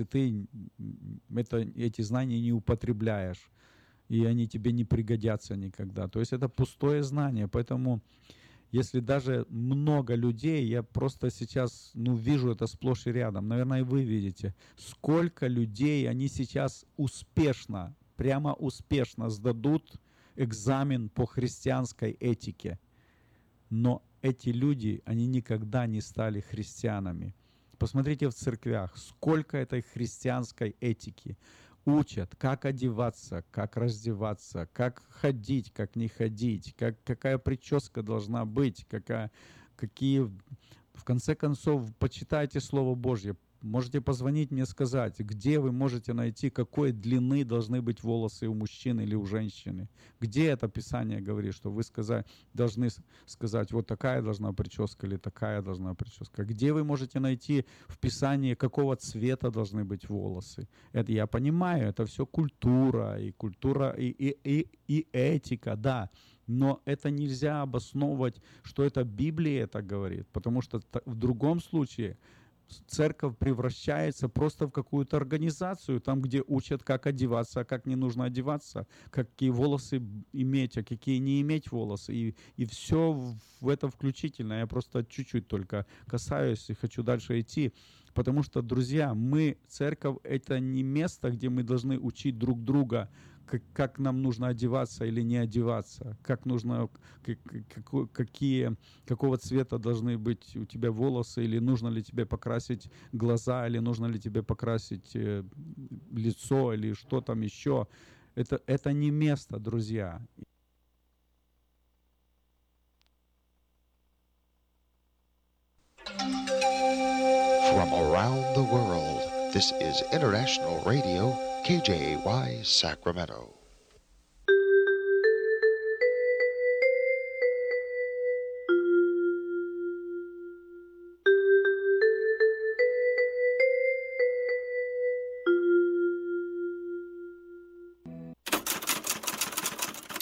если ты это, эти знания не употребляешь, и они тебе не пригодятся никогда. То есть это пустое знание, поэтому если даже много людей, я просто сейчас ну, вижу это сплошь и рядом, наверное, и вы видите, сколько людей они сейчас успешно, прямо успешно сдадут экзамен по христианской этике. Но эти люди, они никогда не стали христианами. Посмотрите в церквях, сколько этой христианской этики учат, как одеваться, как раздеваться, как ходить, как не ходить, как, какая прическа должна быть, какая, какие... В конце концов, почитайте Слово Божье, Можете позвонить мне, сказать, где вы можете найти, какой длины должны быть волосы у мужчины или у женщины. Где это Писание говорит, что вы сказать, должны сказать, вот такая должна прическа или такая должна прическа. Где вы можете найти в Писании, какого цвета должны быть волосы. Это я понимаю, это все культура, и культура, и, и, и, и этика, да. Но это нельзя обосновывать, что это Библия это говорит, потому что в другом случае церковь превращается просто в какую-то организацию, там, где учат, как одеваться, а как не нужно одеваться, какие волосы иметь, а какие не иметь волосы. И, и все в это включительно. Я просто чуть-чуть только касаюсь и хочу дальше идти. Потому что, друзья, мы, церковь, это не место, где мы должны учить друг друга как, как нам нужно одеваться или не одеваться, как нужно, как, какие, какого цвета должны быть у тебя волосы, или нужно ли тебе покрасить глаза, или нужно ли тебе покрасить э, лицо, или что там еще. Это, это не место, друзья. From around the world, this is International Radio KJY Sacramento.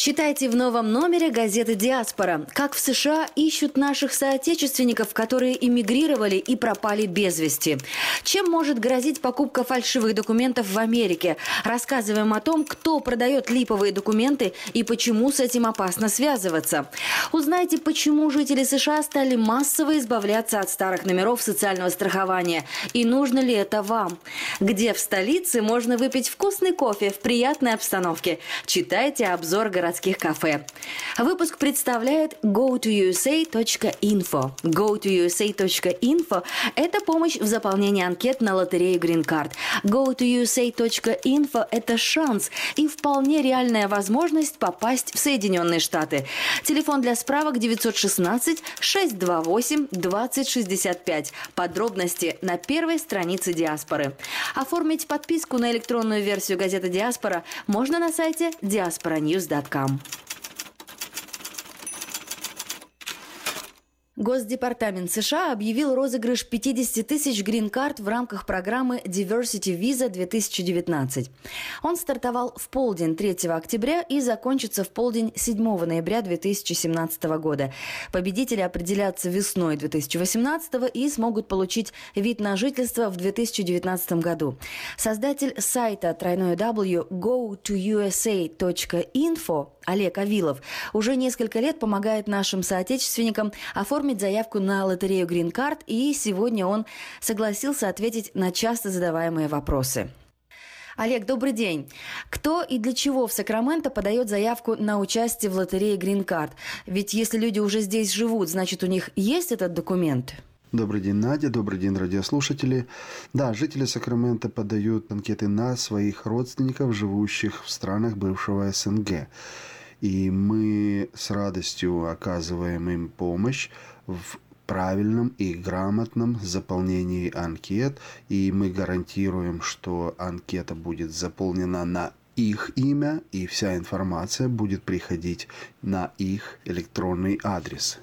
Читайте в новом номере газеты «Диаспора». Как в США ищут наших соотечественников, которые эмигрировали и пропали без вести. Чем может грозить покупка фальшивых документов в Америке? Рассказываем о том, кто продает липовые документы и почему с этим опасно связываться. Узнайте, почему жители США стали массово избавляться от старых номеров социального страхования. И нужно ли это вам? Где в столице можно выпить вкусный кофе в приятной обстановке? Читайте обзор городских городских кафе. Выпуск представляет go2usa.info. go2usa.info – это помощь в заполнении анкет на лотерею Green Card. go2usa.info – это шанс и вполне реальная возможность попасть в Соединенные Штаты. Телефон для справок 916 628 2065. Подробности на первой странице Диаспоры. Оформить подписку на электронную версию газеты Диаспора можно на сайте diasporanews.com. программ. Госдепартамент США объявил розыгрыш 50 тысяч грин-карт в рамках программы Diversity Visa 2019. Он стартовал в полдень 3 октября и закончится в полдень 7 ноября 2017 года. Победители определятся весной 2018 и смогут получить вид на жительство в 2019 году. Создатель сайта тройной W go2usa.info Олег Авилов уже несколько лет помогает нашим соотечественникам оформить заявку на лотерею Green Card, и сегодня он согласился ответить на часто задаваемые вопросы. Олег, добрый день. Кто и для чего в Сакраменто подает заявку на участие в лотерее Green Card? Ведь если люди уже здесь живут, значит у них есть этот документ? Добрый день, Надя. Добрый день, радиослушатели. Да, жители Сакрамента подают анкеты на своих родственников, живущих в странах бывшего СНГ. И мы с радостью оказываем им помощь в правильном и грамотном заполнении анкет, и мы гарантируем, что анкета будет заполнена на их имя, и вся информация будет приходить на их электронный адрес.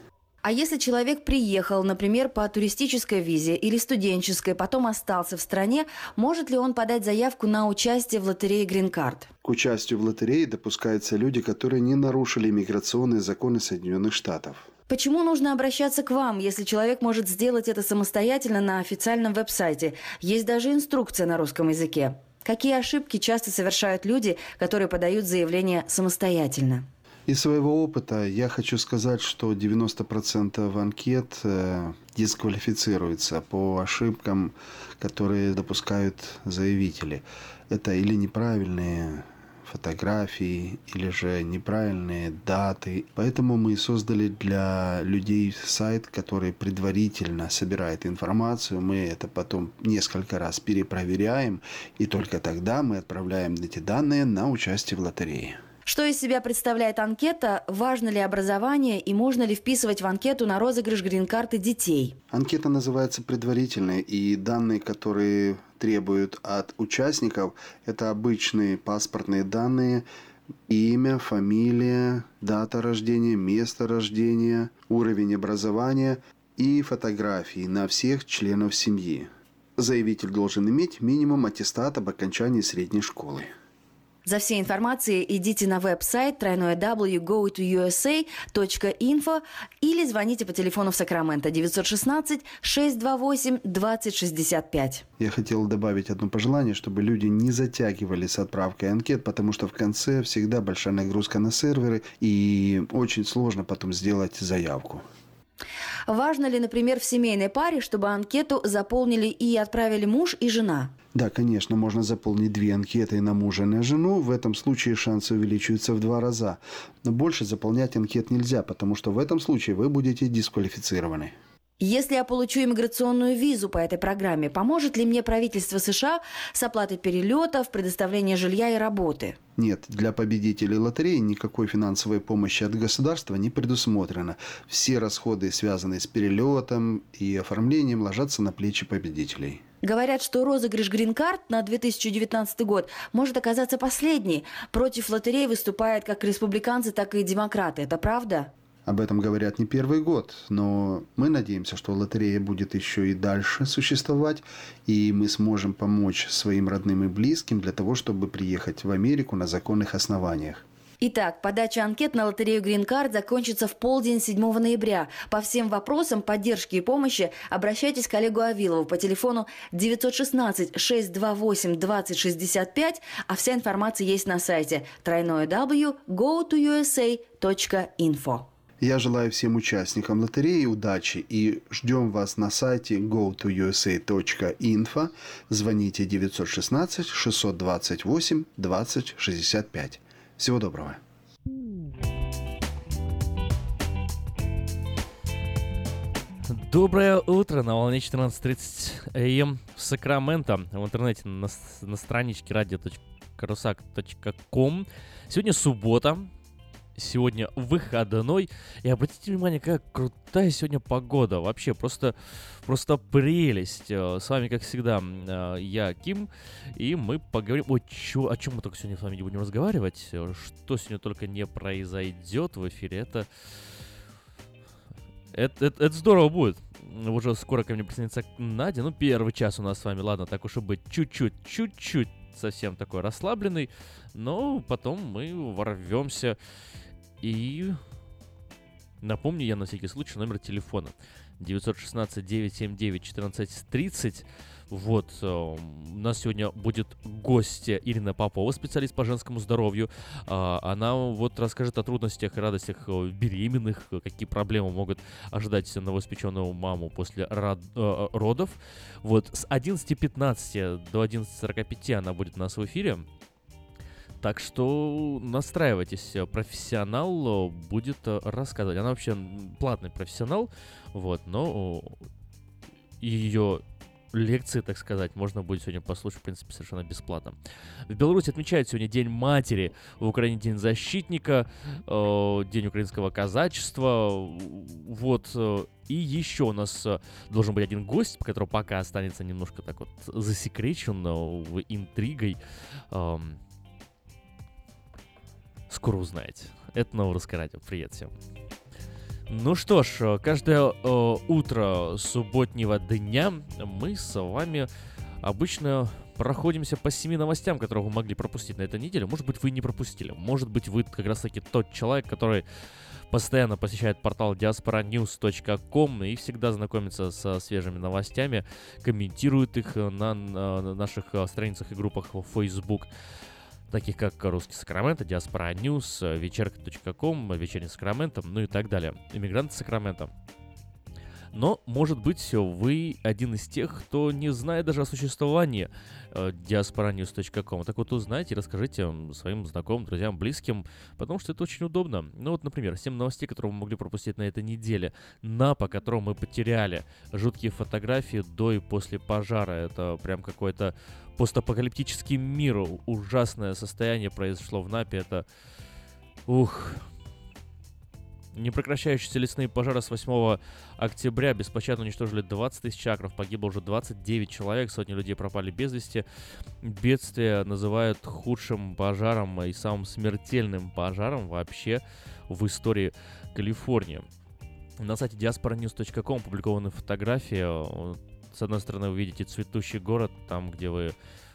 А если человек приехал, например, по туристической визе или студенческой, потом остался в стране, может ли он подать заявку на участие в лотерее Card? К участию в лотерее допускаются люди, которые не нарушили миграционные законы Соединенных Штатов. Почему нужно обращаться к вам, если человек может сделать это самостоятельно на официальном веб-сайте? Есть даже инструкция на русском языке. Какие ошибки часто совершают люди, которые подают заявление самостоятельно? Из своего опыта я хочу сказать, что 90% анкет э, дисквалифицируются по ошибкам, которые допускают заявители. Это или неправильные фотографии или же неправильные даты. Поэтому мы создали для людей сайт, который предварительно собирает информацию. Мы это потом несколько раз перепроверяем, и только тогда мы отправляем эти данные на участие в лотерее. Что из себя представляет анкета, важно ли образование и можно ли вписывать в анкету на розыгрыш грин-карты детей? Анкета называется предварительной, и данные, которые требуют от участников, это обычные паспортные данные, имя, фамилия, дата рождения, место рождения, уровень образования и фотографии на всех членов семьи. Заявитель должен иметь минимум аттестат об окончании средней школы. За всей информацией идите на веб-сайт тройное www.gotoUSA.info или звоните по телефону в Сакраменто 916 628 2065. Я хотел добавить одно пожелание, чтобы люди не затягивали с отправкой анкет, потому что в конце всегда большая нагрузка на серверы и очень сложно потом сделать заявку. Важно ли, например, в семейной паре, чтобы анкету заполнили и отправили муж и жена? Да, конечно, можно заполнить две анкеты на мужа и на жену. В этом случае шансы увеличиваются в два раза. Но больше заполнять анкет нельзя, потому что в этом случае вы будете дисквалифицированы. Если я получу иммиграционную визу по этой программе, поможет ли мне правительство США с оплатой перелетов, предоставлением жилья и работы? Нет, для победителей лотереи никакой финансовой помощи от государства не предусмотрено. Все расходы, связанные с перелетом и оформлением, ложатся на плечи победителей. Говорят, что розыгрыш грин-карт на 2019 год может оказаться последний. Против лотереи выступают как республиканцы, так и демократы. Это правда? Об этом говорят не первый год, но мы надеемся, что лотерея будет еще и дальше существовать, и мы сможем помочь своим родным и близким для того, чтобы приехать в Америку на законных основаниях. Итак, подача анкет на лотерею Green Card закончится в полдень 7 ноября. По всем вопросам поддержки и помощи обращайтесь к Олегу Авилову по телефону 916-628-2065, а вся информация есть на сайте тройное w go2usa.info. Я желаю всем участникам лотереи удачи и ждем вас на сайте go2usa.info. Звоните 916 628 2065. Всего доброго. Доброе утро на волне 14.30 АМ в Сакраменто. В интернете на, на страничке radio.rusak.com. Сегодня суббота, сегодня выходной. И обратите внимание, какая крутая сегодня погода. Вообще, просто, просто прелесть. Э, с вами, как всегда, э, я, Ким, и мы поговорим... О, чё, о чем мы только сегодня с вами будем разговаривать. Э, что сегодня только не произойдет в эфире, это... Это, это, это здорово будет. Уже скоро ко мне присоединится Надя. Ну, первый час у нас с вами, ладно, так уж и быть, чуть-чуть, чуть-чуть совсем такой расслабленный. Но потом мы ворвемся и напомню я на всякий случай номер телефона. 916-979-1430. Вот, э, у нас сегодня будет гостья Ирина Попова, специалист по женскому здоровью. Э, она вот расскажет о трудностях и радостях э, беременных, какие проблемы могут ожидать новоиспеченную маму после э, родов. Вот, с 11.15 до 11.45 она будет у нас в эфире. Так что настраивайтесь, профессионал будет рассказывать. Она вообще платный профессионал, вот, но ее лекции, так сказать, можно будет сегодня послушать, в принципе, совершенно бесплатно. В Беларуси отмечают сегодня День матери, в Украине День защитника, э, День украинского казачества, вот, э, и еще у нас э, должен быть один гость, который пока останется немножко так вот засекречен э, интригой. Э, скоро узнаете. Это новое русское радио. Привет всем. Ну что ж, э, каждое э, утро субботнего дня мы с вами обычно проходимся по семи новостям, которые вы могли пропустить на этой неделе. Может быть, вы не пропустили. Может быть, вы как раз таки тот человек, который постоянно посещает портал diasporanews.com и всегда знакомится со свежими новостями, комментирует их на, на наших страницах и группах в Facebook таких как «Русский Сакраменто», «Diaspora News», «Вечерка.com», «Вечерний Сакраменто», ну и так далее. «Иммигранты Сакраменто». Но, может быть, вы один из тех, кто не знает даже о существовании э, diasporanews.com. Так вот, узнайте и расскажите своим знакомым, друзьям, близким, потому что это очень удобно. Ну вот, например, 7 новостей, которые вы могли пропустить на этой неделе. На, по которому мы потеряли жуткие фотографии до и после пожара. Это прям какой-то постапокалиптический мир. Ужасное состояние произошло в Напе. Это... Ух, Непрекращающиеся лесные пожары с 8 октября беспощадно уничтожили 20 тысяч акров, погибло уже 29 человек, сотни людей пропали без вести. Бедствие называют худшим пожаром и самым смертельным пожаром вообще в истории Калифорнии. На сайте diasporanews.com опубликованы фотографии. С одной стороны, вы видите цветущий город, там, где вы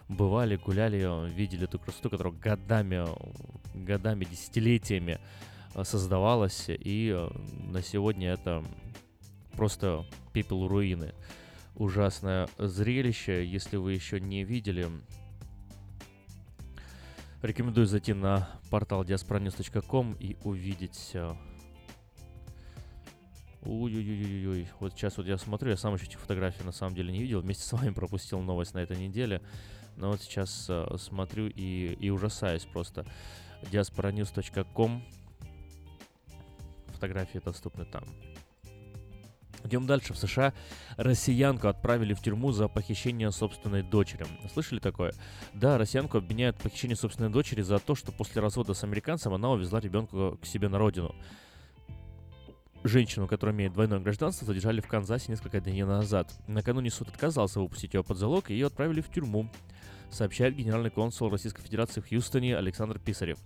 бывали, гуляли, видели эту красоту, которая годами, годами, десятилетиями Э, создавалось, и э, на сегодня это просто пепел руины. Ужасное зрелище, если вы еще не видели. Рекомендую зайти на портал diasporanews.com и увидеть Ой-ой-ой-ой. Вот сейчас вот я смотрю, я сам еще эти фотографии на самом деле не видел. Вместе с вами пропустил новость на этой неделе. Но вот сейчас uh, смотрю и, и ужасаюсь просто. diasporanews.com фотографии доступны там. Идем дальше. В США россиянку отправили в тюрьму за похищение собственной дочери. Слышали такое? Да, россиянку обвиняют в похищении собственной дочери за то, что после развода с американцем она увезла ребенка к себе на родину. Женщину, которая имеет двойное гражданство, задержали в Канзасе несколько дней назад. Накануне суд отказался выпустить ее под залог, и ее отправили в тюрьму, сообщает генеральный консул Российской Федерации в Хьюстоне Александр Писарев.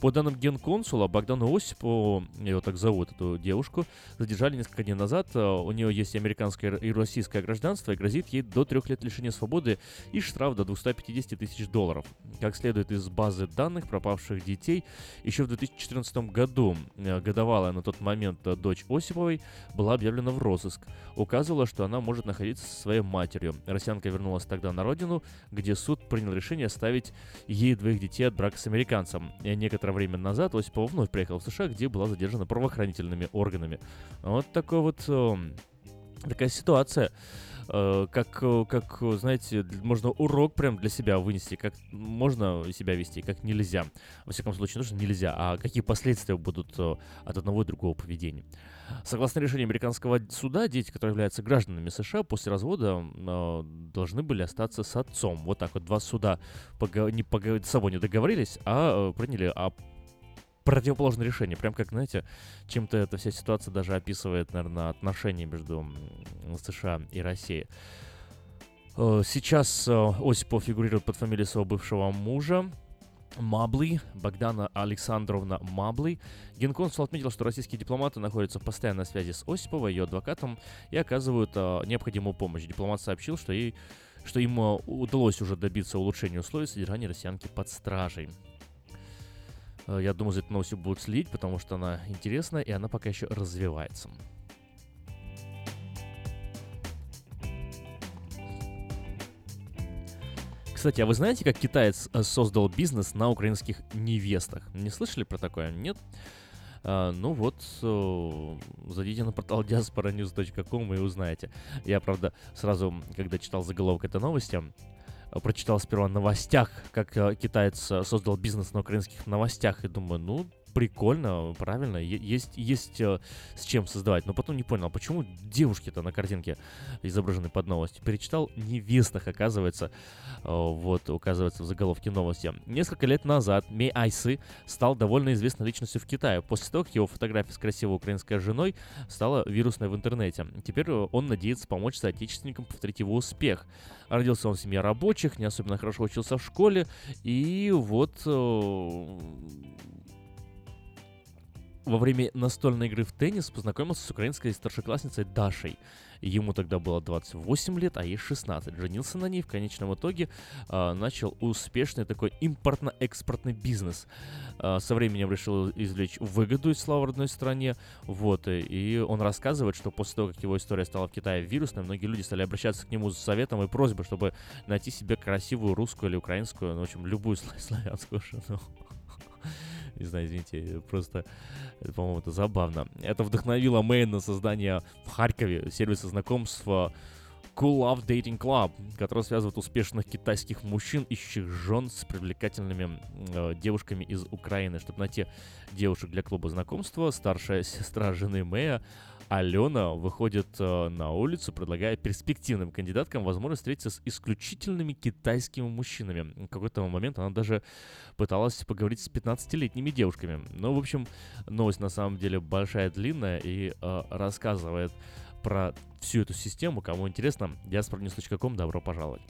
По данным генконсула, Богдану Осипову, его так зовут, эту девушку, задержали несколько дней назад. Э, у нее есть американское и российское гражданство, и грозит ей до трех лет лишения свободы и штраф до 250 тысяч долларов. Как следует из базы данных пропавших детей, еще в 2014 году э, годовалая на тот момент э, дочь Осиповой была объявлена в розыск. Указывала, что она может находиться со своей матерью. Россиянка вернулась тогда на родину, где суд принял решение оставить ей двоих детей от брака с американцем. Некоторое время назад Осипова вновь приехал в США, где была задержана правоохранительными органами. Вот такой вот э, такая ситуация. Э, как, э, как, знаете, можно урок прям для себя вынести, как можно себя вести, как нельзя. Во всяком случае, нужно нельзя, а какие последствия будут э, от одного и другого поведения. Согласно решению американского суда, дети, которые являются гражданами США, после развода э, должны были остаться с отцом. Вот так вот два суда пого- не пого- с собой не договорились, а э, приняли а противоположное решение. Прям как, знаете, чем-то эта вся ситуация даже описывает, наверное, отношения между США и Россией. Э, сейчас э, Осипов фигурирует под фамилией своего бывшего мужа. Мабли, Богдана Александровна Мабли. Генконсул отметил, что российские дипломаты находятся в постоянной связи с Осиповой, ее адвокатом, и оказывают э, необходимую помощь. Дипломат сообщил, что, ей, что им удалось уже добиться улучшения условий содержания россиянки под стражей. Э, я думаю, за этой новостью будут следить, потому что она интересная, и она пока еще развивается. Кстати, а вы знаете, как китаец э, создал бизнес на украинских невестах? Не слышали про такое? Нет? А, ну вот, э, зайдите на портал diasporanews.com и узнаете. Я, правда, сразу, когда читал заголовок этой новости, прочитал сперва о новостях, как э, китаец э, создал бизнес на украинских новостях, и думаю, ну, прикольно, правильно, есть, есть э, с чем создавать. Но потом не понял, а почему девушки-то на картинке изображены под новости. Перечитал невестах, оказывается, э, вот, указывается в заголовке новости. Несколько лет назад Мей Айсы стал довольно известной личностью в Китае, после того, как его фотография с красивой украинской женой стала вирусной в интернете. Теперь он надеется помочь соотечественникам повторить его успех. Родился он в семье рабочих, не особенно хорошо учился в школе, и вот э, во время настольной игры в теннис познакомился с украинской старшеклассницей Дашей. Ему тогда было 28 лет, а ей 16. Женился на ней, в конечном итоге э, начал успешный такой импортно-экспортный бизнес. Э, со временем решил извлечь выгоду из славы родной стране. Вот, и он рассказывает, что после того, как его история стала в Китае вирусной, многие люди стали обращаться к нему с советом и просьбой, чтобы найти себе красивую русскую или украинскую, ну, в общем, любую славянскую жену. Не знаю, извините, просто, по-моему, это забавно. Это вдохновило Мэйн на создание в Харькове сервиса знакомства Cool Love Dating Club, который связывает успешных китайских мужчин, ищущих жен с привлекательными э, девушками из Украины. Чтобы найти девушек для клуба знакомства, старшая сестра жены Мэя Алена выходит э, на улицу, предлагая перспективным кандидаткам возможность встретиться с исключительными китайскими мужчинами. В какой-то момент она даже пыталась поговорить с 15-летними девушками. Ну, в общем, новость на самом деле большая, длинная и э, рассказывает про всю эту систему. Кому интересно, diasporanews.com, добро пожаловать.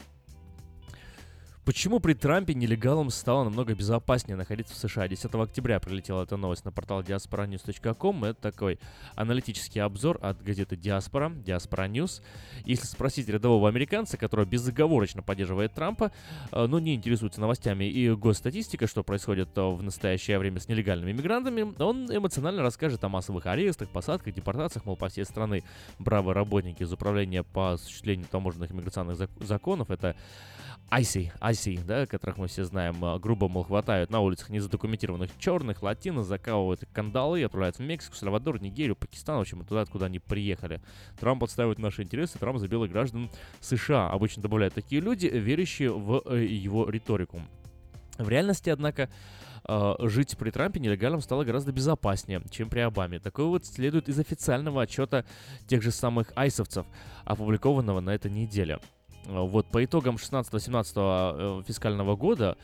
Почему при Трампе нелегалам стало намного безопаснее находиться в США? 10 октября прилетела эта новость на портал diasporanews.com. Это такой аналитический обзор от газеты Diaspora, Diaspora News. Если спросить рядового американца, который безоговорочно поддерживает Трампа, э, но не интересуется новостями и госстатистикой, что происходит э, в настоящее время с нелегальными мигрантами, он эмоционально расскажет о массовых арестах, посадках, депортациях, мол, по всей страны бравые работники из управления по осуществлению таможенных иммиграционных законов. Это IC, IC, да, которых мы все знаем, а, грубо, мол, хватают на улицах незадокументированных черных, латинов, закалывают кандалы, отправляют в Мексику, Сальвадор, Нигерию, Пакистан, в общем, туда, откуда они приехали. Трамп отстаивает наши интересы, Трамп за белых граждан США. Обычно добавляют такие люди, верящие в э, его риторику. В реальности, однако, Uh, жить при Трампе нелегалам стало гораздо безопаснее, чем при Обаме. Такое вот следует из официального отчета тех же самых айсовцев, опубликованного на этой неделе. Э, вот по итогам 16-17 э, фискального года,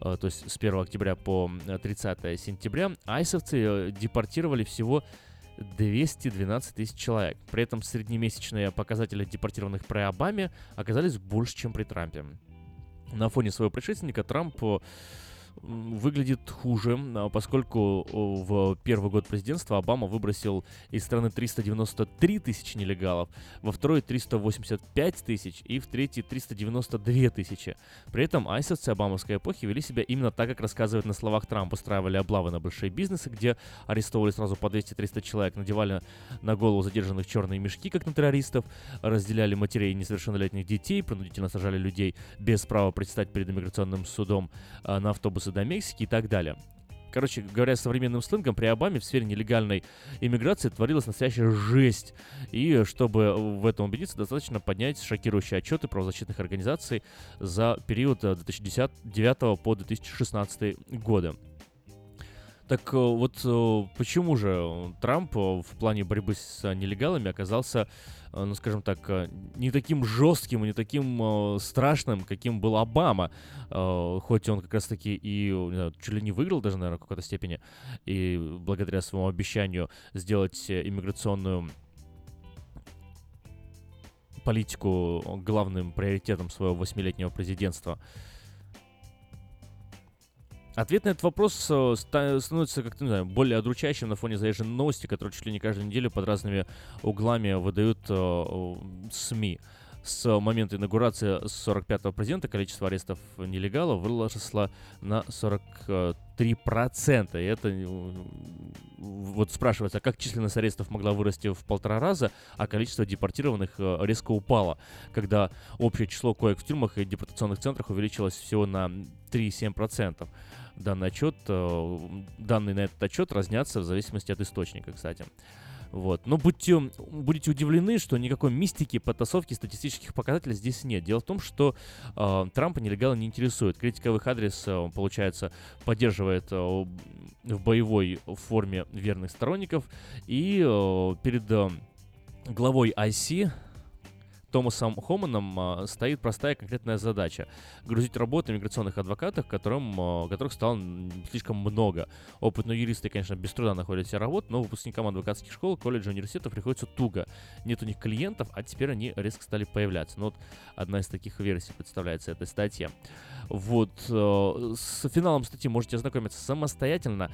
э, то есть с 1 октября по 30 сентября, айсовцы депортировали всего 212 тысяч человек. При этом среднемесячные показатели депортированных при Обаме оказались больше, чем при Трампе. На фоне своего предшественника Трамп выглядит хуже, а, поскольку в первый год президентства Обама выбросил из страны 393 тысячи нелегалов, во второй 385 тысяч и в третий 392 тысячи. При этом айсовцы обамовской эпохи вели себя именно так, как рассказывает на словах Трамп. Устраивали облавы на большие бизнесы, где арестовывали сразу по 200-300 человек, надевали на голову задержанных черные мешки, как на террористов, разделяли матерей несовершеннолетних детей, принудительно сажали людей без права предстать перед иммиграционным судом а, на автобусы до Мексики и так далее. Короче говоря, современным сленгом, при Обаме в сфере нелегальной иммиграции творилась настоящая жесть. И чтобы в этом убедиться, достаточно поднять шокирующие отчеты правозащитных организаций за период 2009 по 2016 годы. Так э, вот э, почему же Трамп в плане борьбы с нелегалами оказался Э, ну, скажем так, э, не таким жестким не таким э, страшным, каким был Обама. Хоть он как раз-таки и знаю, чуть ли не выиграл даже, наверное, в какой-то степени, и благодаря своему обещанию сделать иммиграционную политику главным приоритетом своего восьмилетнего президентства. Ответ на этот вопрос э, становится как-то, не знаю, более одручающим на фоне заезженной новости, которые чуть ли не каждую неделю под разными углами выдают э, СМИ. С момента инаугурации 45-го президента количество арестов нелегалов выросло на 43%. И это э, вот спрашивается, а как численность арестов могла вырасти в полтора раза, а количество депортированных резко упало, когда общее число коек в тюрьмах и депортационных центрах увеличилось всего на 3,7% данный отчет, э, данные на этот отчет разнятся в зависимости от источника, кстати. Вот. Но будьте, будете удивлены, что никакой мистики, потасовки, статистических показателей здесь нет. Дело в том, что э, Трампа нелегалы не интересует. Критика в их адрес, э, получается, поддерживает э, в боевой форме верных сторонников. И э, перед э, главой IC Томасом Хоманом а, стоит простая конкретная задача — грузить работу миграционных адвокатов, которым, а, которых стало слишком много. Опытные юристы, конечно, без труда находят себе работу, но выпускникам адвокатских школ, колледжей, университетов приходится туго. Нет у них клиентов, а теперь они резко стали появляться. Ну вот одна из таких версий представляется этой статье. Вот. А, с финалом статьи можете ознакомиться самостоятельно.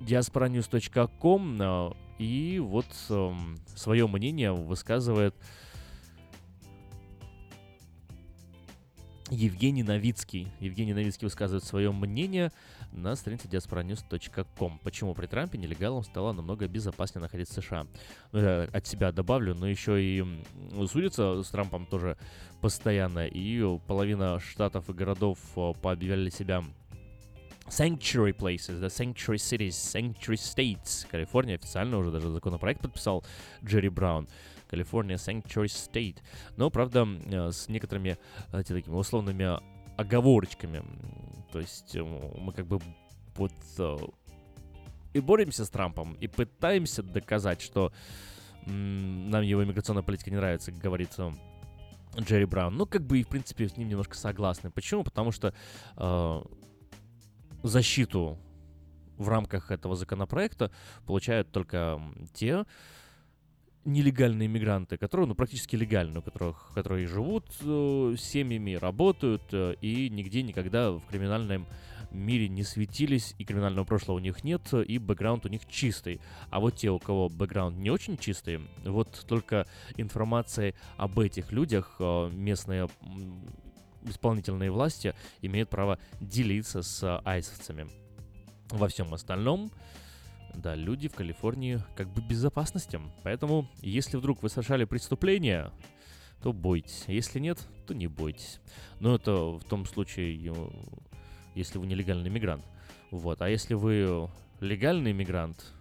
diasporanews.com э, и вот э, свое мнение высказывает Евгений Новицкий. Евгений Новицкий высказывает свое мнение на странице diasporanews.com. Почему при Трампе нелегалам стало намного безопаснее находиться в США? Ну, я от себя добавлю, но еще и судятся с Трампом тоже постоянно, и половина штатов и городов э, пообъявляли себя Sanctuary Places, да, Sanctuary Cities, Sanctuary States. Калифорния официально уже даже законопроект подписал Джерри Браун. Калифорния Sanctuary State. Но, правда, э, с некоторыми эти, такими условными оговорочками. То есть э, мы как бы вот э, и боремся с Трампом, и пытаемся доказать, что нам его иммиграционная политика не нравится, как говорится Джерри Браун. Ну, как бы и, в принципе, с ним немножко согласны. Почему? Потому что э, защиту в рамках этого законопроекта получают только те нелегальные мигранты, которые, ну, практически легальные, у которых, которые живут э, семьями, работают э, и нигде никогда в криминальном мире не светились, и криминального прошлого у них нет, и бэкграунд у них чистый. А вот те, у кого бэкграунд не очень чистый, вот только информацией об этих людях э, местные исполнительные власти имеют право делиться с айсовцами. Во всем остальном да, люди в Калифорнии как бы безопасности. Поэтому, если вдруг вы совершали преступление, то бойтесь. Если нет, то не бойтесь. Но это в том случае, если вы нелегальный мигрант. Вот. А если вы легальный мигрант,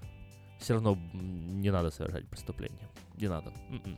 все равно не надо совершать преступление. Не надо. М-м.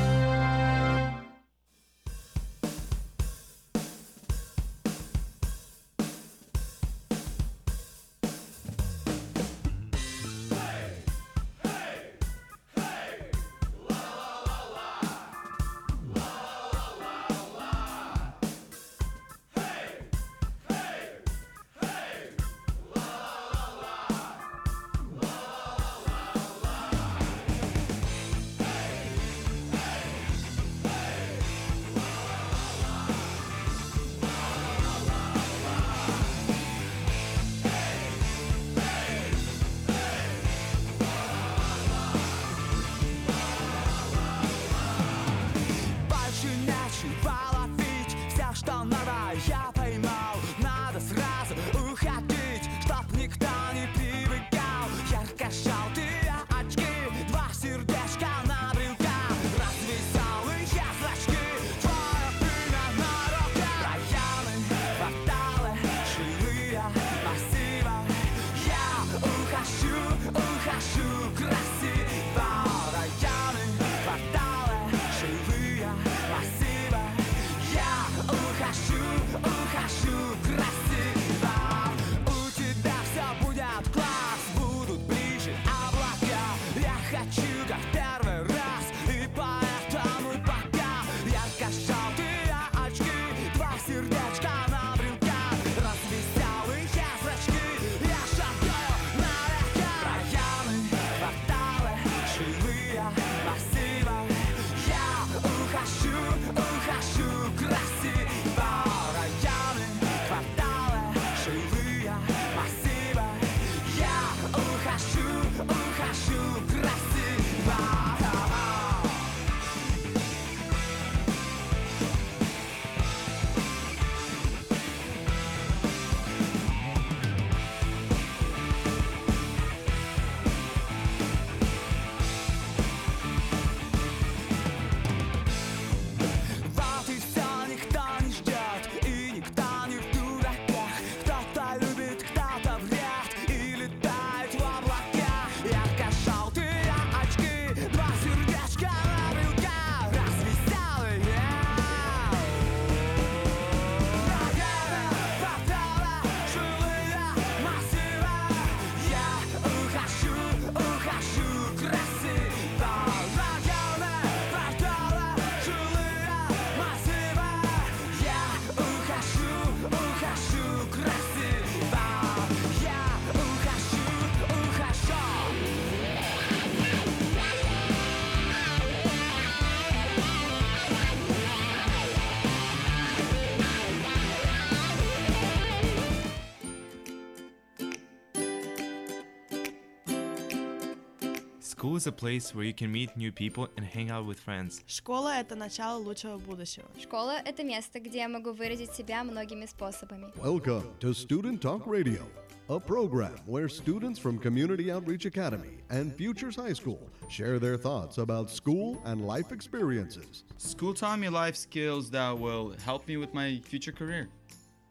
is a place where you can meet new people and hang out with friends. Школа — это начало лучшего будущего. Школа — это место, где я могу выразить себя многими способами. Welcome to Student Talk Radio, a program where students from Community Outreach Academy and Futures High School share their thoughts about school and life experiences. School taught me life skills that will help me with my future career.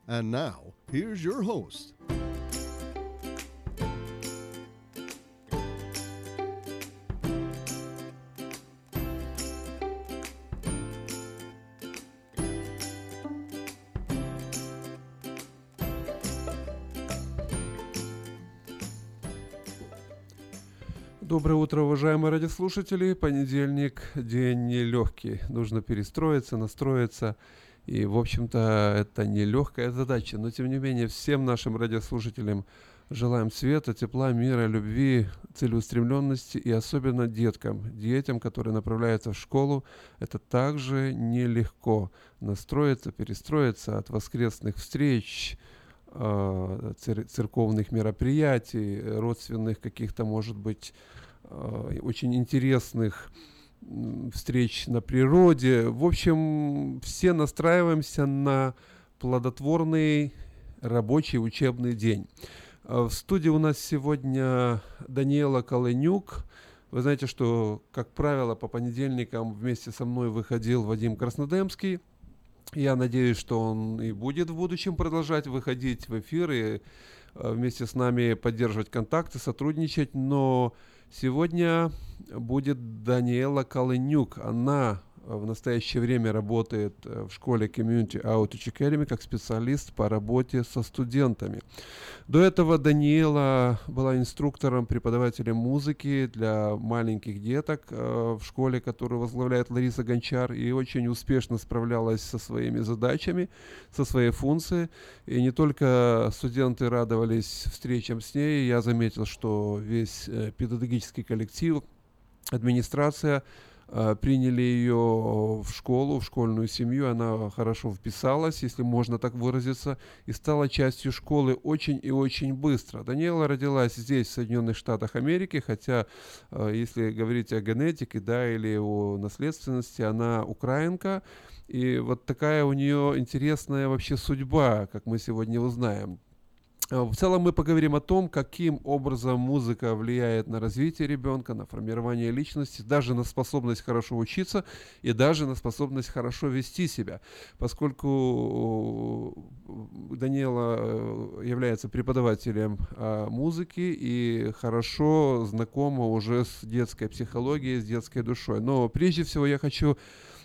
And now, here's your host, Доброе утро, уважаемые радиослушатели. Понедельник – день нелегкий. Нужно перестроиться, настроиться. И, в общем-то, это нелегкая задача. Но, тем не менее, всем нашим радиослушателям желаем света, тепла, мира, любви, целеустремленности. И особенно деткам, детям, которые направляются в школу, это также нелегко настроиться, перестроиться от воскресных встреч, цер- церковных мероприятий, родственных каких-то, может быть, очень интересных встреч на природе. В общем, все настраиваемся на плодотворный рабочий учебный день. Э, В студии у нас сегодня Даниэла Колынюк, Вы знаете, что, как правило, по понедельникам вместе со мной выходил Вадим Краснодемский. Я надеюсь, что он и будет в будущем продолжать выходить в эфир и э, вместе с нами поддерживать контакты, сотрудничать. Но сегодня будет Даниэла Колынюк. Она в настоящее время работает э, в школе Community Outreach Academy как специалист по работе со студентами. До этого Даниэла была инструктором, преподавателем музыки для маленьких деток э, в школе, которую возглавляет Лариса Гончар, и очень успешно справлялась со своими задачами, со своей функцией. И не только студенты радовались встречам с ней, я заметил, что весь э, педагогический коллектив, администрация – приняли ее в школу, в школьную семью, она хорошо вписалась, если можно так выразиться, и стала частью школы очень и очень быстро. Даниэла родилась здесь, в Соединенных Штатах Америки, хотя, э, если говорить о генетике, да, или о наследственности, она украинка, и вот такая у нее интересная вообще судьба, как мы сегодня узнаем. Э, в целом мы поговорим о том, каким образом музыка влияет на развитие ребенка, на формирование личности, даже на способность хорошо учиться и даже на способность хорошо вести себя. Поскольку э, Даниэла э, является преподавателем музыки и хорошо знакома уже с детской психологией, с детской душой. Но прежде всего я хочу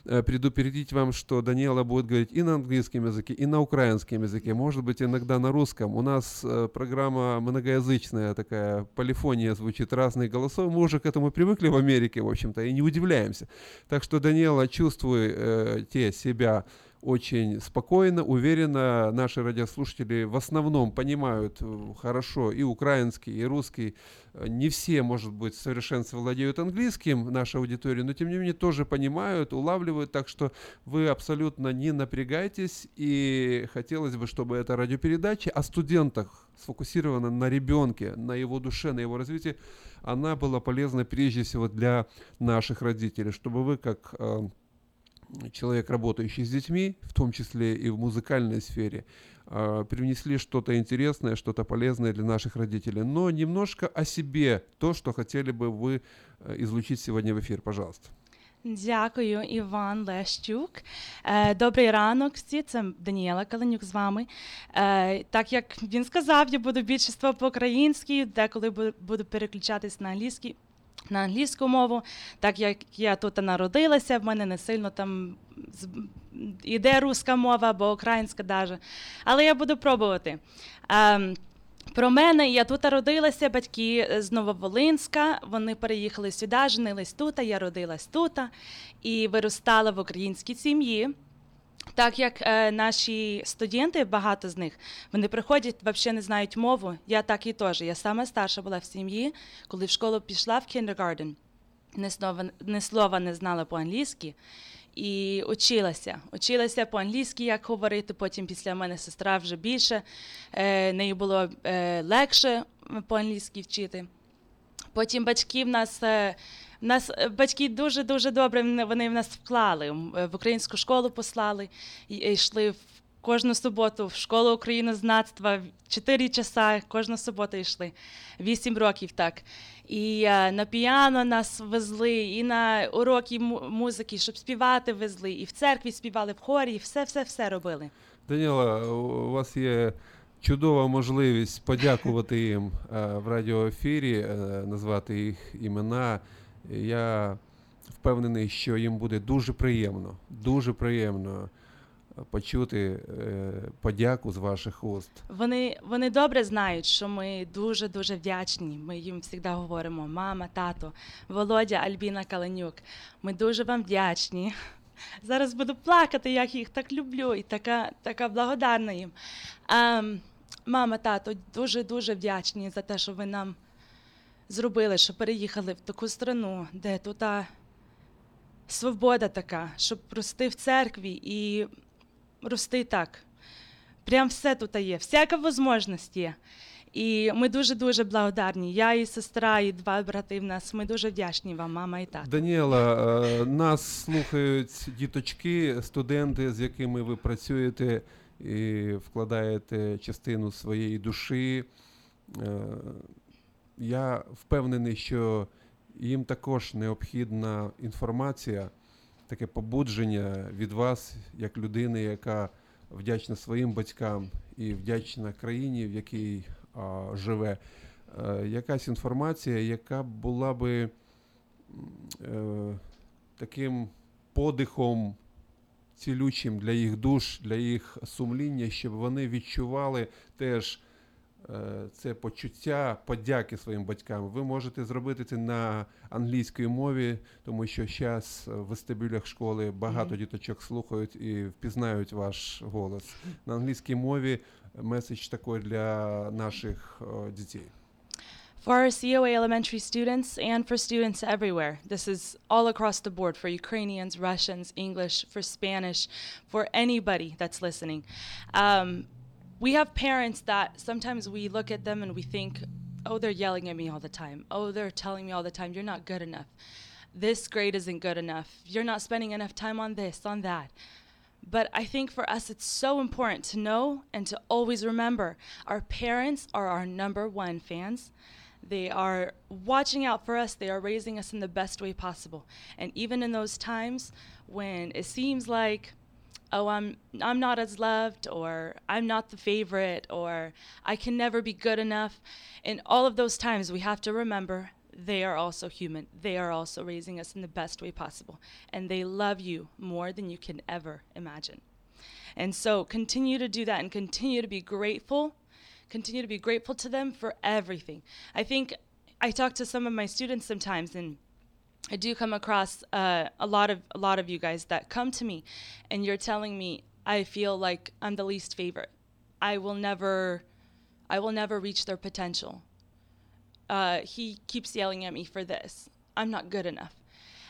предупредить вам, что Даниэла будет говорить и на английском языке, и на украинском языке, может быть, иногда на русском. У нас э, программа многоязычная, такая полифония звучит разных голосов. Мы уже к этому привыкли в Америке, в общем-то, и не удивляемся. Так что, Даниэла, чувствуй э, те себя очень спокойно, уверенно. Наши радиослушатели в основном понимают э, хорошо и украинский, и русский. Э, не все, может быть, в владеют английским, наша аудитория, но тем не менее тоже понимают, улавливают. Так что вы абсолютно не напрягайтесь. И хотелось бы, чтобы эта радиопередача о студентах сфокусирована на ребенке, на его душе, на его развитии, она была полезна прежде всего для наших родителей, чтобы вы как э, человек, работающий с детьми, в том числе и в музыкальной сфере, а, привнесли что-то интересное, что-то полезное для наших родителей. Но немножко о себе, то, что хотели бы вы э, излучить сегодня в эфир, пожалуйста. Дякую, Іван Лещук. Е, добрий ранок всі. Це Даніела Каленюк з вами. Е, так як він сказав, я буду більшість по-українськи, деколи буду переключатись на англійський На англійську мову, так як я тут народилася, в мене не сильно там іде руська мова або українська даже. Але я буду пробувати. Про мене я тут родилася, батьки з Нововолинська. Вони переїхали сюди, женились тут, я родилась тут і виростала в українській сім'ї. Так як е, наші студенти, багато з них, вони приходять, взагалі не знають мову. Я так і теж. Я саме старша була в сім'ї, коли в школу пішла в кіндергарден, ні слова, ні слова не знала по-англійськи. І училася. Училася по-англійськи, як говорити. Потім після мене сестра вже більше. Е, неї було е, легше по-англійськи вчити. Потім батьки в нас. Е, нас е, батьки дуже дуже добре вони в нас вклали е, в українську школу послали і йшли в кожну суботу в школу українознавства чотири часа кожну суботу йшли вісім років так. І е, на піано нас везли, і на уроки музики, щоб співати везли, і в церкві співали в хорі, і все, все, все робили. Даніла, у вас є чудова можливість подякувати їм в радіоефірі, назвати їх імена. Я впевнений, що їм буде дуже приємно, дуже приємно почути е, подяку з ваших уст. Вони вони добре знають, що ми дуже дуже вдячні. Ми їм завжди говоримо: мама, тато, Володя, Альбіна Каленюк. Ми дуже вам вдячні. Зараз буду плакати, як їх так люблю, і така така благодарна їм. А, мама, тато, дуже дуже вдячні за те, що ви нам зробили, що переїхали в таку страну, де тут свобода така, щоб рости в церкві і рости так. Прям все тут є, всяка можливість є. І ми дуже-дуже благодарні. Я і сестра, і два брати в нас. Ми дуже вдячні вам, мама і тато. Даніела, е, нас слухають діточки, студенти, з якими ви працюєте і вкладаєте частину своєї душі. Я впевнений, що їм також необхідна інформація, таке побудження від вас, як людини, яка вдячна своїм батькам і вдячна країні, в якій а, живе. Е, якась інформація, яка була би е, таким подихом цілючим для їх душ, для їх сумління, щоб вони відчували теж це почуття подяки своїм батькам. Ви можете зробити це на англійській мові, тому що зараз в вестибюлях школи багато Мгм. діточок слухають і впізнають ваш голос. На англійській мові меседж такий для наших е, дітей. For our COA elementary students and for students everywhere, this is all across the board for Ukrainians, Russians, English, for Spanish, for anybody that's listening. Um, we have parents that sometimes we look at them and we think, oh, they're yelling at me all the time. Oh, they're telling me all the time, you're not good enough. This grade isn't good enough. You're not spending enough time on this, on that. But I think for us, it's so important to know and to always remember our parents are our number one fans. They are watching out for us. They are raising us in the best way possible. And even in those times when it seems like, oh, I'm I'm not as loved, or I'm not the favorite, or I can never be good enough. In all of those times, we have to remember they are also human. They are also raising us in the best way possible, and they love you more than you can ever imagine. And so continue to do that and continue to be grateful continue to be grateful to them for everything. I think I talk to some of my students sometimes, and I do come across uh, a lot of a lot of you guys that come to me, and you're telling me I feel like I'm the least favorite. I will never, I will never reach their potential. Uh, he keeps yelling at me for this. I'm not good enough.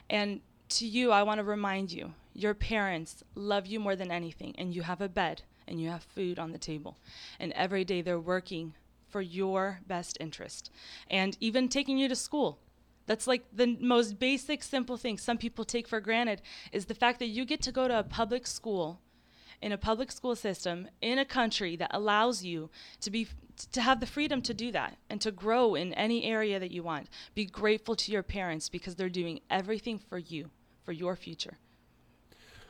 And to you, I want to remind you, your parents love you more than anything, and you have a bed and you have food on the table. And every day they're working for your best interest. And even taking you to school. That's like the most basic, simple thing some people take for granted is the fact that you get to go to a public school in a public school system in a country that allows you to be to have the freedom to do that and to grow in any area that you want. Be grateful to your parents because they're doing everything for you, for your future.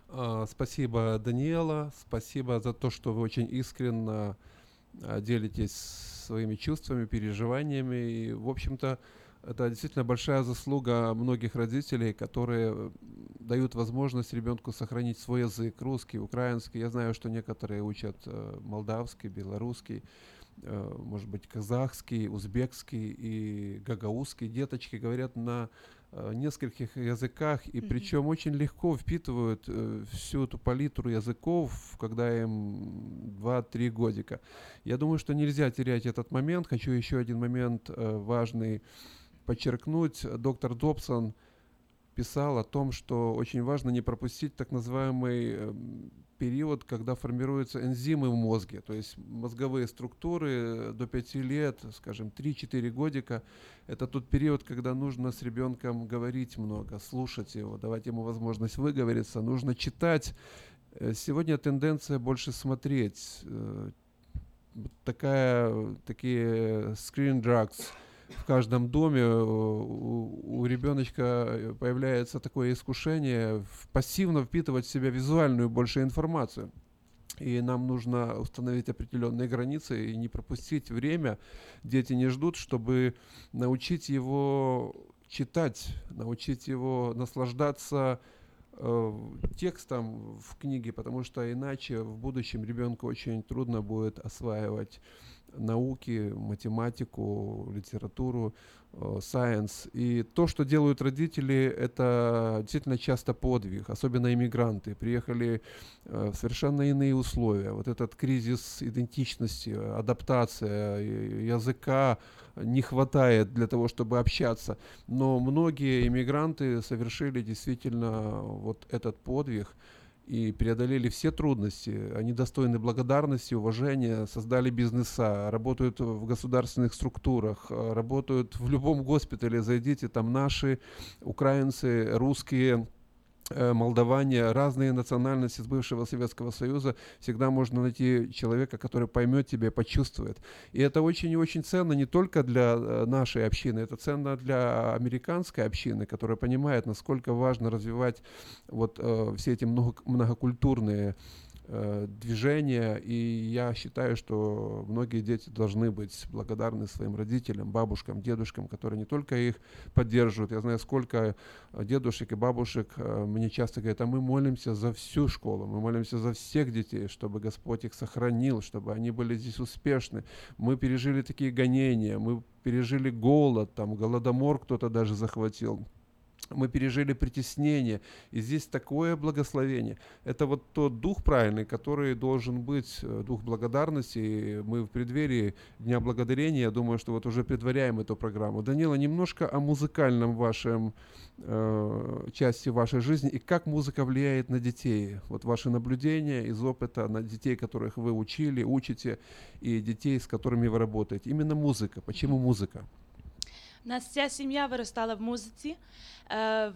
А, Спасибо, Даниэла. Спасибо за то, что вы очень искренне а, делитесь своими чувствами, переживаниями. И, в общем-то, это действительно большая заслуга многих родителей, которые дают возможность ребенку сохранить свой язык, русский, украинский. Я знаю, что некоторые учат э, молдавский, белорусский, э, может быть, казахский, узбекский и гагаузский. Деточки говорят на э, нескольких языках, и Мгм. причем очень легко впитывают э, всю эту палитру языков, когда им 2-3 годика. Я думаю, что нельзя терять этот момент. Хочу еще один момент э, важный подчеркнуть. Доктор Добсон писал о том, что очень важно не пропустить так называемый эм, период, когда формируются энзимы в мозге, то есть мозговые структуры э, до 5 лет, скажем, 3-4 годика. Это тот период, когда нужно с ребенком говорить много, слушать его, давать ему возможность выговориться, нужно читать. Э, Сегодня тенденция больше смотреть. Э, Такая, такие screen drugs – в каждом доме э, у, у ребеночка появляется такое искушение пассивно впитывать в себя визуальную больше информацию. И нам нужно установить определенные границы и не пропустить время. Дети не ждут, чтобы научить его читать, научить его наслаждаться э, текстом в книге, потому что иначе в будущем ребенку очень трудно будет осваивать науки, математику, литературу, э, science. И то, что делают родители, это действительно часто подвиг, особенно иммигранты. Приехали э, в совершенно иные условия. Вот этот кризис идентичности, адаптация языка не хватает для того, чтобы общаться. Но многие иммигранты совершили действительно вот этот подвиг и преодолели все трудности. Они достойны благодарности, уважения, создали бизнеса, работают в государственных структурах, э, работают в любом госпитале. Зайдите, там наши, украинцы, русские, молдаване, разные национальности с бывшего Советского Союза, всегда можно найти человека, который поймет тебя, почувствует. И это очень и очень ценно не только для э, нашей общины, это ценно для американской общины, которая понимает, насколько важно развивать вот э, все эти много, многокультурные э, движения, и я считаю, что многие дети должны быть благодарны своим родителям, бабушкам, дедушкам, которые не только их поддерживают. Я знаю, сколько э, дедушек и бабушек э, мне часто говорят, а мы молимся за всю школу, мы молимся за всех детей, чтобы Господь их сохранил, чтобы они были здесь успешны. Мы пережили такие гонения, мы пережили голод, там, голодомор кто-то даже захватил мы пережили притеснение, и здесь такое благословение. Это вот тот дух правильный, который должен быть, э, дух благодарности. И мы в преддверии Дня Благодарения, я думаю, что вот уже предваряем эту программу. Данила, немножко о музыкальном вашем э, части вашей жизни и как музыка влияет на детей. Вот ваши наблюдения из опыта на детей, которых вы учили, учите, и детей, с которыми вы работаете. Именно музыка. Почему музыка? Нас вся сім'я виростала в музиці. Е,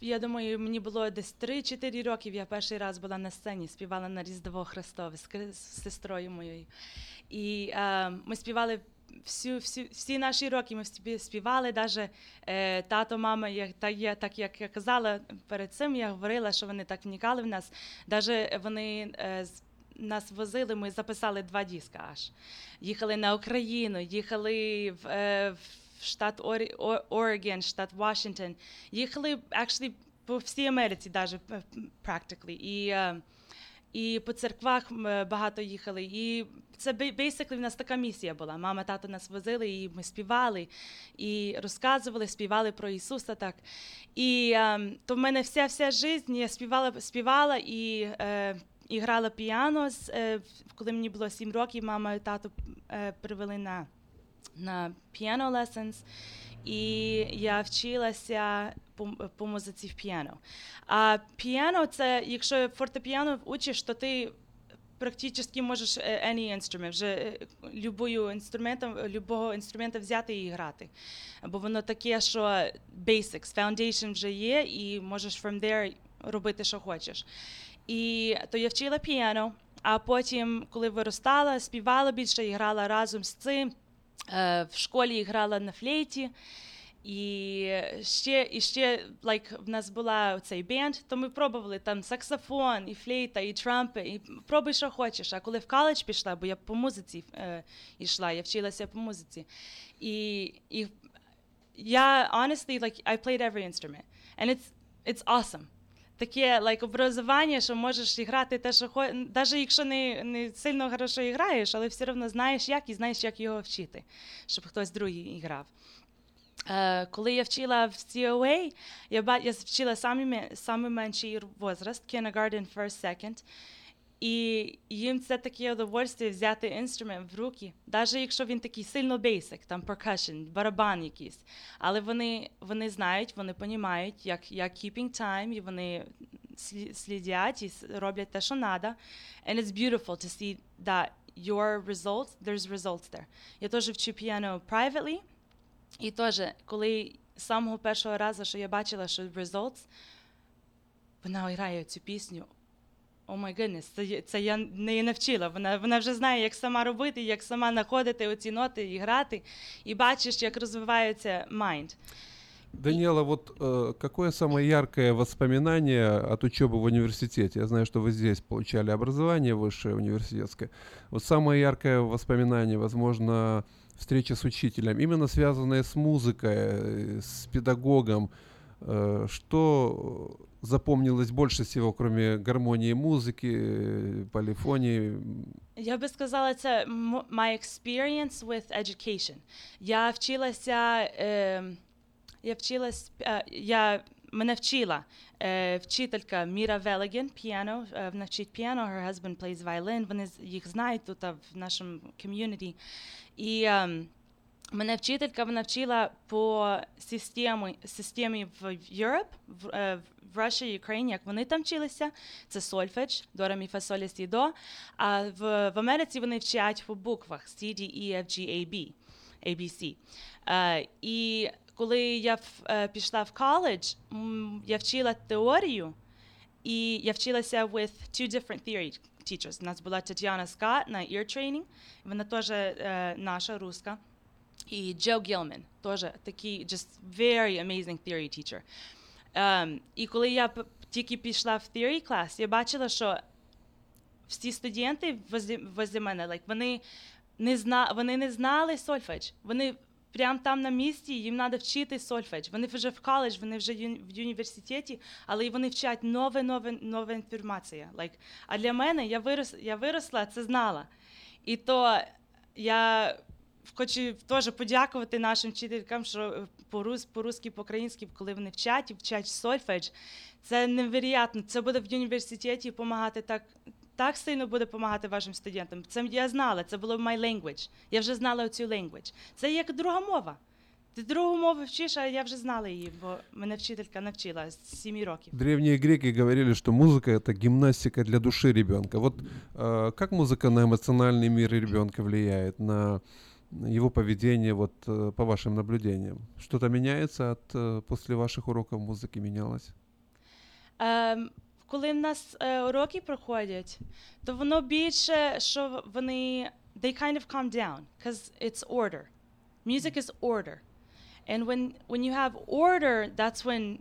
я думаю, мені було десь 3-4 років. Я перший раз була на сцені, співала на Різдво Христове з, сестрою моєю. І е, ми співали всю, всю, всі наші роки. Ми спі- співали, навіть е, тато, мама, як, так, я, так як я казала перед цим, я говорила, що вони так вникали в нас. Навіть вони е, нас возили, ми записали два диска аж. Їхали на Україну, їхали в, е, в штат Орегон, штат Вашингтон. Їхали actually, по всій Америці, навіть practically. І, е, і по церквах багато їхали. І це basically в нас така місія була. Мама, тато нас возили, і ми співали, і розказували, співали про Ісуса. Так. І е, то в мене вся вся життя я співала, співала і, е, і грала піано. Е, коли мені було 7 років, мама і тато е, привели на, на piano lessons. І я вчилася по, по музиці в піано. А піано це, якщо фортепіано учиш, то ти практично можеш е, any instrument, вже е, любою інструментом, любого інструмента взяти і грати. Бо воно таке, що basics, foundation вже є, і можеш from there робити, що хочеш. І то я вчила піано, а потім, коли виростала, співала більше і грала разом з цим. Е, В школі грала на флейті. І ще, і ще like, в нас була цей бенд, то ми пробували там саксофон, і флейта, і трампи, і пробуй, що хочеш. А коли в коледж пішла, бо я по музиці е, йшла, я вчилася по музиці. І, і я honestly, like, I played every instrument. And it's, it's awesome. Таке like, образування, що можеш грати те, що хо навіть якщо не, не сильно хорошо граєш, але все одно знаєш як і знаєш, як його вчити, щоб хтось другий грав. Е, коли я вчила в COA, я, я вчила самий, ме- самий менший возраст, kindergarten, first, second. І їм це таке удовольствие взяти інструмент в руки, навіть якщо він такий сильно basic, там percussion, барабан якийсь. Але вони, вони знають, вони розуміють, як, як keeping time, і вони слідять і роблять те, що треба. And it's beautiful to see that your results, there's results there. Я теж вчу піано privately, і теж, коли самого першого разу, що я бачила, що results, вона грає цю пісню. О май goodness, це, я- це я не навчила. Вона, вона вже знає, як сама робити, як сама знаходити оці ноти і грати, і бачиш, як розвивається mind. Даниэла, вот э, какое самое яркое воспоминание от учебы в университете? Я знаю, что вы здесь получали образование высшее университетское. Вот самое яркое воспоминание, возможно, встреча с учителем, именно связанная с музыкой, э, с педагогом. Э, что запомнилось больше всего, кроме гармонии музыки, э, полифонии? Я би сказала, це my experience with education. Я вчилася, е, я вчилась, е, я мене вчила е, вчителька Міра Велеген, піано, е, вона вчить піано, her husband plays violin, вони їх знають тут в нашому ком'юніті. І ем, мене вчителька вона вчила по системі, системі в Europe, в, е, Russia, Ukraine, як вони там вчилися. Це сольфедж, до, ре, мі, фа, соль, сі, до. А в, в Америці вони вчать по буквах C, D, E, F, G, A, B, ABC. Е, і коли я в- е, пішла в коледж, я вчила теорію, і я вчилася with two different theory teachers. У нас була Тетяна Скотт на ear training, вона теж е, наша руска. І Джо Гілмен, теж такий just very amazing theory teacher. Ем, і коли я тільки пішла в theory class, я бачила, що всі студенти возле, возле мене, like, вони, не зна, вони не знали сольфедж. Вони прямо там на місці, їм треба вчити сольфедж. Вони вже в коледж, вони вже в університеті, але вони вчать нове, нове, нова інформація. Like, а для мене я, вирос, я виросла, це знала. І то я хочу теж подякувати нашим вчителькам, що е, по-рус, по-русски, по-українськи, коли вони вчать і вчать сольфедж, це невероятно. Це буде в університеті допомагати так. Так сильно буде допомагати вашим студентам. Це я знала, це було my language. Я вже знала цю language. Це як друга мова. Ти другу мову вчиш, а я вже знала її, бо мене вчителька навчила з 7 років. Древние греки говорили, что музыка это гимнастика для души ребенка. Вот э, как музыка на эмоциональный мир ребенка влияет, на его поведение, вот э, по вашим наблюдениям? Что-то меняется от э, после ваших уроков музыки менялось? Ем, коли в нас е, уроки проходять, то воно більше, що вони they kind of calm down because it's order. Music is order. And when when you have order, that's when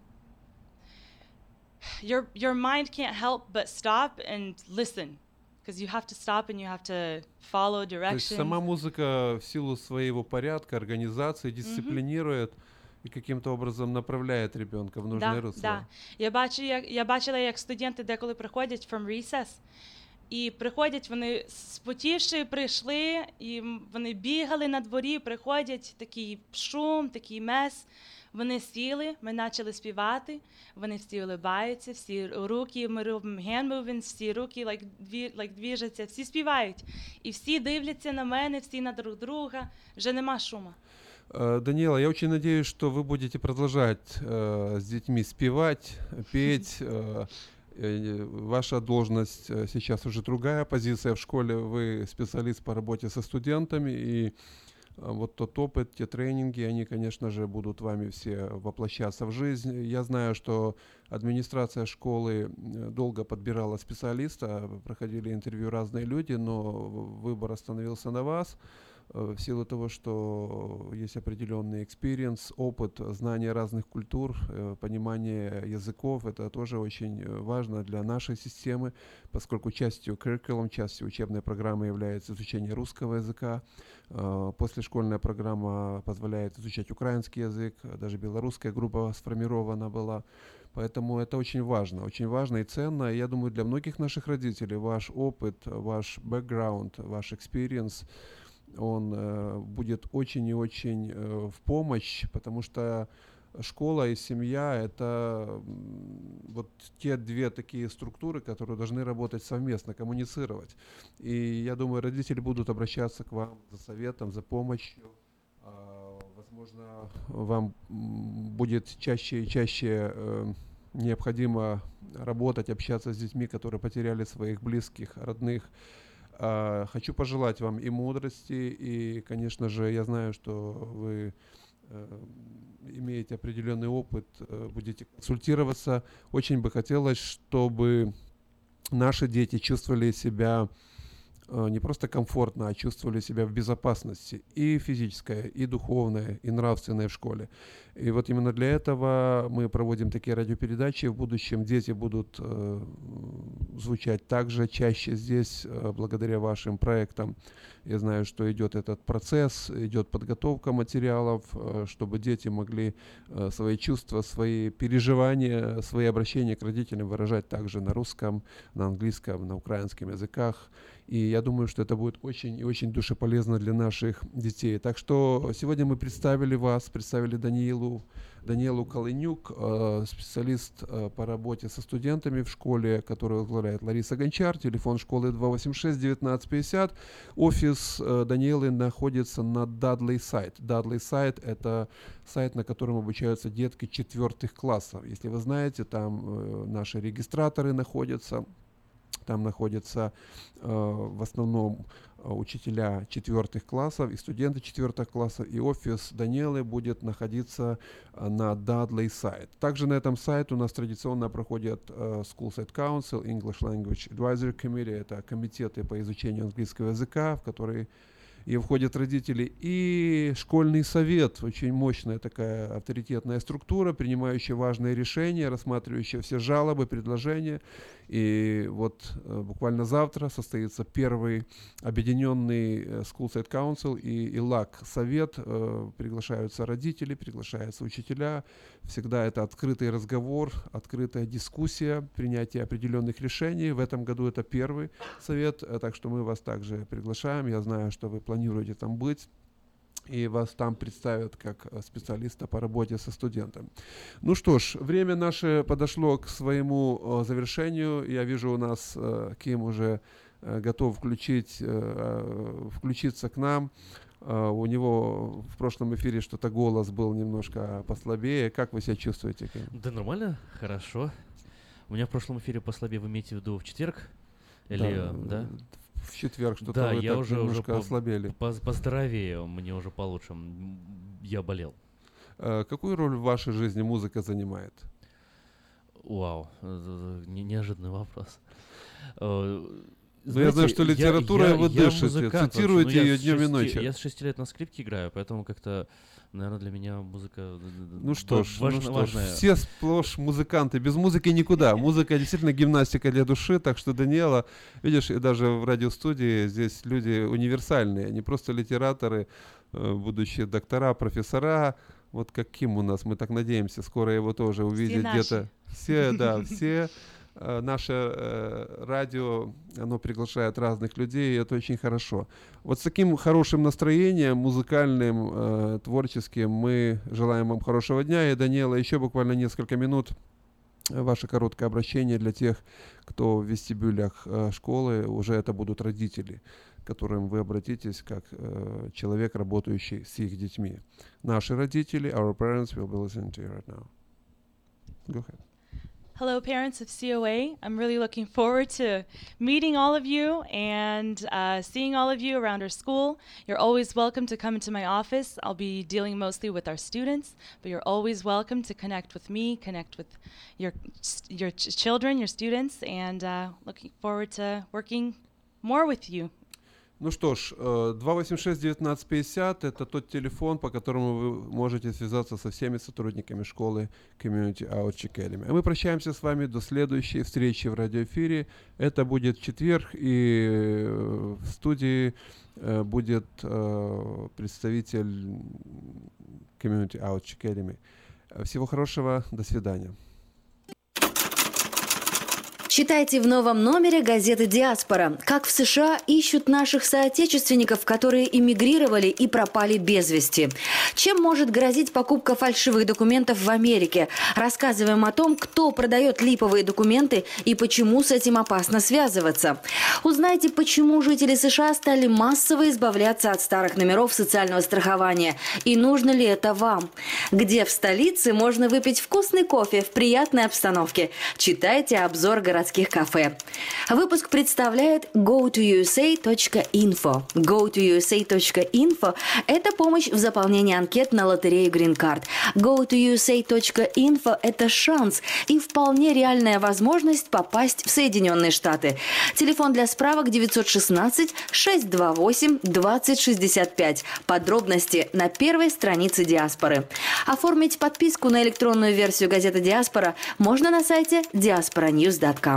your your mind can't help but stop and listen. Because you have to stop and you have to follow То есть directions. сама музыка в силу своего порядка, организации дисциплинирует и каким-то образом направляет ребенка в нужное Да, русло. да. Я, бачу, як, я бачила, як студенти деколи приходять from recess, і приходять вони спотівши, прийшли, і м, вони бігали на дворі, приходять такий шум, такий мес. Вони сіли, ми почали співати, вони всі улибаються, всі руки, ми робимо hand movements, всі руки like, дві, like, двіжаться, всі співають. І всі дивляться на мене, всі на друг друга, вже нема шуму. Э, Даниэла, я очень надеюсь, что вы будете продолжать э, с детьми спевать, петь. э, э, Ваша должность э, сейчас уже другая позиция в школе. Вы специалист по работе со студентами. И э, вот тот опыт, те тренинги, они, конечно же, будут вами все воплощаться в жизнь. Я знаю, что администрация школы э, долго подбирала специалиста, проходили интервью разные люди, но выбор остановился на вас в силу того, что есть определенный experience, опыт, знание разных культур, э, понимание языков. Это тоже очень э, важно для нашей системы, поскольку частью curriculum, частью учебной программы является изучение русского языка. Э, Послешкольная программа позволяет изучать украинский язык, даже белорусская группа сформирована была. Поэтому это очень важно, очень важно и ценно. Я думаю, для многих наших родителей ваш опыт, ваш бэкграунд, ваш experience, он э, будет очень и очень э, в помощь, потому что школа и семья – это вот те две такие структуры, которые должны работать совместно, коммуницировать. И я думаю, родители будут обращаться к вам за советом, за помощью. А, Возможно, вам будет чаще и чаще э, необходимо работать, общаться с детьми, которые потеряли своих близких, родных. А, Хочу пожелать вам и мудрости, и, конечно же, я знаю, что вы э, имеете определенный опыт, э, будете консультироваться. Очень бы хотелось, чтобы наши дети чувствовали себя не просто комфортно, а чувствовали себя в безопасности и физическое, и духовное, и нравственное в школе. И вот именно для этого мы проводим такие радиопередачи. В будущем дети будут э, звучать также чаще здесь, э, благодаря вашим проектам. Я знаю, что идет этот процесс, идет подготовка материалов, э, чтобы дети могли э, свои чувства, свои переживания, свои обращения к родителям выражать также на русском, на английском, на украинском языках. И я думаю, что это будет очень и очень душеполезно для наших детей. Так что сегодня мы представили вас, представили Даниилу, Даниэлу Колынюк, э, специалист э, по работе со студентами в школе, которую возглавляет Лариса Гончар. Телефон школы 286-1950. Офис э, Даниэлы находится на Дадли сайт. Дадли сайт – это сайт, на котором обучаются детки четвертых классов. Если вы знаете, там наши регистраторы находятся, Там находятся э, в основном э, учителя четвертых классов и студенты четвертых классов, и офис Даниэлы будет находиться э, на Dudley сайт. Также на этом сайте у нас традиционно проходят э, School Site Council, English Language Advisory Committee, это комитеты по изучению английского языка, в которые и входят родители, и школьный совет, очень мощная такая авторитетная структура, принимающая важные решения, рассматривающая все жалобы, предложения. И вот э, буквально завтра состоится первый объединенный э, School Site Council и ИЛАК совет. Э, приглашаются родители, приглашаются учителя. Всегда это открытый разговор, открытая дискуссия, принятие определенных решений. В этом году это первый совет, э, так что мы вас также приглашаем. Я знаю, что вы планируете там быть и вас там представят как э, специалиста по работе со студентом. Ну что ж, время наше подошло к своему э, завершению. Я вижу у нас Ким уже готов включить, включиться к нам. Э, у него в прошлом эфире что-то голос был немножко послабее. Как вы себя чувствуете? Да нормально, хорошо. У меня в прошлом эфире послабее, вы имеете в виду в четверг? Или, Да, да? в четверг что-то Да, вы я уже, уже немножко по- ослабели. по- поздоровее, мне уже получше. Я болел. Э, Какую роль в вашей жизни музыка занимает? Вау, не- неожиданный вопрос. Э, Ну, я знаю, что литературой вы дышите, музыкант вообще. цитируете Ну, я её с днём и ночью. Я с шести лет на скрипке играю, поэтому как-то, наверное, для меня музыка э, Ну что ж, важна- ну что ж, все сплошь музыканты, без музыки никуда. Музыка действительно гимнастика для души, так что, Даниэла, видишь, и даже в радиостудии здесь люди универсальные, не просто литераторы, э, будущие доктора, профессора, вот как Ким у нас, мы так надеемся, скоро его тоже увидеть где-то. Все, да, все э, наше э, радио, оно приглашает разных людей, и это очень хорошо. Вот с таким хорошим настроением, музыкальным, э, творческим, мы желаем вам хорошего дня. И, Даниэла, еще буквально несколько минут э, ваше короткое обращение для тех, кто в вестибюлях э, школы, уже это будут родители, к которым вы обратитесь как э, человек, работающий с их детьми. Наши родители, our parents will be listening to you right now. Go ahead. Hello, parents of COA. I'm really looking forward to meeting all of you and uh, seeing all of you around our school. You're always welcome to come into my office. I'll be dealing mostly with our students, but you're always welcome to connect with me, connect with your your ch- children, your students, and uh, looking forward to working more with you. Ну что ж, э, 286-1950 это тот телефон, по которому вы можете связаться со всеми сотрудниками школы Community Outreach Academy. А мы прощаемся с вами до следующей встречи в радиоэфире. Это будет четверг, и э, в студии э, будет э, представитель Community Outreach Academy. Э, Всего хорошего, до свидания. Читайте в новом номере газеты «Диаспора». Как в США ищут наших соотечественников, которые эмигрировали и пропали без вести. Чем может грозить покупка фальшивых документов в Америке? Рассказываем о том, кто продает липовые документы и почему с этим опасно связываться. Узнайте, почему жители США стали массово избавляться от старых номеров социального страхования. И нужно ли это вам? Где в столице можно выпить вкусный кофе в приятной обстановке? Читайте обзор городских кафе. Выпуск представляет go2usa.info. go2usa.info – это помощь в заполнении анкет на лотерею Green Card. go2usa.info – это шанс и вполне реальная возможность попасть в Соединенные Штаты. Телефон для справок 916 628 2065. Подробности на первой странице Диаспоры. Оформить подписку на электронную версию газеты Диаспора можно на сайте diasporanews.com.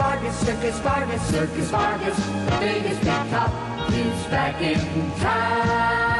Vargas, Circus Vargas, Circus Vargas. The biggest big top. He's back in town.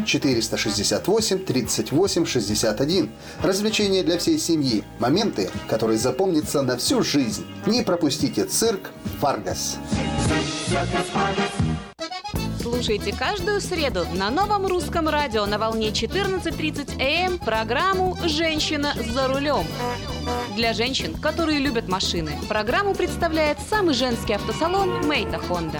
468 38 61. Развлечения для всей семьи. Моменты, которые запомнятся на всю жизнь. Не пропустите цирк Варгас. Слушайте каждую среду на новом русском радио на волне 14.30 АМ программу «Женщина за рулем». Для женщин, которые любят машины, программу представляет самый женский автосалон «Мейта Хонда».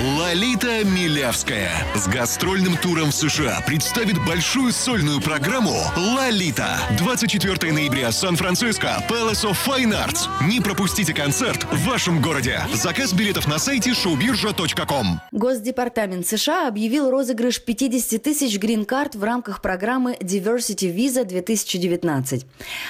Лолита Милявская с гастрольным туром в США представит большую сольную программу «Лолита». 24 ноября, Сан-Франциско, Palace of Fine Arts. Не пропустите концерт в вашем городе. Заказ билетов на сайте showbirja.com. Госдепартамент США объявил розыгрыш 50 тысяч грин-карт в рамках программы Diversity Visa 2019.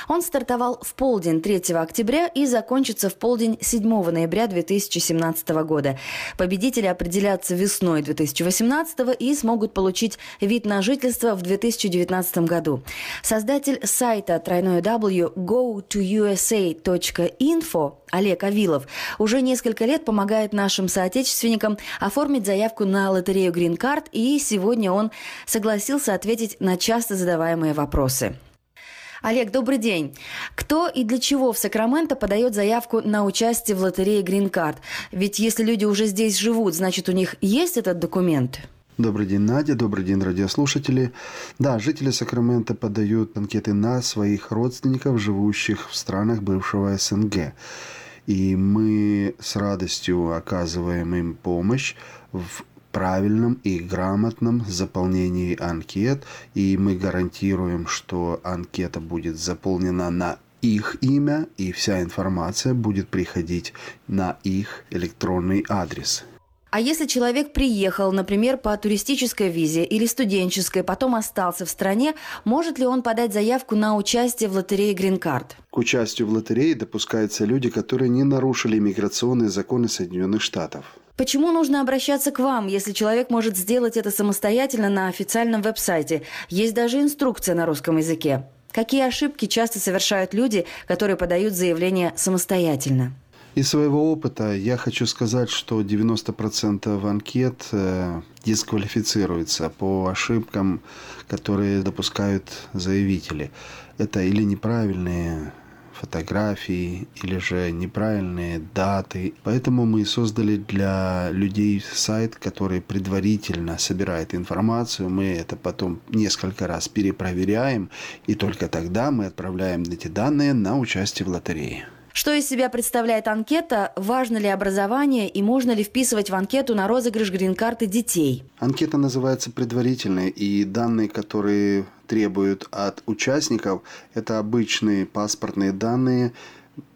Он стартовал в полдень 3 октября и закончится в полдень 7 ноября 2017 года. Победители определятся весной 2018 и смогут получить вид на жительство в 2019 году. Создатель сайта тройное W go2usa.info Олег Авилов уже несколько лет помогает нашим соотечественникам оформить заявку на лотерею Green Card, и сегодня он согласился ответить на часто задаваемые вопросы. Олег, добрый день. Кто и для чего в Сакраменто подает заявку на участие в лотерее Green Card? Ведь если люди уже здесь живут, значит у них есть этот документ? Добрый день, Надя. Добрый день, радиослушатели. Да, жители Сакрамента подают анкеты на своих родственников, живущих в странах бывшего СНГ. И мы с радостью оказываем им помощь в правильном и грамотном заполнении анкет, и мы гарантируем, что анкета будет заполнена на их имя, и вся информация будет приходить на их электронный адрес. А если человек приехал, например, по туристической визе или студенческой, потом остался в стране, может ли он подать заявку на участие в лотерее Card? К участию в лотерее допускаются люди, которые не нарушили миграционные законы Соединенных Штатов. Почему нужно обращаться к вам, если человек может сделать это самостоятельно на официальном веб-сайте? Есть даже инструкция на русском языке. Какие ошибки часто совершают люди, которые подают заявление самостоятельно? Из своего опыта я хочу сказать, что 90% анкет э, дисквалифицируется по ошибкам, которые допускают заявители. Это или неправильные фотографии, или же неправильные даты. Поэтому мы создали для людей сайт, который предварительно собирает информацию. Мы это потом несколько раз перепроверяем, и только тогда мы отправляем эти данные на участие в лотерее. Что из себя представляет анкета, важно ли образование и можно ли вписывать в анкету на розыгрыш грин-карты детей? Анкета называется предварительной, и данные, которые требуют от участников, это обычные паспортные данные,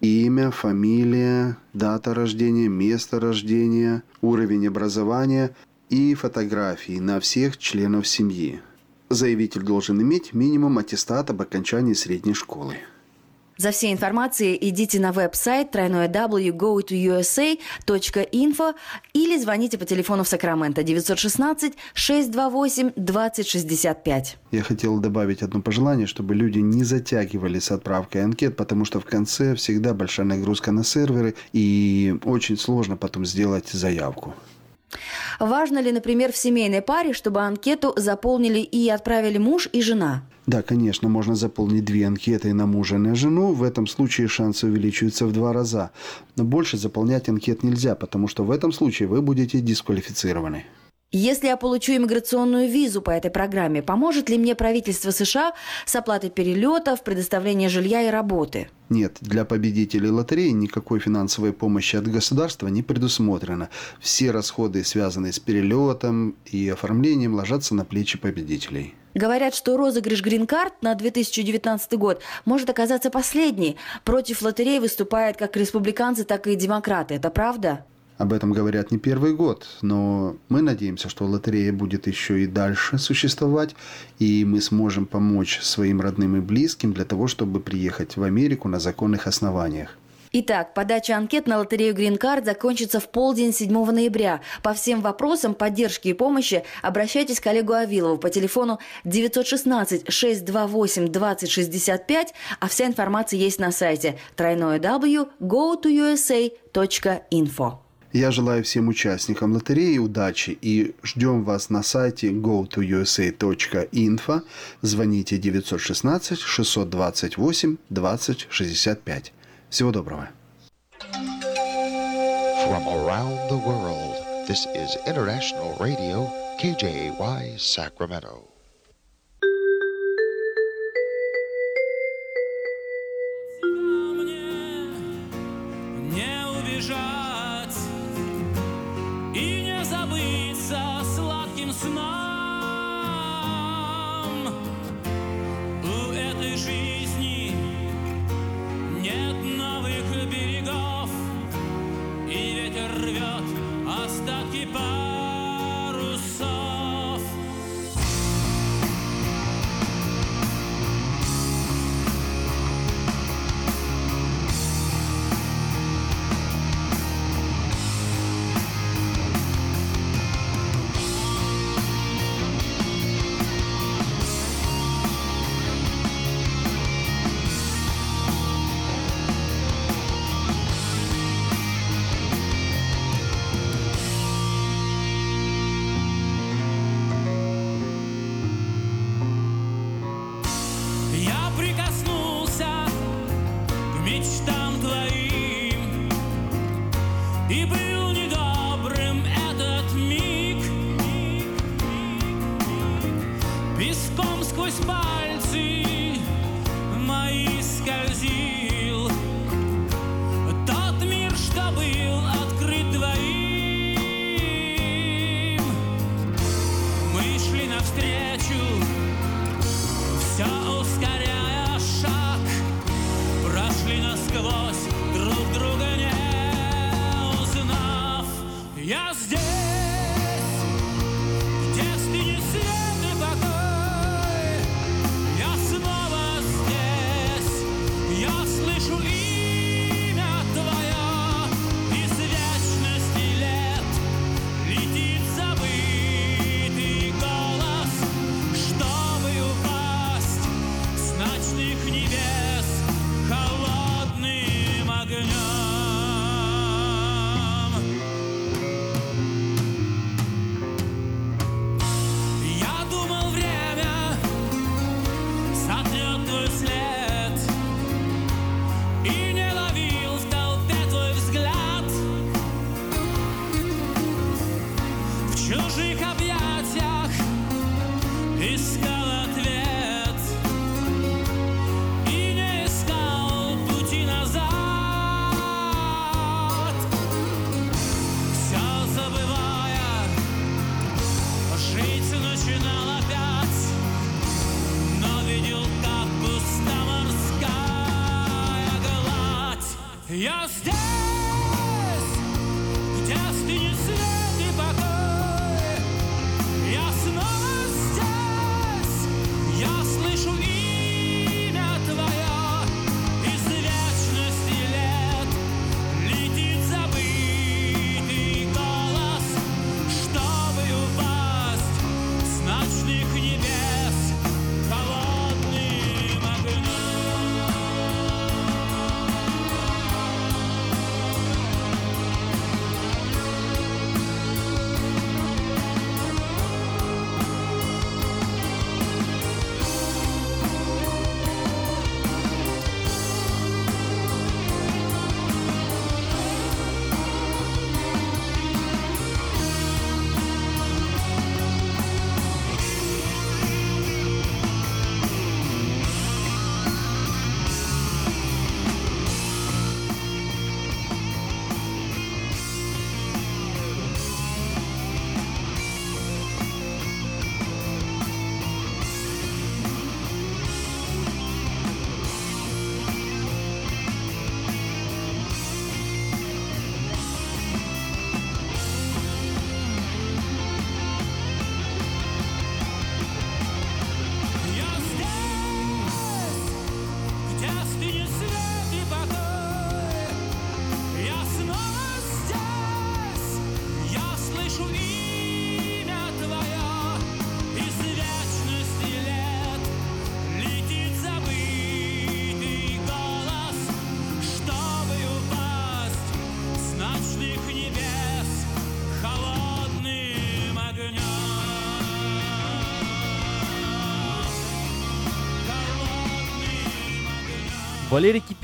имя, фамилия, дата рождения, место рождения, уровень образования и фотографии на всех членов семьи. Заявитель должен иметь минимум аттестат об окончании средней школы. За всей информацией идите на веб-сайт тройное www.go2usa.info или звоните по телефону в Сакраменто 916-628-2065. Я хотел добавить одно пожелание, чтобы люди не затягивали с отправкой анкет, потому что в конце всегда большая нагрузка на серверы и очень сложно потом сделать заявку. Важно ли, например, в семейной паре, чтобы анкету заполнили и отправили муж и жена? Да, конечно, можно заполнить две анкеты на мужа и на жену. В этом случае шансы увеличиваются в два раза. Но больше заполнять анкет нельзя, потому что в этом случае вы будете дисквалифицированы. Если я получу иммиграционную визу по этой программе, поможет ли мне правительство США с оплатой перелетов, предоставлением жилья и работы? Нет, для победителей лотереи никакой финансовой помощи от государства не предусмотрено. Все расходы, связанные с перелетом и оформлением, ложатся на плечи победителей. Говорят, что розыгрыш грин-карт на 2019 год может оказаться последний. Против лотереи выступают как республиканцы, так и демократы. Это правда? Об этом говорят не первый год, но мы надеемся, что лотерея будет еще и дальше существовать, и мы сможем помочь своим родным и близким для того, чтобы приехать в Америку на законных основаниях. Итак, подача анкет на лотерею Green Card закончится в полдень 7 ноября. По всем вопросам поддержки и помощи обращайтесь к Олегу Авилову по телефону 916-628-2065, а вся информация есть на сайте www.go2usa.info. Я желаю всем участникам лотереи удачи и ждем вас на сайте go2usa.info. Звоните 916 628 2065. Всего доброго. From around the world, this is International Radio, KJY Sacramento.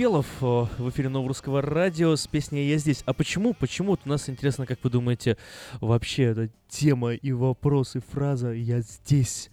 Кипелов э, в эфире Нового Русского Радио с песней «Я здесь». А почему? Почему вот у нас интересно, как вы думаете, вообще эта тема и вопрос, и фраза «Я здесь»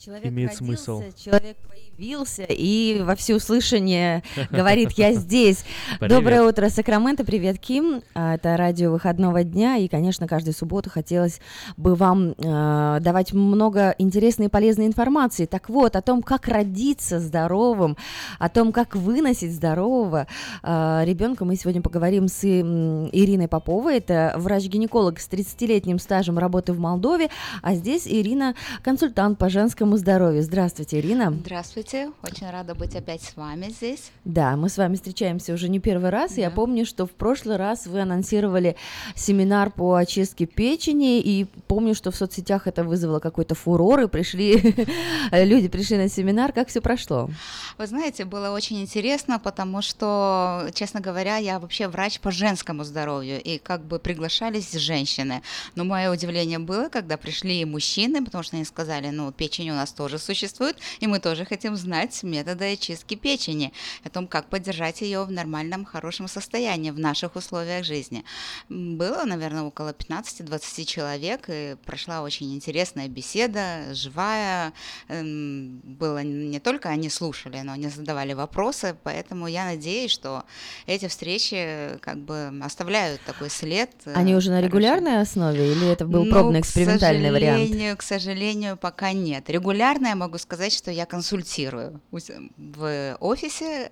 Человек имеет родился, смысл? Человек появился и во всеуслышание говорит «Я здесь». Привет. Доброе утро, Сакраменто. Привет, Ким. А, Это радио выходного дня. И, конечно, каждую субботу хотелось бы вам э, давать много интересной и полезной информации. Так вот, о том, как родиться здоровым, о том, как выносить здорового э, ребенка, мы сегодня поговорим с Ириной Поповой. Это врач-гинеколог с 30-летним стажем работы в Молдове. А здесь Ирина, консультант по женскому здоровью. Здравствуйте, Ирина. Здравствуйте, очень рада быть опять с вами здесь. Да, мы с вами встречаемся уже не первый раз. Я помню, что в прошлый раз вы анонсировали семинар по очистке печени, и помню, что в соцсетях это вызвало какой-то фурор, и пришли люди пришли на семинар. Как все прошло? Вы знаете, было очень интересно, потому что, честно говоря, я вообще врач по женскому здоровью, и как бы приглашались женщины. Но мое удивление было, когда пришли мужчины, потому что они сказали, ну, печень у нас тоже существует, и мы тоже хотим знать методы очистки печени, о том, как поддержать ее в нормальном, хорошем состоянии в наших условиях жизни. Было, наверное, около 15-20 человек, и прошла очень интересная беседа, живая. Эм, Было не только они слушали, но они задавали вопросы, поэтому я надеюсь, что эти встречи как бы оставляют такой след. э, Они уже на регулярной основе или это был Ну, пробный к экспериментальный вариант? сожалению, К сожалению, пока нет. Регулярно я могу сказать, что я консультирую в офисе,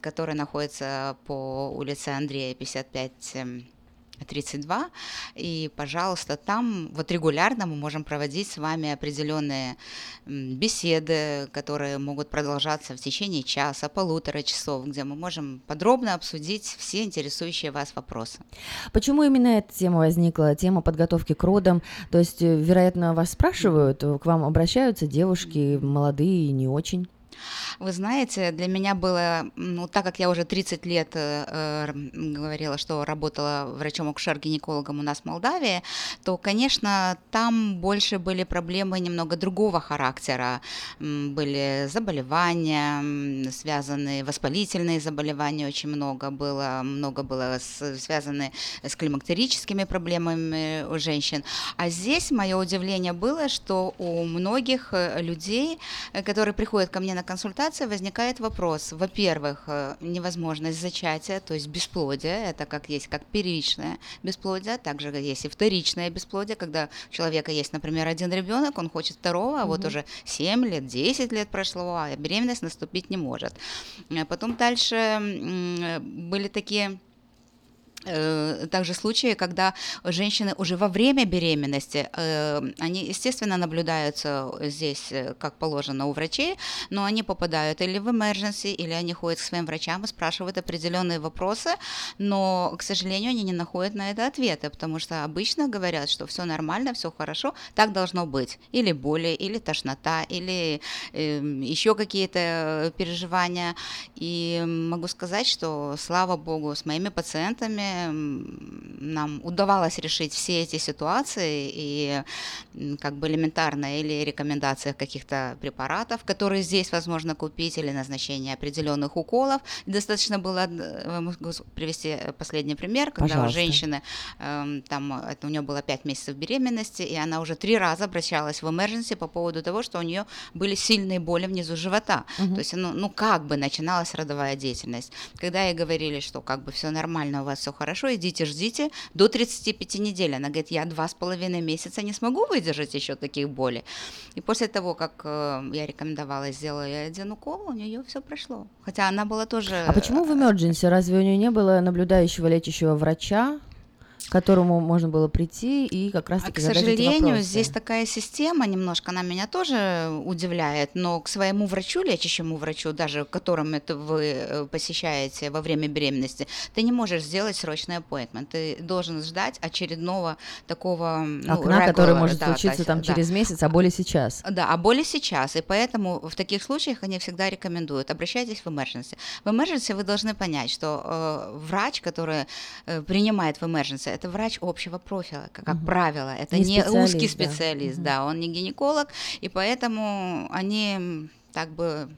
который находится по улице Андрея 55 м, 32, и, пожалуйста, там вот регулярно мы можем проводить с вами определенные беседы, которые могут продолжаться в течение часа, полутора часов, где мы можем подробно обсудить все интересующие вас вопросы. Почему именно эта тема возникла, тема подготовки к родам? То есть, э, вероятно, вас спрашивают, к вам обращаются девушки молодые не очень? Вы знаете, для меня было, ну, так как я уже 30 лет э, говорила, что работала врачом-акушер-гинекологом у нас в Молдавии, то, конечно, там больше были проблемы немного другого характера. Были заболевания, связанные, воспалительные заболевания очень много было, много было с- связаны с климактерическими проблемами у женщин. А здесь мое удивление было, что у многих э, людей, э, которые приходят ко мне на консультацию, возникает вопрос. Во-первых, э, невозможность зачатия, то есть бесплодие, это как есть как первичное бесплодие, также есть и вторичное бесплодие, когда у человека есть, например, один ребенок, он хочет второго, а вот Мгм. уже 7 лет, 10 лет прошло, а беременность наступить не может. Э, Потом дальше э, были такие также случаи, когда женщины уже во время беременности, э, они, естественно, наблюдаются здесь, э, как положено, у врачей, но они попадают или в emergency, или они ходят к своим врачам и спрашивают определенные вопросы, но, к сожалению, они не находят на это ответы, потому что обычно говорят, что все нормально, все хорошо, так должно быть. Или боли, или тошнота, или эм, еще какие-то переживания. И могу сказать, что, слава богу, с моими пациентами нам удавалось решить все эти ситуации и как бы элементарно или рекомендация каких-то препаратов, которые здесь возможно купить, или назначение определенных уколов. Достаточно было э, привести э, последний пример, когда у Пожалуйста. женщины эм, там это у нее было 5 месяцев беременности, и она уже три раза обращалась в emergency по поводу того, что у нее были сильные боли внизу живота. Мгм. То есть, ну, ну как бы начиналась родовая деятельность. Когда ей говорили, что как бы все нормально, у вас все хорошо, идите, ждите до 35 недель. Она говорит, я два с половиной месяца не смогу выдержать еще таких болей. И после того, как э, я рекомендовала, сделала ей один укол, у нее все прошло. Хотя она была тоже... А почему в emergency? Разве у нее не было наблюдающего лечащего врача, к которому можно было прийти и как А, раз-таки к задать эти сожалению, здесь такая система немножко, она меня тоже удивляет, но к своему врачу, лечащему врачу, даже которым это вы э, посещаете во время беременности, ты не можешь сделать срочный appointment. Ты должен ждать очередного такого ну, Окна, regular, может да, случиться то там да. через месяц, а боли сейчас. Да, а боли сейчас, и поэтому в таких случаях они всегда рекомендуют, обращайтесь в emergency. В emergency вы должны понять, что э, врач, который э, принимает в emergency, это врач общего профиля, как, как Мгм. правило, это Не не, специалист, узкий да. специалист, да. он не гинеколог, и поэтому они так бы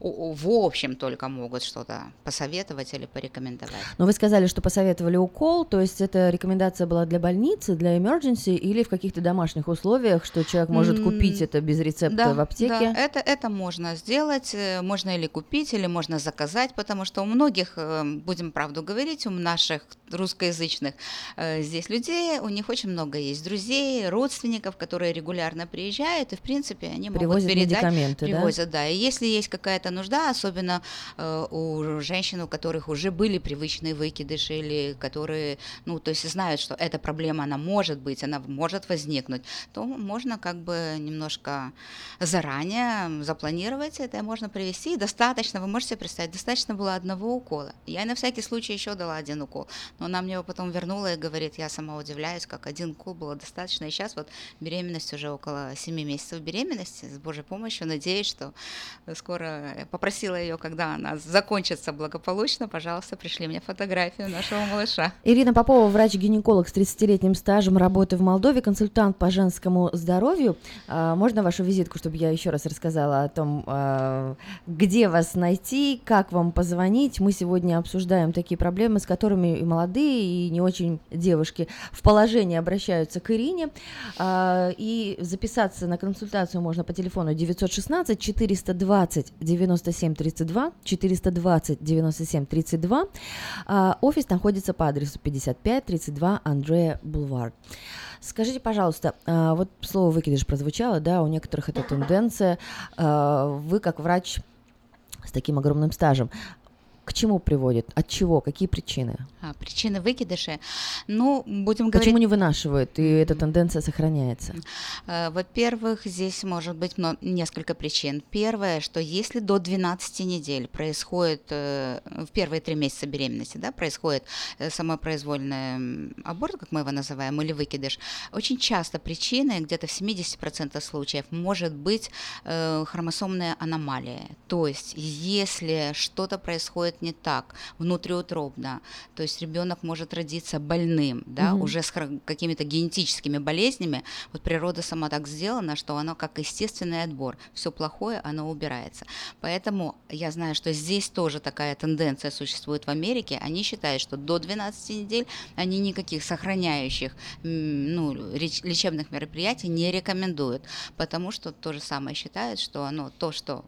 в общем только могут что-то посоветовать или порекомендовать. Но вы сказали, что посоветовали укол, то есть эта рекомендация была для больницы, для emergency или в каких-то домашних условиях, что человек может купить это без рецепта Да, в аптеке? да, это, это можно сделать, э, можно или купить, или можно заказать, потому что у многих, э, будем правду говорить, у наших русскоязычных э, здесь людей, у них очень много есть друзей, родственников, которые регулярно приезжают, и, в принципе, они могут Привозят передать. медикаменты, да? привозят, да? И если есть какая-то нужда, особенно э, у женщин, у которых уже были привычные выкидыши, или которые, ну, то есть знают, что эта проблема, она может быть, она может возникнуть, то можно как бы немножко заранее запланировать это, можно привести. И достаточно, вы можете представить, достаточно было одного укола. Я на всякий случай еще дала один укол, но она мне его потом вернула и говорит, я сама удивляюсь, как один укол было достаточно. И сейчас вот беременность уже около 7 месяцев беременности, с Божьей помощью, надеюсь, что скоро я попросила ее, когда она закончится благополучно, пожалуйста, пришли мне фотографию нашего малыша. Ирина Попова, врач-гинеколог с 30-летним стажем работы в Молдове, консультант по женскому здоровью. А, Можно вашу визитку, чтобы я еще раз рассказала о том, а, где вас найти, как вам позвонить? Мы сегодня обсуждаем такие проблемы, с которыми и молодые, и не очень девушки в положении обращаются к Ирине. А, И записаться на консультацию можно по телефону 916 420 97 32, 420 97 32. А, Офис находится по адресу 55 32 Андрея Бульвар. Скажите, пожалуйста, а, вот слово выкидыш прозвучало, да, у некоторых это тенденция. А, Вы как врач с таким огромным стажем, к чему приводит? От чего? Какие причины? А, причины выкидышей. Ну, будем говорить... Почему не вынашивают, и эта тенденция сохраняется? Э, Во-первых, здесь может быть несколько причин. Первое, что если до 12 недель происходит, э, в первые три месяца беременности, да, происходит э, самопроизвольный аборт, как мы его называем, или выкидыш, очень часто причиной, где-то в 70% случаев, может быть хромосомная аномалия. То есть, если что-то происходит не так внутриутробно, то есть ребенок может родиться больным, да, Мгм. уже с какими-то генетическими болезнями, вот природа сама так сделана, что оно как естественный отбор. Все плохое, оно убирается. Поэтому я знаю, что здесь тоже такая тенденция существует в Америке. Они считают, что до 12 недель они никаких сохраняющих ну, лечебных мероприятий не рекомендуют, потому что то же самое считают, что оно то, что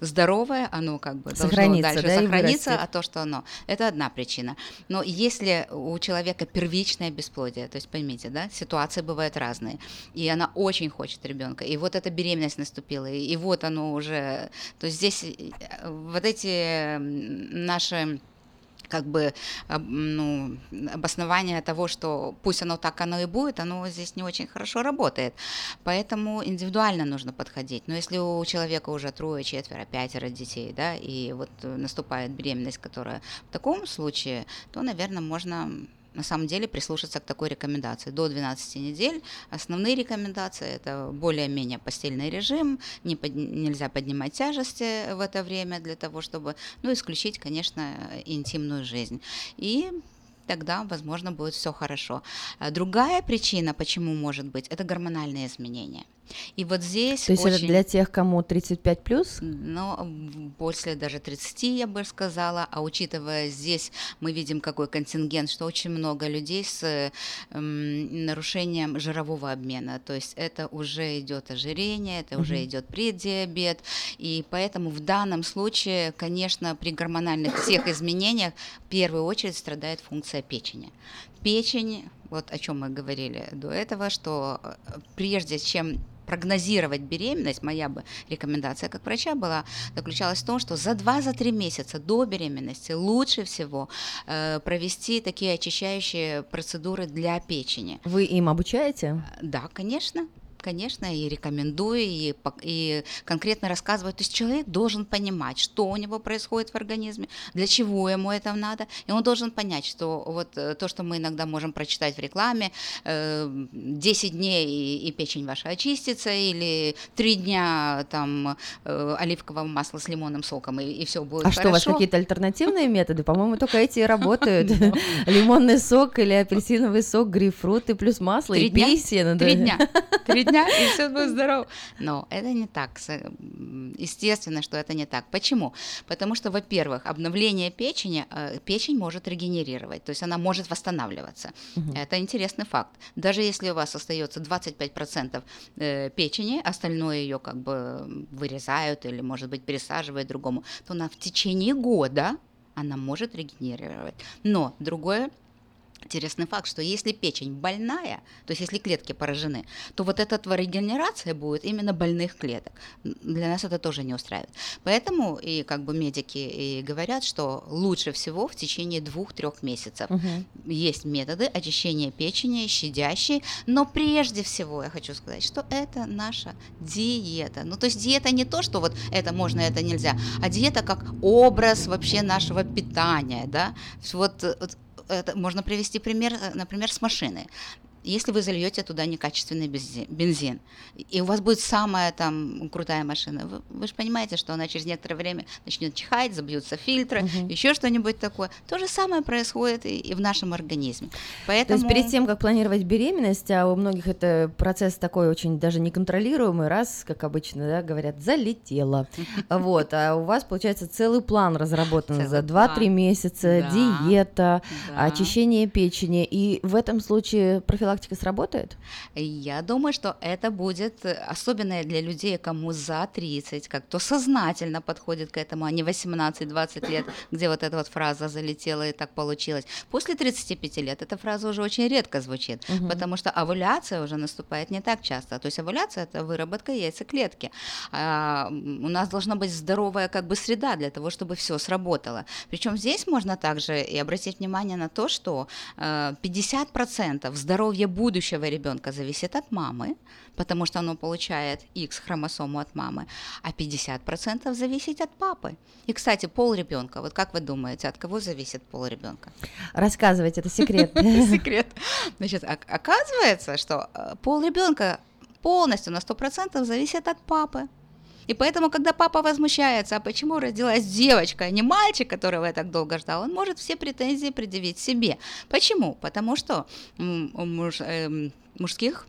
здоровое, оно как бы должно Сохранится, дальше да, сохраниться, а то, что оно, это одна причина. Но если у человека первичное бесплодие, то есть поймите, да, ситуации бывают разные, и она очень хочет ребенка, и вот эта беременность наступила, и, и вот оно уже, то есть здесь э, вот эти наши как бы ну, обоснование того, что пусть оно так оно и будет, оно здесь не очень хорошо работает. Поэтому индивидуально нужно подходить. Но если у человека уже трое, четверо, пятеро детей, да, и вот наступает беременность, которая в таком случае, то, наверное, можно на самом деле прислушаться к такой рекомендации. До 12 недель основные рекомендации – это более-менее постельный режим, не под- нельзя поднимать тяжести в это время для того, чтобы ну, исключить, конечно, интимную жизнь. И тогда, возможно, будет все хорошо. А Другая причина, почему может быть, это гормональные изменения. И вот здесь То есть это очень- для тех, кому 35 плюс? м, после даже 30, я бы сказала, а учитывая здесь, мы видим какой контингент, что очень много людей с э, м, нарушением жирового обмена, то есть это уже идет ожирение, это уже Мгм. идет преддиабет, и поэтому в данном случае, конечно, при гормональных всех изменениях в первую очередь страдает функция печени. Печень, вот о чем мы говорили до этого, что э, прежде чем прогнозировать беременность, моя бы рекомендация как врача была, заключалась в том, что за 2-3 месяца до беременности лучше всего э, провести такие очищающие процедуры для печени. Вы им обучаете? Да, конечно. Конечно, и рекомендую, и, и конкретно рассказываю. То есть человек должен понимать, что у него происходит в организме, для чего ему это надо. И он должен понять, что вот э, то, что мы иногда можем прочитать в рекламе, э, 10 дней и, и печень ваша очистится, или 3 дня там э, оливкового масла с лимонным соком, и, и все будет А хорошо. что, у вас какие-то альтернативные методы? По-моему, только эти и работают. Лимонный сок или апельсиновый сок, грейпфрут и плюс масло и песен. Три дня. Три дня, и все будет здорово. Но это не так. Естественно, что это не так. Почему? Потому что, во-первых, обновление печени, э, печень может регенерировать, то есть она может восстанавливаться. Это интересный факт. Даже если у вас остается 25% э, печени, остальное ее как бы вырезают или, может быть, пересаживают другому, то она в течение года она может регенерировать. Но другое Интересный факт, что если печень больная, то есть если клетки поражены, то вот эта регенерация будет именно больных клеток. Для нас это тоже не устраивает. Поэтому и как бы медики и говорят, что лучше всего в течение двух-трех месяцев. Мгм. Есть методы очищения печени, щадящие, но прежде всего я хочу сказать, что это наша диета. Ну, то есть диета не то, что вот это можно, это нельзя, а диета как образ вообще нашего питания, да. Вот, вот это можно привести пример, э, например, с машины. Если вы зальете туда некачественный бензи- бензин, и у вас будет самая там крутая машина, вы, вы же понимаете, что она через некоторое время начнет чихать, забьются фильтры, еще что-нибудь такое. То же самое происходит и, и в нашем организме. То Поэтому... есть перед тем, как планировать беременность, а у многих это процесс такой очень даже неконтролируемый, раз, как обычно, да, говорят, залетела. Вот, а у вас, получается, целый план разработан за 2-3 план. месяца, диета, очищение печени. И в этом случае профилактика сработает? Я думаю, что это будет э, особенно для людей, кому за 30, как кто сознательно подходит к этому, а не 18-20 лет, где вот эта вот фраза залетела и так получилось. После 35 лет эта фраза уже очень редко звучит, Мгм. потому что овуляция уже наступает не так часто. То есть овуляция – это выработка яйцеклетки. А, у нас должна быть здоровая как бы среда для того, чтобы все сработало. Причем здесь можно также и обратить внимание на то, что э, 50% здоровья будущего ребенка зависит от мамы, потому что оно получает X хромосому от мамы, а 50% зависит от папы. И, кстати, пол ребенка. Вот как вы думаете, от кого зависит пол ребенка? Рассказывайте, это секрет. Секрет. Значит, ок- оказывается, что э, пол ребенка полностью на 100% зависит от папы. И поэтому, когда папа возмущается, а почему родилась девочка, а не мальчик, которого я так долго ждал, он может все претензии предъявить себе. Почему? Потому что муж- эм, мужских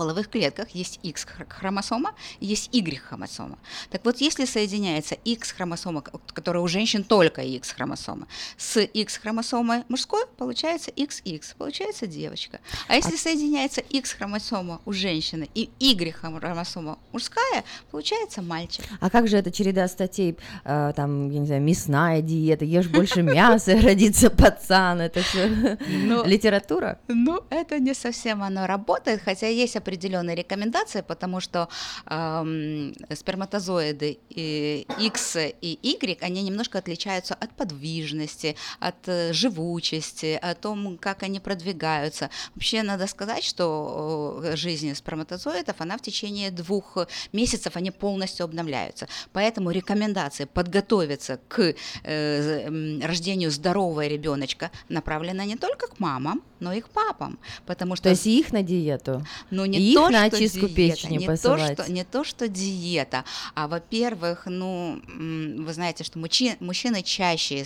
половых клетках есть X хр- хромосома и есть Y хромосома. Так вот, если соединяется X хромосома, к- которая у женщин только X хромосома, с X хромосомой мужской, получается XX, получается девочка. А если соединяется X хромосома у женщины и Y хромосома мужская, получается мальчик. А как же эта череда статей, э, там, я не знаю, мясная диета, ешь больше мяса, родится пацан, это все Ну, литература? Ну, это не совсем оно работает, хотя есть определенные рекомендации, потому что эм, сперматозоиды и X и Y, они немножко отличаются от подвижности, от э, живучести, о том, как они продвигаются. Вообще надо сказать, что э, жизнь сперматозоидов, она в течение двух месяцев, они полностью обновляются. Поэтому рекомендации подготовиться к э, рождению здорового ребеночка направлена не только к мамам, но и к папам, потому что То есть их на диету? ну, не И их то, на очистку диета, печени не то, посылать? что, не то, что диета, а, во-первых, ну, вы знаете, что мужчи- мужчины чаще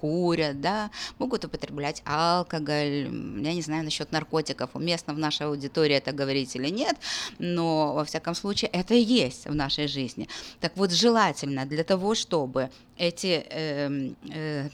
курят, да, могут употреблять алкоголь, я не знаю насчет наркотиков, уместно в нашей аудитории это говорить или нет, но, во всяком случае, это есть в нашей жизни. Так вот, желательно для того, чтобы эти эм, э,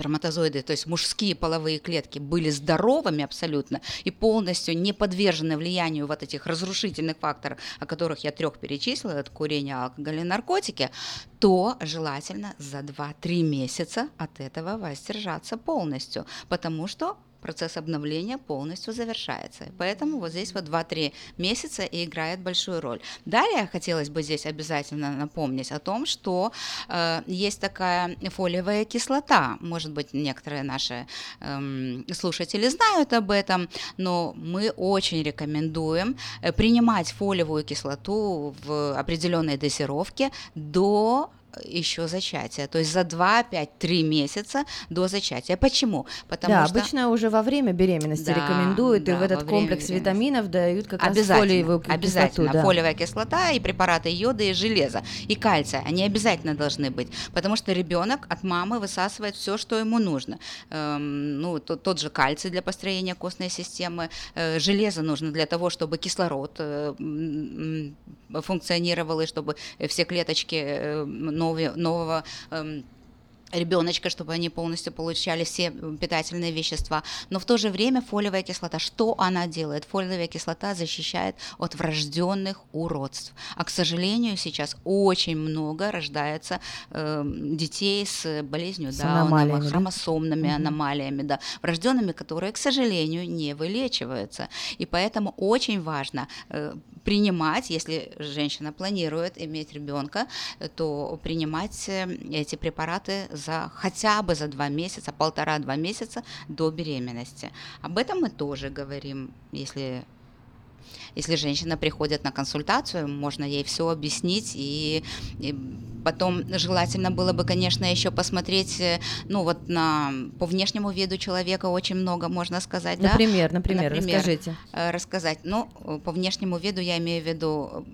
сперматозоиды, то есть мужские половые клетки, были здоровыми абсолютно и полностью не подвержены влиянию вот этих разрушительных факторов, о которых я трех перечислила, это курение, алкоголь и наркотики, то желательно за 2-3 месяца от этого воздержаться полностью, потому что процесс обновления полностью завершается. Поэтому вот здесь вот 2-3 месяца и играет большую роль. Далее хотелось бы здесь обязательно напомнить о том, что э, есть такая фолиевая кислота. Может быть, некоторые наши эм, слушатели знают об этом, но мы очень рекомендуем э, принимать фолиевую кислоту в определенной дозировке до еще зачатия, то есть за 2, 5, 3 месяца до зачатия. Почему? Потому да, что обычно уже во время беременности Да, рекомендуют, и да, в этот комплекс витаминов дают как раз фолиевую кислоту. обязательно да. фолиевая кислота и препараты йода и железа и кальция, они обязательно должны быть, потому что ребенок от мамы высасывает все, что ему нужно. Эм, ну тот, тот же кальций для построения костной системы, э, железо нужно для того, чтобы кислород э, функционировал и чтобы все клеточки э, нового эм, ребеночка, чтобы они полностью получали все питательные вещества. Но в то же время фолиевая кислота, что она делает? Фолиевая кислота защищает от врожденных уродств. А, к сожалению, сейчас очень много рождается э, детей с болезнью С Дауна, аномалиями, да? хромосомными Мгм. аномалиями, да, врожденными, которые, к сожалению, не вылечиваются. И поэтому очень важно э, принимать, если женщина планирует иметь ребенка, э, то принимать э, эти препараты за хотя бы за два месяца, полтора-два месяца до беременности. Об этом мы тоже говорим, если если женщина приходит на консультацию, можно ей все объяснить и, и потом желательно было бы, конечно, еще посмотреть, э, ну вот на по внешнему виду человека очень много можно сказать, да? Например, например, расскажите. э, рассказать. Ну, по внешнему виду я имею в виду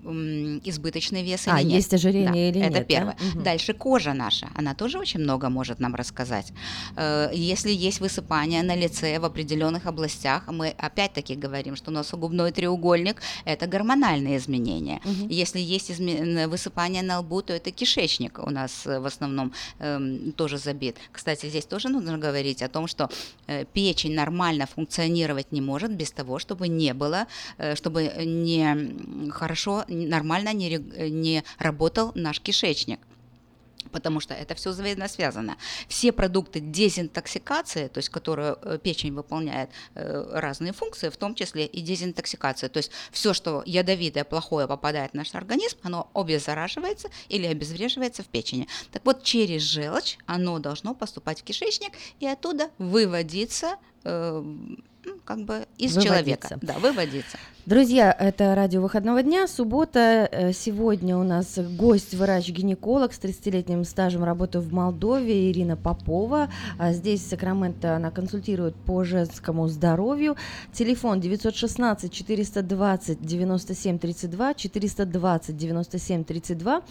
избыточный вес А, или нет. есть ожирение Да, или Это нет, да? первое. Мгм. Дальше кожа наша, она тоже очень много может нам рассказать. Э, Если есть высыпание на лице в определенных областях, мы опять-таки говорим, что носогубной треугольник – это гормональные изменения. Мгм. Если есть изме- высыпание на лбу, то это кишечник у нас э, в основном эм, тоже забит. Кстати, здесь тоже нужно говорить о том, что э, печень нормально функционировать не может без того, чтобы не было, э, чтобы не хорошо, нормально не, не работал наш кишечник потому что это все взаимосвязано. Все продукты дезинтоксикации, то есть которые э, печень выполняет э, разные функции, в том числе и дезинтоксикация. То есть все, что ядовитое, плохое попадает в наш организм, оно обеззараживается или обезвреживается в печени. Так вот, через желчь оно должно поступать в кишечник и оттуда выводиться э, как бы из Выводиться. человека. Да, выводиться. Друзья, это радио выходного дня, суббота. Э, Сегодня у нас гость, врач-гинеколог с 30-летним стажем работы в Молдове Ирина Попова. А Здесь в Сакраменто она консультирует по женскому здоровью. Телефон 916 420 97 32, 420 97 32.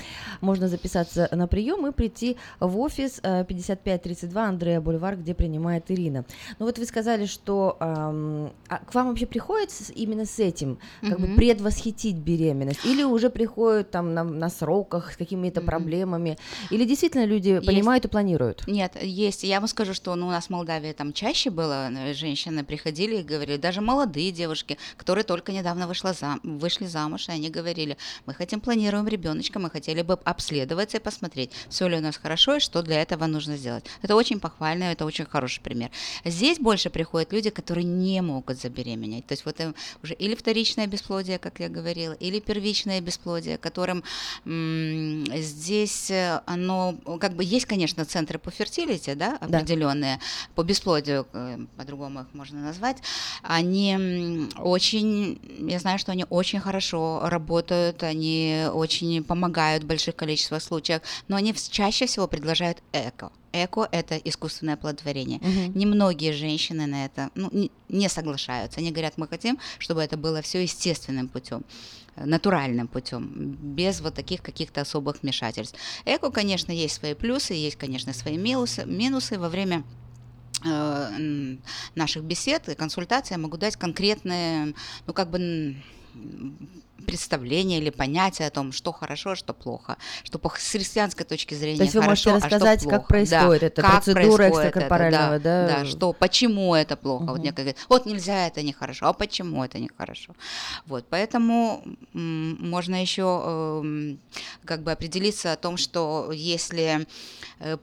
Можно записаться на прием и прийти в офис э, 5532 Андрея Бульвар, где принимает Ирина. Ну вот вы сказали, что а к вам вообще приходит с- именно с этим, как бы Мгм. предвосхитить беременность, или уже приходят там на, на сроках с какими-то проблемами, или действительно люди Есть. понимают и планируют? Нет, есть. Я вам скажу, что ну, у нас в Молдавии там чаще было, э, женщины приходили и говорили, даже молодые девушки, которые только недавно вышла зам- вышли замуж, и они говорили, мы хотим, планируем ребеночка, мы хотели бы обследоваться и посмотреть, все ли у нас хорошо и что для этого нужно сделать. Это очень похвально, это очень хороший пример. Здесь больше приходят люди, которые не могут забеременеть. То есть вот им уже или вторичное бесплодие, как я говорила, или первичное бесплодие, которым здесь э, оно, как бы есть, конечно, центры по фертилити, да, Да. определенные, по бесплодию, э, по-другому их можно назвать, они очень, я знаю, что они очень хорошо работают, они очень помогают в больших количествах случаев, но они чаще всего предложают эко. Эко – это искусственное оплодотворение. Мгм. Немногие женщины на это ну, не, не соглашаются. Они говорят, мы хотим, чтобы это было все естественным путем, натуральным путем, без вот таких каких-то особых вмешательств. Эко, конечно, есть свои плюсы, есть, конечно, свои минусы. минусы во время э, наших бесед и консультаций я могу дать конкретные, ну, как бы представление или понятие о том, что хорошо, а что плохо, что по с христианской точки зрения То есть вы хорошо, можете а что рассказать, как плохо. происходит да, эта как процедура происходит это, экстракорпорального, да? да, что, почему это плохо. Вот Мгм. мне говорят, вот нельзя, это нехорошо, а почему это нехорошо? Вот, поэтому можно еще эм, как бы определиться о том, что если э,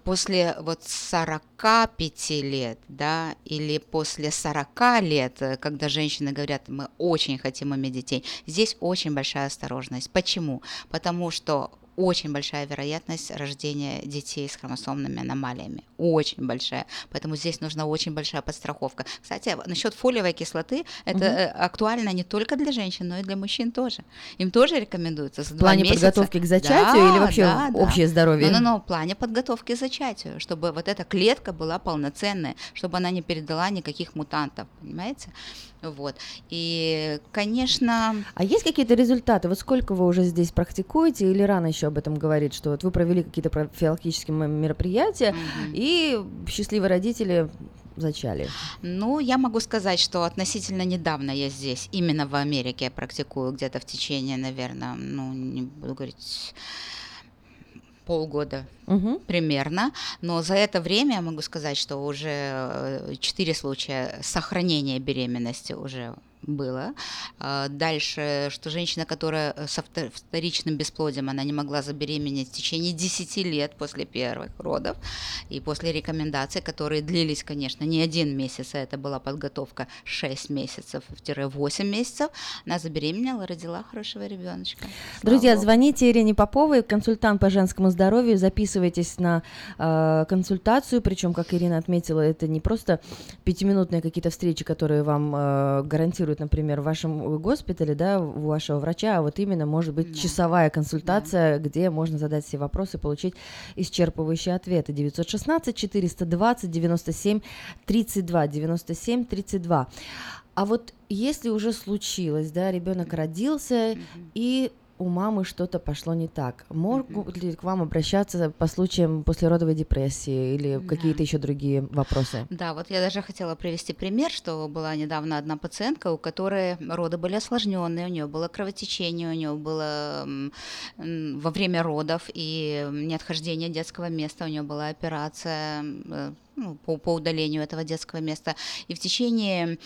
после вот 45 лет, да, или после 40 лет, э, когда женщины говорят, мы очень хотим иметь детей, здесь очень большая осторожность. Почему? Потому что очень большая вероятность рождения детей с хромосомными аномалиями. Очень большая. Поэтому здесь нужна очень большая подстраховка. Кстати, насчет фолиевой кислоты, это э, актуально не только для женщин, но и для мужчин тоже. Им тоже рекомендуется. В плане месяца- подготовки к зачатию или вообще общее здоровье? Ну, ну, ну, в плане подготовки к зачатию, чтобы вот эта клетка была полноценная, чтобы она не передала никаких мутантов, понимаете? Вот. И, конечно... А есть какие-то результаты? Вот сколько вы уже здесь практикуете, или рано еще об этом говорить, что вот вы провели какие-то профилактические мероприятия, и счастливые родители зачали? Ну, я могу сказать, что относительно недавно я здесь, именно в Америке, я практикую где-то в течение, наверное, ну, не буду говорить полгода Мгм. примерно, но за это время я могу сказать, что уже э, четыре случая сохранения беременности уже было. А Дальше, что женщина, которая э, со вто- вторичным бесплодием, она не могла забеременеть в течение 10 лет после первых родов, и после рекомендаций, которые длились, конечно, не один месяц, а это была подготовка 6 месяцев-8 месяцев, она забеременела, родила хорошего ребеночка. Друзья, звоните Ирине Поповой, консультант по женскому здоровью, записывайтесь на э, консультацию, причем, как Ирина отметила, это не просто пятиминутные какие-то встречи, которые вам э, гарантируют, например, в вашем госпитале, да, у вашего врача, а вот именно может быть часовая консультация, где можно задать все вопросы, получить исчерпывающие ответы. 916 420 97 32 97 32. А вот если уже случилось, да, ребенок родился и у мамы что-то пошло не так. Могут ли к вам обращаться по случаям послеродовой депрессии или какие-то еще другие вопросы? Да, вот я даже хотела привести пример, что была недавно одна пациентка, у которой роды были осложненные, у нее было кровотечение, у нее было во время родов и неотхождение детского места, у нее была операция э, ну, по, по удалению этого детского места. И в течение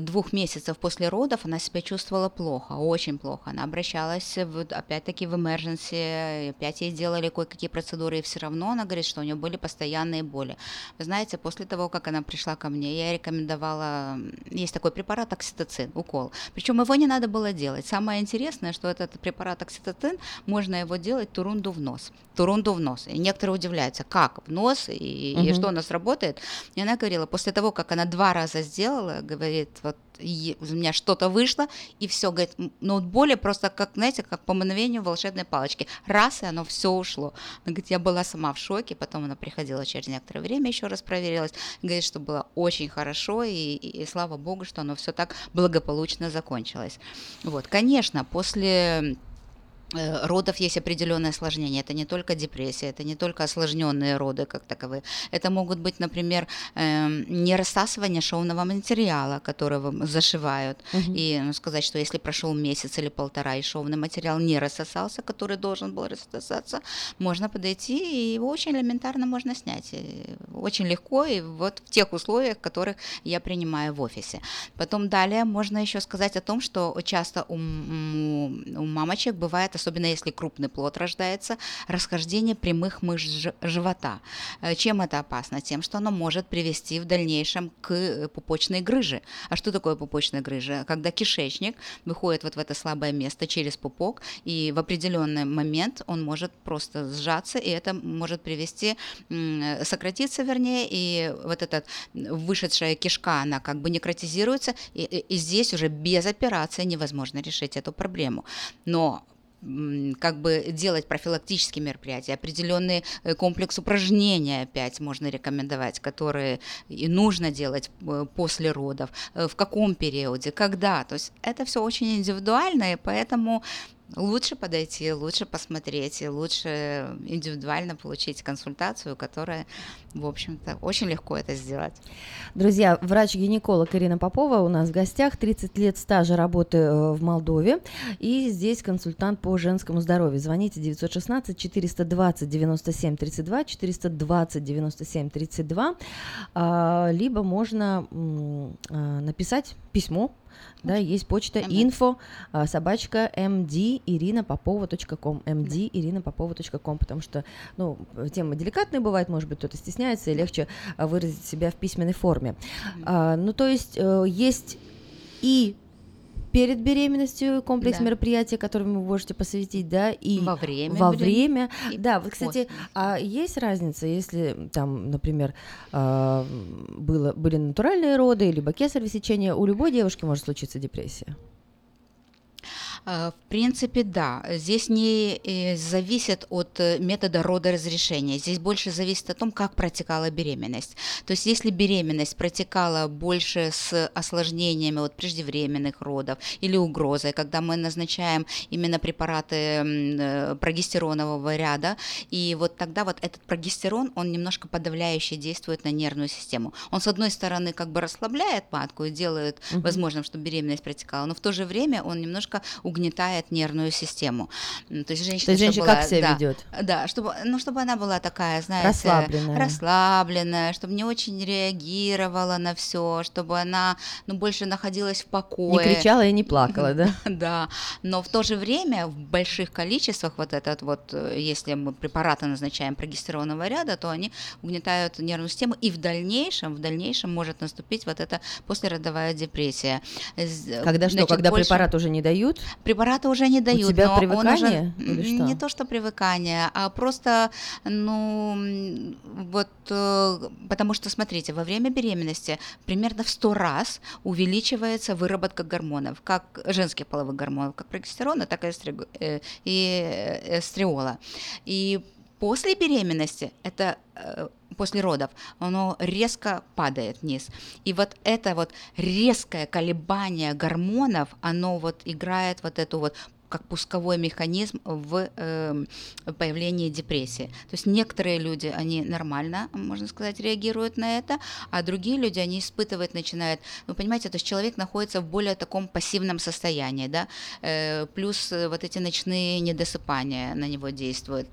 двух месяцев после родов она себя чувствовала плохо, очень плохо. Она обращалась в, опять-таки в emergency, опять ей делали кое-какие процедуры, и все равно она говорит, что у нее были постоянные боли. Вы знаете, после того, как она пришла ко мне, я рекомендовала, есть такой препарат окситоцин, укол. Причем его не надо было делать. Самое интересное, что этот препарат окситоцин, можно его делать турунду в нос. Турунду в нос. И некоторые удивляются, как в нос, и, и Мгм. что у нас работает. И она говорила, после того, как она два раза сделала, говорит, вот и у меня что-то вышло, и все, говорит, м, вот боли просто как, знаете, как по мановению волшебной палочки. Раз, и оно все ушло. Она говорит, я была сама в шоке, потом она приходила через некоторое время, еще раз проверилась, говорит, что было очень хорошо, и, и- и слава богу, что оно все так благополучно закончилось. Вот, конечно, после родов есть определенное осложнение. Это не только депрессия, это не только осложненные роды как таковые. Это могут быть, например, эм, не рассасывание шовного материала, которого зашивают. Мгм. И ну, сказать, что если прошел месяц или полтора, и шовный материал не рассосался, который должен был рассосаться, можно подойти, и его очень элементарно можно снять. И Очень легко, и вот в тех условиях, которых я принимаю в офисе. Потом далее можно еще сказать о том, что часто у, у мамочек бывает, особенно если крупный плод рождается, расхождение прямых мышц жи- живота. Э, Чем это опасно? Тем, что оно может привести в дальнейшем к э, пупочной грыже. А что такое пупочная грыжа? Когда кишечник выходит вот в это слабое место через пупок, и в определенный момент он может просто сжаться, и это может привести, сократиться, вернее, и вот эта вышедшая кишка, она как бы некротизируется, и, и- здесь уже без операции невозможно решить эту проблему. Но как бы делать профилактические мероприятия, определенный э, комплекс упражнений опять можно рекомендовать, которые и нужно делать э, после родов, э, в каком периоде, когда. То есть это все очень индивидуально, и поэтому лучше подойти, лучше посмотреть, и лучше индивидуально получить консультацию, которая, в общем-то, очень легко это сделать. Друзья, врач-гинеколог Ирина Попова у нас в гостях, 30 лет стажа работы э, в Молдове, и здесь консультант по женскому здоровью. Звоните 916 420 97 32, 420 97 32, а, либо можно а, написать письмо, да, есть почта info а, собачка md ирина попова.ком md ирина попова.ком потому что ну тема деликатная бывает может быть кто-то стесняется и легче а, выразить себя в письменной форме. А, ну то есть э, есть и перед беременностью комплекс Да. мероприятий, которым вы можете посвятить, да, и Во время во время. и Да, вот, кстати, после. а есть разница, если там, например, а, было, были натуральные роды, либо кесарево сечение, у любой девушки может случиться депрессия? Э, В принципе, да. Здесь не э, зависит от э, метода родоразрешения. Здесь больше зависит о том, как протекала беременность. То есть, если беременность протекала больше с осложнениями от преждевременных родов или угрозой, когда мы назначаем именно препараты э, прогестеронового ряда, и вот тогда вот этот прогестерон, он немножко подавляюще действует на нервную систему. Он, с одной стороны, как бы расслабляет матку и делает возможным, чтобы беременность протекала, но в то же время он немножко угнетает нервную систему. То есть женщина, То есть женщина была- как себя да, ведет? Да, чтобы, ну, чтобы она была такая, знаете, Расслабленная. расслабленная, чтобы не очень реагировала на все, чтобы она, ну, больше находилась в Не покое. кричала и не плакала, да? Да, но в то же время в больших количествах вот этот вот, э, если мы препараты назначаем прогестеронового ряда, то они угнетают нервную систему, и в дальнейшем, в дальнейшем может наступить вот эта послеродовая депрессия. Когда что, значит, когда больше- препарат уже не дают? Препараты уже не дают. тебя но он привыкание уже- или что? Не то, что привыкание, а просто, ну, вот, э, потому что, смотрите, во время беременности примерно в 100 раз увеличивается выработка гормонов, как женских половых гормонов, как прогестерона, так и, эстриго- э, и э, эстриола. И после беременности это после родов, оно резко падает вниз. И вот это вот резкое колебание гормонов, оно вот играет вот эту вот как пусковой механизм в э, появлении депрессии. То есть некоторые люди, они нормально, можно сказать, реагируют на это, а другие люди, они испытывать начинают, ну, понимаете, то есть человек находится в более таком пассивном состоянии, да, э, плюс вот эти ночные недосыпания на него действуют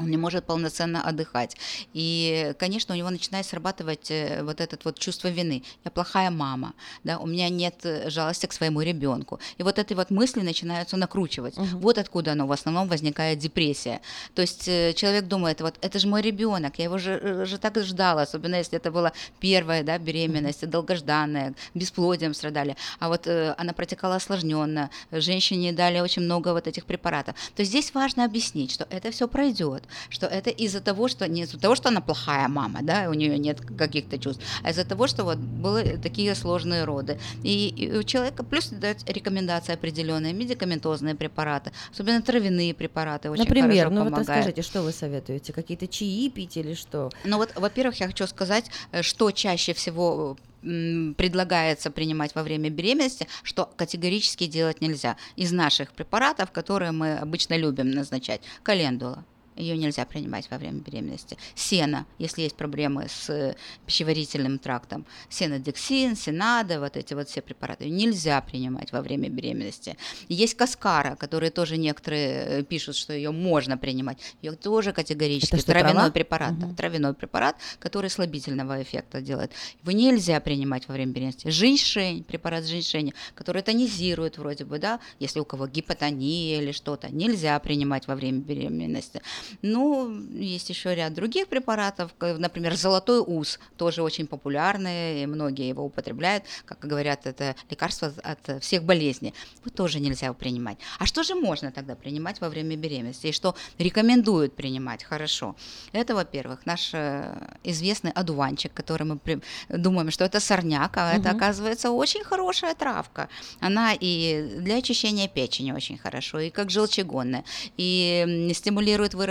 он не может полноценно отдыхать. И, конечно, у него начинает срабатывать э, вот это вот чувство вины. Я плохая мама, да, у меня нет жалости к своему ребенку. И вот эти вот мысли начинаются накручивать. Вот откуда оно в основном возникает депрессия. То есть э, человек думает, вот это же мой ребенок, я его же, э, же так ждала, особенно если это была первая да, беременность, долгожданная, бесплодием страдали. А вот э, она протекала осложненно, женщине дали очень много вот этих препаратов. То есть здесь важно объяснить, что это все пройдет, что это из-за того, что не из-за того, что она плохая мама, да, у нее нет каких-то чувств, а из-за того, что вот были такие сложные роды. И, и у человека плюс дать рекомендации определенные, медикаментозные препараты, особенно травяные препараты очень Например, хорошо ну вот помогают. расскажите, что вы советуете? Какие-то чаи пить или что? Ну вот, во-первых, я хочу сказать, э, что чаще всего м, предлагается принимать во время беременности, что категорически делать нельзя. Из наших препаратов, которые мы обычно любим назначать, календула. Ее нельзя принимать во время беременности. Сено, если есть проблемы с э, пищеварительным трактом. Сенодексин, сенада, вот эти вот все препараты нельзя принимать во время беременности. Есть каскара, которые тоже некоторые э, пишут, что ее можно принимать. Ее тоже категорически. Это что, травяной трава? препарат. да, Мгм. травяной препарат, который слабительного эффекта делает. Его нельзя принимать во время беременности. Женьшень, препарат женьшеня, который тонизирует вроде бы, да, если у кого гипотония или что-то, нельзя принимать во время беременности. Ну, есть еще ряд других препаратов, например, золотой ус, тоже очень популярный, и многие его употребляют, как говорят, это лекарство от всех болезней. Вот тоже нельзя принимать. А что же можно тогда принимать во время беременности? И что рекомендуют принимать хорошо? Это, во-первых, наш э, известный одуванчик, который мы при- думаем, что это сорняк, а это, Мгм. оказывается, очень хорошая травка. Она и для очищения печени очень хорошо, и как желчегонная, и стимулирует выработку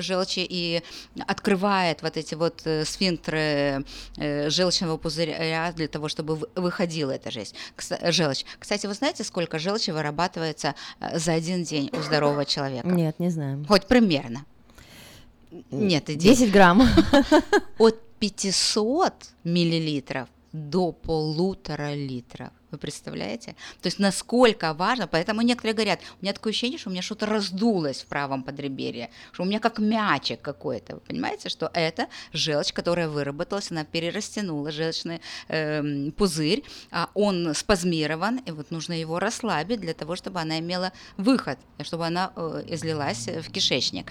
желчи и открывает вот эти вот э, сфинктеры э, желчного пузыря для того, чтобы вы- выходила эта жесть, желчь. Кстати, вы знаете, сколько желчи вырабатывается э, за один день у здорового человека? Нет, не знаю. Хоть примерно. Нет, иди. 10 грамм. От 500 миллилитров до полутора литров. Вы представляете? То есть насколько важно, поэтому некоторые говорят, у меня такое ощущение, что у меня что-то раздулось в правом подреберье, что у меня как мячик какой-то. Вы понимаете, что это желчь, которая выработалась, она перерастянула желчный эм, пузырь, а он спазмирован, и вот нужно его расслабить для того, чтобы она имела выход, чтобы она э, излилась в кишечник.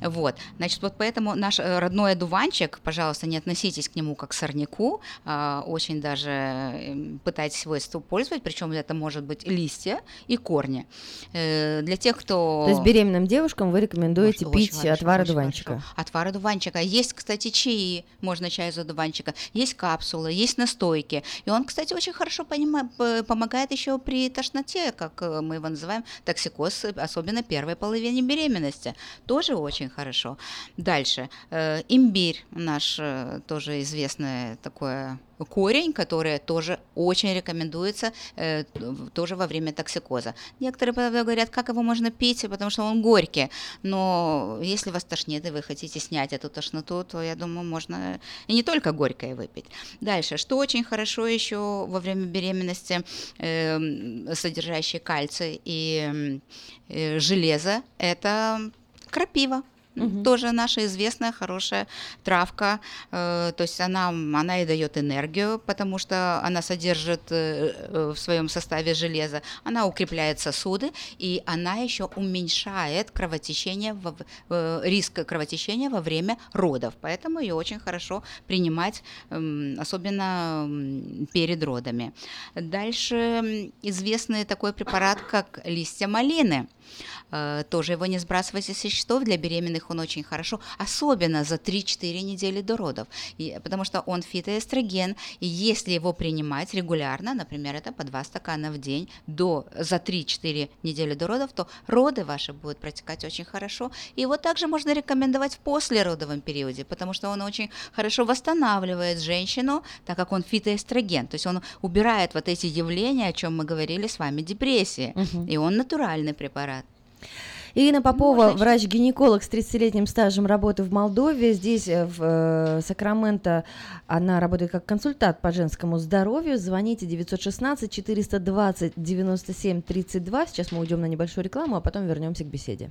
Вот, значит, вот поэтому наш э, родной одуванчик, пожалуйста, не относитесь к нему как к сорняку, а, очень даже эм, пытайтесь его использовать, причем это может быть листья и корни. Э, Для тех, кто... То есть беременным девушкам вы рекомендуете Очень пить отвар очень одуванчика? хорошо. Отвар одуванчика. Есть, кстати, чаи, можно чай из одуванчика. Есть капсулы, есть настойки. И он, кстати, очень хорошо понима- п- помогает еще при тошноте, как э, мы его называем, токсикоз, особенно первой половине беременности. Тоже очень хорошо. Дальше. Э, Имбирь наш тоже известный такое корень, который тоже очень рекомендуется э, тоже во время токсикоза. Некоторые говорят, как его можно пить, потому что он горький. Но если вас тошнит и вы хотите снять эту тошноту, то я думаю, можно и не только горькое выпить. Дальше, что очень хорошо еще во время беременности, эм, содержащий кальций и э, железо, это крапива. Тоже наша известная хорошая травка, э, то есть она, она и дает энергию, потому что она содержит э, э, в своем составе железо, она укрепляет сосуды, и она еще уменьшает кровотечение, во- э, риск кровотечения во время родов, поэтому ее очень хорошо принимать, м, особенно перед родами. Дальше известный такой препарат, как листья малины. Э, Тоже его не сбрасывайте со счетов. Для беременных он очень хорошо, особенно за 3-4 недели до родов, И- потому что он фитоэстроген, и если его принимать регулярно, например, это по 2 стакана в день до, за 3-4 недели до родов, то роды ваши будут протекать очень хорошо. И его также можно рекомендовать в послеродовом периоде, потому что он очень хорошо восстанавливает женщину, так как он фитоэстроген, то есть он убирает вот эти явления, о чем мы говорили с вами, депрессии, Мгм. и он натуральный препарат. Ирина Попова, врач-гинеколог с 30-летним стажем работы в Молдове. Здесь, э, в э, Сакраменто, она работает как консультант по женскому здоровью. Звоните 916-420-97-32. Сейчас мы уйдем на небольшую рекламу, а потом вернемся к беседе.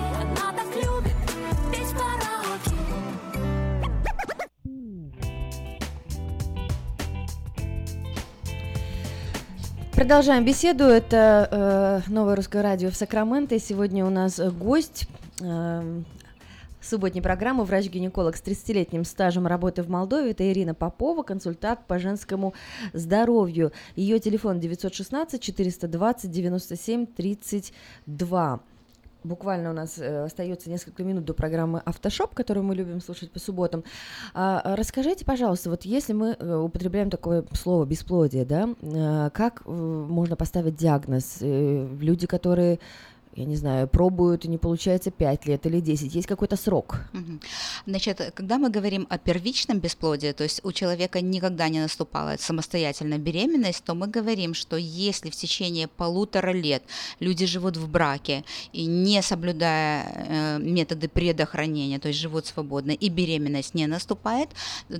Продолжаем беседу. Это э, новое русское радио в Сакраменто. Сегодня у нас э, гость э, субботней программы врач-гинеколог с 30-летним стажем работы в Молдове. Это Ирина Попова, консультант по женскому здоровью. Ее телефон 916 420 97 32. Буквально у нас э, остается несколько минут до программы «Автошоп», которую мы любим слушать по субботам. А, а расскажите, пожалуйста, вот если мы э, употребляем такое слово «бесплодие», да, э, как можно поставить диагноз? Люди, которые я не знаю, пробуют и не получается 5 лет или 10? Есть какой-то срок? Значит, когда мы говорим о первичном бесплодии, то есть у человека никогда не наступала самостоятельно беременность, то мы говорим, что если в течение полутора лет люди живут в браке и не соблюдая э, методы предохранения, то есть живут свободно, и беременность не наступает,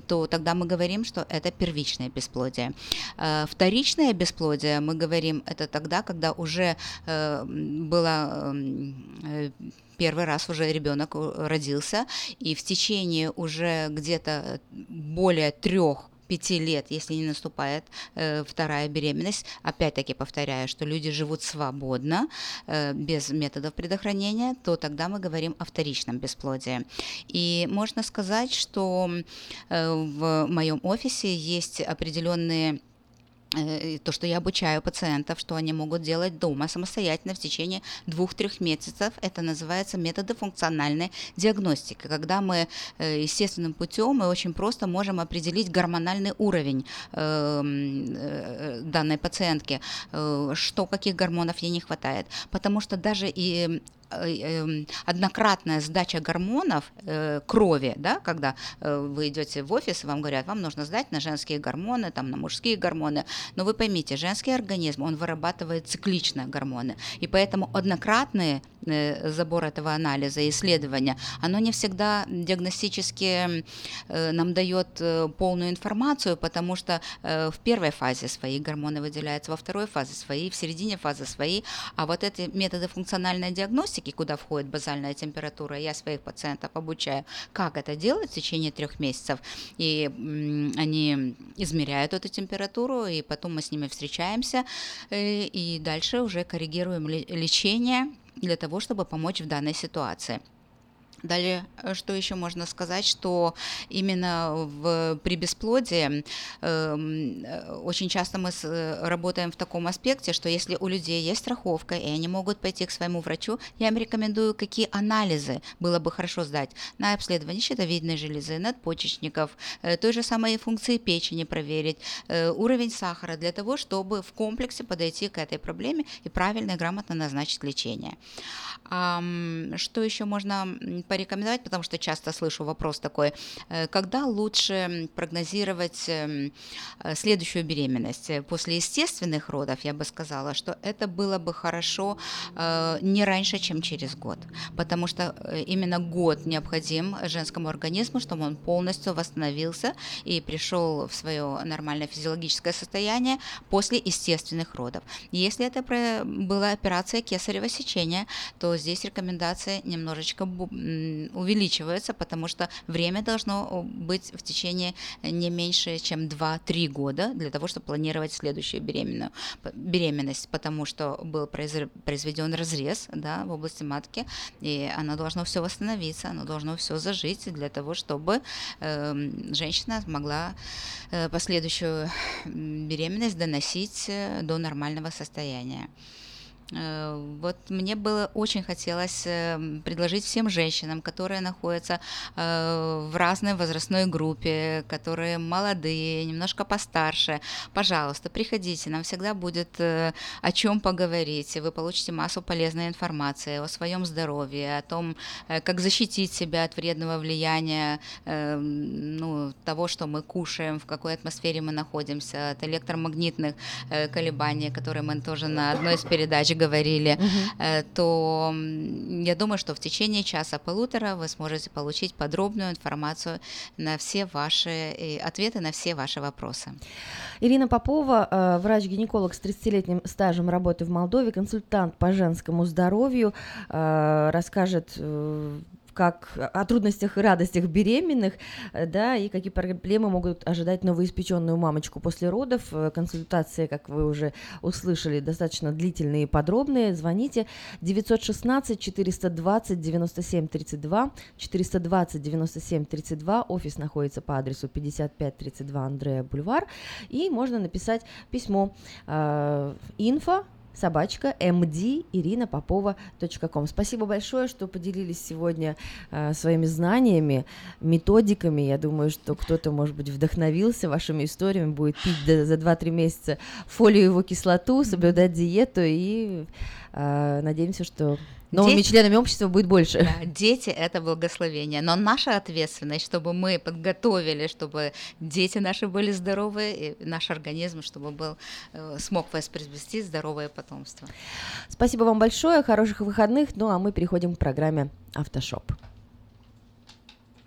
то тогда мы говорим, что это первичное бесплодие. Э, Вторичное бесплодие, мы говорим, это тогда, когда уже э, э, первый раз уже ребенок э, родился, и в течение уже где-то более трех пяти лет, если не наступает э, вторая беременность, опять-таки повторяю, что люди живут свободно, э, без методов предохранения, то тогда мы говорим о вторичном бесплодии. И можно сказать, что э, в моем офисе есть определенные то, что я обучаю пациентов, что они могут делать дома самостоятельно в течение двух-трех месяцев. Это называется методы функциональной диагностики, когда мы э, естественным путем мы очень просто можем определить гормональный уровень эм, э, данной пациентки, э, что каких гормонов ей не хватает. Потому что даже и э, однократная сдача гормонов э, крови, да, когда э, вы идете в офис, вам говорят, вам нужно сдать на женские гормоны, там, на мужские гормоны, но вы поймите, женский организм, он вырабатывает циклично гормоны, и поэтому однократный э, забор этого анализа, исследования, оно не всегда диагностически э, нам дает э, полную информацию, потому что э, в первой фазе свои гормоны выделяются, во второй фазе свои, в середине фазы свои, а вот эти методы функциональной диагностики, куда входит базальная температура, я своих пациентов обучаю, как это делать в течение трех месяцев, и они измеряют эту температуру, и потом мы с ними встречаемся, э, и дальше уже коррегируем ле- лечение для того, чтобы помочь в данной ситуации. Далее, э, что еще можно сказать, что именно в, при бесплодии эм, э, очень часто мы с- э, работаем в таком аспекте, что если у людей есть страховка, и они могут пойти к своему врачу, я им рекомендую, какие анализы было бы хорошо сдать на обследование щитовидной железы, надпочечников, э, той же самой функции печени проверить, э, уровень сахара, для того, чтобы в комплексе подойти к этой проблеме и правильно и грамотно назначить лечение. Ам, Что еще можно порекомендовать, потому что часто слышу вопрос такой, э, когда лучше прогнозировать эм, э, следующую беременность? Э, После естественных родов я бы сказала, что это было бы хорошо не раньше, чем через год, потому что именно год необходим женскому организму, чтобы он полностью восстановился и пришел в свое нормальное физиологическое состояние после естественных родов. Если это была операция кесарево сечения, то здесь рекомендации немножечко увеличиваются, потому что время должно быть в течение не меньше, чем 2-3 года для того, чтобы планировать следующую беременную, беременность, потому что был произведен разрез да, в области матки, и оно должно все восстановиться, оно должно все зажить для того, чтобы эм, женщина смогла э, последующую беременность доносить э, до нормального состояния. Э, Вот мне было очень хотелось э, предложить всем женщинам, которые находятся э, в разной возрастной группе, которые молодые, немножко постарше, пожалуйста, приходите, нам всегда будет э, о чем поговорить. Вы получите массу полезной информации о своем здоровье, о том, как защитить себя от вредного влияния э, ну, того, что мы кушаем, в какой атмосфере мы находимся, от электромагнитных колебаний, которые мы тоже на одной из передач говорили, э, то я думаю, что в течение часа-полутора вы сможете получить подробную информацию на все ваши э, ответы на все ваши вопросы. Ирина Попова, э, врач-гинеколог с 30-летним стажем работы в Молдове, консультант по женскому здоровью, расскажет как о трудностях и радостях беременных, э, да, и какие проблемы могут ожидать новоиспеченную мамочку после родов. Э, Консультации, как вы уже услышали, достаточно длительные и подробные. Звоните 916 420 97 32, 420 97 32. Офис находится по адресу 5532 Андрея Бульвар. И можно написать письмо э, info собачка md ирина попова.ком. Спасибо большое, что поделились сегодня э, своими знаниями, методиками. Я думаю, что кто-то, может быть, вдохновился вашими историями, будет пить за 2-3 месяца фолиевую кислоту, соблюдать диету и надеемся, что новыми Дети- членами общества будет больше. Да, дети – это благословение, но наша ответственность, чтобы мы подготовили, чтобы дети наши были здоровы, и наш организм, чтобы был, э, смог воспроизвести здоровое потомство. Спасибо вам большое, хороших выходных. Ну а мы переходим к программе «Автошоп».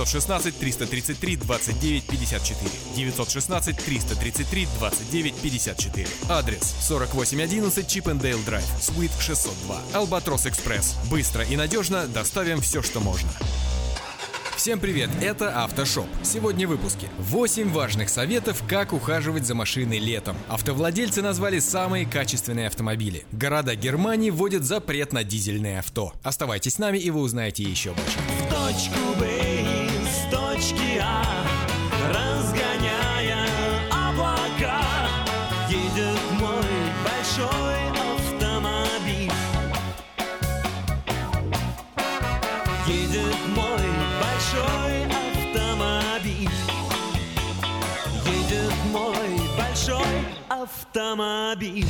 916 333 29 54. 916 333 29 54. Адрес 4811 Чипендейл Драйв, Суит 602. Албатрос Экспресс. Быстро и надежно доставим все, что можно. Всем привет, это Автошоп. Сегодня в выпуске 8 важных советов, как ухаживать за машиной летом. Автовладельцы назвали самые качественные автомобили. Города Германии вводят запрет на дизельные авто. Оставайтесь с нами и вы узнаете еще больше. точку Б из А, разгоняя облака, едет мой большой автомобиль. Едет мой большой автомобиль. Едет мой большой автомобиль.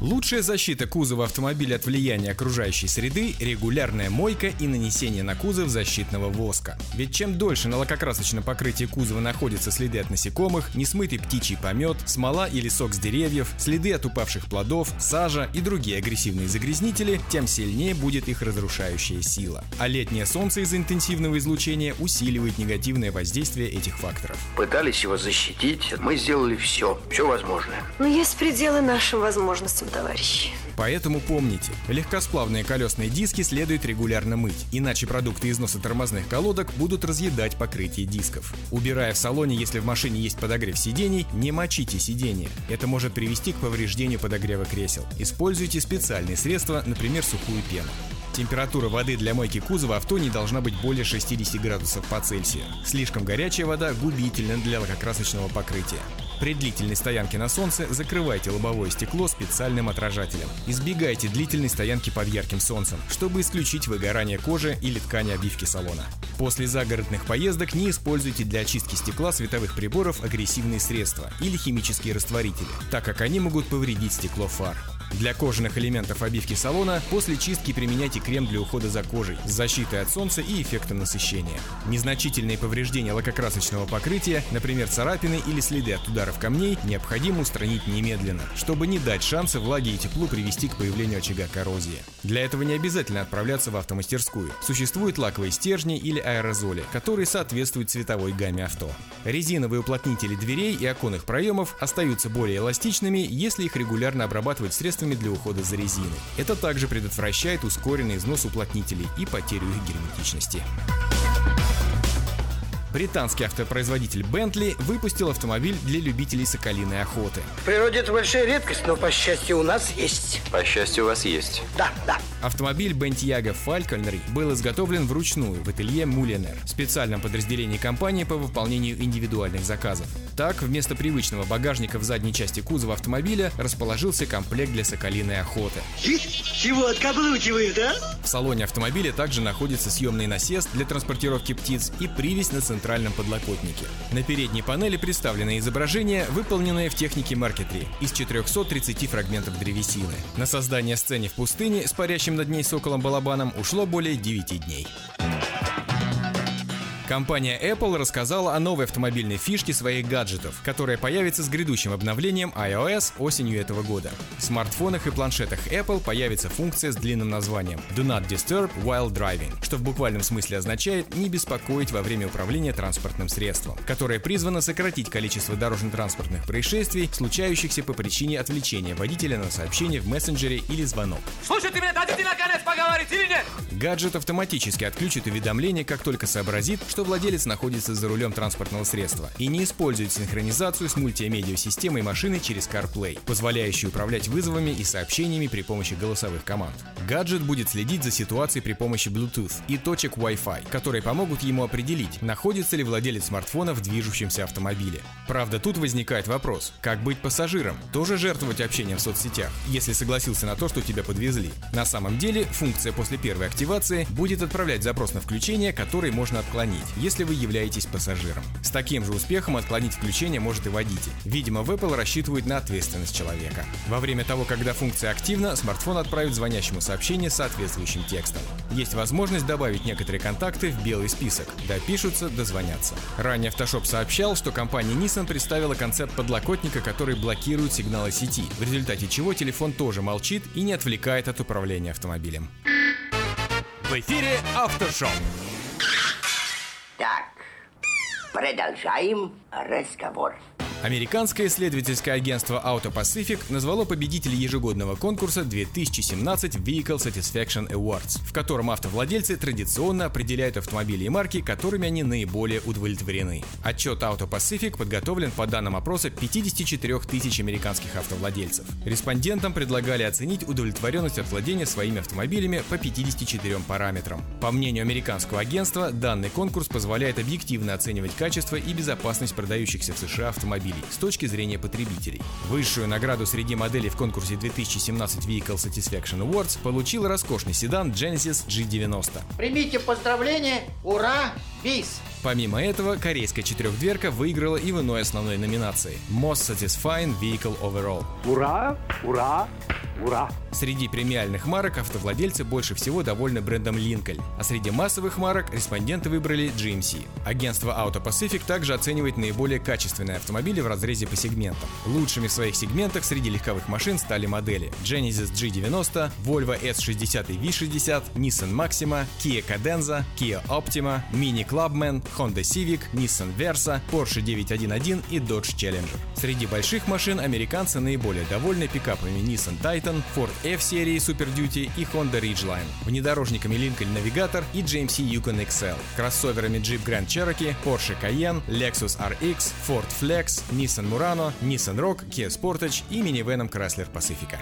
Лучшая защита кузова автомобиля от влияния окружающей среды – регулярная мойка и нанесение на кузов защитного воска. Ведь чем дольше на лакокрасочном покрытии кузова находятся следы от насекомых, несмытый птичий помет, смола или сок с деревьев, следы от упавших плодов, сажа и другие агрессивные загрязнители, тем сильнее будет их разрушающая сила. А летнее солнце из-за интенсивного излучения усиливает негативное воздействие этих факторов. Пытались его защитить, мы сделали все, все возможное. Но есть пределы нашим возможностям, товарищи. Поэтому помните, легкосплавные колесные диски следует регулярно мыть, иначе продукты износа тормозных колодок будут разъедать покрытие дисков. Убирая в салоне, если в машине есть подогрев сидений, не мочите сиденье. Это может привести к повреждению подогрева кресел. Используйте специальные средства, например, сухую пену. Температура воды для мойки кузова авто не должна быть более 60 градусов по Цельсию. Слишком горячая вода губительна для лакокрасочного покрытия. При длительной стоянке на солнце закрывайте лобовое стекло специальным отражателем. Избегайте длительной стоянки под ярким солнцем, чтобы исключить выгорание кожи или ткани обивки салона. После загородных поездок не используйте для очистки стекла световых приборов агрессивные средства или химические растворители, так как они могут повредить стекло фар. Для кожаных элементов обивки салона после чистки применяйте крем для ухода за кожей с защитой от солнца и эффектом насыщения. Незначительные повреждения лакокрасочного покрытия, например царапины или следы от ударов камней, необходимо устранить немедленно, чтобы не дать шанса влаге и теплу привести к появлению очага коррозии. Для этого не обязательно отправляться в автомастерскую. Существуют лаковые стержни или аэрозоли, которые соответствуют цветовой гамме авто. Резиновые уплотнители дверей и оконных проемов остаются более эластичными, если их регулярно обрабатывать средствами для ухода за резиной. Это также предотвращает ускоренный износ уплотнителей и потерю их герметичности. Британский автопроизводитель Bentley выпустил автомобиль для любителей соколиной охоты. В природе это большая редкость, но, по счастью, у нас есть. По счастью, у вас есть. Да, да. Автомобиль Bentayga Falconry был изготовлен вручную в ателье Мулинер, специальном подразделении компании по выполнению индивидуальных заказов. Так, вместо привычного багажника в задней части кузова автомобиля расположился комплект для соколиной охоты. Чего откаблучивает, а? В салоне автомобиля также находится съемный насест для транспортировки птиц и привязь на центральном подлокотнике. На передней панели представлены изображения, выполненные в технике маркетри из 430 фрагментов древесины. На создание сцены в пустыне с парящим над ней соколом-балабаном ушло более 9 дней. Компания Apple рассказала о новой автомобильной фишке своих гаджетов, которая появится с грядущим обновлением iOS осенью этого года. В смартфонах и планшетах Apple появится функция с длинным названием Do Not Disturb While Driving, что в буквальном смысле означает «не беспокоить во время управления транспортным средством», которое призвано сократить количество дорожно-транспортных происшествий, случающихся по причине отвлечения водителя на сообщение в мессенджере или звонок. Слушай, ты мне дадите наконец поговорить или нет? Гаджет автоматически отключит уведомление, как только сообразит, что владелец находится за рулем транспортного средства и не использует синхронизацию с мультимедиа-системой машины через CarPlay, позволяющую управлять вызовами и сообщениями при помощи голосовых команд. Гаджет будет следить за ситуацией при помощи Bluetooth и точек Wi-Fi, которые помогут ему определить, находится ли владелец смартфона в движущемся автомобиле. Правда, тут возникает вопрос, как быть пассажиром? Тоже жертвовать общением в соцсетях, если согласился на то, что тебя подвезли? На самом деле, функция после первой активации будет отправлять запрос на включение, который можно отклонить, если вы являетесь пассажиром. С таким же успехом отклонить включение может и водитель. Видимо, в Apple рассчитывают на ответственность человека. Во время того, когда функция активна, смартфон отправит звонящему сообщение с соответствующим текстом. Есть возможность добавить некоторые контакты в белый список. Допишутся, дозвонятся. Ранее Автошоп сообщал, что компания Nissan представила концепт подлокотника, который блокирует сигналы сети, в результате чего телефон тоже молчит и не отвлекает от управления автомобилем. В эфире Автошоу. Так, продолжаем разговор. Американское исследовательское агентство Auto Pacific назвало победителей ежегодного конкурса 2017 Vehicle Satisfaction Awards, в котором автовладельцы традиционно определяют автомобили и марки, которыми они наиболее удовлетворены. Отчет Auto Pacific подготовлен по данным опроса 54 тысяч американских автовладельцев. Респондентам предлагали оценить удовлетворенность от владения своими автомобилями по 54 параметрам. По мнению американского агентства, данный конкурс позволяет объективно оценивать качество и безопасность продающихся в США автомобилей с точки зрения потребителей. Высшую награду среди моделей в конкурсе 2017 Vehicle Satisfaction Awards получил роскошный седан Genesis G90. Примите поздравления, ура, бис! Помимо этого, корейская четырехдверка выиграла и в иной основной номинации – Most Satisfying Vehicle Overall. Ура, ура, ура! Среди премиальных марок автовладельцы больше всего довольны брендом Lincoln, а среди массовых марок респонденты выбрали GMC. Агентство Auto Pacific также оценивает наиболее качественные автомобили в разрезе по сегментам. Лучшими в своих сегментах среди легковых машин стали модели Genesis G90, Volvo S60 и V60, Nissan Maxima, Kia Cadenza, Kia Optima, Mini Clubman, Honda Civic, Nissan Versa, Porsche 911 и Dodge Challenger. Среди больших машин американцы наиболее довольны пикапами Nissan Titan, Ford F-серии Super Duty и Honda Ridgeline, внедорожниками Lincoln Navigator и GMC Yukon XL, кроссоверами Jeep Grand Cherokee, Porsche Cayenne, Lexus RX, Ford Flex, Nissan Murano, Nissan Rogue, Kia Sportage и минивеном Chrysler Pacifica.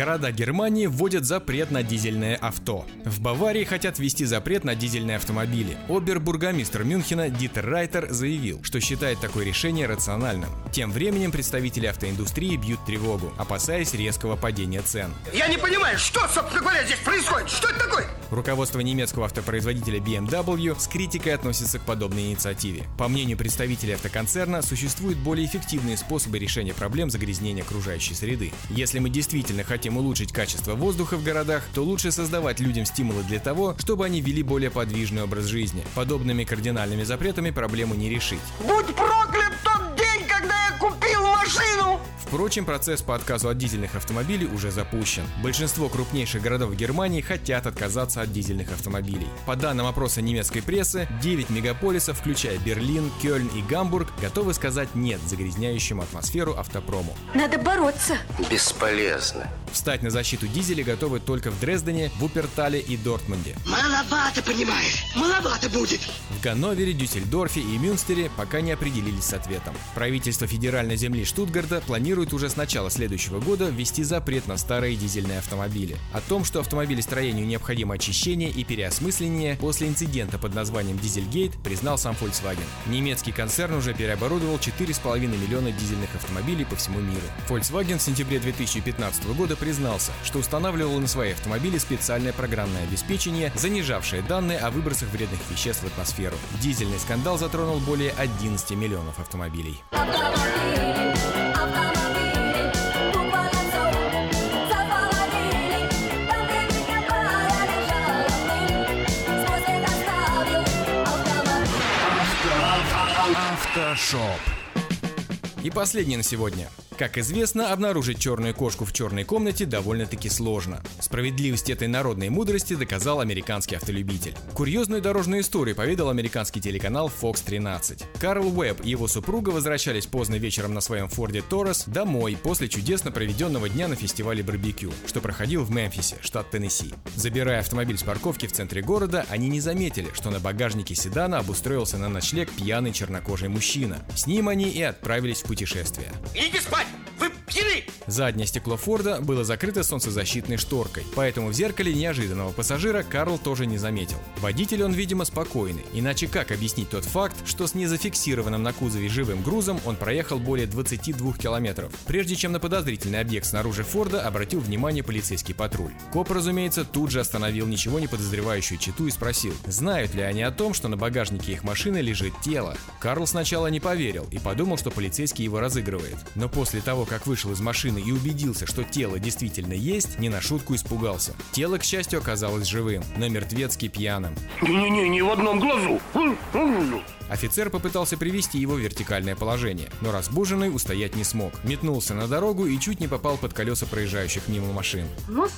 Города Германии вводят запрет на дизельное авто. В Баварии хотят ввести запрет на дизельные автомобили. Обербургомистр Мюнхена Дитер Райтер заявил, что считает такое решение рациональным. Тем временем представители автоиндустрии бьют тревогу, опасаясь резкого падения цен. Я не понимаю, что, собственно говоря, здесь происходит? Что это такое? Руководство немецкого автопроизводителя BMW с критикой относится к подобной инициативе. По мнению представителей автоконцерна, существуют более эффективные способы решения проблем загрязнения окружающей среды. Если мы действительно хотим улучшить качество воздуха в городах, то лучше создавать людям стимулы для того, чтобы они вели более подвижный образ жизни. Подобными кардинальными запретами проблему не решить. Будь проклят тот день, когда я купил машину! Впрочем, процесс по отказу от дизельных автомобилей уже запущен. Большинство крупнейших городов Германии хотят отказаться от дизельных автомобилей. По данным опроса немецкой прессы, 9 мегаполисов, включая Берлин, Кёльн и Гамбург, готовы сказать «нет» загрязняющему атмосферу автопрому. Надо бороться. Бесполезно. Встать на защиту дизеля готовы только в Дрездене, Вупертале и Дортмунде. Маловато, понимаешь? Маловато будет. В Ганновере, Дюссельдорфе и Мюнстере пока не определились с ответом. Правительство федеральной земли Штутгарта планирует планирует уже с начала следующего года ввести запрет на старые дизельные автомобили. О том, что автомобилестроению необходимо очищение и переосмысление, после инцидента под названием «Дизельгейт» признал сам Volkswagen. Немецкий концерн уже переоборудовал 4,5 миллиона дизельных автомобилей по всему миру. Volkswagen в сентябре 2015 года признался, что устанавливал на свои автомобили специальное программное обеспечение, занижавшее данные о выбросах вредных веществ в атмосферу. Дизельный скандал затронул более 11 миллионов автомобилей. Автошоп. И последнее на сегодня. Как известно, обнаружить черную кошку в черной комнате довольно-таки сложно. Справедливость этой народной мудрости доказал американский автолюбитель. Курьезную дорожную историю поведал американский телеканал Fox 13. Карл Уэбб и его супруга возвращались поздно вечером на своем Форде Торрес домой после чудесно проведенного дня на фестивале барбекю, что проходил в Мемфисе, штат Теннесси. Забирая автомобиль с парковки в центре города, они не заметили, что на багажнике седана обустроился на ночлег пьяный чернокожий мужчина. С ним они и отправились в путешествие. Идите спать! Пьяны! Заднее стекло Форда было закрыто солнцезащитной шторкой, поэтому в зеркале неожиданного пассажира Карл тоже не заметил. Водитель он, видимо, спокойный, иначе как объяснить тот факт, что с незафиксированным на кузове живым грузом он проехал более 22 километров, прежде чем на подозрительный объект снаружи Форда обратил внимание полицейский патруль. Коп, разумеется, тут же остановил ничего не подозревающую читу и спросил, знают ли они о том, что на багажнике их машины лежит тело. Карл сначала не поверил и подумал, что полицейский его разыгрывает. Но после того, как вышел из машины и убедился, что тело действительно есть, не на шутку испугался. Тело, к счастью, оказалось живым, но мертвецки пьяным. Не-не-не, ни в одном глазу. Офицер попытался привести его в вертикальное положение, но разбуженный устоять не смог. Метнулся на дорогу и чуть не попал под колеса проезжающих мимо машин. ну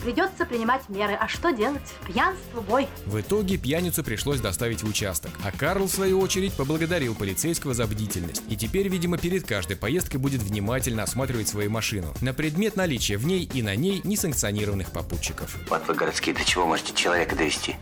придется принимать меры. А что делать? Пьянство, бой. В итоге пьяницу пришлось доставить в участок, а Карл, в свою очередь, поблагодарил полицейского за бдительность. И теперь, видимо, перед каждой поездкой будет внимательно осматривать свою машину на предмет наличия в ней и на ней несанкционированных попутчиков. Вот вы городские, до чего можете человека довести?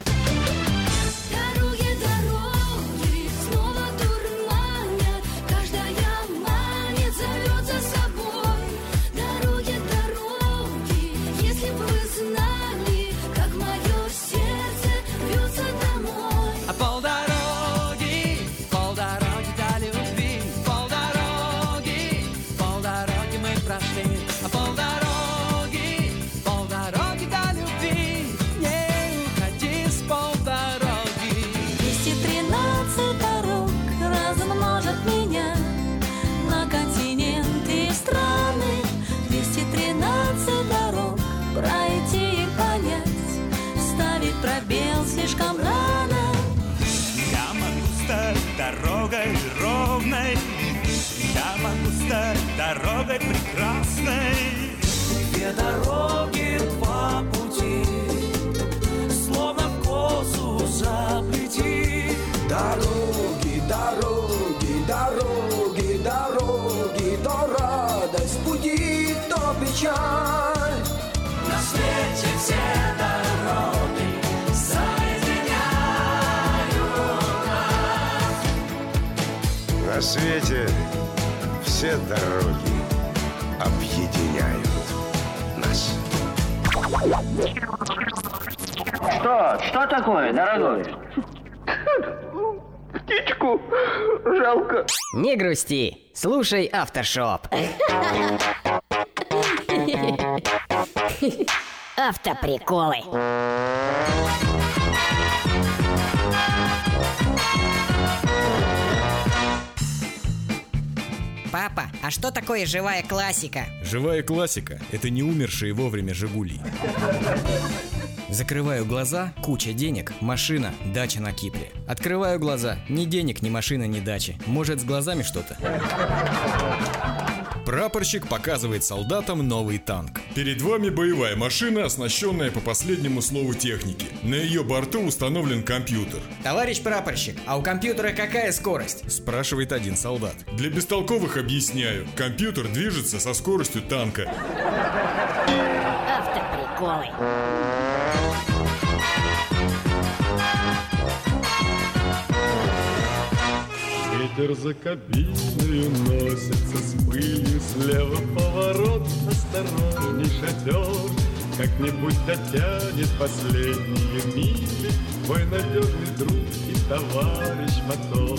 На свете все дороги объединяют нас. Что? Что такое, дорогой? Птичку жалко. Не грусти, слушай Автошоп. Автоприколы. Папа, а что такое живая классика? Живая классика – это не умершие вовремя «Жигули». Закрываю глаза – куча денег, машина, дача на Кипре. Открываю глаза – ни денег, ни машина, ни дачи. Может, с глазами что-то? Прапорщик показывает солдатам новый танк. Перед вами боевая машина, оснащенная по последнему слову техники. На ее борту установлен компьютер. Товарищ прапорщик, а у компьютера какая скорость? Спрашивает один солдат. Для бестолковых объясняю. Компьютер движется со скоростью танка. Автоприколы. Ветер за кабиной носится с пылью Слева поворот, осторожней шатер Как-нибудь дотянет последние мили Твой надежный друг и товарищ мотор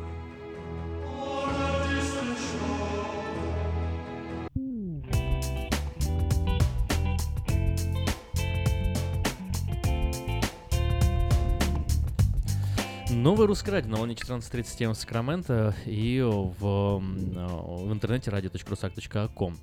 Новый русский радио на волне 14.37 в Сакраменто и в, в интернете radio.rusak.com.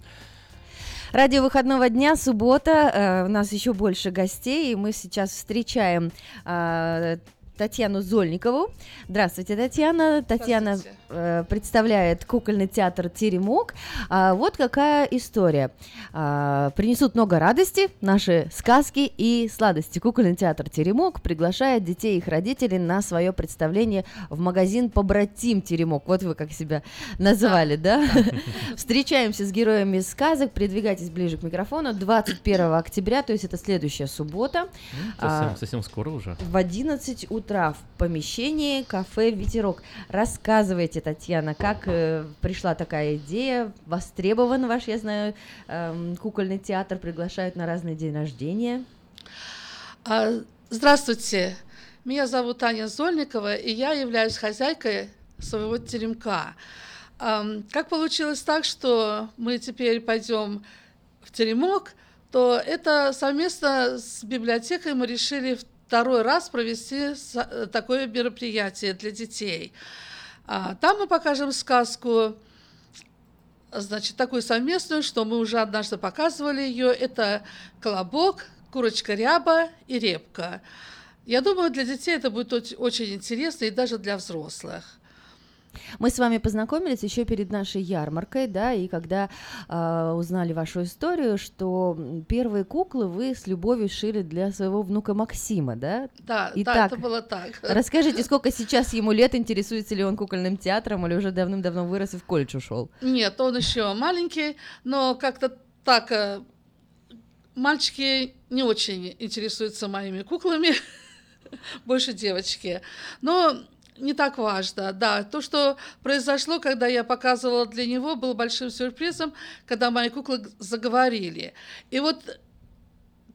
Радио выходного дня, суббота. Э, у нас еще больше гостей, и мы сейчас встречаем э, Татьяну Зольникову. Здравствуйте, Татьяна. Татьяна э, представляет кукольный театр «Теремок». А, вот какая история. А, принесут много радости наши сказки и сладости. Кукольный театр «Теремок» приглашает детей и их родителей на свое представление в магазин «Побратим Теремок». Вот вы как себя называли, да? Встречаемся с героями сказок. Придвигайтесь ближе к микрофону. 21 октября, то есть это следующая суббота. Совсем, совсем скоро уже. В 11 утра утра в помещении кафе «Ветерок». Рассказывайте, Татьяна, как э, пришла такая идея? Востребован ваш, я знаю, эм, кукольный театр, приглашают на разные день рождения. А, Здравствуйте, меня зовут Аня Зольникова, и я являюсь хозяйкой своего теремка. Как получилось так, что мы теперь пойдем в теремок, то это совместно с библиотекой мы решили второй раз провести э, такое мероприятие для детей. А, Там мы покажем сказку, значит, такую совместную, что мы уже однажды показывали ее. Это «Колобок», «Курочка ряба» и «Репка». Я думаю, для детей это будет оч- очень интересно и даже для взрослых. Мы с вами познакомились еще перед нашей ярмаркой, да, и когда а, узнали вашу историю, что первые куклы вы с любовью шили для своего внука Максима, да? Да, да, Итак, это было так. Расскажите, сколько сейчас ему лет, интересуется ли он кукольным театром, или уже давным-давно вырос и в колледж ушел? Нет, он еще маленький, но как-то так э, мальчики не очень интересуются моими куклами, больше девочки. Но не так важно, да. То, что произошло, когда я показывала для него, было большим сюрпризом, когда мои куклы заговорили. И вот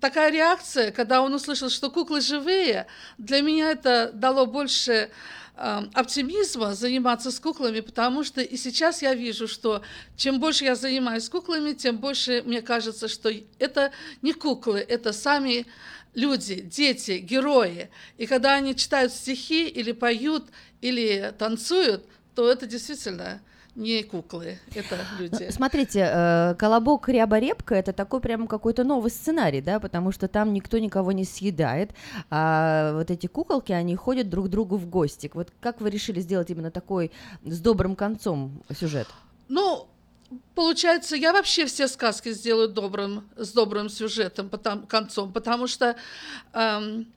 такая реакция, когда он услышал, что куклы живые, для меня это дало больше э, оптимизма заниматься с куклами, потому что и сейчас я вижу, что чем больше я занимаюсь куклами, тем больше мне кажется, что это не куклы, это сами люди, дети, герои. И когда они читают стихи или поют, или танцуют, то это действительно не куклы, это люди. Смотрите, э, «Колобок, ряба, репка» — это такой прям какой-то новый сценарий, да, потому что там никто никого не съедает, а вот эти куколки, они ходят друг к другу в гости. Вот как вы решили сделать именно такой с добрым концом сюжет? Ну, получается, я вообще все сказки сделаю добрым, с добрым сюжетом, потом, концом, потому что эм,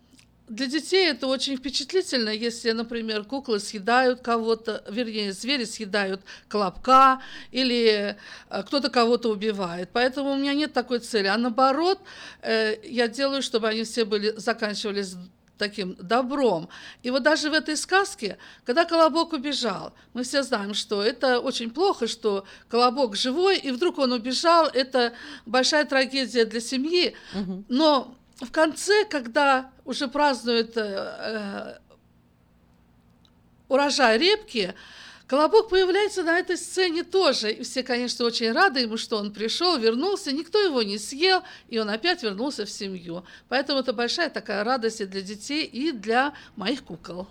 для детей это очень впечатлительно, если, например, куклы съедают кого-то, вернее, звери съедают колобка или э, кто-то кого-то убивает. Поэтому у меня нет такой цели. А наоборот, э, я делаю, чтобы они все были, заканчивались таким добром. И вот даже в этой сказке, когда Колобок убежал, мы все знаем, что это очень плохо, что Колобок живой, и вдруг он убежал, это большая трагедия для семьи. Но в конце, когда уже празднуют э, э, урожай репки, Колобок появляется на этой сцене тоже. И все, конечно, очень рады ему, что он пришел, вернулся. Никто его не съел, и он опять вернулся в семью. Поэтому это большая такая радость и для детей, и для моих кукол.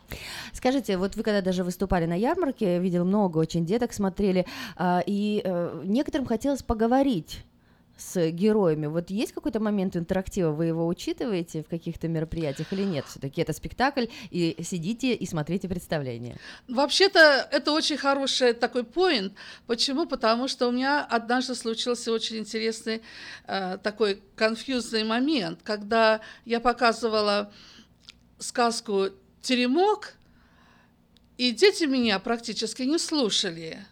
Скажите, вот вы когда даже выступали на ярмарке, я видела много очень деток, смотрели, а, и э, некоторым хотелось поговорить с героями. Вот есть какой-то момент интерактива, вы его учитываете в каких-то мероприятиях или нет? Все-таки это спектакль, и сидите и смотрите представление. Вообще-то это очень хороший такой поинт. Почему? Потому что у меня однажды случился очень интересный э, такой конфьюзный момент, когда я показывала сказку «Теремок», и дети меня практически не слушали.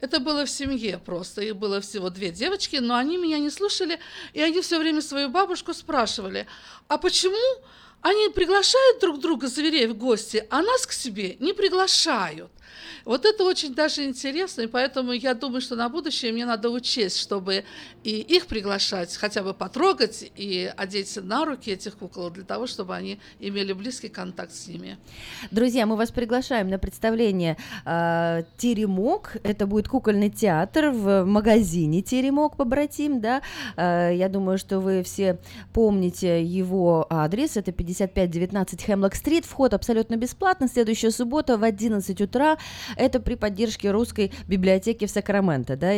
Это было в семье просто. Их было всего две девочки, но они меня не слушали, и они все время свою бабушку спрашивали, а почему они приглашают друг друга зверей в гости, а нас к себе не приглашают? Вот это очень даже интересно, и поэтому я думаю, что на будущее мне надо учесть, чтобы и их приглашать, хотя бы потрогать и одеть на руки этих кукол, для того, чтобы они имели близкий контакт с ними. Друзья, мы вас приглашаем на представление э, «Теремок». Это будет кукольный театр в магазине «Теремок» побратим, да. Э, я думаю, что вы все помните его адрес. Это 5519 Хемлок-стрит. Вход абсолютно бесплатный. Следующая суббота в 11 утра. Это при поддержке русской библиотеки в Сакраменто, да.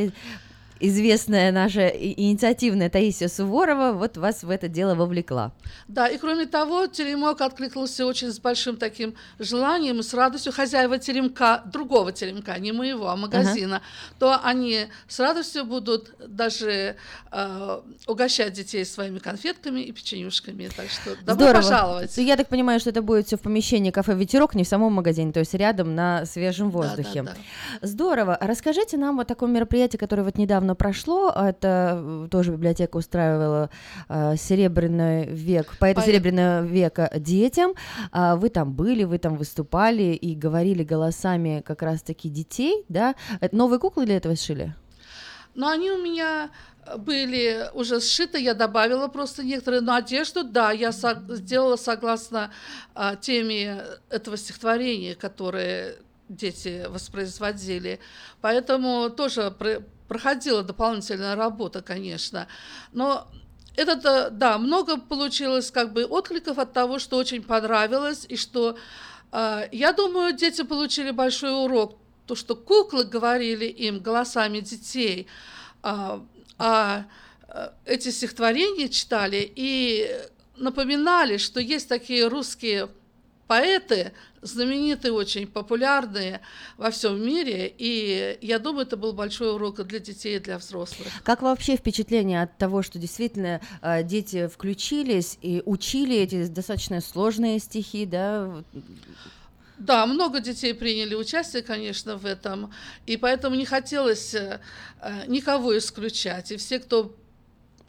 Известная наша инициативная Таисия Суворова вот вас в это дело вовлекла. Да, и кроме того, теремок откликнулся очень с большим таким желанием и с радостью. Хозяева теремка, другого теремка, не моего, а магазина, то они с радостью будут даже э, угощать детей своими конфетками и печенюшками. Так что добро Здорово. пожаловать. Я так понимаю, что это будет все в помещении кафе Ветерок, не в самом магазине, то есть рядом на свежем воздухе. да, Здорово. А Расскажите нам о таком мероприятии, которое вот недавно давно прошло. Это э, тоже библиотека устраивала э, Серебряный век, поэта Поэт. Серебряного века детям. А Вы там были, вы там выступали и говорили голосами как раз-таки детей, да? Это новые куклы для этого сшили? Но они у меня были уже сшиты, я добавила просто некоторые, но одежду, да, я со- сделала согласно а, теме этого стихотворения, которое дети воспроизводили. Поэтому тоже проходила дополнительная работа, конечно. Но это, да, да, много получилось как бы откликов от того, что очень понравилось, и что, а, я думаю, дети получили большой урок, то, что куклы говорили им голосами детей, а, а э, эти стихотворения читали и напоминали, что есть такие русские поэты, знаменитые очень, популярные во всем мире, и я думаю, это был большой урок и для детей, и для взрослых. Как вообще впечатление от того, что действительно э, дети включились и учили эти достаточно сложные стихи, да? Да, много детей приняли участие, конечно, в этом, и поэтому не хотелось э, никого исключать. И все, кто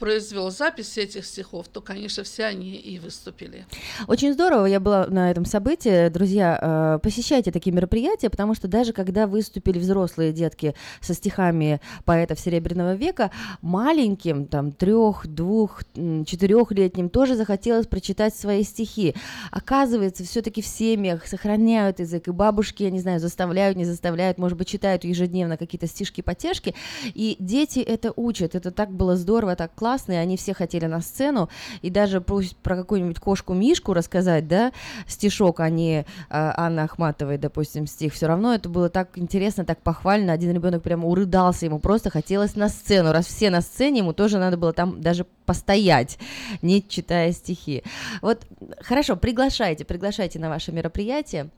произвел запись этих стихов, то, конечно, все они и выступили. Очень здорово, я была на этом событии. Друзья, э, посещайте такие мероприятия, потому что даже когда выступили взрослые детки со стихами поэтов Серебряного века, маленьким, там, трех, двух, четырехлетним тоже захотелось прочитать свои стихи. Оказывается, все-таки в семьях сохраняют язык, и бабушки, я не знаю, заставляют, не заставляют, может быть, читают ежедневно какие-то стишки-потешки, и дети это учат. Это так было здорово, так классно, и они все хотели на сцену, и даже пусть про какую-нибудь кошку-мишку рассказать, да, стишок, а не а, Анна Ахматовой, допустим, стих, все равно это было так интересно, так похвально, один ребенок прямо урыдался, ему просто хотелось на сцену, раз все на сцене, ему тоже надо было там даже постоять, не читая стихи. Вот, хорошо, приглашайте, приглашайте на ваше мероприятие.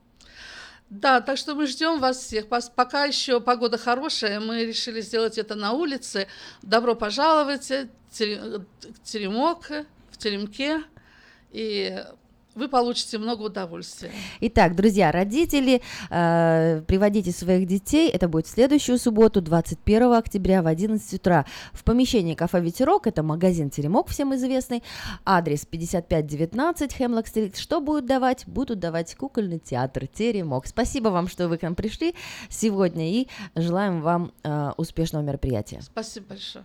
Да, так что мы ждем вас всех. Пока еще погода хорошая, мы решили сделать это на улице. Добро пожаловать в в теремок, в теремке, и вы получите много удовольствия. Итак, друзья, родители, э, приводите своих детей. Это будет в следующую субботу, 21 октября в 11 утра. В помещении кафе «Ветерок», это магазин «Теремок», всем известный. Адрес 5519 Хемлок-стрит. Что будут давать? Будут давать кукольный театр «Теремок». Спасибо вам, что вы к нам пришли сегодня и желаем вам э, успешного мероприятия. Спасибо большое.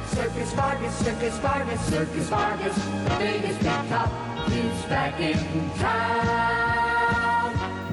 Circus Vargas, Circus Vargas, Circus Vargas. The biggest big. He's back in town.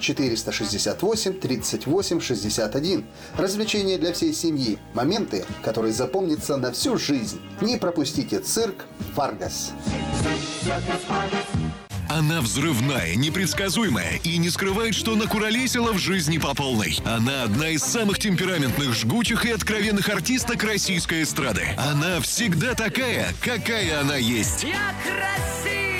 468 38 61. Развлечения для всей семьи. Моменты, которые запомнятся на всю жизнь. Не пропустите цирк Варгас. Она взрывная, непредсказуемая и не скрывает, что накуролесила в жизни по полной. Она одна из самых темпераментных, жгучих и откровенных артисток российской эстрады. Она всегда такая, какая она есть. Я красивая.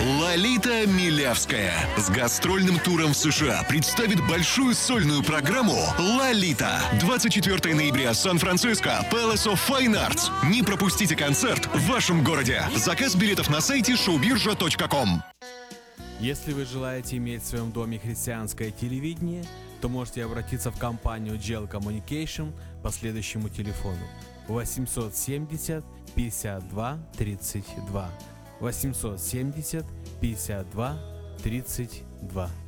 Лолита Милявская с гастрольным туром в США представит большую сольную программу «Лолита». 24 ноября, Сан-Франциско, Palace of Fine Arts. Не пропустите концерт в вашем городе. Заказ билетов на сайте showbirja.com. Если вы желаете иметь в своем доме христианское телевидение, то можете обратиться в компанию Gel Communication по следующему телефону 870 52 32 870 52 32.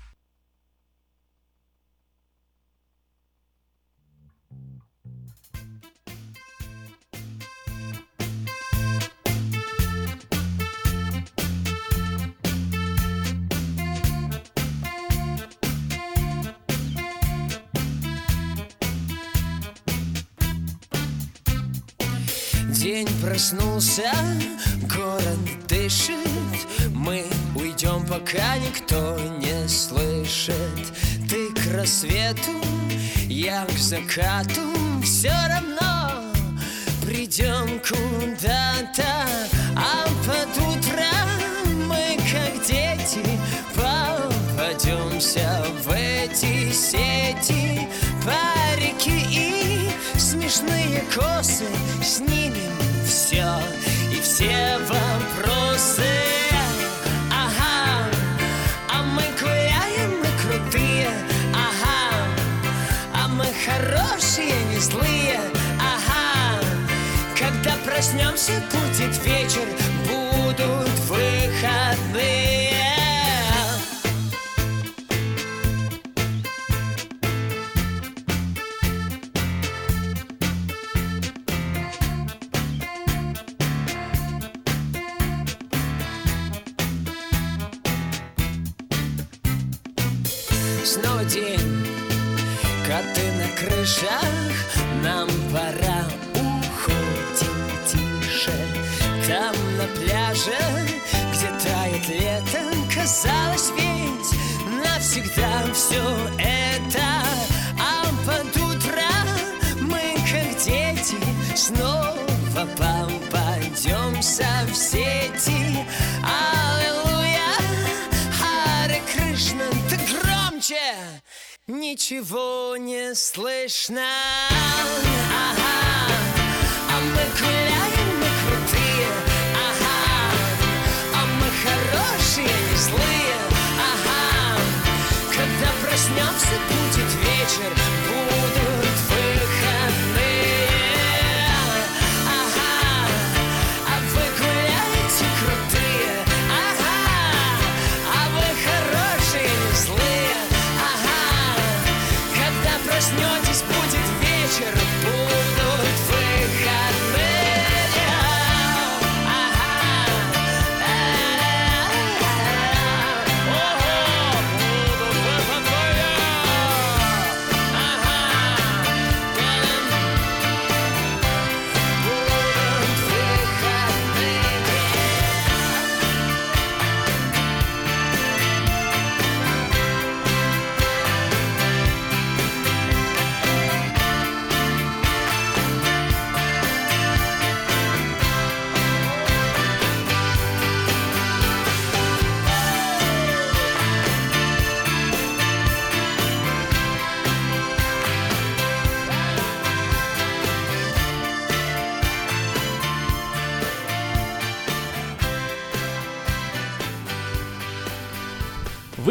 День проснулся, город дышит. Мы уйдем, пока никто не слышит. Ты к рассвету, я к закату. Все равно придем куда-то. А под утро мы, как дети Попадемся в эти сети. Парики и смешные косы Снимем все вопросы. Ага, а мы гуляем, мы крутые. Ага, а мы хорошие, не злые. Ага, когда проснемся, будет вечер Будут выходные на крышах Нам пора уходим тише. Там на пляже, где тает лето Казалось ведь навсегда все это. А под утро мы, как дети Снова попадемся Ничего не слышно. Ага, а мы гуляем, мы крутые. Ага, а мы хорошие, не злые. Ага, когда проснемся, будет вечер. Будут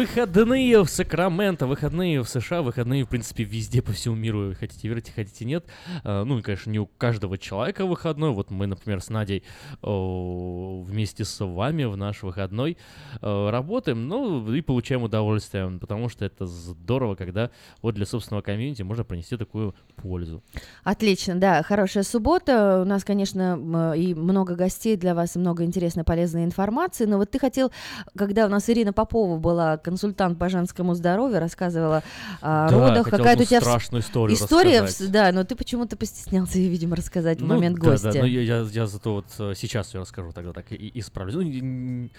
Выходные в Сакраменто, выходные в США, выходные, в принципе, везде по всему миру. Хотите верите, хотите нет. А, Ну и, конечно, не у каждого человека выходной. Вот мы, например, с Надей вместе с вами в наш выходной э, работаем, ну и получаем удовольствие, потому что это здорово, когда вот для собственного комьюнити можно принести такую пользу. Отлично, да, хорошая суббота. У нас, конечно, и много гостей для вас, и много интересной, полезной информации. Но вот ты хотел, когда у нас Ирина Попова была консультант по женскому здоровью, рассказывала о Да, родах, какая-то у тебя страшную историю история, рассказать. да, но ты почему-то постеснялся ее, видимо, рассказать в Ну, момент да, гостя. Да, но я, я, я зато вот э, сейчас ее расскажу, тогда так и, исправлю. Ну,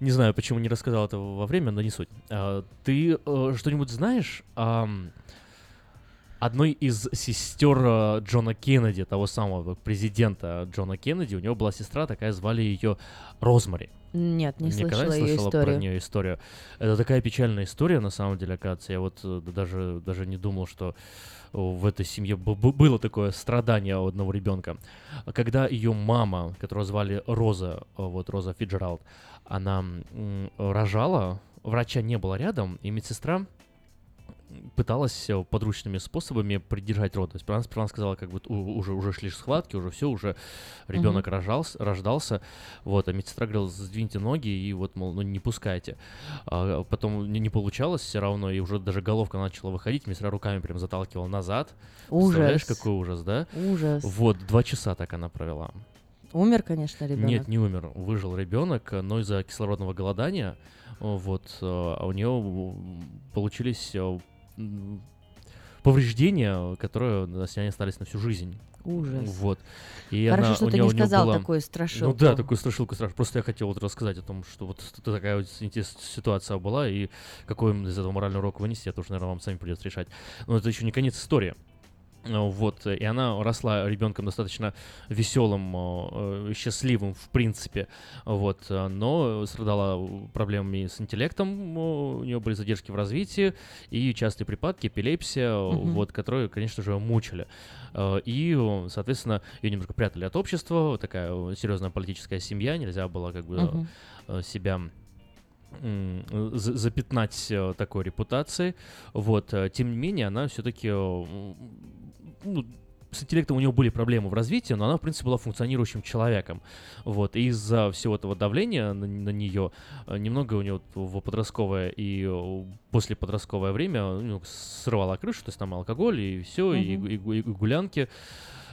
не, знаю, почему не рассказал этого во время, но не суть. А, ты э, что-нибудь знаешь о одной из сестер э, Джона Кеннеди, того самого президента Джона Кеннеди, у него была сестра, такая звали ее Розмари. Нет, не Никогда слышала не ее слышала про историю. нее историю. Это такая печальная история, на самом деле, оказывается. Я вот э, даже, даже не думал, что в этой семье было такое страдание у одного ребенка. Когда ее мама, которую звали Роза, э, вот Роза Фиджералд, она рожала, врача не было рядом, и медсестра пыталась подручными способами придержать род. То есть она сперва сказала, как бы уже, уже шли схватки, уже все, уже ребенок рожался, рождался. Вот, а медсестра говорила, сдвиньте ноги и вот, мол, ну не пускайте. А потом не, не получалось все равно, и уже даже головка начала выходить, медсестра руками прям заталкивала назад. Представляешь, Ужас. какой ужас, да? Ужас. Вот, два часа так она провела. Умер, конечно, ребенок. Нет, не умер. Выжил ребенок, но из-за кислородного голодания вот э, а у нее получились м, повреждения, которые с ней остались на всю жизнь. Ужас. Вот. И Хорошо, она, что у ты неё- не сказал было- такую Ну страшилку. да, такую страшилку страшно. Просто я хотел вот рассказать о том, что вот такая вот интересная ситуация была, и какой из этого моральный урок вынести, это уже, наверное, вам сами придется решать. Но это еще не конец истории. Э, Вот, и она росла ребенком достаточно веселым, э, счастливым, в принципе, вот, э, но страдала проблемами с интеллектом, э, у нее были задержки в развитии и частые припадки, эпилепсия, э, Мгм. вот, которые, конечно же, мучили. Э, И, э, соответственно, ее немножко прятали от общества, такая э, серьезная политическая семья, нельзя было как бы э, э, себя запятнать э, такой репутацией. Вот, э, тем не менее, она все-таки ну, с интеллектом у нее были проблемы в развитии, но она, в принципе, была функционирующим человеком. Вот, и из-за всего этого давления на, нее немного у нее в подростковое и э, после подростковое время ну, срывала крышу, то есть там алкоголь и все, и, Мгм. и гу- и гулянки.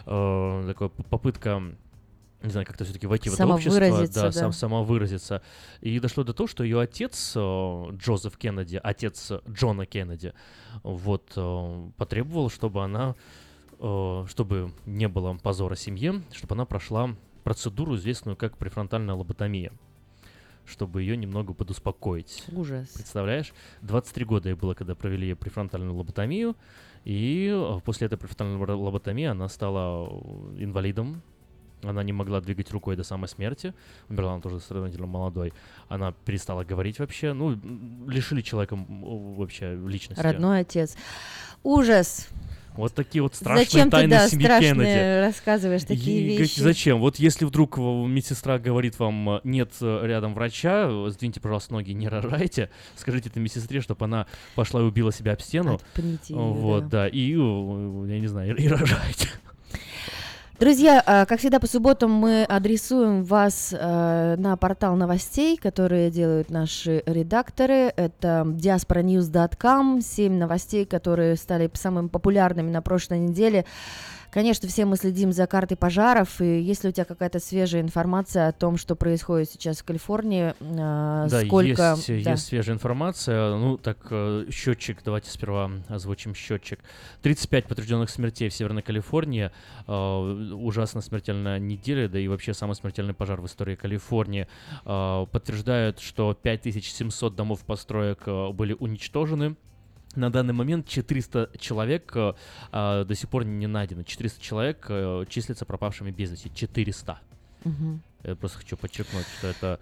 Э, такая попытка не знаю, как-то все-таки войти в это общество, да, да. сам- самовыразиться. И дошло до того, что ее отец, э, Джозеф Кеннеди, отец Джона Кеннеди, вот, э, потребовал, чтобы она, э, чтобы не было позора семье, чтобы она прошла процедуру, известную как префронтальная лоботомия чтобы ее немного подуспокоить. Ужас. Представляешь? 23 года ей было, когда провели префронтальную лоботомию, и э, после этой префронтальной ло- лоботомии она стала э, инвалидом, она не могла двигать рукой до самой смерти. Умерла она тоже сравнительно молодой. Она перестала говорить вообще. Ну, лишили человека вообще личности. Родной отец. Ужас. Вот такие вот страшные Зачем ты, тайны да, семьи страшные Кеннеди. рассказываешь такие И вещи? Зачем? Вот если вдруг медсестра говорит вам, э, нет э, рядом врача, сдвиньте, пожалуйста, ноги, не рожайте, скажите этой медсестре, чтобы она пошла и убила себя об стену. Отпните её, Вот, да, и, э, я не знаю, и рожайте. Друзья, а, как всегда по субботам мы адресуем вас э, на портал новостей, которые делают наши редакторы. Это diasporanews.com, 7 новостей, которые стали самыми популярными на прошлой неделе. Конечно, все мы следим за картой пожаров, и если у тебя какая-то свежая информация о том, что происходит сейчас в Калифорнии, э, Да, сколько... есть, да. есть свежая информация. Ну, так, э, счетчик, давайте сперва озвучим счетчик. 35 подтвержденных смертей в Северной Калифорнии. Э, Ужасно смертельная неделя, да и вообще самый смертельный пожар в истории Калифорнии. Э, Подтверждают, что 5700 домов построек э, были уничтожены. На данный момент 400 человек э, э, до сих пор не найдено. 400 человек э, числятся пропавшими без вести. 400. Мгм. Я просто хочу подчеркнуть, что это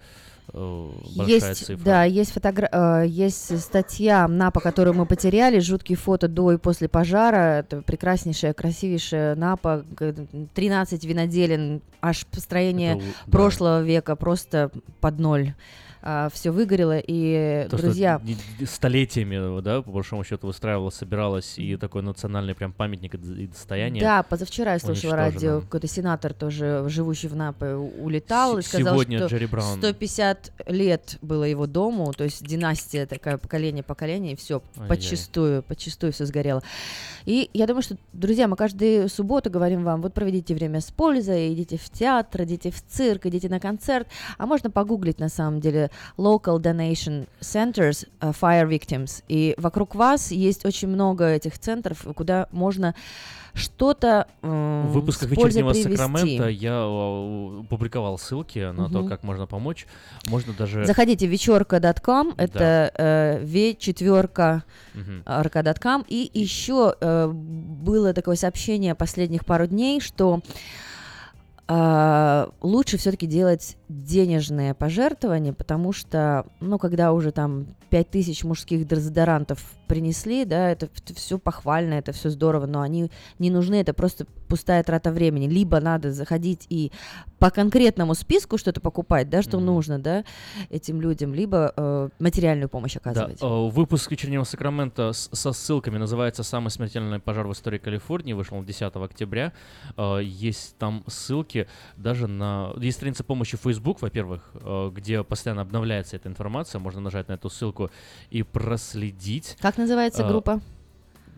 э, большая Есть, цифра. да, есть, фотогра... э, есть статья НАПа, которую мы потеряли, жуткие фото до и после пожара, это прекраснейшая, красивейшая НАПа, г- 13 виноделин, аж построение Это у- да. прошлого века, просто под ноль. Все выгорело, и, То, друзья, столетиями, да, по большому счету выстраивалось, собиралось, и такой национальный прям памятник и и достояние. Да, позавчера я слушала радио, какой-то сенатор тоже, живущий в Напе, улетал и С- сказал, сегодня что Джерри Браун. 150 лет было его дому, то есть династия такая, поколение поколение, и все, Ай-яй. подчистую, подчистую все сгорело. И я думаю, что, друзья, мы каждую субботу говорим вам, вот проведите время с пользой, идите в театр, идите в цирк, идите на концерт, а можно погуглить на самом деле local donation centers uh, fire victims. И вокруг вас есть очень много этих центров, куда можно что-то э, В выпусках вечернего привести. Сакрамента я э, публиковал ссылки на то, Мгм. как можно помочь. Можно даже... Заходите вечерка.com, это э, v4 Мгм. rk.com, и еще э, было такое сообщение последних пару дней, что а, лучше все-таки делать денежные пожертвования, потому что, ну, когда уже там 5000 мужских дезодорантов принесли, да, это все похвально, это все здорово, но они не нужны, это просто пустая трата времени. Либо надо заходить и по конкретному списку что-то покупать, да, что нужно, да, этим людям, либо э, материальную помощь Да, оказывать. э, выпуск вечернего Сакрамента с- со ссылками называется «Самый смертельный пожар в истории Калифорнии». Вышел он 10 октября. Э, Есть там ссылки даже на... Есть страница помощи Facebook, во-первых, э, где постоянно обновляется эта информация. Можно нажать на эту ссылку и проследить. Как называется Э, группа?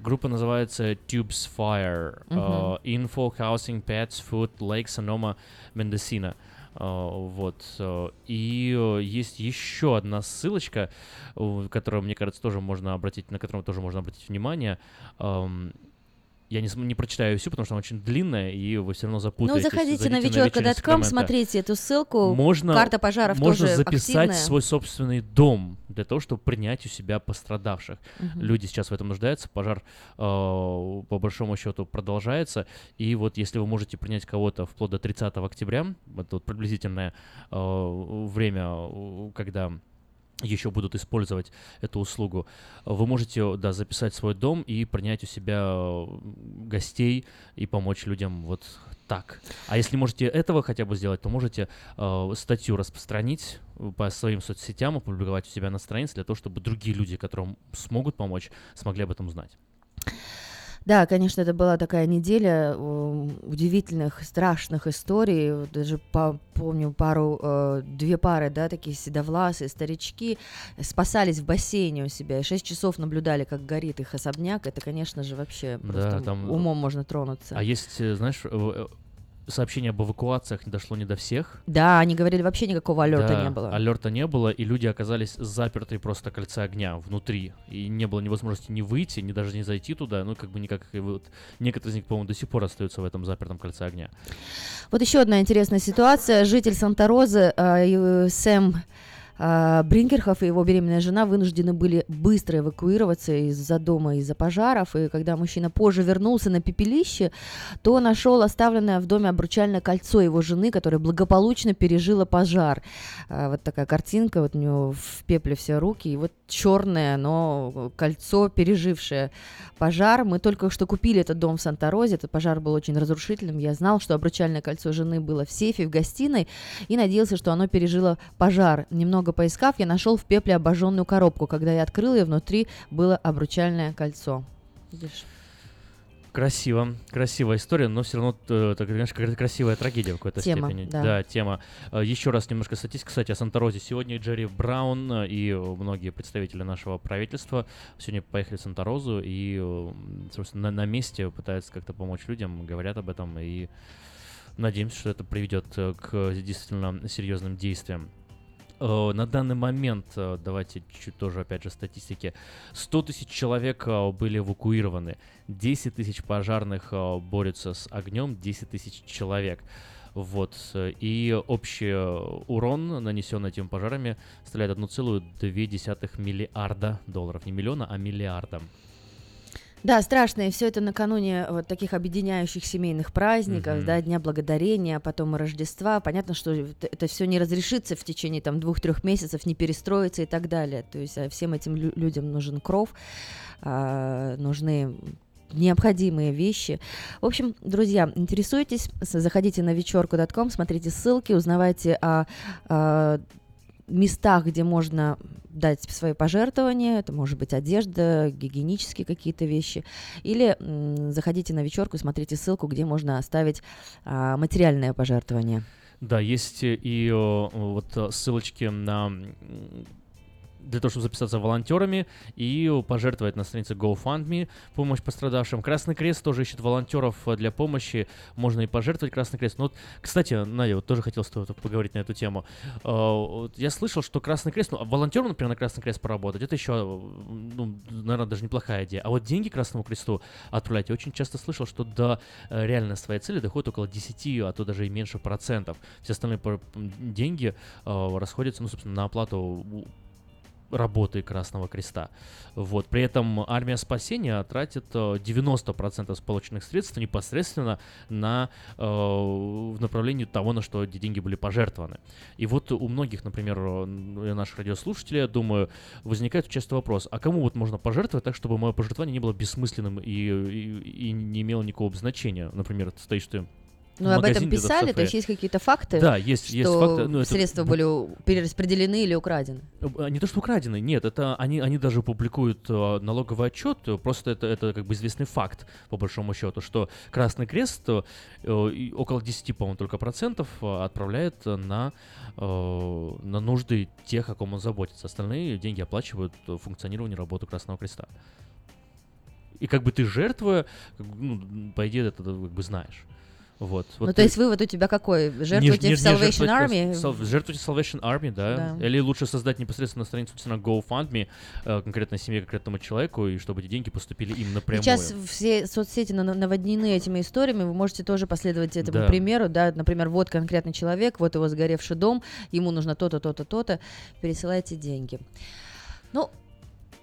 Группа называется Tubes Fire. Э, Info, Housing, Pets, Food, Lake, Sonoma, Mendocino. Вот. И есть еще одна ссылочка, которую, мне кажется, тоже можно обратить, на которую тоже можно обратить внимание. Эм, Я не, не прочитаю всю, потому что она очень длинная, и вы все равно Ну, запутаетесь. заходите на Зайдите вечерка.com, смотрите эту ссылку. Можно, Карта пожаров можно тоже записать активная. свой собственный дом для того, чтобы принять у себя пострадавших. Мгм. Люди сейчас в этом нуждаются, пожар э, по большому счету продолжается, и вот если вы можете принять кого-то вплоть до 30 октября, это вот приблизительное э, время, когда еще будут использовать эту услугу, вы можете, да, записать свой дом и принять у себя гостей и помочь людям вот так. А если можете этого хотя бы сделать, то можете э, статью распространить э, по своим соцсетям, опубликовать у себя на странице для того, чтобы другие люди, которым смогут помочь, смогли об этом узнать. Да, конечно, это была такая неделя э, удивительных, страшных историй. Даже по- помню пару, э, две пары, да, такие седовласые старички спасались в бассейне у себя и шесть часов наблюдали, как горит их особняк. Это, конечно же, вообще Да, просто там, умом можно тронуться. А есть, э, знаешь, э, э, сообщение об эвакуациях не дошло не до всех. Да, они говорили, вообще никакого алерта Да, не было. Алерта не было, и люди оказались заперты просто кольца огня внутри. И не было ни возможности ни выйти, ни даже не зайти туда. Ну, как бы никак. и вот некоторые из них, по-моему, до сих пор остаются в этом запертом кольце огня. Вот еще одна интересная ситуация. Житель Санта-Розы э, э, Сэм э, Бринкерхоф и его беременная жена вынуждены были быстро эвакуироваться из-за дома, из-за пожаров. И когда мужчина позже вернулся на пепелище, то нашел оставленное в доме обручальное кольцо его жены, которое благополучно пережило пожар. Э, Вот такая картинка, вот у него в пепле все руки, и вот черное, но кольцо, пережившее пожар. Мы только что купили этот дом в Санта-Розе, этот пожар был очень разрушительным. Я знал, что обручальное кольцо жены было в сейфе в гостиной и надеялся, что оно пережило пожар. Немного поискав, я нашел в пепле обожженную коробку. Когда я открыл ее, внутри было обручальное кольцо. Видишь? Красиво, красивая история, но все равно, э, знаешь, какая-то красивая трагедия в какой-то Тема, степени. да. тема. Э, Еще раз немножко статистики, кстати, о Санта-Розе. Сегодня Джерри Браун э, и многие представители нашего правительства сегодня поехали в Санта-Розу и, э, собственно, на, на месте пытаются как-то помочь людям, говорят об этом и надеемся, что это приведет к действительно серьезным действиям. Э, На данный момент, э, давайте чуть тоже, опять же, статистики, 100 тысяч человек э, были эвакуированы, 10 тысяч пожарных борются с огнем, 10 тысяч человек. Вот. И общий урон, нанесенный этими пожарами, составляет 1,2 миллиарда долларов. Не миллиона, а миллиарда. Да, страшно, и все это накануне вот таких объединяющих семейных праздников, Мгм. да, Дня Благодарения, а потом и Рождества. Понятно, что это, все не разрешится в течение там двух-трех месяцев, не перестроится и так далее. То есть а, всем этим лю- людям нужен кров, а, нужны необходимые вещи. В общем, друзья, интересуйтесь, заходите на вечерку.ком, смотрите ссылки, узнавайте о, о местах, где можно дать свои пожертвования, это может быть одежда, гигиенические какие-то вещи, или заходите на вечерку, смотрите ссылку, где можно оставить а, материальное пожертвование. Да, есть и э, вот э, ссылочки на для того, чтобы записаться волонтерами и пожертвовать на странице GoFundMe помощь пострадавшим. Красный Крест тоже ищет волонтеров э, для помощи. Можно и пожертвовать Красный Крест. Ну, вот, кстати, Надя, вот тоже хотел с тобой поговорить на эту тему. Э, Я слышал, что Красный Крест, ну, волонтером, например, на Красный Крест поработать, это еще, ну, наверное, даже неплохая идея. А вот деньги Красному Кресту отправлять, я очень часто слышал, что до э, реально своей цели доходит около 10, а то даже и меньше процентов. Все остальные деньги расходятся, ну, собственно, на оплату работы Красного Креста. Вот. При этом армия спасения тратит э, 90% с полученных средств непосредственно на э, в направлении того, на что эти деньги были пожертвованы. И вот у многих, например, э, наших радиослушателей, я думаю, возникает часто вопрос, а кому вот можно пожертвовать так, чтобы мое пожертвование не было бессмысленным и, и, и не имело никакого значения? Например, стоишь ты Ну, об этом писали, то есть есть какие-то факты, Да, есть, что есть факты. ну, это средства были перераспределены или украдены. А, Не то, что украдены, нет, это они, они даже публикуют э, налоговый отчет, э, просто это, это как бы известный факт, по большому счету, что Красный Крест э, э, около 10, по-моему, только процентов э, отправляет на, э, на нужды тех, о ком он заботится. Остальные деньги оплачивают э, функционирование работы Красного Креста. И как бы ты бы, ну, по идее, это ты как бы знаешь. Вот. ну, вот то ты- есть вывод у тебя какой? Жертвуйте не- в Salvation Army? сал- жертвуйте Salvation Army, да. Да. Или лучше создать непосредственно страницу на GoFundMe э, конкретной семье, конкретному человеку, и чтобы эти деньги поступили им напрямую. Сейчас все соцсети на- наводнены этими историями, вы можете тоже последовать этому Да. примеру, да, например, вот конкретный человек, вот его сгоревший дом, ему нужно то-то, то-то, то-то, пересылайте деньги. Ну,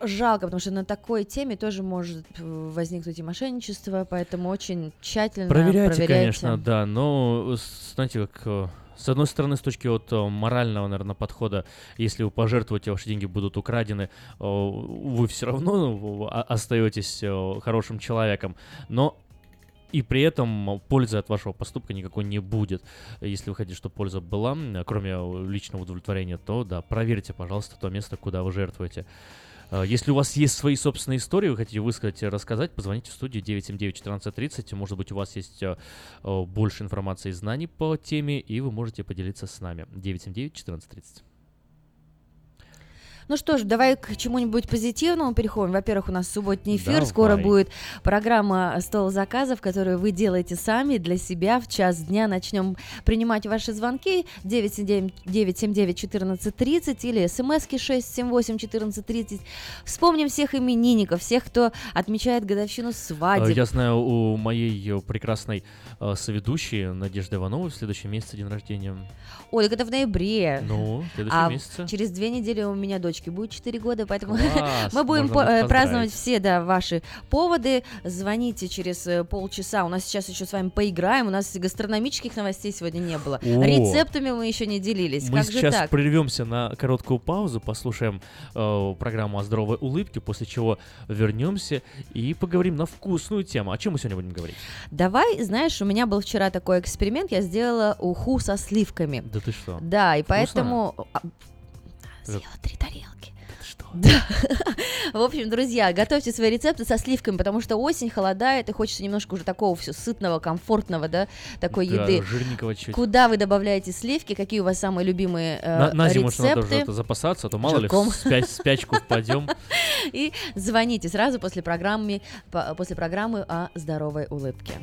жалко, потому что на такой теме тоже может э, возникнуть и мошенничество, поэтому очень тщательно Проверяйте, проверяйте. конечно, да, но, э, знаете, как... э, С одной стороны, с точки вот морального, наверное, подхода, если вы пожертвуете, ваши деньги будут украдены, вы все равно ну, остаетесь хорошим человеком. Но и при этом пользы от вашего поступка никакой не будет. Если вы хотите, чтобы польза была, кроме личного удовлетворения, то да, проверьте, пожалуйста, то место, куда вы жертвуете. Э, Если у вас есть свои собственные истории, вы хотите высказать и рассказать, позвоните в студию 979-1430. Может быть, у вас есть э, э, больше информации и знаний по теме, и вы можете поделиться с нами. 979-1430. Ну что ж, давай к чему-нибудь позитивному переходим. Во-первых, у нас субботний эфир, скоро Давай. будет программа «Стол заказов», которую вы делаете сами для себя. В час дня начнем принимать ваши звонки 979-1430 или смски 678-1430. Вспомним всех именинников, всех, кто отмечает годовщину свадеб. Я знаю, у моей прекрасной э, соведущей Надежды Ивановой в следующем месяце день рождения. Ой, так это в ноябре. Ну, в следующем а месяце. через две недели у меня дочке будет 4 года, поэтому Класс, мы будем э, праздновать все, да, ваши поводы. Звоните через э, полчаса. У нас сейчас еще с вами поиграем. У нас гастрономических новостей сегодня не было. О! Рецептами мы еще не делились. Мы как же сейчас так? прервемся на короткую паузу, послушаем э, программу о здоровой улыбке, после чего вернемся и поговорим на вкусную тему. О чем мы сегодня будем говорить? Давай, знаешь, у меня был вчера такой эксперимент. Я сделала уху со сливками. Да ты что? Да, и поэтому... а, Съела три тарелки. Да. В общем, друзья, готовьте свои рецепты со сливками, потому что осень холодает, и хочется немножко уже такого все сытного, комфортного, да, такой Да, еды. жирненького чуть. Куда вы добавляете сливки? Какие у вас самые любимые э, На, на зиму что надо уже рецепты? запасаться, а то мало Жирком. ли в спя- спячку впадем. И звоните сразу после программы, по- после программы о здоровой улыбке.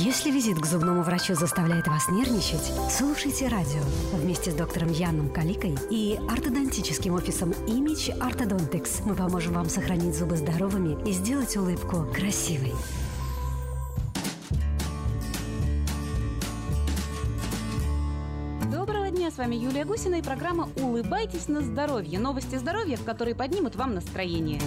Если визит к зубному врачу заставляет вас нервничать, слушайте радио вместе с доктором Яном Каликой и ортодонтическим офисом Image Orthodontics. Мы поможем вам сохранить зубы здоровыми и сделать улыбку красивой. Доброго дня, с вами Юлия Гусина и программа «Улыбайтесь на здоровье». Новости здоровья, которые поднимут вам настроение.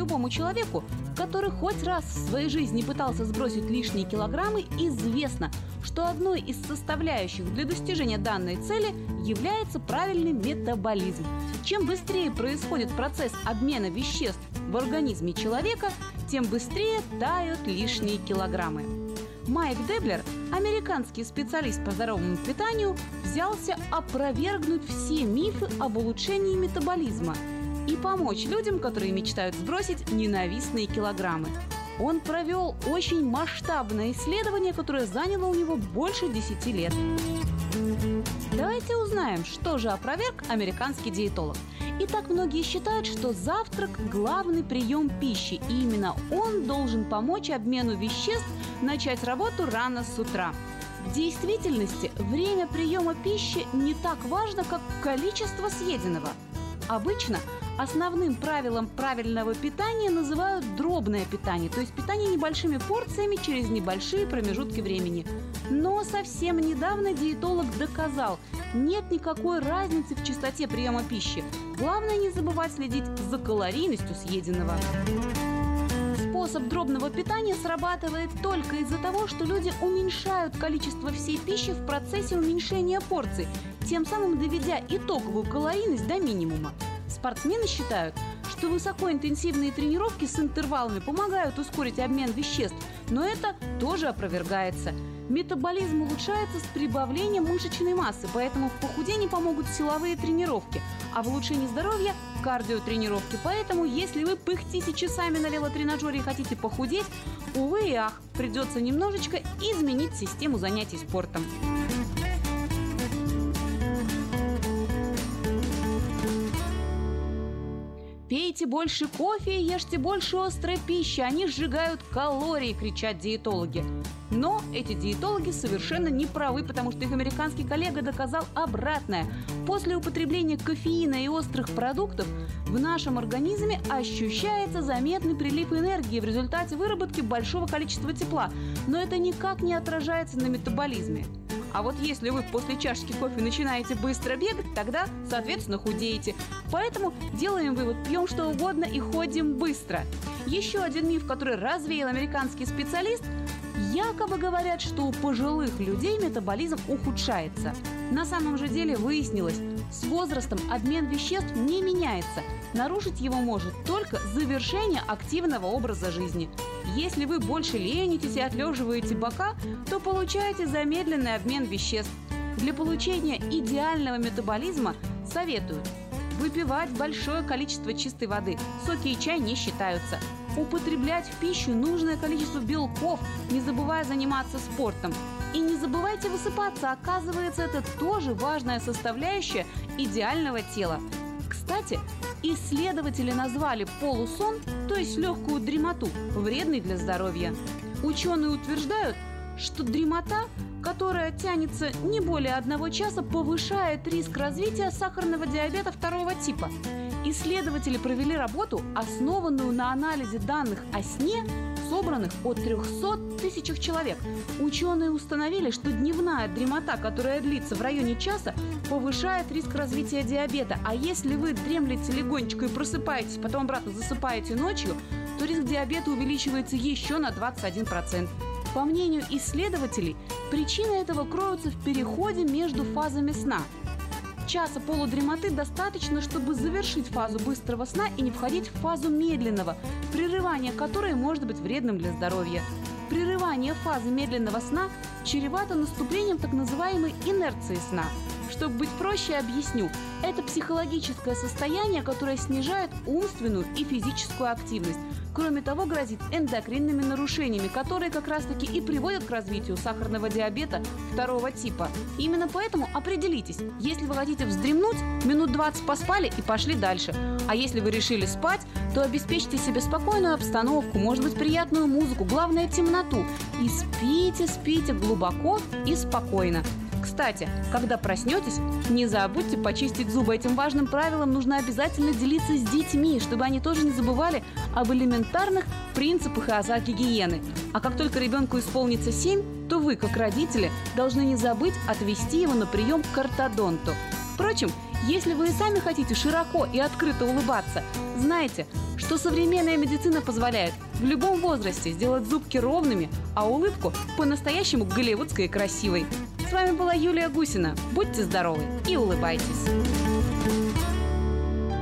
Любому человеку, который хоть раз в своей жизни пытался сбросить лишние килограммы, известно, что одной из составляющих для достижения данной цели является правильный метаболизм. Чем быстрее происходит процесс обмена веществ в организме человека, тем быстрее тают лишние килограммы. Майк Деблер, американский специалист по здоровому питанию, взялся опровергнуть все мифы об улучшении метаболизма и помочь людям, которые мечтают сбросить ненавистные килограммы. Он провел очень масштабное исследование, которое заняло у него больше 10 лет. Давайте узнаем, что же опроверг американский диетолог. Итак, многие считают, что завтрак – главный прием пищи, и именно он должен помочь обмену веществ начать работу рано с утра. В действительности время приема пищи не так важно, как количество съеденного. Обычно основным правилом правильного питания называют дробное питание, то есть питание небольшими порциями через небольшие промежутки времени. Но совсем недавно диетолог доказал, нет никакой разницы в частоте приема пищи. Главное не забывать следить за калорийностью съеденного. Способ дробного питания срабатывает только из-за того, что люди уменьшают количество всей пищи в процессе уменьшения порций, тем самым доведя итоговую калорийность до минимума. Спортсмены считают, что высокоинтенсивные тренировки с интервалами помогают ускорить обмен веществ, но это тоже опровергается. Метаболизм улучшается с прибавлением мышечной массы, поэтому в похудении помогут силовые тренировки, а в улучшении здоровья – кардиотренировки. Поэтому, если вы пыхтите часами на велотренажере и хотите похудеть, увы и ах, придется немножечко изменить систему занятий спортом. Пейте больше кофе и ешьте больше острой пищи, они сжигают калории, кричат диетологи. Но эти диетологи совершенно не правы, потому что их американский коллега доказал обратное. После употребления кофеина и острых продуктов в нашем организме ощущается заметный прилив энергии в результате выработки большого количества тепла, но это никак не отражается на метаболизме. А вот если вы после чашки кофе начинаете быстро бегать, тогда, соответственно, худеете. Поэтому делаем вывод, пьем что угодно и ходим быстро. Еще один миф, который развеял американский специалист, якобы говорят, что у пожилых людей метаболизм ухудшается. На самом же деле выяснилось, с возрастом обмен веществ не меняется. Нарушить его может только завершение активного образа жизни. Если вы больше ленитесь и отлеживаете бока, то получаете замедленный обмен веществ. Для получения идеального метаболизма советуют выпивать большое количество чистой воды. Соки и чай не считаются. Употреблять в пищу нужное количество белков, не забывая заниматься спортом. И не забывайте высыпаться, оказывается, это тоже важная составляющая идеального тела. Кстати, исследователи назвали полусон, то есть легкую дремоту, вредной для здоровья. Ученые утверждают, что дремота, которая тянется не более одного часа, повышает риск развития сахарного диабета второго типа. Исследователи провели работу, основанную на анализе данных о сне, собранных от 300 тысячах человек. Ученые установили, что дневная дремота, которая длится в районе часа, повышает риск развития диабета. А если вы дремлете легонечко и просыпаетесь, потом обратно засыпаете ночью, то риск диабета увеличивается еще на 21%. По мнению исследователей, причины этого кроются в переходе между фазами сна. Часа полудремоты достаточно, чтобы завершить фазу быстрого сна и не входить в фазу медленного, прерывание которой может быть вредным для здоровья. Прерывание фазы медленного сна чревато наступлением так называемой инерции сна. Чтобы быть проще, объясню. Это психологическое состояние, которое снижает умственную и физическую активность. Кроме того, грозит эндокринными нарушениями, которые как раз-таки и приводят к развитию сахарного диабета второго типа. Именно поэтому определитесь, если вы хотите вздремнуть, минут 20 поспали и пошли дальше. А если вы решили спать, то обеспечьте себе спокойную обстановку, может быть приятную музыку, главное темноту. И спите, спите глубоко и спокойно. Кстати, когда проснетесь, не забудьте почистить зубы. Этим важным правилом нужно обязательно делиться с детьми, чтобы они тоже не забывали об элементарных принципах и азах гигиены. А как только ребенку исполнится 7, то вы, как родители, должны не забыть отвести его на прием к ортодонту. Впрочем, если вы и сами хотите широко и открыто улыбаться, знайте, что современная медицина позволяет в любом возрасте сделать зубки ровными, а улыбку по-настоящему голливудской и красивой. С вами была Юлия Гусина. Будьте здоровы и улыбайтесь.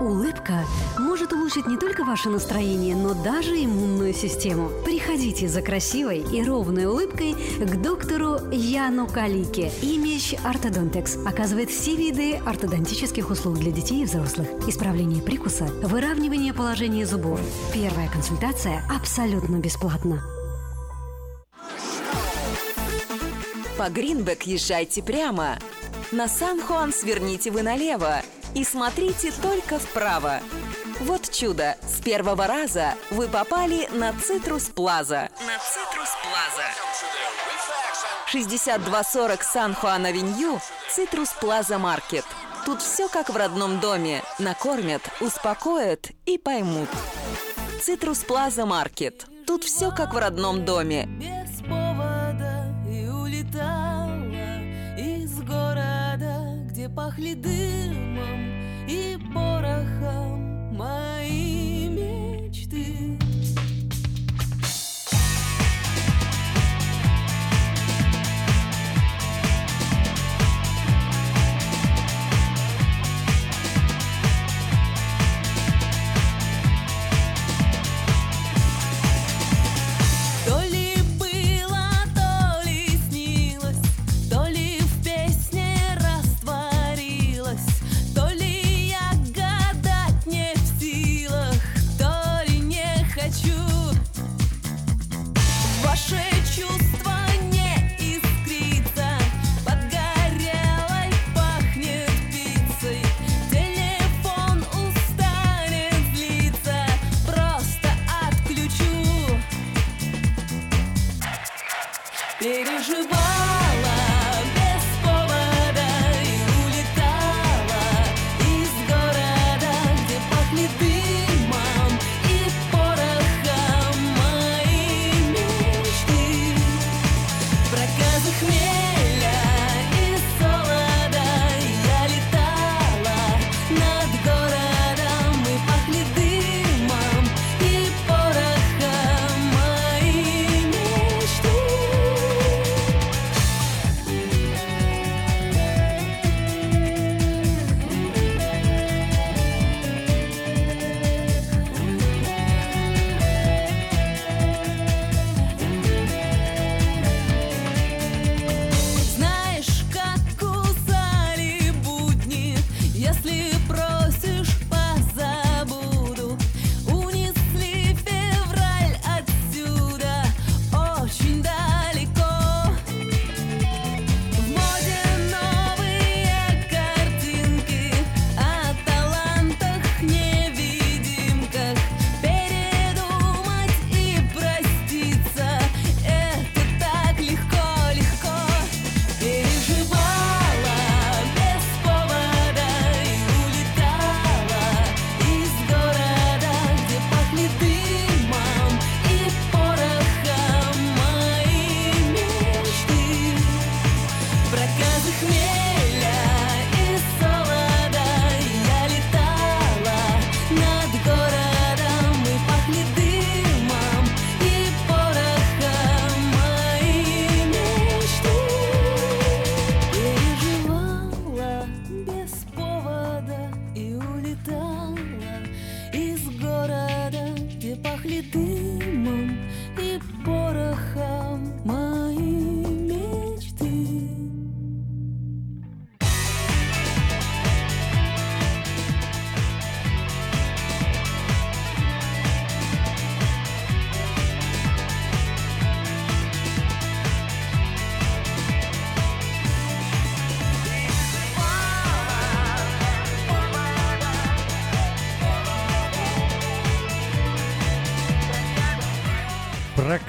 Улыбка может улучшить не только ваше настроение, но даже иммунную систему. Приходите за красивой и ровной улыбкой к доктору Яну Калике. Имидж Ортодонтекс оказывает все виды ортодонтических услуг для детей и взрослых. Исправление прикуса, выравнивание положения зубов. Первая консультация абсолютно бесплатна. По Greenback езжайте прямо. На San Juan сверните вы налево и смотрите только вправо. Вот чудо! С первого раза вы попали на Citrus Plaza. На Citrus Plaza. 6240 San Juan Avenue, Citrus Plaza Market. Тут все как в родном доме. Накормят, успокоят и поймут. Citrus Plaza Market. Тут все как в родном доме. без повода и улетала из города, где пахли дымом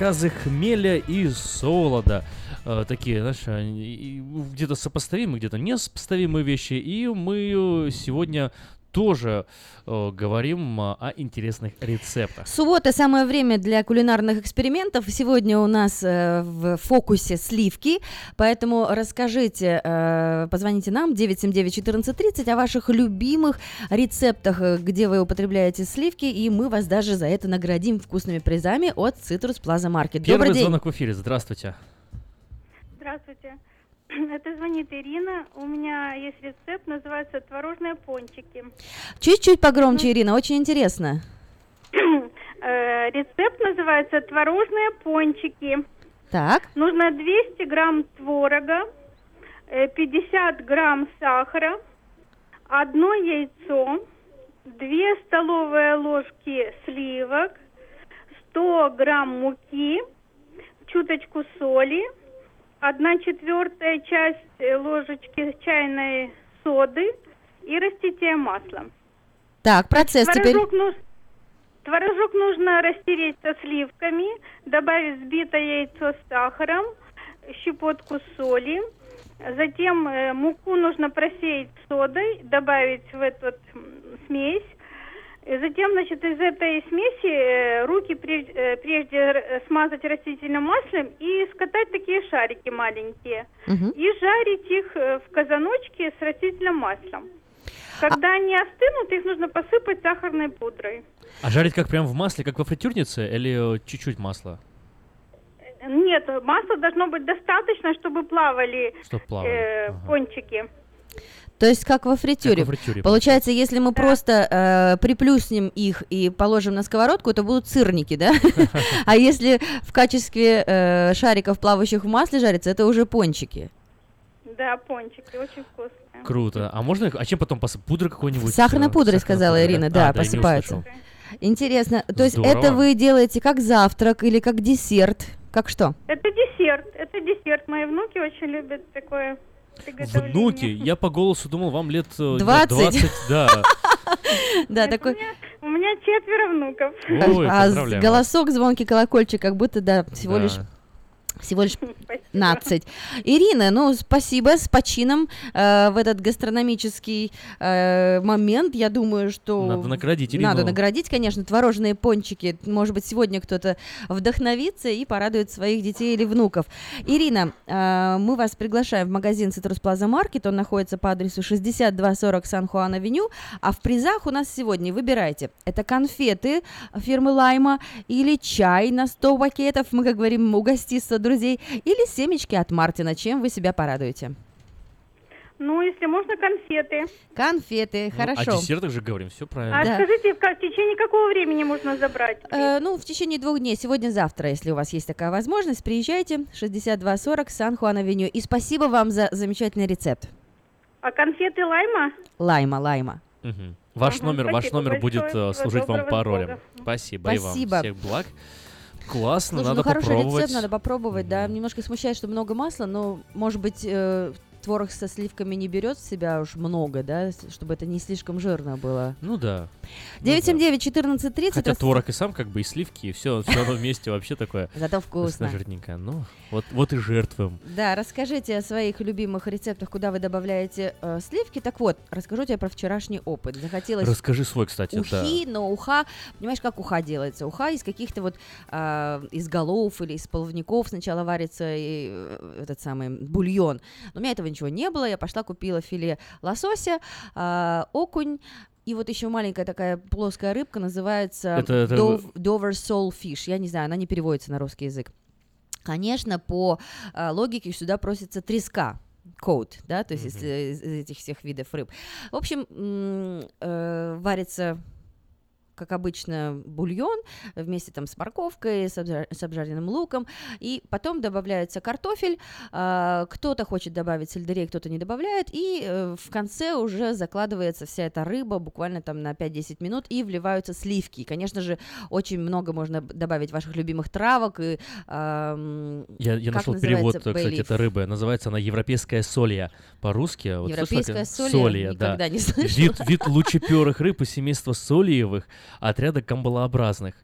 рассказы хмеля и солода. Э, такие, знаешь, где-то сопоставимые, где-то несопоставимые вещи. И мы сегодня тоже э, говорим а, о интересных рецептах. Суббота самое время для кулинарных экспериментов. Сегодня у нас э, в фокусе сливки, поэтому расскажите, э, позвоните нам 979-1430 о ваших любимых рецептах, э, где вы употребляете сливки, и мы вас даже за это наградим вкусными призами от Citrus Plaza Market. Первый Добрый день. звонок в эфире. Здравствуйте. Здравствуйте. Это звонит Ирина. У меня есть рецепт, называется творожные пончики. Чуть-чуть погромче, Ирина, очень интересно. Э, Рецепт называется творожные пончики. Так. Нужно 200 грамм творога, э, 50 грамм сахара, одно яйцо, 2 столовые ложки сливок, 100 грамм муки, чуточку соли, 1 четвертая часть э, ложечки чайной соды и раститие масла. Так, процесс теперь. Творожок, нуж- Творожок нужно растереть со сливками, добавить взбитое яйцо с сахаром, щепотку соли. Затем э, муку нужно просеять содой, добавить в м, смесь. И затем, значит, из этой смеси э, руки прежде, э, прежде р- смазать растительным маслом и скатать такие шарики маленькие. И жарить их э, в казаночке с растительным маслом. Когда они остынут, их нужно посыпать сахарной пудрой. А жарить как прям в масле, как во фритюрнице, или э, чуть-чуть масла? Нет, масла должно быть достаточно, чтобы плавали, Чтоб плавали, э, пончики. То есть как во фритюре. Как во фритюре, Получается, если мы просто э, приплюснем их и положим на сковородку, это будут сырники, да? А если в качестве э, шариков, плавающих в масле, жарится, это уже пончики. Да, пончики, очень вкусные. Круто. А можно а чем потом посыпать? Пудрой какой-нибудь? Сахарной э, пудрой, сказала Ирина, да, посыпается. Интересно. То есть это вы делаете как завтрак или как десерт? Как что? Это десерт, это десерт. Мои внуки очень любят такое. Внуки, я по голосу думал, вам лет э, лет 20. 20, да. Да, такой... У меня четверо внуков. Ой, а голосок, звонкий колокольчик, как будто, да, всего Да. лишь всего лишь 15. Ирина, ну, спасибо, с почином э, в этот гастрономический э, момент. Я думаю, что... Надо наградить Ирину. Надо наградить, конечно, творожные пончики. Может быть, сегодня кто-то вдохновится и порадует своих детей или внуков. Ирина, э, мы вас приглашаем в магазин Citrus Plaza Market. Он находится по адресу 6240 Сан-Хуан-Авеню. А в призах у нас сегодня, выбирайте, это конфеты фирмы Лайма или чай на 100 пакетов, мы, как говорим, угоститься друзей, или семечки от Мартина. Чем вы себя порадуете? Ну, если можно, конфеты. Конфеты, Ну, хорошо. О десертах же говорим, все правильно. А Да. скажите, в, в течение какого времени можно забрать? Э, ну, в течение двух дней, сегодня-завтра, если у вас есть такая возможность, приезжайте, 6240 Сан-Хуан-Авеню. И спасибо вам за замечательный рецепт. А конфеты лайма? Лайма, лайма. Мгм. Ваш Ага, номер, ваш спасибо номер будет большое. э, служить вам паролем. Бога. Спасибо, и Спасибо. вам. Всех благ. Классно, Слушай, надо ну хороший попробовать. рецепт, надо попробовать, да. Немножко смущает, что много масла, но, может быть, э, творог со сливками не берет в себя уж много, да, чтобы это не слишком жирно было. Ну да. 979-1430. Хотя рас- творог и сам как бы и сливки, и все, все равно вместе вообще такое. Зато вкусно. жирненькое. Ну, вот, вот и жертвуем. Да, расскажите о своих любимых рецептах, куда вы добавляете э, сливки. Так вот, расскажу тебе про вчерашний опыт. Захотелось Расскажи свой, кстати, да. ухи, но уха, понимаешь, как уха делается? Уха из каких-то вот а, из голов или из половников сначала варится и, э, этот самый бульон. Но у меня этого ничего не было, я пошла купила филе лосося, а, окунь, и вот еще маленькая такая плоская рыбка называется Это- это- Dov- Dover Soul Fish. Я не знаю, она не переводится на русский язык. Конечно, по а, логике сюда просится треска. Коут, да, то есть из, э, из этих всех видов рыб. В общем, э, варится как обычно, бульон вместе там с морковкой, с, обжар- с обжаренным луком, и потом добавляется картофель, а, кто-то хочет добавить сельдерей, кто-то не добавляет, и э, в конце уже закладывается вся эта рыба буквально там на 5-10 минут, и вливаются сливки. И, конечно же, очень много можно добавить ваших любимых травок, и Я, я нашел перевод, называется? кстати, это рыба. Называется она европейская солья по-русски. Вот слышала Европейская как- солья? Солья, да. не слышала. Вид, вид лучеперых рыб из семейства сольевых. Отряда камбалообразных.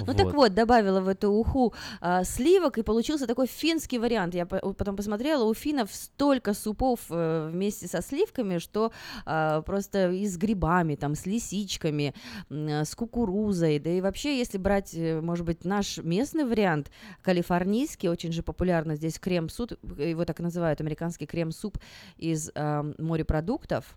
Ну так вот, добавила в эту уху а, сливок, и получился такой финский вариант. Я по- потом посмотрела, у финнов столько супов э, вместе со сливками, что а, просто и с грибами, там, с лисичками, э, с кукурузой, да и вообще, если брать, э, может быть, наш местный вариант, калифорнийский, очень же популярно здесь крем-суп, его так называют, американский крем-суп из а, морепродуктов,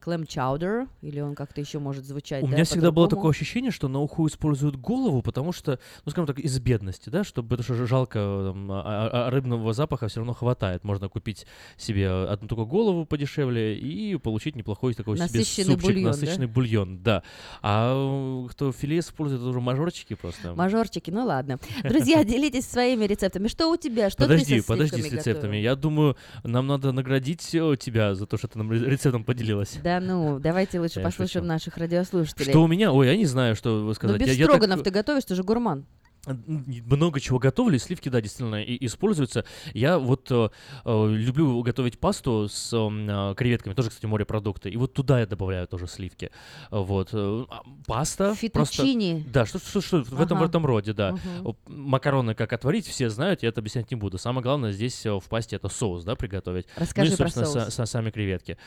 клэм чаудер, или он как-то еще может звучать, У да, меня всегда было такое ощущение, что на уху используют голову, потому что, ну, скажем так, из бедности, да, чтобы, потому что жалко, там, а- а- а рыбного запаха все равно хватает. Можно купить себе одну только голову подешевле и получить неплохой такой себе Насыщенный супчик, бульон, да? насыщенный бульон, да. А э, кто филе использует, это уже мажорчики просто. Мажорчики, ну ладно. Друзья, делитесь своими рецептами. Что у тебя? Что подожди, ты со подожди с рецептами. Я думаю, нам надо наградить э, тебя за то, что ты нам ре- рецептом поделилась. Да ну, давайте лучше послушаем наших радиослушателей. Что у меня? Ой, я не знаю, что Ну, сказать. без Я- я так- строганов ты готовишь, ты же гурман. Много чего готовлю, сливки, да, действительно, и используются. Я вот э, э, люблю готовить пасту с э, креветками, тоже, кстати, морепродукты, и вот туда я добавляю тоже сливки. Вот. э, а, Паста просто... Фетучини. Да, что, что, что в, этом, в этом роде, да. О, Макароны как отварить, все знают, я это объяснять не буду. Самое главное здесь э, в пасте это соус, да, приготовить. Расскажи ну и, про собственно, соус. са- са- сами креветки.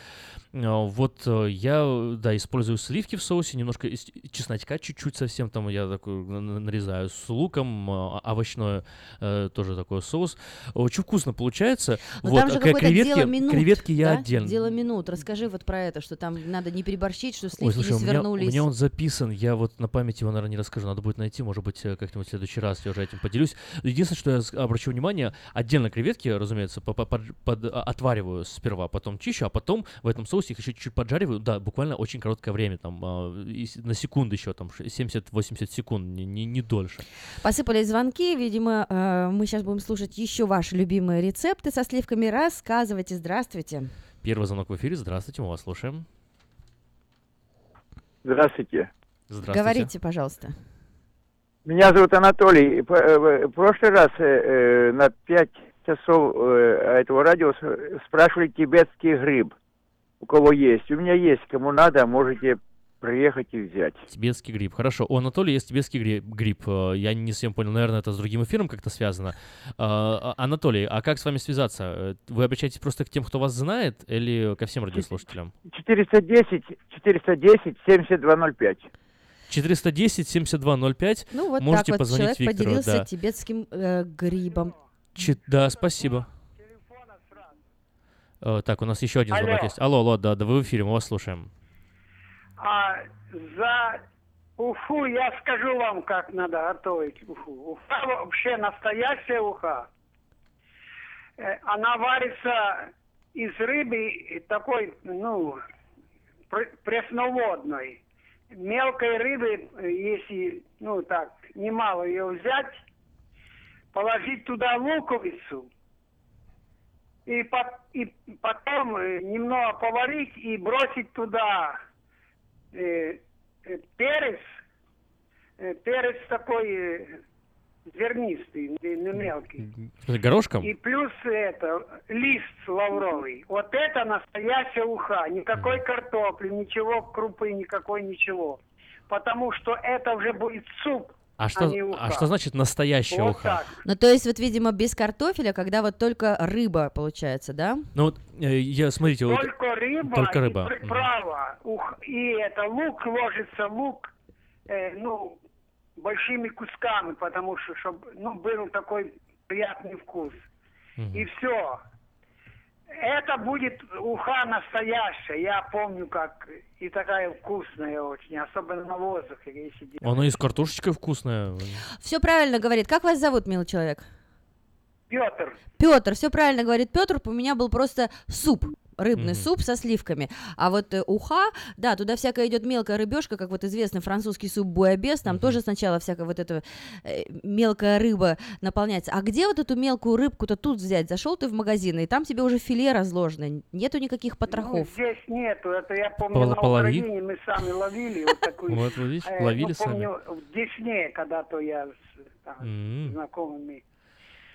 Вот я, да, использую сливки в соусе, немножко чесночка чуть-чуть совсем там я такой на- на- нарезаю с луком, э, овощной э, тоже такой соус. Очень вкусно получается. Но вот, там же креветки, дело минут. креветки я да? отдельно. Дело минут. Расскажи вот про это, что там надо не переборщить, что Ой, сливки слушай, не у меня, у свернулись. меня он записан, я вот на память его, наверное, не расскажу, надо будет найти, может быть, э, как-нибудь в следующий раз я уже этим поделюсь. Единственное, что я обращу внимание, отдельно креветки, разумеется, по- по- под- под- а, отвариваю сперва, потом чищу, а потом в этом соусе их еще чуть-чуть поджариваю, да, буквально очень короткое время, там, а, на секунду еще, там, ш- 70-80 секунд, не, не, не дольше. Посыпались звонки, видимо, э, мы сейчас будем слушать еще ваши любимые рецепты со сливками. Рассказывайте, здравствуйте. Первый звонок в эфире, здравствуйте, мы вас слушаем. Здравствуйте. Здравствуйте. Говорите, пожалуйста. Меня зовут Анатолий. П- э, В прошлый раз э, э, на пять часов э, этого радио спрашивали тибетский гриб. У кого есть? У меня есть. Кому надо, можете приехать и взять. Тибетский гриб. Хорошо. У Анатолия есть тибетский гриб. гриб. Э, Я не совсем понял, наверное, это с другим эфиром как-то связано. А, а, Анатолий, а как с вами связаться? Э, Вы обращаетесь просто к тем, кто вас знает, или ко всем радиослушателям? 410 410 7205. 410 7205. Ну вот Можете так вот позвонить человек Виктору. поделился да. тибетским э, грибом. Чет- да, спасибо. Э, так, у нас еще один звонок Алло. есть. Алло, алло, да, да, вы в эфире, мы вас слушаем. А за Уфу я скажу вам, как надо готовить Уфу. Уфа вообще настоящая уха. Э, Она варится из рыбы такой, ну, пр- пресноводной. Мелкой рыбы, если, ну так, немало ее взять, положить туда луковицу, и, по- и потом э, немного поварить и бросить туда э, э, перец, э, перец такой э, зернистый, не мелкий. С горошком? И плюс это, лист лавровый. Вот это настоящая уха. Никакой картопли, ничего, крупы никакой, ничего. Потому что это уже будет суп, А а, что, не уха. а что значит настоящая Вот уха? так. Ну, то есть, вот, видимо, без картофеля, когда вот только рыба получается, да? Ну, вот, э, я, смотрите, вот... Только рыба, Только и рыба. Мгм. приправа. Ух, и это лук ложится, лук, э, ну, большими кусками, потому что, чтобы, ну, был такой приятный вкус. И все. Это будет уха настоящая. Я помню, как и такая вкусная очень, особенно на воздухе, если делать. Оно и с картошечкой вкусное. Все правильно говорит. Как вас зовут, милый человек? Петр. Петр, все правильно говорит Петр. У меня был просто суп рыбный Мгм. суп со сливками. А вот э, уха, да, туда всякая идет мелкая рыбешка, как вот известный французский суп буябес, там тоже сначала всякая вот эта э, мелкая рыба наполняется. А где вот эту мелкую рыбку-то тут взять? Зашел ты в магазин, и там тебе уже филе разложено, нету никаких Ну, потрохов. здесь нету, это я помню Пол- на полови. Украине мы сами ловили вот такую. Вот, видишь, э, ловили ну, сами. помню, в Десне когда-то я с знакомыми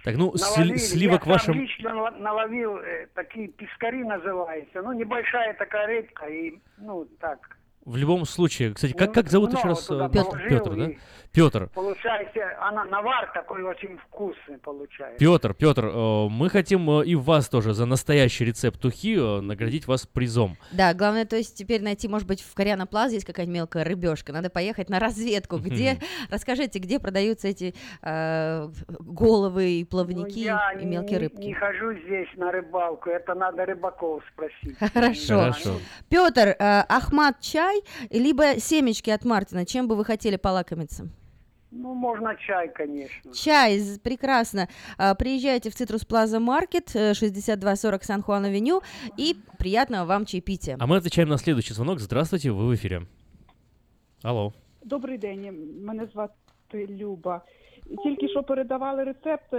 Так, ну, наловили. сливок я вашим... лично наловил, э, такие пескари называются, ну, небольшая такая рыбка, и, ну, так, В любом случае, кстати, как, как зовут еще много раз? туда Петр, Петр, да? и Петр. Получается, она навар такой очень вкусный получается. Петр, Петр, э, мы хотим э, и вас тоже за настоящий рецепт тухи э, наградить вас призом. Да, главное, то есть теперь найти, может быть, в Кориана Плаза есть какая-нибудь мелкая рыбешка. Надо поехать на разведку. Где, расскажите, где продаются эти э, головы и плавники Ну, Я и мелкие не, рыбки? не хожу здесь на рыбалку, это надо рыбаков спросить. Хорошо. Хорошо. Петр, э, Ахмат чай, либо семечки от Мартина. Чем бы вы хотели полакомиться? Ну, можно чай, конечно. Чай, з- прекрасно. А, Приезжайте в Citrus Plaza Market, э, 6240 San Juan Avenue, и приятного вам чаепития. А мы отвечаем на следующий звонок. Здравствуйте, вы в эфире. Алло. Добрий день, мене звати Люба. Тільки що передавали рецепт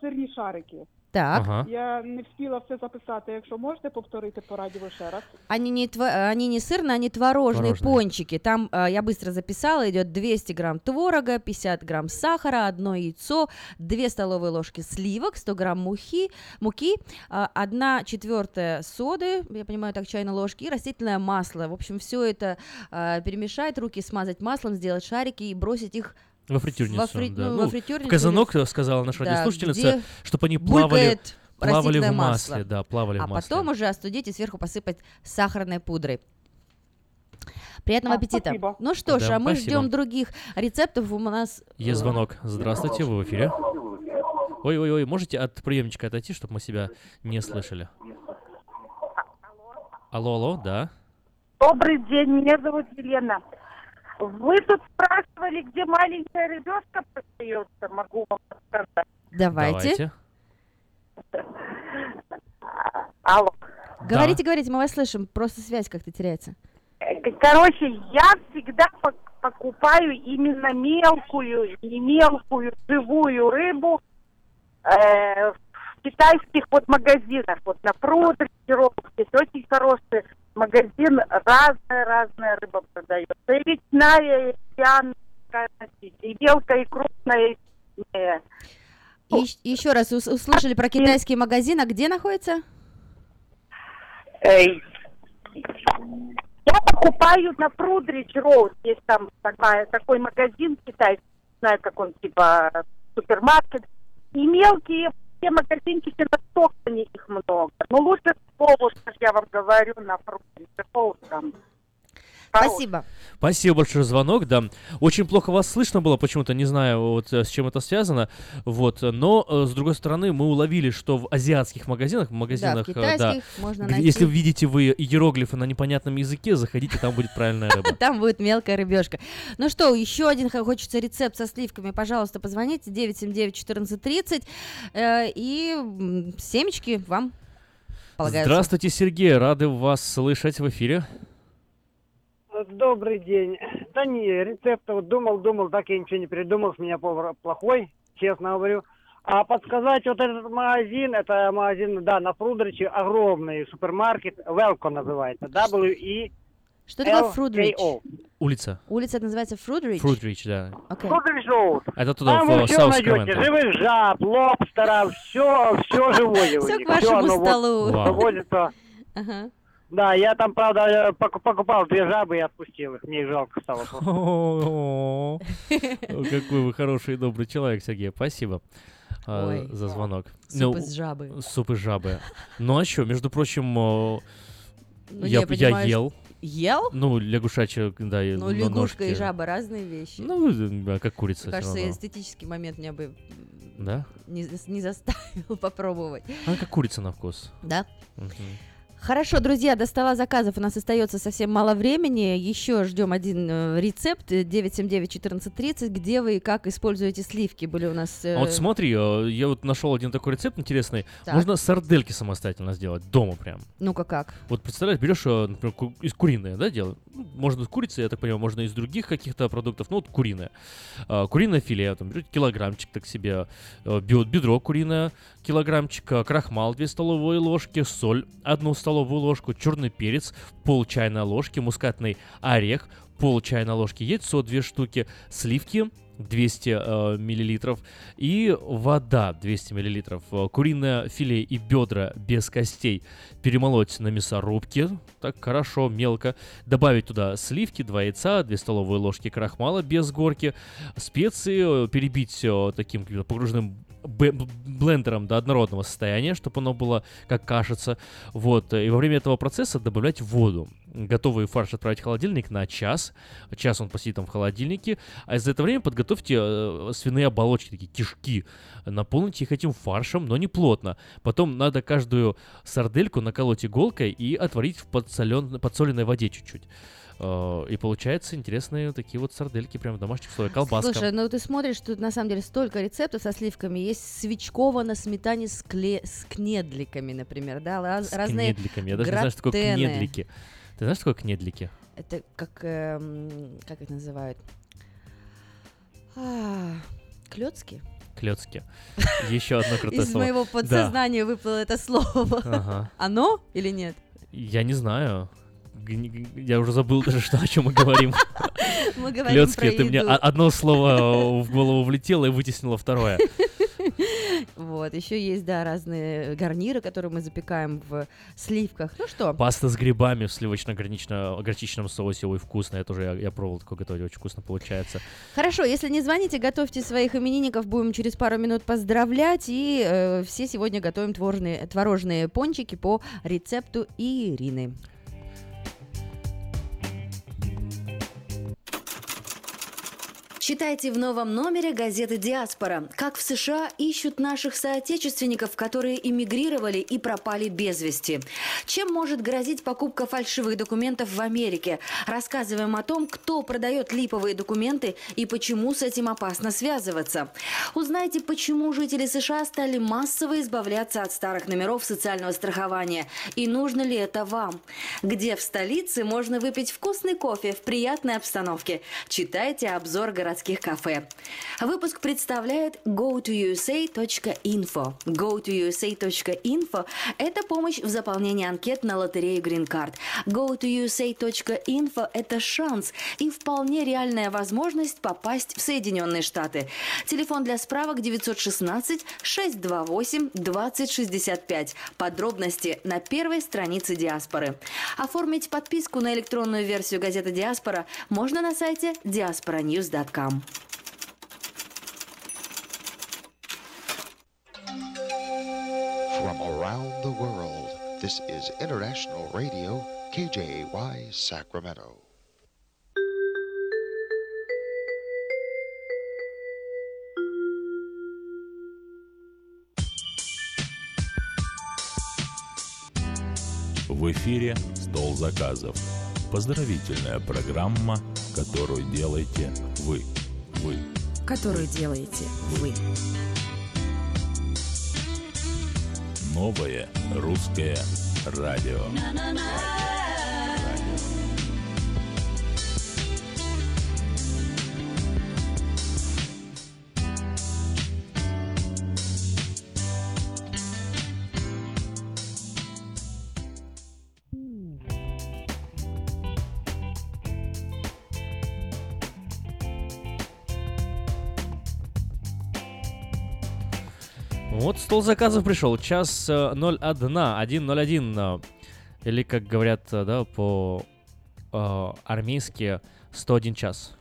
сирні шарики. Так. Ага. Я не встигла все записати. Якщо можете повторити по радіо ще раз. Они не, тва- они не сырные, они творожные, Творожные. пончики. Там а, я быстро записала, идет 200 грамм творога, 50 грамм сахара, одно яйцо, 2 столовые ложки сливок, 100 грамм мухи, муки, 1 четвертая соды, я понимаю, так чайной ложки, и растительное масло. В общем, все это а, перемешать, руки смазать маслом, сделать шарики и бросить их Во фритюрницу, Во фри- да. ну, Ну, во в фритюрницу казанок, или- сказала наша Да, радиослушательница, чтобы они плавали, плавали в масле, масло. да, плавали а в масле. потом уже остудить и сверху посыпать сахарной пудрой. Приятного А, аппетита. спасибо. Ну что ж, Да, а мы спасибо. ждем других рецептов. У нас Есть звонок. Здравствуйте, вы в эфире. Ой-ой-ой, можете от приемничка отойти, чтобы мы себя не слышали? Алло, алло, да. Добрый день, меня зовут Елена. Вы тут спрашивали, где маленькая рыбешка продается, могу вам рассказать. Давайте. Алло. Говорите, говорите, мы вас слышим. Просто связь как-то теряется. Короче, я всегда пок- покупаю именно мелкую, не мелкую, живую рыбу э, в китайских вот магазинах. Вот на пруд здесь очень хороший магазин, разная-разная рыба продается. И речная, и пьяная, и мелкая, и крупная, и крупная. И ещ- еще раз ус- услышали про китайский магазин. А где находится? Эй, Я покупаю на Прудридж Роуд. Есть там такая, такой магазин китайский, не знаю, как он, типа супермаркет. И мелкие магазинчики на Стоктоне их много. Но лучше всего, вот, как я вам говорю, на Прудридж Роуд там. Спасибо. Спасибо большое за звонок, да. Очень плохо вас слышно было, почему-то не знаю, вот э, с чем это связано, вот. Но э, с другой стороны, мы уловили, что в азиатских магазинах, в магазинах, э, китайских можно где- найти. если вы видите вы иероглифы на непонятном языке, заходите, там будет правильная рыба. Там будет мелкая рыбешка. Ну что, еще один хочется рецепт со сливками. Пожалуйста, позвоните 979-1430. э, и семечки вам полагаются. Здравствуйте, Сергей, рады вас слышать в эфире. Добрый день. Да не, рецепта вот думал, думал, так я ничего не придумал, с меня повар плохой, честно говорю. А подсказать вот этот магазин, это магазин, да, на Фрудриче, огромный супермаркет, Велко называется, W-E Что такое Фрудридж? Улица. Улица называется Фрудридж? Фрудрич, да. Окей. Фрудридж Роуд. Это туда, Там в вы все Саус найдете, живых жаб, лобстеров, все, все живое у них. к вашему оно вот столу. Вау. Проводится. Ага. Да, я там, правда, э, пок- покупал две жабы и отпустил их, мне их жалко стало. Какой вы хороший и добрый человек, Сергей. Спасибо Ой. за звонок. Суп из жабы. Суп из жабы. Ну а что, между прочим, э, Ну, я, я ел. Ел? Ну, лягушачья, да, Ну, лягушка и жаба разные вещи. Ну, как курица. Мне кажется, эстетический момент меня бы Да? не, не заставил попробовать. Она как курица на вкус. Да? Мгм. Хорошо, друзья, до стола заказов у нас остается совсем мало времени. Еще ждем один э, рецепт э, 979-1430, где вы и как используете сливки. Были у нас... э, А вот смотри, э, я вот нашел один такой рецепт интересный. Так. Можно сардельки самостоятельно сделать дома прям. Ну-ка как? Вот представляешь, берешь, э, например, ку- из куриное, да, дело? Можно из курицы, я так понимаю, можно из других каких-то продуктов, ну вот куриное. А, Куриное филе, там берете килограммчик так себе, бе- бедро куриное, килограммчик, э, крахмал 2 столовые ложки, соль 1 столовую ложку, черный перец, пол чайной ложки, мускатный орех, пол чайной ложки яйцо 2 штуки, сливки 200 э, миллилитров и вода 200 миллилитров. Э, Куриное филе и бедра без костей перемолоть на мясорубке, так хорошо, мелко. Добавить туда сливки, 2 яйца, 2 столовые ложки крахмала без горки, специи, э, перебить э, таким погруженным блендером до однородного состояния, чтобы оно было как кашица. Вот. И во время этого процесса добавлять воду. Готовый фарш отправить в холодильник на час. Час он посидит там в холодильнике. А за это время подготовьте э, свиные оболочки, такие кишки. Наполните их этим фаршем, но не плотно. Потом надо каждую сардельку наколоть иголкой и отварить в подсолен... подсоленной воде чуть-чуть. Э, И получается интересные такие вот сардельки прямо в домашних условиях. Колбаска. Слушай, ну ты смотришь, тут на самом деле столько рецептов со сливками. Есть свечково на сметане с, кле... с кнедликами, например, да, раз- С разные кнедликами. Я даже не знаю, что такое гратены. кнедлики. Ты знаешь, что такое кнедлики? Это как, эм, как это называют? А, клёцки? Клёцки. Еще одно крутое Из слово. моего Да. подсознания выплыло это слово. Оно или нет? Я не знаю. Я уже забыл даже, что, о чем мы говорим. Мы говорим Клёцки, ты мне одно слово в голову влетело и вытеснило второе. Вот, еще есть, да, разные гарниры, которые мы запекаем в сливках. Ну что, Паста с грибами в сливочно-горчичном соусе. Ой, вкусно. Я тоже я, я пробовал такое готовить. Очень вкусно получается. Хорошо, если не звоните, готовьте своих именинников, будем через пару минут поздравлять. И э, все сегодня готовим творожные, творожные пончики по рецепту Ирины. Читайте в новом номере газеты «Диаспора». Как в США ищут наших соотечественников, которые эмигрировали и пропали без вести. Чем может грозить покупка фальшивых документов в Америке? Рассказываем о том, кто продает липовые документы и почему с этим опасно связываться. Узнайте, почему жители США стали массово избавляться от старых номеров социального страхования. И нужно ли это вам? Где в столице можно выпить вкусный кофе в приятной обстановке? Читайте обзор городских кафе. Выпуск представляет go2usa.info. go2usa.info – это помощь в заполнении анкет на лотерею Green Card. go2usa.info – это шанс и вполне реальная возможность попасть в Соединенные Штаты. Телефон для справок 916 628 2065. Подробности на первой странице Диаспоры. Оформить подписку на электронную версию газеты Диаспора можно на сайте diasporanews.com. From around the world, this is International Radio, KJY Sacramento. В эфире «Стол заказов». Поздравительная программа, которую делаете вы. Вы. которую делаете вы. Новое русское радио. Вот стол заказов пришел. Час э, 01, 101. э, Или, как говорят, э, да, по э, армейски 101 час.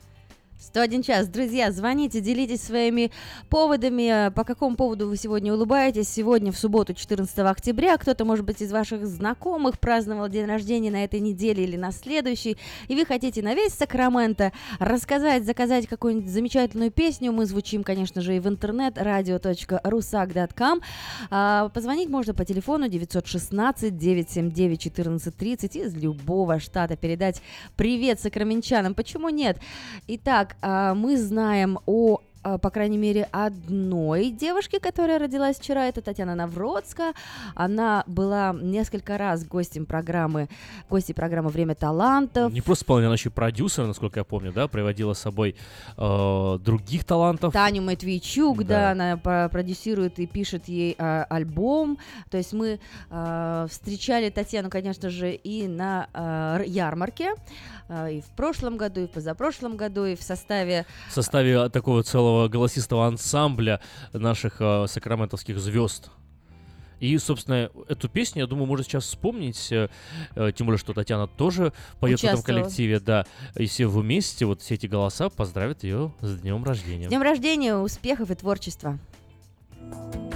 101 час. Друзья, звоните, делитесь своими поводами. По какому поводу вы сегодня улыбаетесь? Сегодня, в субботу, 14 октября, кто-то, может быть, из ваших знакомых праздновал день рождения на этой неделе или на следующей, и вы хотите на весь Сакраменто рассказать, заказать какую-нибудь замечательную песню. Мы звучим, конечно же, и в интернет, radio.rusak.com. А, Позвонить можно по телефону 916-979-1430 из любого штата. Передать привет сакраменчанам. Почему нет? Итак, мы знаем о а, по крайней мере, одной девушке, которая родилась вчера. Это Татьяна Навродская. Она была несколько раз гостем программы, гостей программы «Время талантов». Не просто исполняла, она еще и продюсер, насколько я помню, да, приводила с собой э, других талантов. Таню Матвейчук, да, Да. она продюсирует и пишет ей а, альбом. То есть мы а, встречали Татьяну, конечно же, и на р- ярмарке, а, и в прошлом году, и в позапрошлом году, и в составе В составе такого целого голосистого ансамбля наших э, сакраментовских звезд. И, собственно, эту песню, я думаю, можно сейчас вспомнить, э, э, тем более, что Татьяна тоже поет в этом коллективе, да. И все вместе, вот все эти голоса поздравят ее с днем рождения. С днем рождения, успехов и творчества. Москва!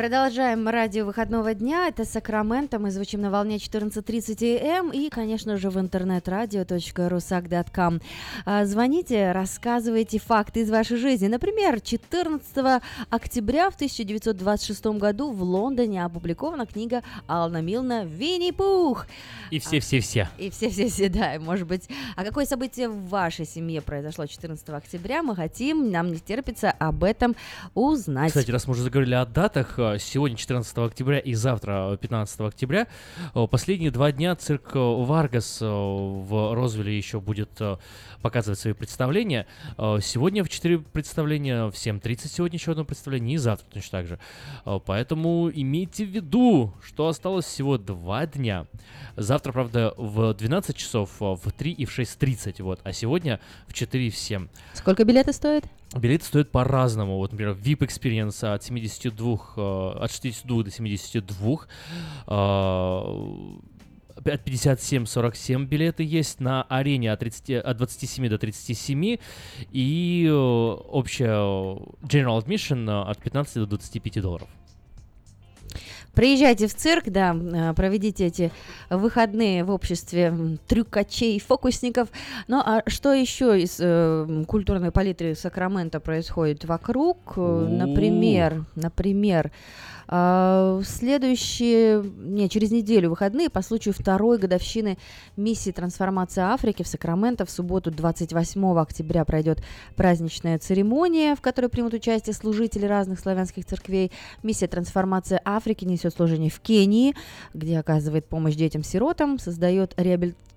Продолжаем радио выходного дня. Это Сакраменто. Мы звучим на волне 14.30 АМ и, конечно же, в интернет-радио.русак.ком. А, Звоните, рассказывайте факты из вашей жизни. Например, 14 октября в 1926 году в Лондоне опубликована книга Алана Милна «Винни-Пух». И все-все-все. И все-все-все, да, может быть. А какое событие в вашей семье произошло 14 октября? Мы хотим, нам не терпится об этом узнать. Кстати, раз мы уже заговорили о датах, э, сегодня 14 октября и завтра э, 15 октября, э, последние два дня цирк э, Варгас э, в Розвилле еще будет показывать свои представления. Э, Сегодня в 4 представления, в 7.30 сегодня еще одно представление, и завтра точно так же. Э, Поэтому имейте в виду, что осталось всего два дня. Завтра, правда, в 12 часов, э, в 3 и в 6.30, вот, а сегодня в 4 и в 7. Сколько билеты стоят? Билеты стоят по-разному. Вот, например, VIP Experience от 72, э, от 62 до 72. От 57-47 билеты есть на арене от, 30, от 27 до 37 и э, общая э, General Admission э, от 15 до 25 долларов. Приезжайте в цирк, да, проведите эти выходные в обществе трюкачей, фокусников. Ну а что еще из э, культурной палитры Сакрамента происходит вокруг? Например, например, а, следующие, не, через неделю выходные по случаю второй годовщины миссии трансформации Африки в Сакраменто в субботу 28 октября пройдет праздничная церемония, в которой примут участие служители разных славянских церквей. Миссия трансформации Африки несет служение в Кении, где оказывает помощь детям-сиротам, создает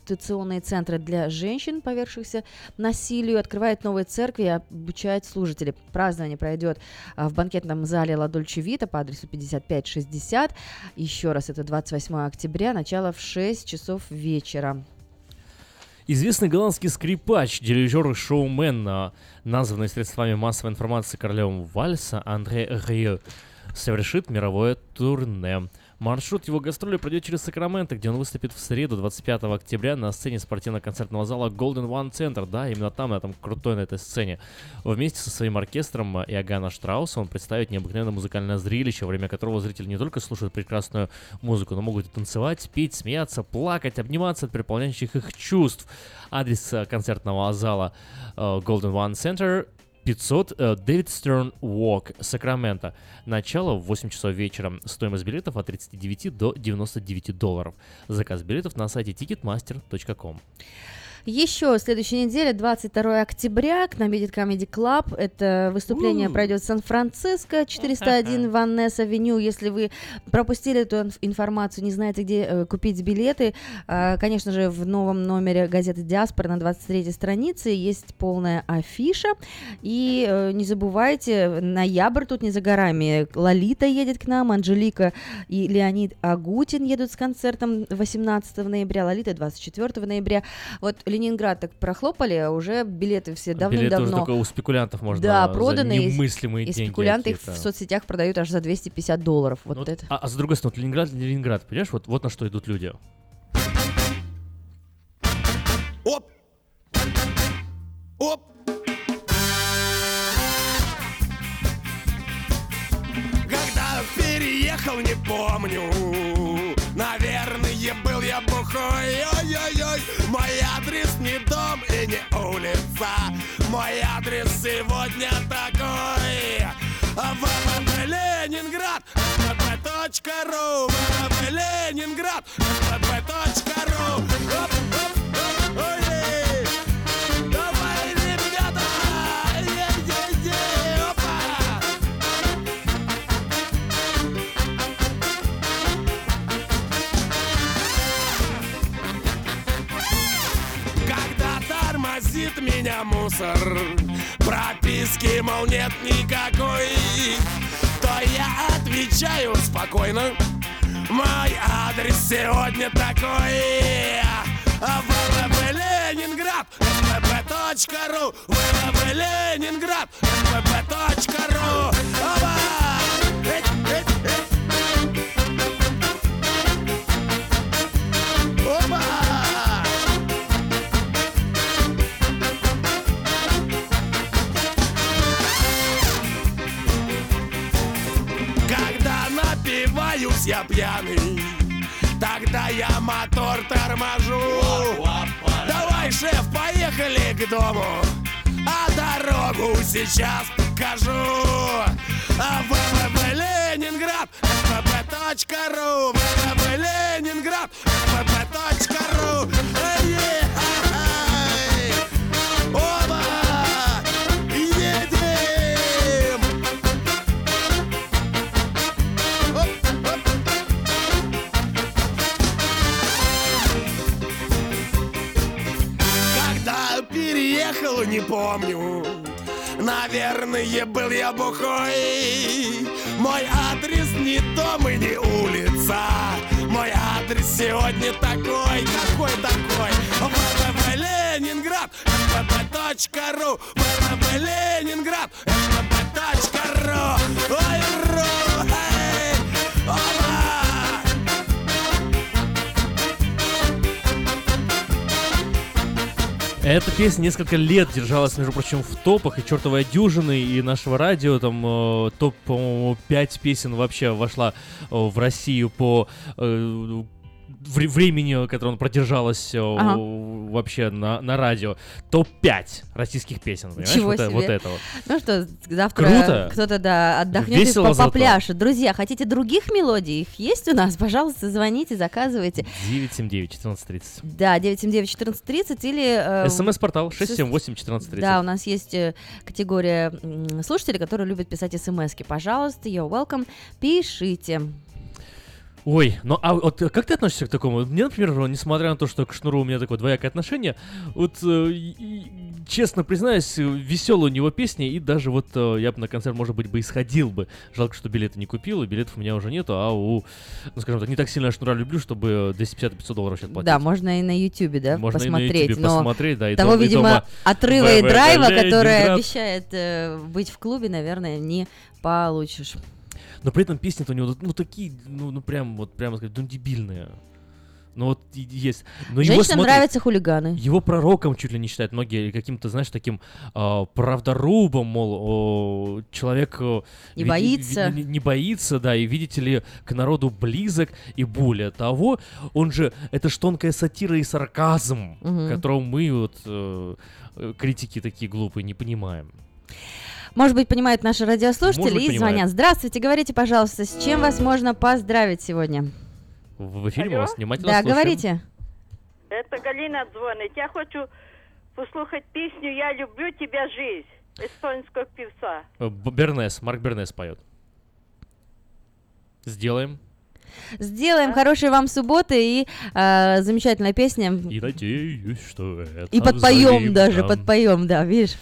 реабилитационные центры для женщин, повергшихся насилию, открывает новые церкви и обучает служителей. Празднование пройдет а, в банкетном зале Ла Дольче Вита по адресу 5560. Еще раз, это 28 октября, начало в 6 часов вечера. Известный голландский скрипач, дирижер и шоумен, названный средствами массовой информации королем вальса Андре Рио, совершит мировое турне. Маршрут его гастроли пройдет через Сакраменто, где он выступит в среду, 25 октября, на сцене спортивно-концертного зала Golden One Center. Да, именно там, на этом крутой на этой сцене. Вместе со своим оркестром а, Иоганна Штрауса он представит необыкновенное музыкальное зрелище, во время которого зрители не только слушают прекрасную музыку, но могут и танцевать, петь, смеяться, плакать, обниматься от переполняющих их чувств. Адрес а, концертного зала а, Golden One Center 500 э, Дэвид Стерн Walk, Сакраменто. Начало в 8 часов вечера. Стоимость билетов от 39 до 99 долларов. Заказ билетов на сайте ticketmaster.com. Еще следующей неделе, 22 октября, к нам едет Comedy Club. Это выступление пройдет в Сан-Франциско, 401 Ваннес Авеню. Если вы пропустили эту инф- информацию, не знаете, где э, купить билеты, э, конечно же, в новом номере газеты «Диаспора» на 23 странице есть полная афиша. И э, не забывайте, ноябрь тут не за горами. Лолита едет к нам, Анжелика и Леонид Агутин едут с концертом 18 ноября, Лолита 24 ноября. Вот Ленинград так прохлопали, а уже билеты все Билеты уже давным-давно. только у спекулянтов можно да, проданы. и- немыслимые и деньги спекулянты их в соцсетях продают аж за 250 долларов. Вот, Вот, это. а, а с другой стороны, вот Ленинград, Ленинград, понимаешь, вот, вот на что идут люди. Оп! Оп! Когда переехал, не помню Наверное, был я бухой Ой-ой-ой Мой адрес не дом и не улица. Мой адрес сегодня такой. ВВП Ленинград ВВП.ру ВВП Ленинград ВВП.ру меня мусор. Прописки, мол, нет никакой. То я отвечаю спокойно. Мой адрес сегодня такой. ВВП Ленинград. ВВП.ру ВВП Ленинград. ВВП.ру Опа! Эть, эть. Пьяный Тогда я мотор торможу. Давай, шеф, поехали к дому А дорогу сейчас покажу. ВВП Ленинград ВВП.ру ВВП Ленинград ВВП.ру не помню. Наверное, был я бухой. Мой адрес не дом и не улица. Мой адрес сегодня такой, какой такой. ВВП Ленинград, ВВП.ру ВВП Ленинград, ВВП.ру Ой, Эта песня несколько лет держалась, между прочим, в топах и чертовой дюжины, и нашего радио, там э, топ, по-моему, 5 песен вообще вошла э, в Россию по э, времени, которое он продержалась э, Ага. вообще на, на радио. Топ-5 российских песен, понимаешь? Вот, э- себе. вот это вот. Ну что, завтра Круто. кто-то, да, отдохнет и Весело зато. попляшет. Друзья, хотите других мелодий? Их есть у нас? Пожалуйста, звоните, заказывайте. 979-1430. Да, 979-1430 или... э, СМС-портал шест- 678-1430. Да, у нас есть категория слушателей, которые любят писать смс-ки. Пожалуйста, you're welcome, пишите. Ой, ну а вот э, как ты относишься к такому? Мне, например, несмотря на то, что к шнуру у меня такое двоякое отношение, вот э, и- и, честно признаюсь, веселая у него песня, и даже вот э, я бы на концерт, может быть, бы и сходил бы. Жалко, что билеты не купил, и билетов у меня уже нету, а у, ну скажем так, не так сильно шнура люблю, чтобы 250-500 долларов сейчас платить. Да, можно и на Ютубе, да, Можно и на посмотреть. Ютубе посмотреть, да, и того, дом- и видимо, дома отрыва и драйва, который обещает э, быть в клубе, наверное, не получишь. Но при этом песни-то у него, ну, такие, ну, ну прям, вот, прямо сказать, ну, дебильные. Ну, вот есть. Но его, Женщинам смотри, нравятся хулиганы. Его пророком чуть ли не считают многие, каким-то, знаешь, таким а, правдорубом, мол, о, человек... о, Не види- боится. ви- не, боится, да, и, видите ли, к народу близок, и более того, он же, это ж тонкая сатира и сарказм, Мгм. которого мы, вот, э, э, критики такие глупые, не понимаем. Может быть, понимают наши радиослушатели Может быть, и понимают. звонят. Здравствуйте, говорите, пожалуйста, с чем вас можно поздравить сегодня? В, эфире мы вас внимательно Да, слушаем. говорите. Это Галина дзвонить. Я хочу послухати пісню Я люблю тебя жизнь естонського певца. Э, Б- Бернес, Марк Бернес поет. Сделаем. Сделаем хорошей вам субботы и э, замечательная песня. И надеюсь, что это И подпоем взаимно. даже, подпоем, да, видишь,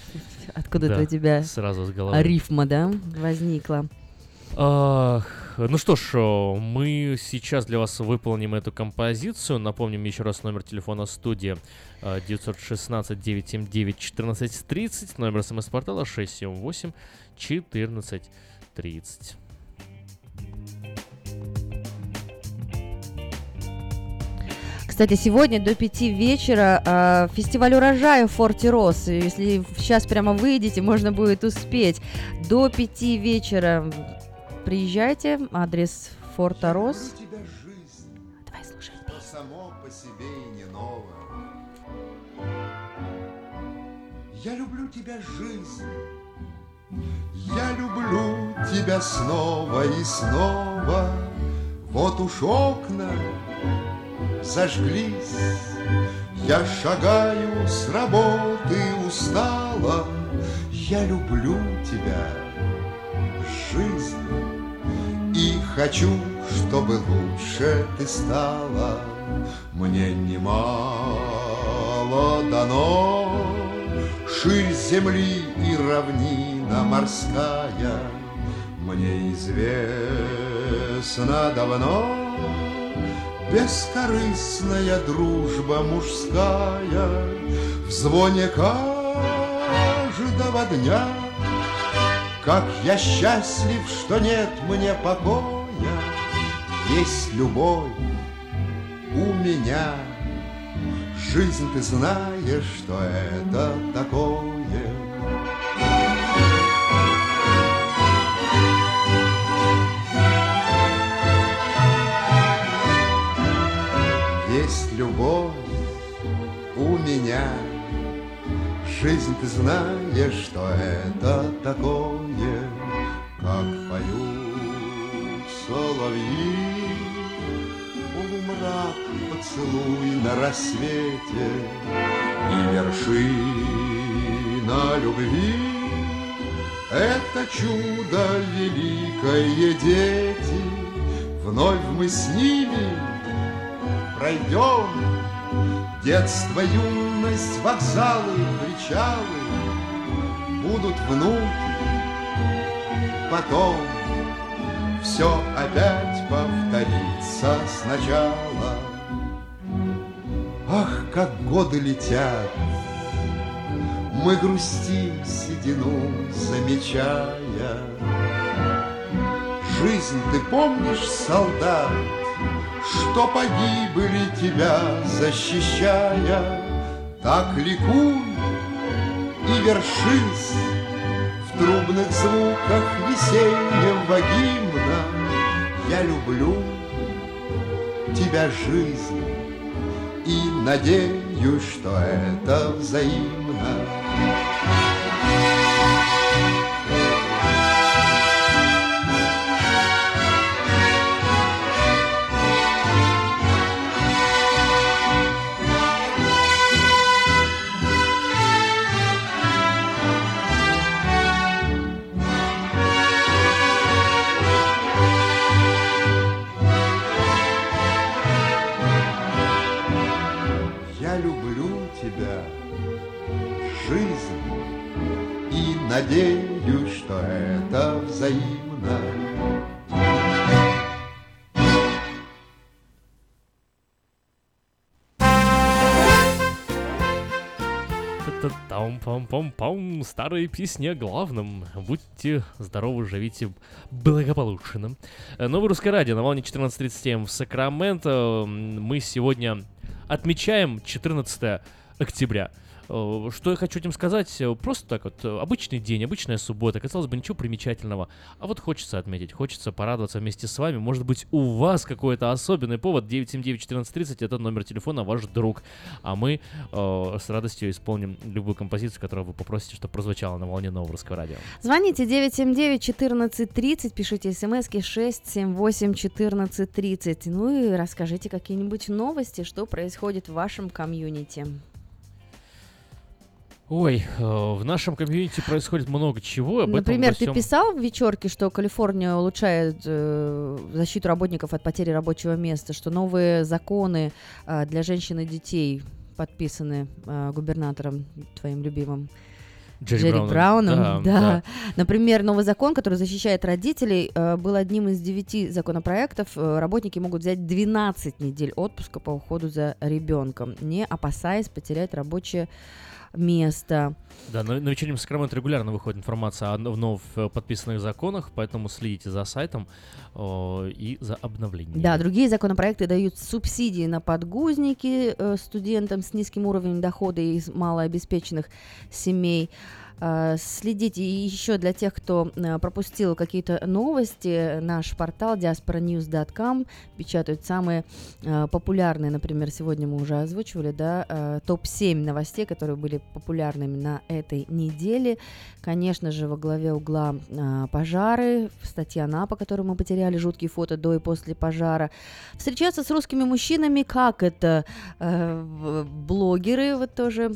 откуда-то Да, у тебя сразу с головы. рифма, да, возникла. Ах, ну что ж, о, мы сейчас для вас выполним эту композицию. Напомним еще раз номер телефона студии э, 916-979-1430, номер смс-портала 678-1430. Кстати, сегодня до пяти вечера э, фестиваль урожая в Форте Рос. Если сейчас прямо выйдете, можно будет успеть. До пяти вечера приезжайте. Адрес Форта Рос. Давай слушай. Само по себе и не ново. Я люблю тебя, жизнь. Я люблю тебя снова и снова. Вот уж окна зажглись. Я шагаю с работы устала. Я люблю тебя, жизнь. И хочу, чтобы лучше ты стала. Мне немало дано. Ширь земли и равнина морская Мне известно давно. Бескорыстная дружба мужская В звоне каждого дня. Как я счастлив, что нет мне покоя Есть любовь у меня. Жизнь, ты знаешь, что это такое есть любовь у меня. Жизнь, ты знаешь, что это такое, как поют соловьи. Полумрак поцелуй на рассвете И вершина любви Это чудо великое, дети Вновь мы с ними пройдем. Детство, юность, вокзалы, причалы Будут внуки, потом Все опять повторится сначала. Ах, как годы летят. Мы грустим седину, замечая. Жизнь, ты помнишь, солдат что погибли тебя защищая, Так ликуй и вершись В трубных звуках весеннего гимна. Я люблю тебя, жизнь, И надеюсь, что это взаимно. Пам старые песни о главном. Будьте здоровы, живите благополучно. Э, Новое русское радио на волне 14.37 в Сакраменто. Мы сегодня отмечаем 14 октября. Э, Что я хочу этим сказать? Э, Просто так вот, э, обычный день, обычная суббота, казалось бы, ничего примечательного. А вот хочется отметить, хочется порадоваться вместе с вами. Может быть, у вас какой-то особенный повод. 979-1430 это номер телефона, ваш друг. А мы э, с радостью исполним любую композицию, которую вы попросите, чтобы прозвучала на волне нового русского радио. Звоните 979-1430, пишите смски 678-1430. Ну и расскажите какие-нибудь новости, что происходит в вашем комьюнити. Ой, э, в нашем комьюнити происходит много чего. Об Например, во ты всем- писал в вечерке, что Калифорния улучшает э, защиту работников от потери рабочего места, что новые законы э, для женщин и детей подписаны э, губернатором твоим любимым. Джерри Брауном. Брауном, Да, да. да. Например, новый закон, который защищает родителей, э, был одним из девяти законопроектов. Э, Работники могут взять 12 недель отпуска по уходу за ребенком, не опасаясь потерять рабочее место. Да, на, на вечернем Сакраменто регулярно выходит информация о вновь э, подписанных законах, поэтому следите за сайтом э, и за обновлениями. Да, другие законопроекты дают субсидии на подгузники э, студентам с низким уровнем дохода из малообеспеченных семей. Э, Следите и еще для тех, кто э, пропустил какие-то новости, наш портал diasporanews.com печатают самые э, популярные, например, сегодня мы уже озвучивали, да, э, топ-7 новостей, которые были популярными на этой неделе. Конечно же, во главе угла пожары, статья НАПа, которую мы потеряли, жуткие фото до и после пожара. Встречаться с русскими мужчинами, как это блогеры вот тоже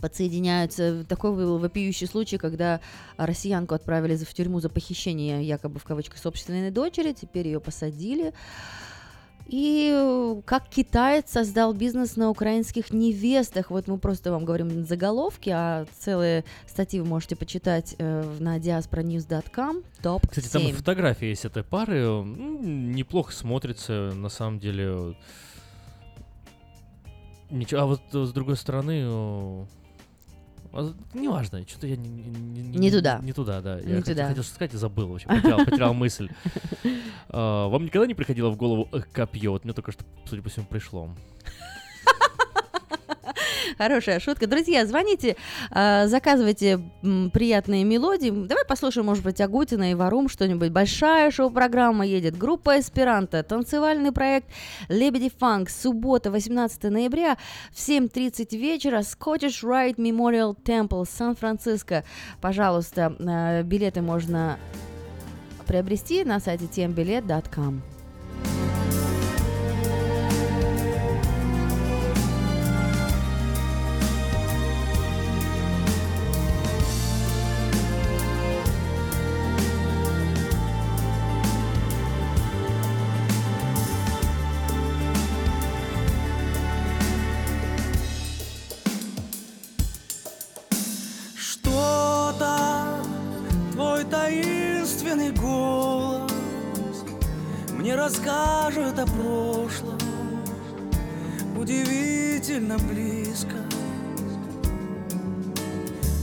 подсоединяются. Такой был вопиющий случай, когда россиянку отправили в тюрьму за похищение, якобы в кавычках, собственной дочери, теперь ее посадили. И как китаец создал бизнес на украинских невестах. Вот мы просто вам говорим заголовки, а целые статьи вы можете почитать э, на diasporanews.com. Топ Кстати, там и фотографии есть этой пары. Неплохо смотрится, на самом деле. Ничего, а вот с другой стороны, неважно, что-то я не, не, Не туда. Не туда, да. Не я туда. хотел что сказать и забыл вообще, потерял, потерял мысль. А, Вам никогда не приходило в голову копье? Вот мне только что, судя по всему, пришло. Хорошая шутка. Друзья, звоните, а, заказывайте приятные мелодии. Давай послушаем, может быть, Агутина и Варум что-нибудь. Большая шоу-программа едет. Группа «Эсперанто», танцевальный проект «Лебеди Фанк». Суббота, 18 ноября в 7.30 вечера. Scottish Rite Memorial Temple, Сан-Франциско. Пожалуйста, а, билеты можно приобрести на сайте tmbilet.com. Мне расскажет о прошлом. Удивительно близко.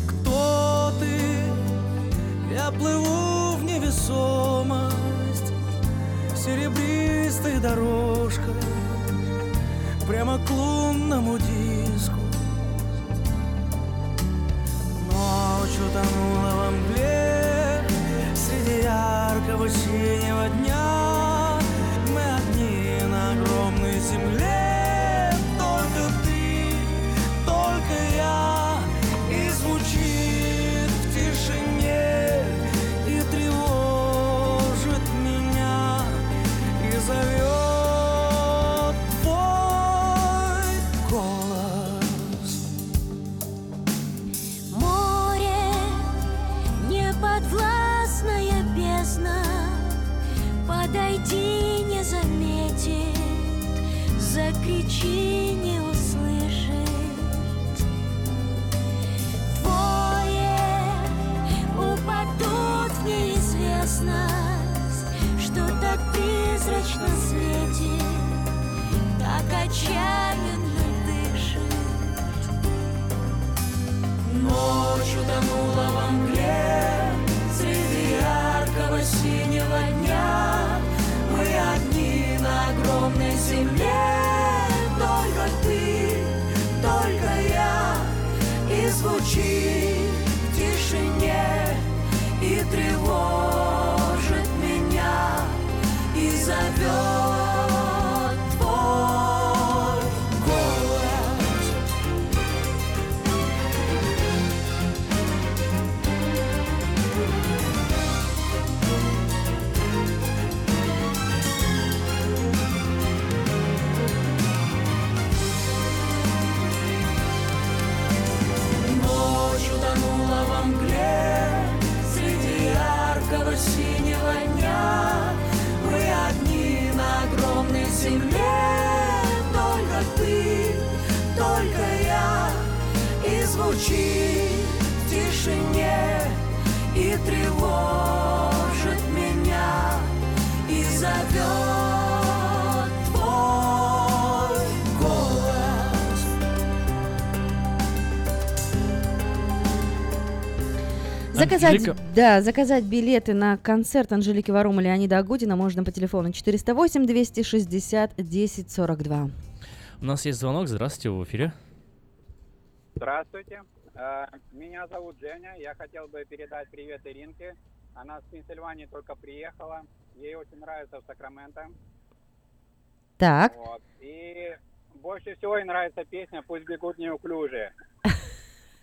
Кто ты? Я плыву в невесомость. Серебристой дорожкой Прямо к лунному диску. Ночь утонула во мгле Среди яркого синего дня отчаянно дышит. Ночь утонула во мгле Среди яркого синего дня. Мы одни на огромной земле. Только ты, только я. И звучит в тишине И тревожит меня И зовет звучит в тишине И тревожит меня И зовет твой голос Заказать, Анжелика. да, заказать билеты на концерт Анжелики Варум и Леонида Агутина можно по телефону 408 260 1042. У нас есть звонок. Здравствуйте, в эфире. Здравствуйте. Э, Меня зовут Женя. Я хотел бы передать привет Иринке. Она с Пенсильвании только приехала. Ей очень нравится в Сакраменто. Так, Вот. И больше всего ей нравится песня «Пусть бегут неуклюжие».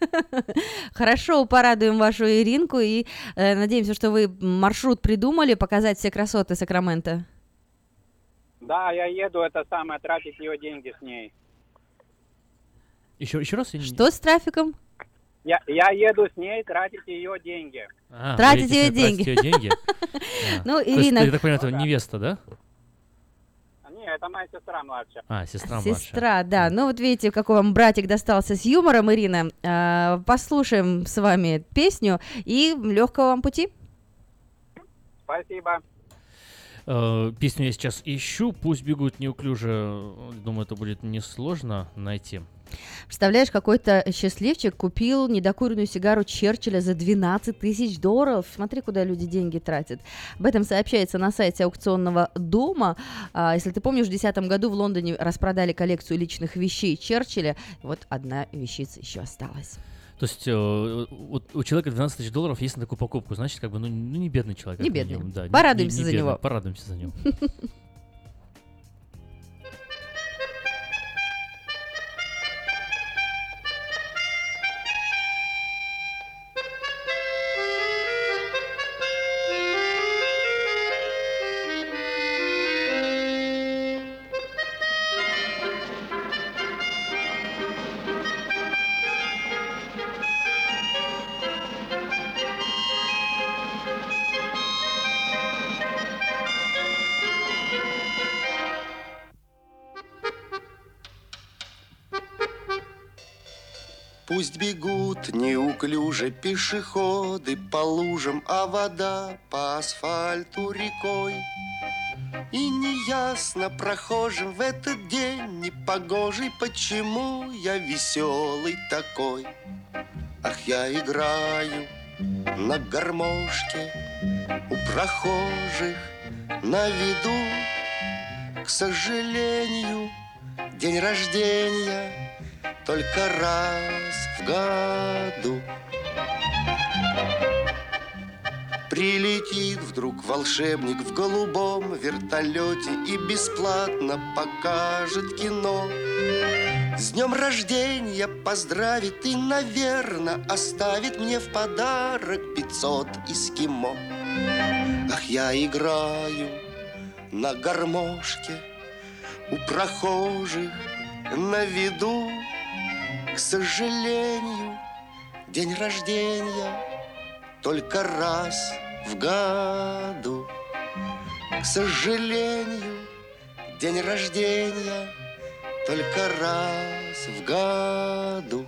хорошо, порадуем вашу Иринку и э, надеемся, что вы маршрут придумали показать все красоты Сакрамента. Да, я еду, это самое, тратить ее деньги с ней. Еще, еще раз? Что с трафиком? Я, я еду с ней, тратить ее деньги. А, Тратить ее едете, тратить деньги. её деньги? А. Ну, Ирина- Я так понимаю, это невеста, да? Не, это моя сестра младшая. А, сестра младшая. Сестра, да. Ну вот видите, какой вам братик достался с юмором, Ирина. А, Послушаем с вами песню и легкого вам пути. Спасибо. Э, Песню я сейчас ищу. Пусть бегут неуклюже. Думаю, это будет несложно найти. Представляешь, какой-то счастливчик купил недокуренную сигару Черчилля за 12 тысяч долларов. Смотри, куда люди деньги тратят. Об этом сообщается на сайте аукционного дома. А, если ты помнишь, в 2010 году в Лондоне распродали коллекцию личных вещей Черчилля. Вот одна вещица еще осталась. То есть э, вот у человека 12 тысяч долларов есть на такую покупку, значит, как бы, ну, ну не бедный человек. Не бедный. минимум, да, не- Порадуемся не- не за бедный, него. Порадуемся за него. пешеходы по лужам, а вода по асфальту рекой. И неясно прохожим в этот день непогожий, почему я веселый такой. Ах, я играю на гармошке у прохожих на виду. К сожалению, день рождения только раз в году. Прилетит вдруг волшебник в голубом вертолете И бесплатно покажет кино. С днем рождения поздравит и, наверное, Оставит мне в подарок 500 эскимо. Ах, я играю на гармошке У прохожих на виду. К сожалению, день рождения только раз в году. К сожалению, день рождения только раз в году.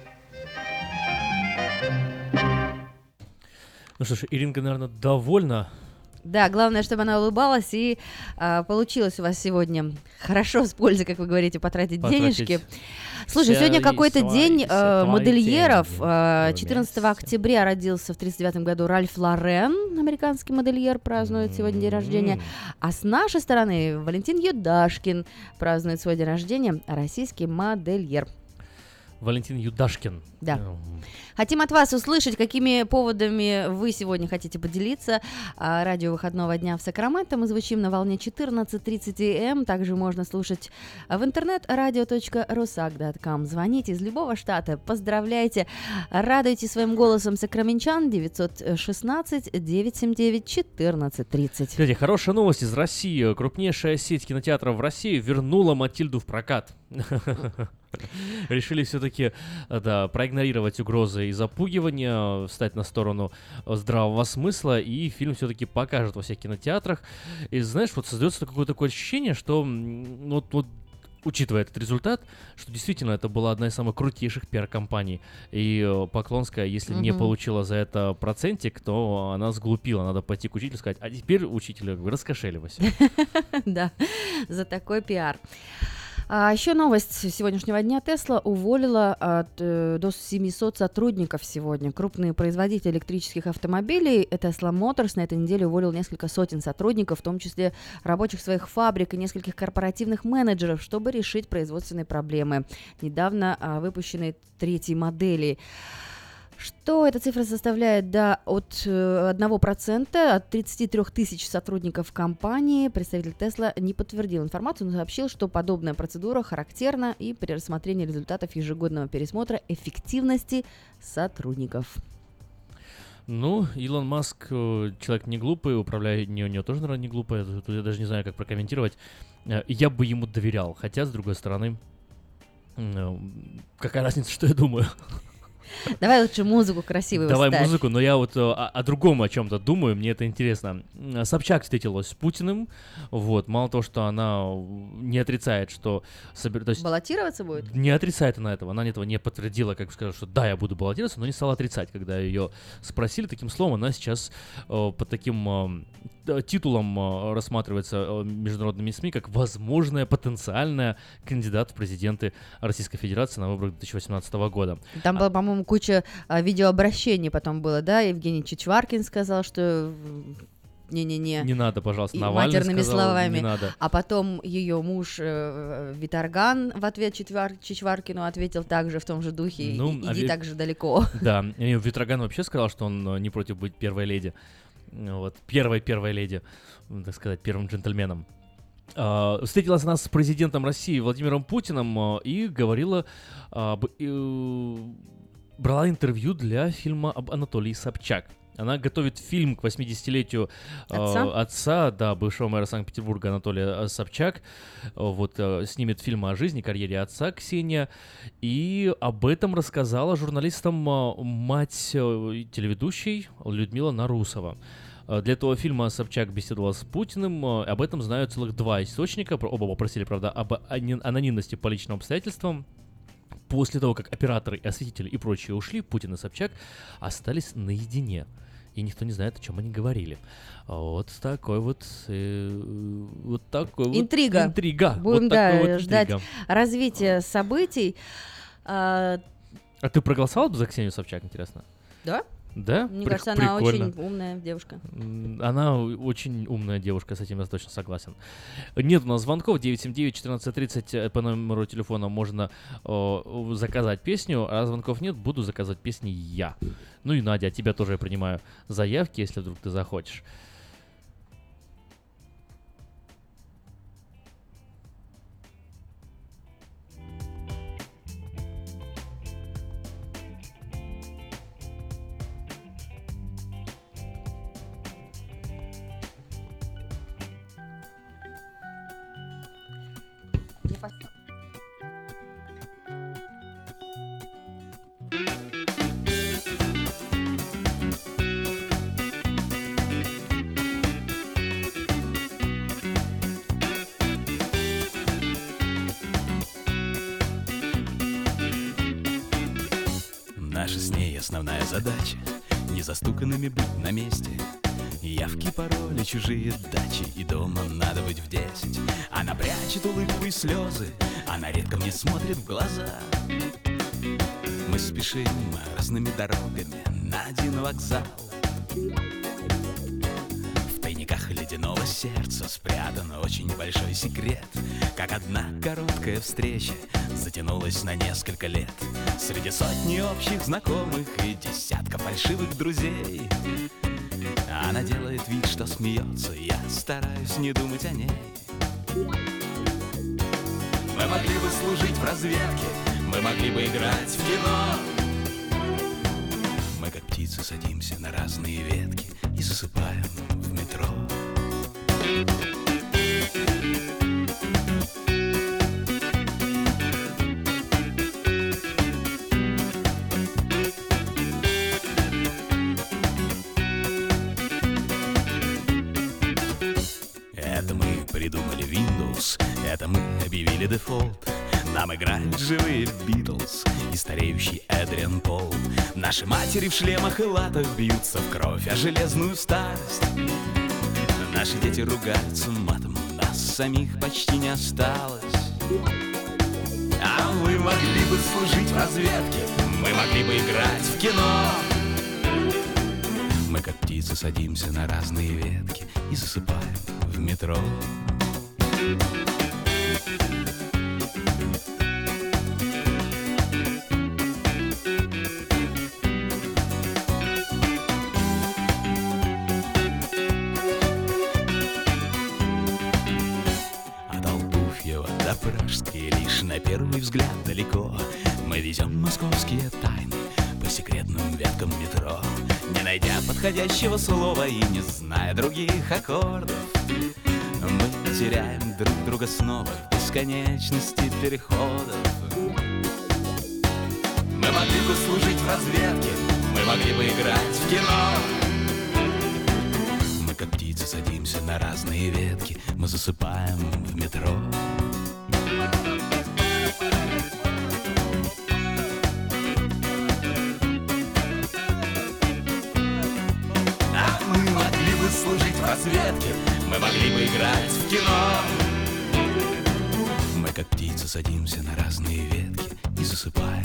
Ну что ж, Иринка, наверное, довольна. Да, главное, чтобы она улыбалась и а, получилось у вас сегодня хорошо с пользой, как вы говорите, потратить, Потратить денежки. Слушай, сегодня какой-то день э, модельеров. Э, 14 октября родился в 39 году Ральф Лорен, американский модельер, празднует сегодня день рождения. А с нашей стороны Валентин Юдашкин празднует свой день рождения, российский модельер. Валентин Юдашкин. Да. Э, Хотим от вас услышать, какими поводами вы сегодня хотите поделиться. А, Радио выходного дня в Сакраменто. Мы звучим на волне 14.30 м. Также можно слушать в интернет radio.rusak.com. Звоните из любого штата, поздравляйте, радуйте своим голосом сакраменчан 916-979-1430. Кстати, хорошая новость из России. Крупнейшая сеть кинотеатров в России вернула Матильду в прокат. Решили все-таки да, проигнорировать угрозы и запугивания, встать на сторону здравого смысла, и фильм все-таки покажут во всех кинотеатрах. И знаешь, вот создается какое-то такое ощущение, что вот, вот учитывая этот результат, что действительно это была одна из самых крутейших пиар-компаний. И э, Поклонская, если не Мгм. получила за это процентик, то она сглупила. Надо пойти к учителю и сказать, а теперь, учитель, раскошеливайся. Да, за такой пиар. А еще новость сегодняшнего дня. Тесла уволила от, э, до 700 сотрудников сегодня. Крупные производители электрических автомобилей Tesla Motors на этой неделе уволил несколько сотен сотрудников, в том числе рабочих своих фабрик и нескольких корпоративных менеджеров, чтобы решить производственные проблемы. Недавно а, выпущенной третьей модели. Что эта цифра составляет? Да, от э, 1%, от 33 тысяч сотрудников компании. Представитель Тесла не подтвердил информацию, но сообщил, что подобная процедура характерна и при рассмотрении результатов ежегодного пересмотра эффективности сотрудников. Ну, Илон Маск э, человек не глупый, управление у него тоже, наверное, не. Тут я даже не знаю, как прокомментировать. Э, Я бы ему доверял, хотя, с другой стороны, э, какая разница, что я думаю. Давай лучше музыку красивую Давай ставь. музыку, но я вот э, о, о другом о чем-то думаю, мне это интересно. Собчак встретилась с Путиным, вот, мало того, что она не отрицает, что... собер- то есть Баллотироваться будет? не отрицает она этого, она этого не подтвердила, как сказала, что да, я буду баллотироваться, но не стала отрицать, когда ее спросили таким словом, она сейчас э, под таким э, титулом э, рассматривается э, международными СМИ как возможная потенциальная кандидат в президенты Российской Федерации на выборах 2018 года. Там было, по-моему, куча а, видеообращений потом было, да? Евгений Чичваркин сказал, что не-не-не. Не надо, пожалуйста, И Навальный матерными сказал, словами. не надо. А потом ее муж э, Виторган в ответ Чичвар- Чичваркину ответил также в том же духе. Ну, «И- а Иди Ви- так же далеко. Да, и Витроган вообще сказал, что он э, не против быть первой леди. Ну Вот, первой первой леди, так сказать, первым джентльменом. А, Встретилась она с президентом России Владимиром Путиным э, и говорила об... э, брала интервью для фильма об Анатолии Собчак. Она готовит фильм к 80-летию э, Отца? отца, да, бывшего мэра Санкт-Петербурга Анатолия э, Собчак. Вот э, снимет фильм о жизни, карьере отца Ксения. И об этом рассказала журналистам мать э, телеведущей Людмила Нарусова. Э, Для этого фильма Собчак беседовала с Путиным. э, Об этом знают целых два источника. Оба попросили, правда, об анонимности по личным обстоятельствам. После того, как операторы, осветители и прочие ушли, Путин и Собчак остались наедине. И никто не знает, о чем они говорили. Вот такой вот... э, вот такой вот... Интрига. Интрига. Будем, вот да, вот ждать интрига. развития событий. А, А ты проголосовал бы за Ксению Собчак, интересно? да? Да? Мне Прик- кажется, она прикольно. очень умная девушка. Она очень умная девушка, с этим я точно согласен. Нет у нас звонков, 979-1430 э, по номеру телефона можно э, заказать песню, а звонков нет, буду заказывать песни я. Ну и Надя, от тебя тоже я принимаю заявки, если вдруг ты захочешь. Задача Не застуканными быть на месте. Явки, пароли, чужие дачи И дома надо быть в десять. Она прячет улыбку и слезы Она редко мне смотрит в глаза. Мы спешим разными дорогами На один вокзал ледяного сердца Спрятан очень большой секрет. Как одна короткая встреча Затянулась на несколько лет. Среди сотни общих знакомых И десятка фальшивых друзей. Она делает вид, что смеется Я стараюсь не думать о ней. Мы могли бы служить в разведке Мы могли бы играть в кино. Мы как птицы садимся на разные ветки И засыпаем в метро дефолт. Нам играют живые Битлз и стареющий Эдриан Пол. Наши матери в шлемах и латах бьются в кровь, а железную старость. Наши дети ругаются матом, нас самих почти не осталось. А мы могли бы служить в разведке, мы могли бы играть в кино. Мы как птицы садимся на разные ветки и засыпаем в метро. От подходящего слова и не зная других аккордов. Мы теряем друг друга снова в бесконечности переходов. Мы могли бы служить в разведки Мы могли бы играть в кино. Мы как птицы садимся на разные ветки Мы засыпаем в метро Мы могли бы играть в кино. Мы как птицы садимся на разные ветки И засыпаем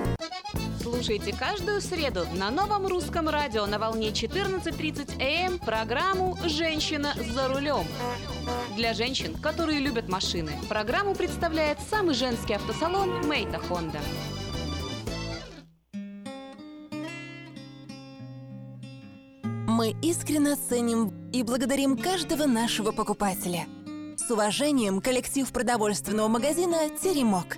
Слушайте каждую среду на новом русском радио на волне 14.30 АМ программу «Женщина за рулем». Для женщин, которые любят машины, программу представляет самый женский автосалон «Мейта Хонда». Мы искренне ценим и благодарим каждого нашего покупателя. С уважением, коллектив продовольственного магазина «Теремок».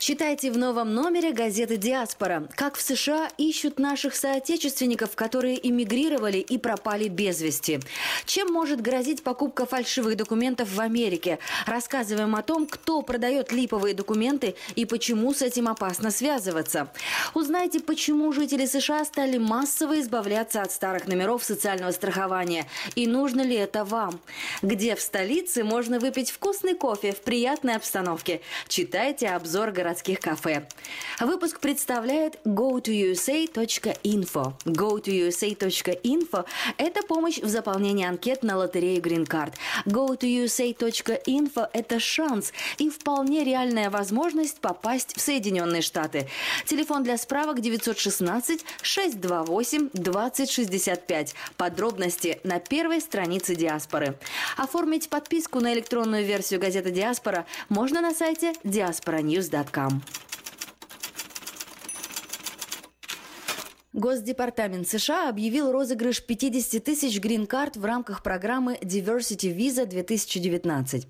Читайте в новом номере газеты «Диаспора». Как в США ищут наших соотечественников, которые эмигрировали и пропали без вести. Чем может грозить покупка фальшивых документов в Америке? Рассказываем о том, кто продает липовые документы и почему с этим опасно связываться. Узнайте, почему жители США стали массово избавляться от старых номеров социального страхования. И нужно ли это вам? Где в столице можно выпить вкусный кофе в приятной обстановке? Читайте обзор городских кафе. Выпуск представляет go2usa.info. go2usa.info – это помощь в заполнении анкет на лотерею Green Card. go2usa.info – это шанс и вполне реальная возможность попасть в Соединенные Штаты. Телефон для справок 916-628-2065. Подробности на первой странице Диаспоры. Оформить подписку на электронную версию газеты «Диаспора» можно на сайте diasporanews.com. Госдепартамент США объявил розыгрыш 50 тысяч грин-карт в рамках программы Diversity Visa 2019.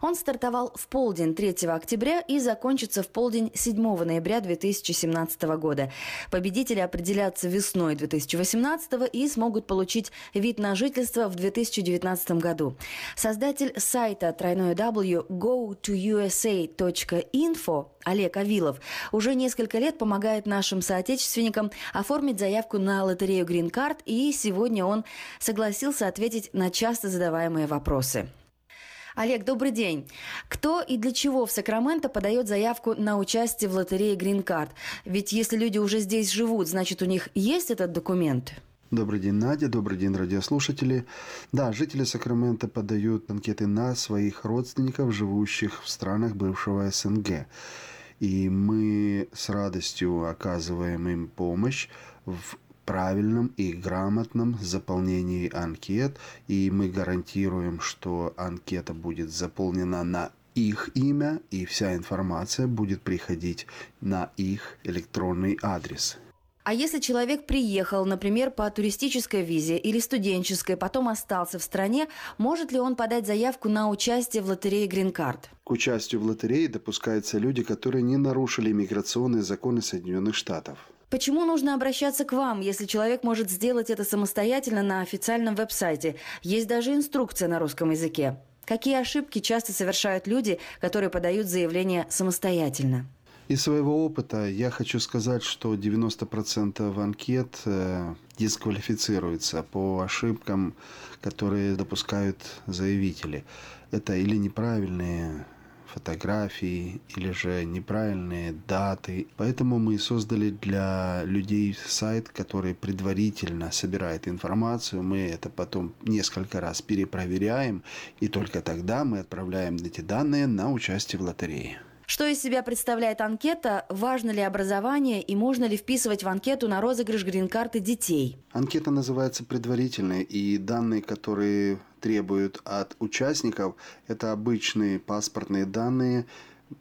Он стартовал в полдень 3 октября и закончится в полдень 7 ноября 2017 года. Победители определятся весной 2018 и смогут получить вид на жительство в 2019 году. Создатель сайта тройное W go2usa.info Олег Авилов уже несколько лет помогает нашим соотечественникам оформить заявку на лотерею Green Card, и сегодня он согласился ответить на часто задаваемые вопросы. Олег, добрый день. Кто и для чего в Сакраменто подает заявку на участие в лотерее Green Card? Ведь если люди уже здесь живут, значит у них есть этот документ? Добрый день, Надя. Добрый день, радиослушатели. Да, жители Сакрамента подают анкеты на своих родственников, живущих в странах бывшего СНГ. И мы с радостью оказываем им помощь в правильном и грамотном заполнении анкет. И мы гарантируем, что анкета будет заполнена на их имя, и вся информация будет приходить на их электронный адрес. А если человек приехал, например, по туристической визе или студенческой, потом остался в стране, может ли он подать заявку на участие в лотерее Card? К участию в лотерее допускаются люди, которые не нарушили миграционные законы Соединенных Штатов. Почему нужно обращаться к вам, если человек может сделать это самостоятельно на официальном веб-сайте? Есть даже инструкция на русском языке. Какие ошибки часто совершают люди, которые подают заявление самостоятельно? Из своего опыта я хочу сказать, что 90% анкет э, дисквалифицируется по ошибкам, которые допускают заявители. Это или неправильные фотографии, или же неправильные даты. Поэтому мы создали для людей сайт, который предварительно собирает информацию. Мы это потом несколько раз перепроверяем, и только тогда мы отправляем эти данные на участие в лотерее. Что из себя представляет анкета, важно ли образование и можно ли вписывать в анкету на розыгрыш грин-карты детей? Анкета называется предварительной, и данные, которые требуют от участников, это обычные паспортные данные,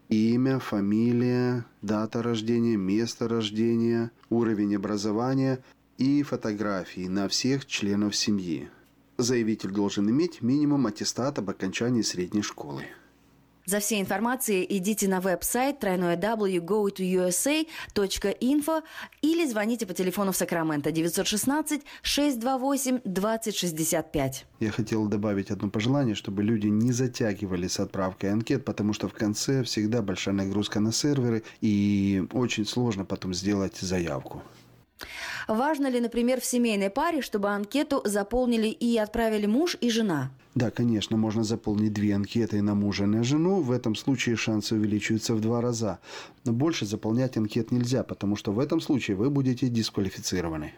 имя, фамилия, дата рождения, место рождения, уровень образования и фотографии на всех членов семьи. Заявитель должен иметь минимум аттестат об окончании средней школы. За всей информацией идите на веб-сайт тройное w.go2usa.info или звоните по телефону в Сакраменто 916 628 2065. Я хотел добавить одно пожелание, чтобы люди не затягивали с отправкой анкет, потому что в конце всегда большая нагрузка на серверы и очень сложно потом сделать заявку. Важно ли, например, в семейной паре, чтобы анкету заполнили и отправили муж и жена? Да, конечно, можно заполнить две анкеты на мужа и на жену. В этом случае шансы увеличиваются в два раза. Но больше заполнять анкет нельзя, потому что в этом случае вы будете дисквалифицированы.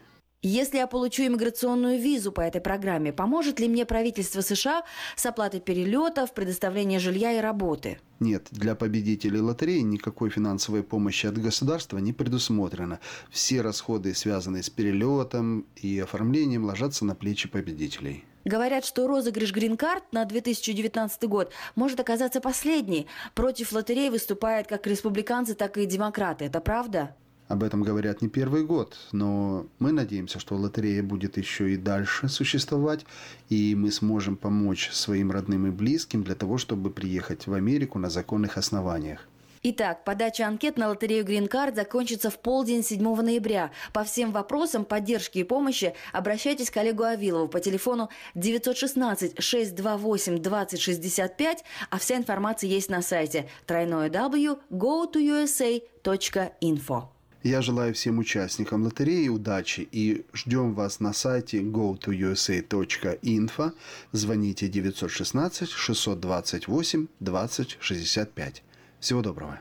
Если я получу иммиграционную визу по этой программе, поможет ли мне правительство США с оплатой перелетов, предоставлением жилья и работы? Нет, для победителей лотереи никакой финансовой помощи от государства не предусмотрено. Все расходы, связанные с перелетом и оформлением, ложатся на плечи победителей. Говорят, что розыгрыш грин-карт на 2019 год может оказаться последний. Против лотереи выступают как республиканцы, так и демократы. Это правда? Об этом говорят не первый год, но мы надеемся, что лотерея будет еще и дальше существовать, и мы сможем помочь своим родным и близким для того, чтобы приехать в Америку на законных основаниях. Итак, подача анкет на лотерею Green Card закончится в полдень 7 ноября. По всем вопросам поддержки и помощи обращайтесь к Олегу Авилову по телефону 916-628-2065, а вся информация есть на сайте тройное w go2usa.info. Я желаю всем участникам лотереи удачи и ждем вас на сайте go2usa.info. Звоните 916 628 2065. Всего доброго.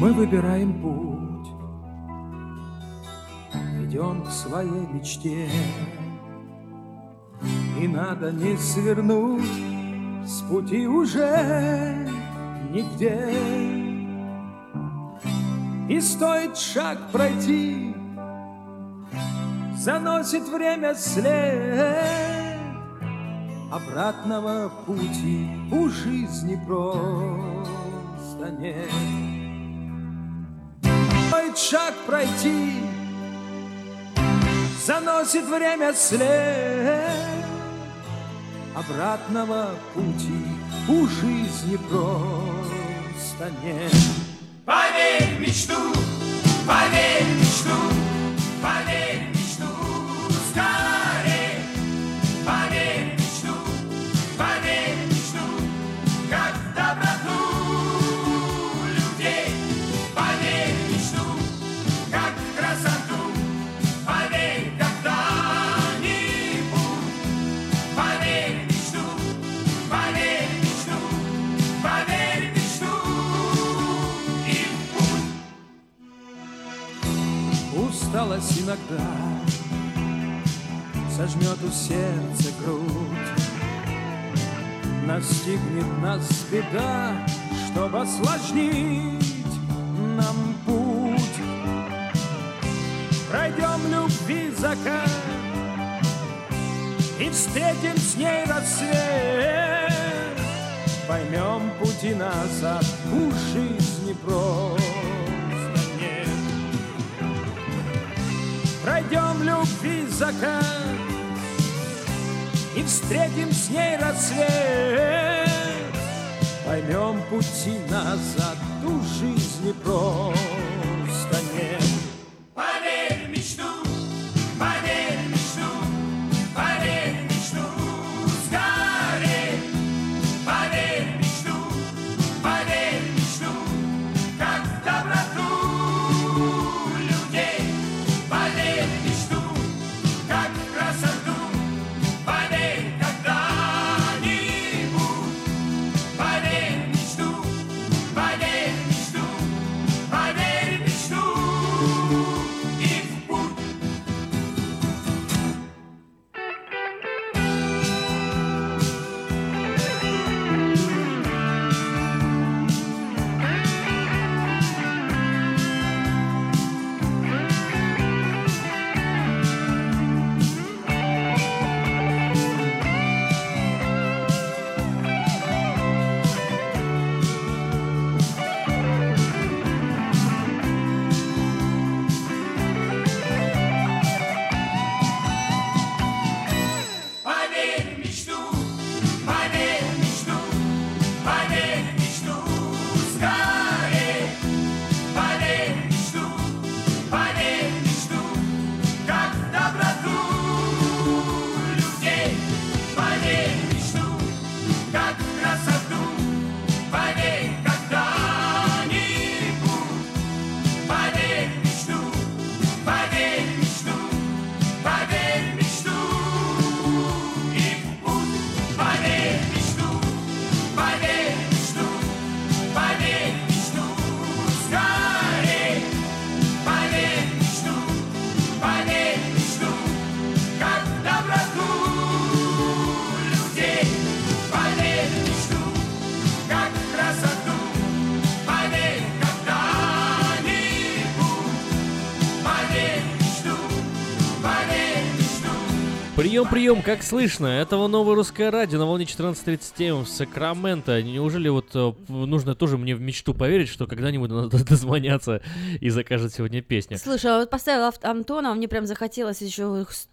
Мы выбираем путь, идем к своей мечте. И надо не свернуть с пути уже нигде. И стоит шаг пройти, заносит время след. Обратного пути у жизни просто нет. Стоит шаг пройти, заносит время след. Обратного пути у жизни просто нет. Поверь мечту, поверь мечту, поверь иногда сожмет у сердца грудь. Настигнет нас беда, чтобы осложнить нам путь. Пройдем любви закат и встретим с ней рассвет. Поймем пути назад, у жизни просто Пройдем любви закат И встретим с ней рассвет. Поймем пути назад У жизни просто Прием, прием, как слышно? Это новое русское радио на волне 14.37 в Сакраменто. Неужели вот э, нужно тоже мне в мечту поверить, что когда-нибудь надо дозвоняться и закажет сегодня песню? Слушай, а вот поставила Ав- Антона, мне прям захотелось еще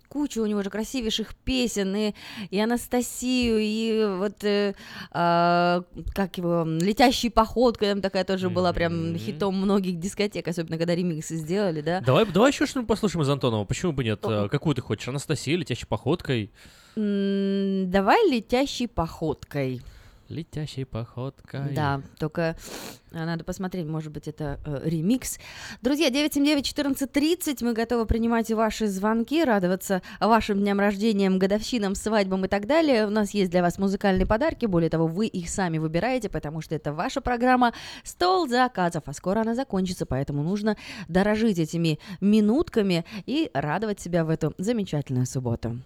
кучу у него же красивейших песен, и, и Анастасию, и вот, э, а, как его, «Летящий походка», там такая тоже была прям хитом многих дискотек, особенно когда ремиксы сделали, да? Давай, давай еще что-нибудь послушаем из Антонова. Почему бы нет? Э, Какую ты хочешь? Анастасия, летящей походкой? М, Давай «Летящей походкой». Летящей походкой. Да, только э, надо посмотреть, может быть, это э, ремикс. Друзья, 979-1430, мы готовы принимать ваши звонки, радоваться вашим дням рождения, годовщинам, свадьбам и так далее. У нас есть для вас музыкальные подарки, более того, вы их сами выбираете, потому что это ваша программа «Стол заказов», а скоро она закончится, поэтому нужно дорожить этими минутками и радовать себя в эту замечательную субботу.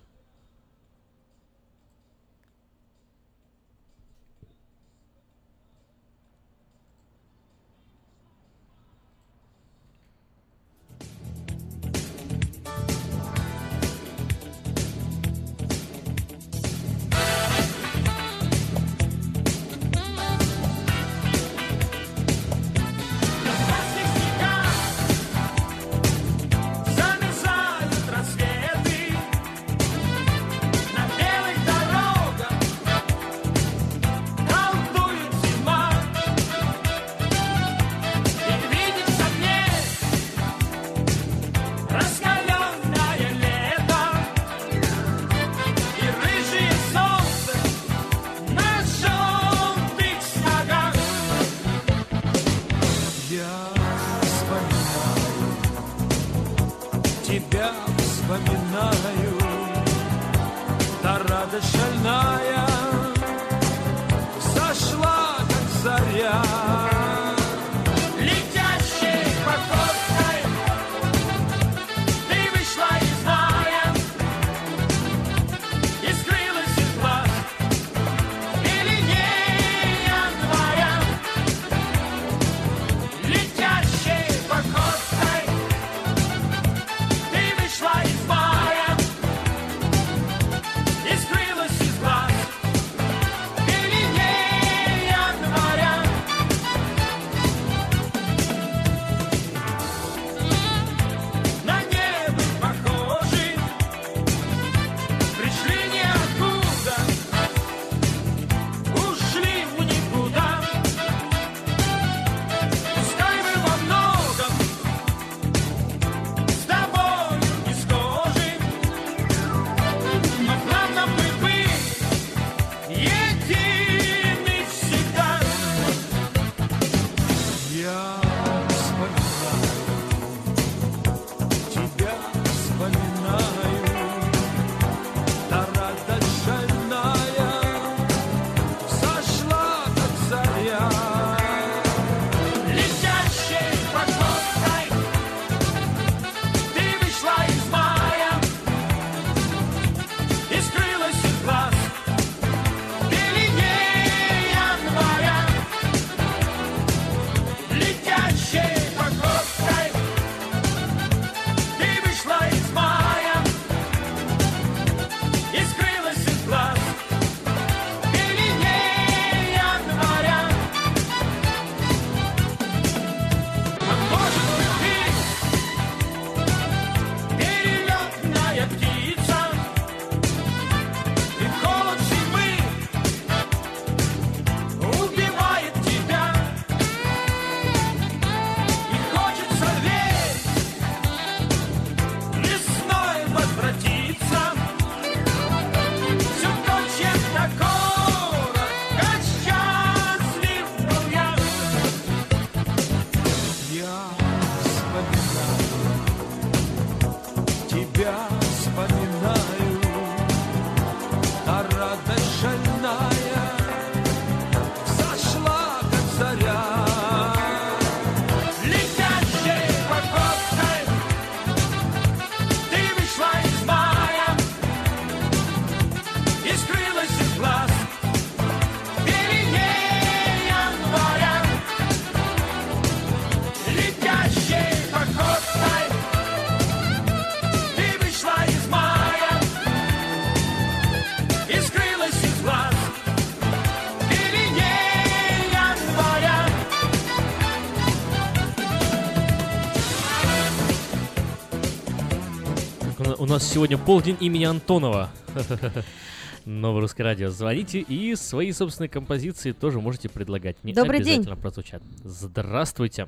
Нас сегодня полдень имени Антонова. Новое русское радио. Звоните и свои собственные композиции тоже можете предлагать. Не Добрый день. обязательно прозвучат. Здравствуйте.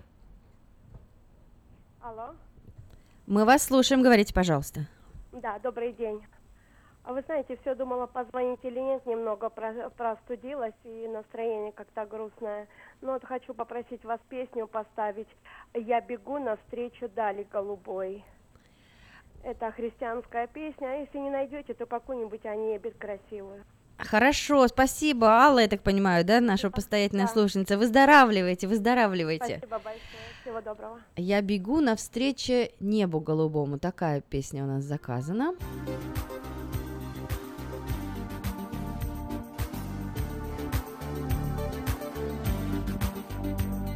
Алло. Мы вас слушаем, говорите, пожалуйста. Да, добрый день. А вы знаете, все думала, позвонить или нет, немного про- простудилась и настроение как-то грустное. Ну вот хочу попросить вас песню поставить «Я бегу навстречу дали голубой». Это христианская песня, а если не найдете, то какую-нибудь о небе красивую. Хорошо, спасибо. Алла, я так понимаю, да, наша постоянная слушательница. Выздоравливайте, выздоравливайте. Спасибо большое, всего доброго. Я бегу навстречу небу голубому. Такая песня у нас заказана.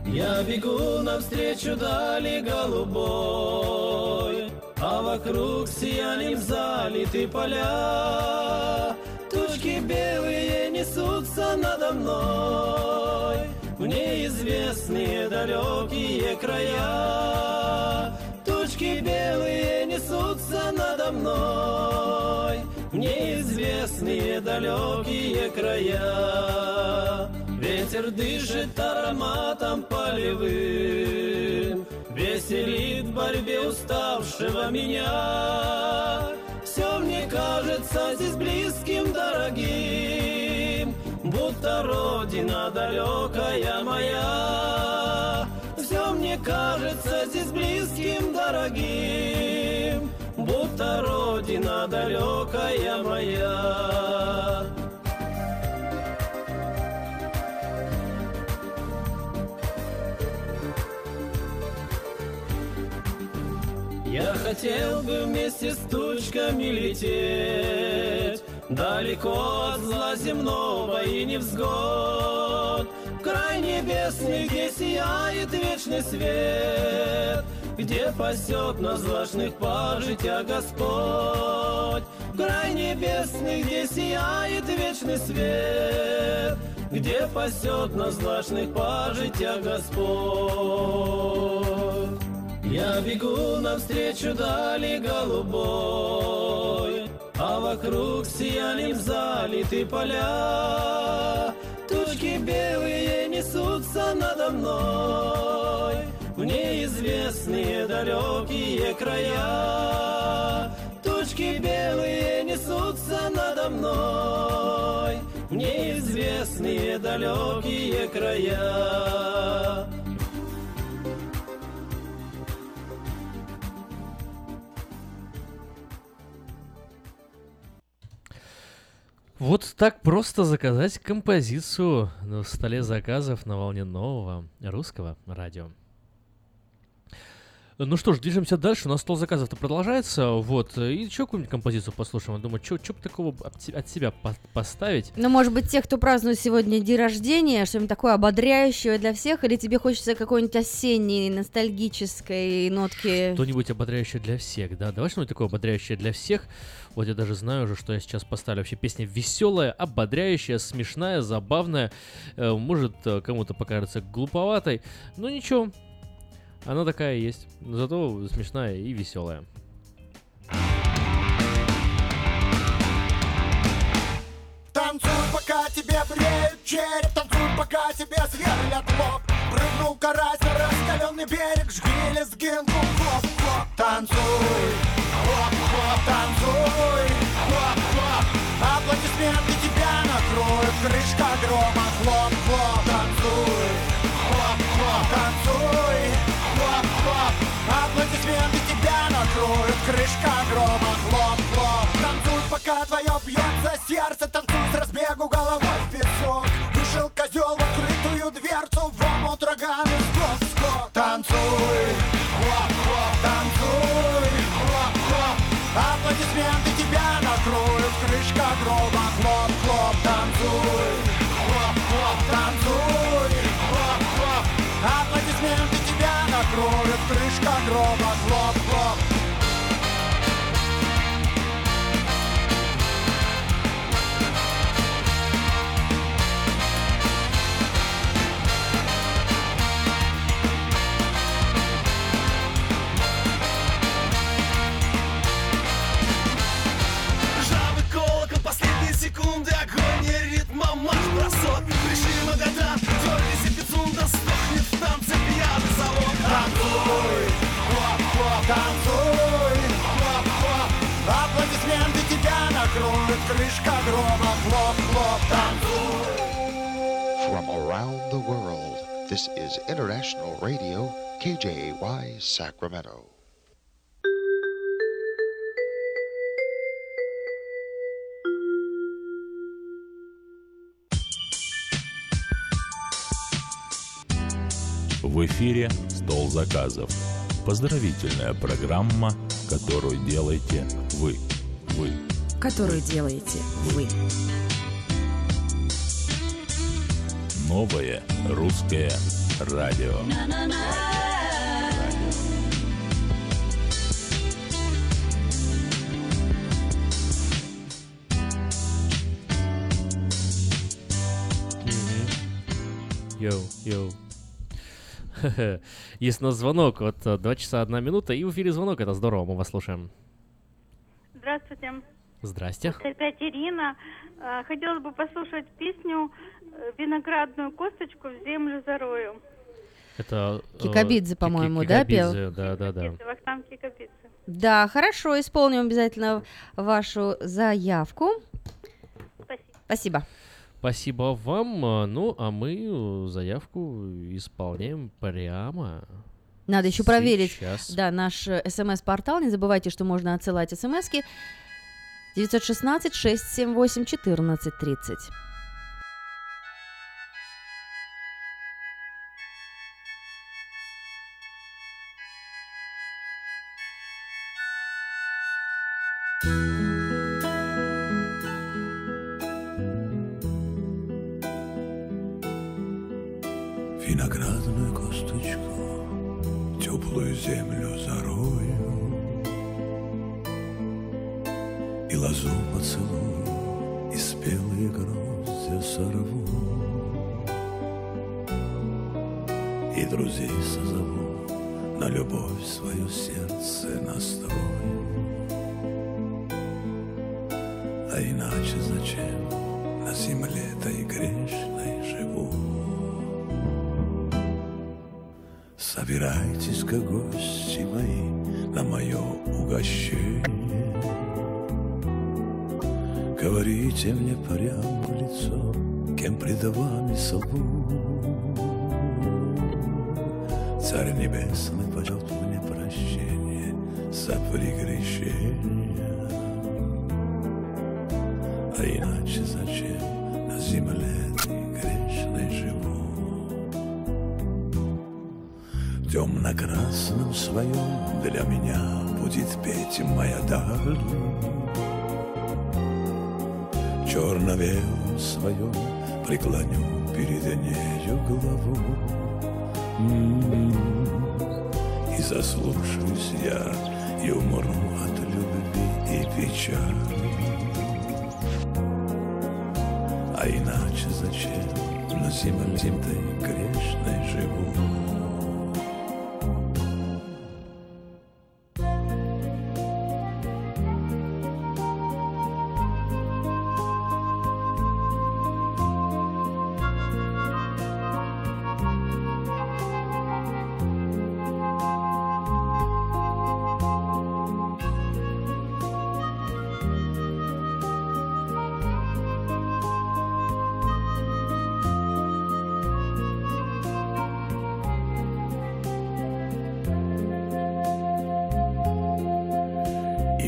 Я бегу навстречу дали голубой, А вокруг сиянием залиты поля. Тучки белые несутся надо мной В неизвестные далекие края. Тучки белые несутся надо мной В неизвестные далекие края. Ветер дышит ароматом полевым, Веселит в борьбе уставшего меня. Все мне кажется здесь близким, дорогим, Будто родина далекая моя. Все мне кажется здесь близким, дорогим, Будто родина далекая моя. Хотел бы вместе с тучками лететь. Далеко от зла земного и невзгод. В край небесный, где сияет вечный свет. Где пасет на злачных пажитя Господь. В край небесный, где сияет вечный свет. Где пасет на злачных пажитя Господь я бегу навстречу дали голубой, А вокруг сиянием залиты поля. Тучки белые несутся надо мной В неизвестные далекие края. Тучки белые несутся надо мной В неизвестные далекие края. Вот так просто заказать композицию на столе заказов на волне нового русского радио. Ну что ж, движемся дальше. У нас стол заказов-то продолжается. Вот. И еще какую-нибудь композицию послушаем. Я думаю, что бы такого от себя по- поставить? Ну, может быть, те, кто празднует сегодня день рождения, что-нибудь такое ободряющее для всех, или тебе хочется какой-нибудь осенней, ностальгической нотки? Что-нибудь ободряющее для всех, да? Давай что-нибудь такое ободряющее для всех. Вот я даже знаю уже, что я сейчас поставлю. Вообще песня веселая, ободряющая, смешная, забавная. Э, Может, э, кому-то покажется глуповатой. Но ничего, она такая есть. Зато смешная и веселая. Танцуй, пока тебе бреют череп Танцуй, пока тебе сверлят лоб Прыгнул карась на раскаленный берег Жги лезгинку, хлоп-хлоп Танцуй, хлоп-хлоп Танцуй, хлоп-хлоп Аплодисменты тебя накроют Крышка грома, хлоп-хлоп Танцуй, хлоп-хлоп Танцуй, Пока твое бьется сердце Танцуй с разбегу головой. В вспышка грома, хлоп-хлоп, танцуй. From around the world, this is International Radio, KJY Sacramento. В эфире «Стол заказов». Поздравительная программа, которую делаете вы. Вы. Которую делаете вы. Новое русское радио. Йоу, йоу. Есть у нас звонок, вот э, два часа одна минута, и в эфире звонок, это здорово, мы вас слушаем. Здравствуйте. Здрасте. Это опять Ирина. А, Хотелось бы послушать песню э, «Виноградную косточку в землю зарою». Это... э, Кикабидзе, Ки- по-моему, да, пел? Кикабидзе, Да, да, да. Это Вахтанг Кикабидзе. Да, хорошо, исполним обязательно вашу заявку. Спасибо. Спасибо вам. э, Ну, а мы заявку исполняем прямо. Надо еще проверить, Сейчас. да, наш э, смс-портал. Не забывайте, что можно отсылать смски 916 678 14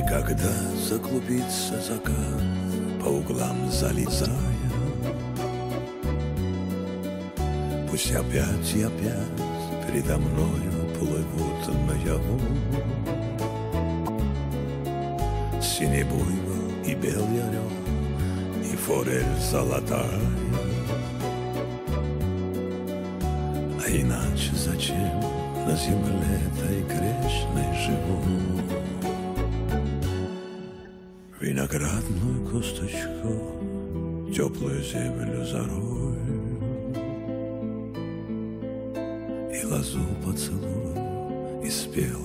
Когда заклубится закат по углам залезая, Пусть опять и опять передо мною плывут наяву Синий буйвол и белый орел, и форель золотая А иначе зачем на земле этой грешной живу? Виноградную косточку, теплую землю зарою И лозу поцелую, и спелые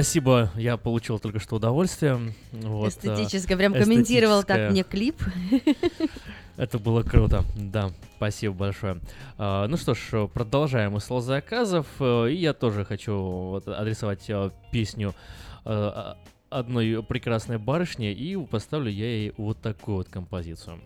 Спасибо, я получил только что удовольствие. Вот, Эстетическое, прям комментировал так мне клип. Это было круто, да, спасибо большое. А, ну что ж, продолжаем из заказов, и я тоже хочу вот адресовать э, песню э, одной прекрасной барышне, и поставлю я ей вот такую вот композицию.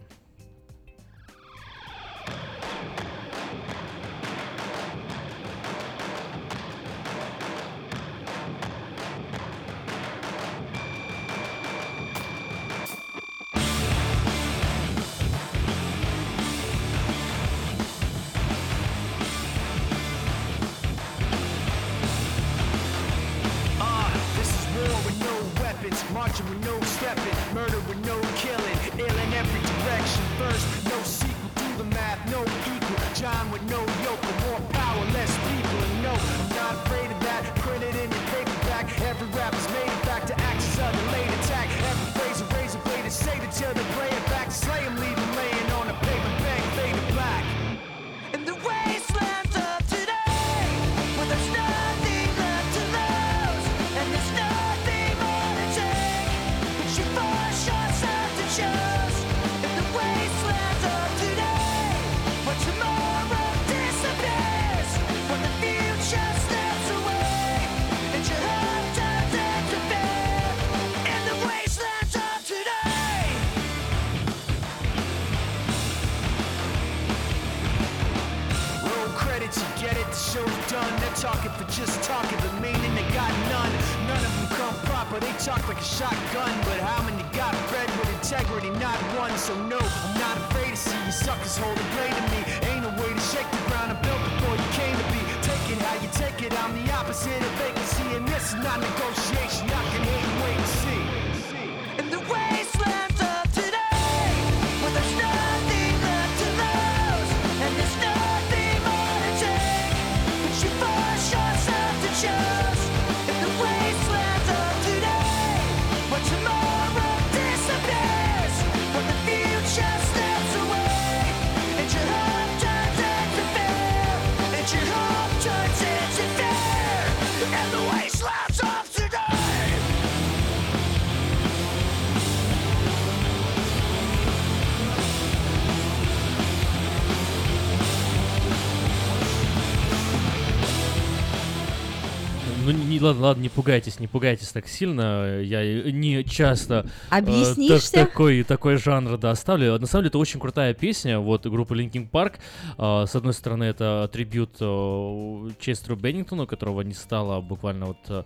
Ладно, ладно, не пугайтесь, не пугайтесь так сильно. Я не часто э, Объяснишься? так- такой, такой жанр да, оставлю. На самом деле, это очень крутая песня. Вот группы Linkin Park. Э, с одной стороны, это трибют э, Честеру Беннингтону, которого не стало буквально вот э,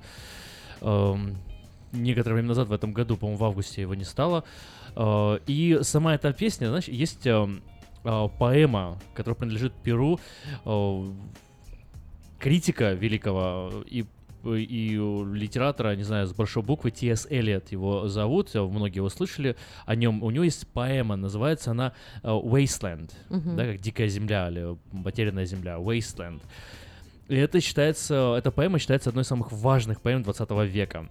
эм, некоторое время назад, в этом году, по-моему, в августе его не стало. И сама эта песня, знаешь, есть поэма, которая принадлежит Перу, критика великого и и литератора, не знаю, с большой буквы Т.С. Эллиот его зовут, э, многие его слышали о нем. У него есть поэма, называется она э, Wasteland, Мгм. да, как дикая земля или потерянная земля, Wasteland. И это считается, эта поэма считается одной из самых важных поэм 20 века.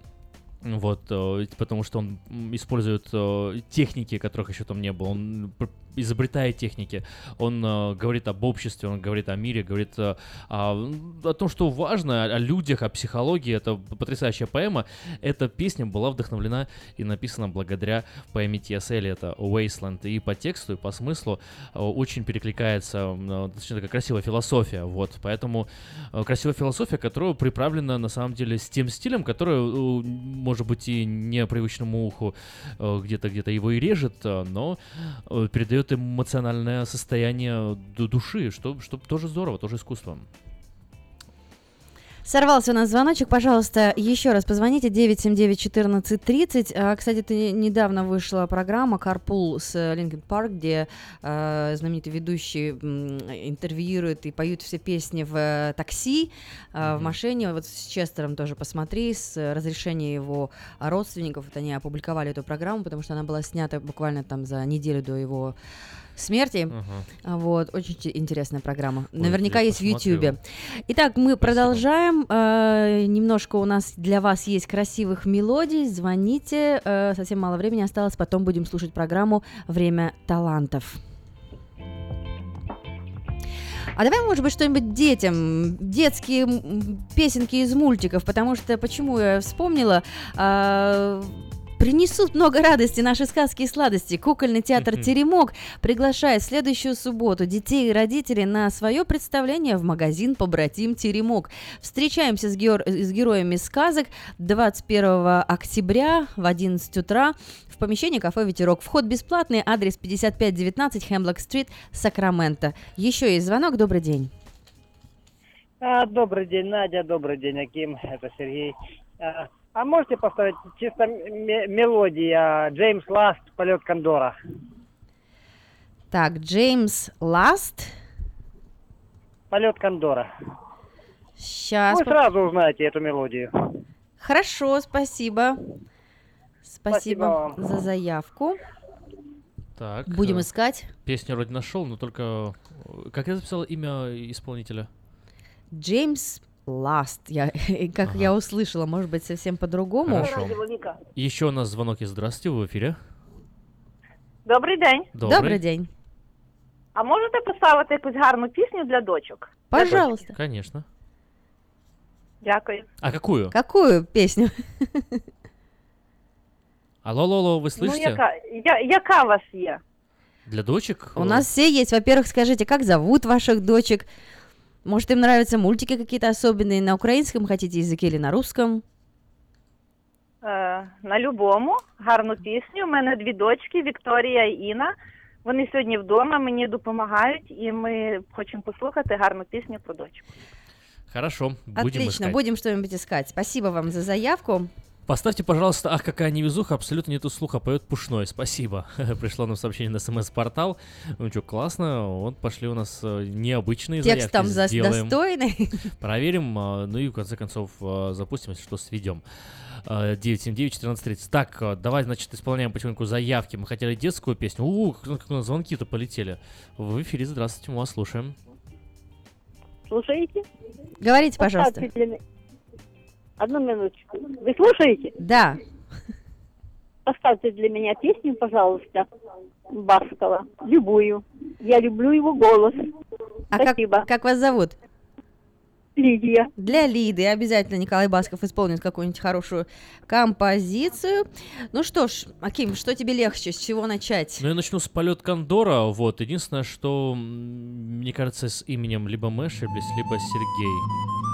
Вот, э, потому что он использует э, техники, которых еще там не было. Он изобретает техники. Он э, говорит об обществе, он говорит о мире, говорит э, о, о том, что важно, о, о людях, о психологии. Это потрясающая поэма. Эта песня была вдохновлена и написана благодаря поэме Т.С. это Wasteland. И по тексту, и по смыслу э, очень перекликается, э, точнее, такая красивая философия. Вот, поэтому э, красивая философия, которая приправлена на самом деле с тем стилем, который, э, может быть, и непривычному уху э, где-то где-то его и режет, э, но э, эмоциональное состояние ду- души, что, что тоже здорово, тоже искусство. Сорвался у нас звоночек, пожалуйста, еще раз позвоните 979-1430. А, Кстати, не- недавно вышла программа Carpool с Линкен Парк, где э, знаменитый ведущий интервьюирует и поют все песни в э, такси, э, в машине. Вот с Честером тоже посмотри, с э, разрешения его родственников. Вот они опубликовали эту программу, потому что она была снята буквально там за неделю до его смерти. Ага. Вот, очень те- интересная программа. Ой, Наверняка есть в посмотрю. Ютьюбе. Итак, мы продолжаем. Э, Немножко у нас для вас есть красивых мелодий. Звоните. Э, Совсем мало времени осталось. Потом будем слушать программу «Время талантов». А давай, может быть, что-нибудь детям, детские песенки из мультиков, потому что почему я вспомнила, а, принесут много радости наши сказки и сладости. Кукольный театр. «Теремок» приглашает в следующую субботу детей и родителей на свое представление в магазин «Побратим Теремок». Встречаемся с, геор- с героями сказок 21 октября в 11 утра в помещении кафе «Ветерок». Вход бесплатный, адрес 5519 Хемблок-стрит, Сакраменто. Еще есть звонок, добрый день. А, добрый день, Надя, добрый день, Аким, это Сергей. А, можете поставить чисто мелодия Джеймс Ласт «Полет Кондора»? Так, Джеймс Ласт. «Полет Кондора». Сейчас. Вы сразу узнаете эту мелодию. Хорошо, спасибо. Спасибо, Спасибо вам. за заявку. Так. Будем э, искать. Песню вроде нашел, но только... э, Как я записал имя исполнителя? Джеймс Ласт. Я, как я услышала, может быть, совсем по-другому. Хорошо. Еще у нас звонок есть. Здравствуйте, вы в эфире. Добрий день. Добрий день. А можете поставити якусь гарну пісню для дочок? Пожалуйста. Конечно. Дякую. А какую? Какую песню? Алло, алло, алло, вы Ну, слышите? яка, я, яка у вас є? Для дочек? У нас все есть. Во-первых, скажите, как зовут ваших дочек? Может, им нравятся мультики какие-то особенные на украинском хотите языке или на русском? Е, на любому гарну пісню. У мене дві дочки, Вікторія і Інна. Вони сьогодні вдома, мені допомагають, і ми хочемо послухати гарну пісню про дочку. Хорошо, будем Отлично, искать. будем что-нибудь искать. Спасибо вам за заявку. Поставьте, пожалуйста, ах, какая невезуха, абсолютно нету слуха, поет Пушной, спасибо. Пришло нам сообщение на смс-портал. Ну что, классно, вот пошли у нас э, необычные Текст заявки, там за- сделаем. достойный. Проверим, а, ну и в конце концов а, запустим, если что, сведем. А, 979-1430. Так, давай, значит, исполняем потихоньку заявки. Мы хотели детскую песню. У, как как у нас звонки-то полетели. В эфире, здравствуйте, мы вас слушаем. Слушаете? Говорите, пожалуйста. Поставьте для ме- Одну минуточку. Вы слушаете? Да. Поставьте для меня песню, пожалуйста, Баскова. Любую. Я люблю его голос. А как, как вас зовут? Лидия. Для Лиды обязательно Николай Басков исполнит какую-нибудь хорошую композицию. Ну что ж, Аким, что тебе легче, с чего начать? Ну, я начну с полет Кондора. Вот, единственное, что, мне кажется, с именем либо ошиблись, либо Сергей.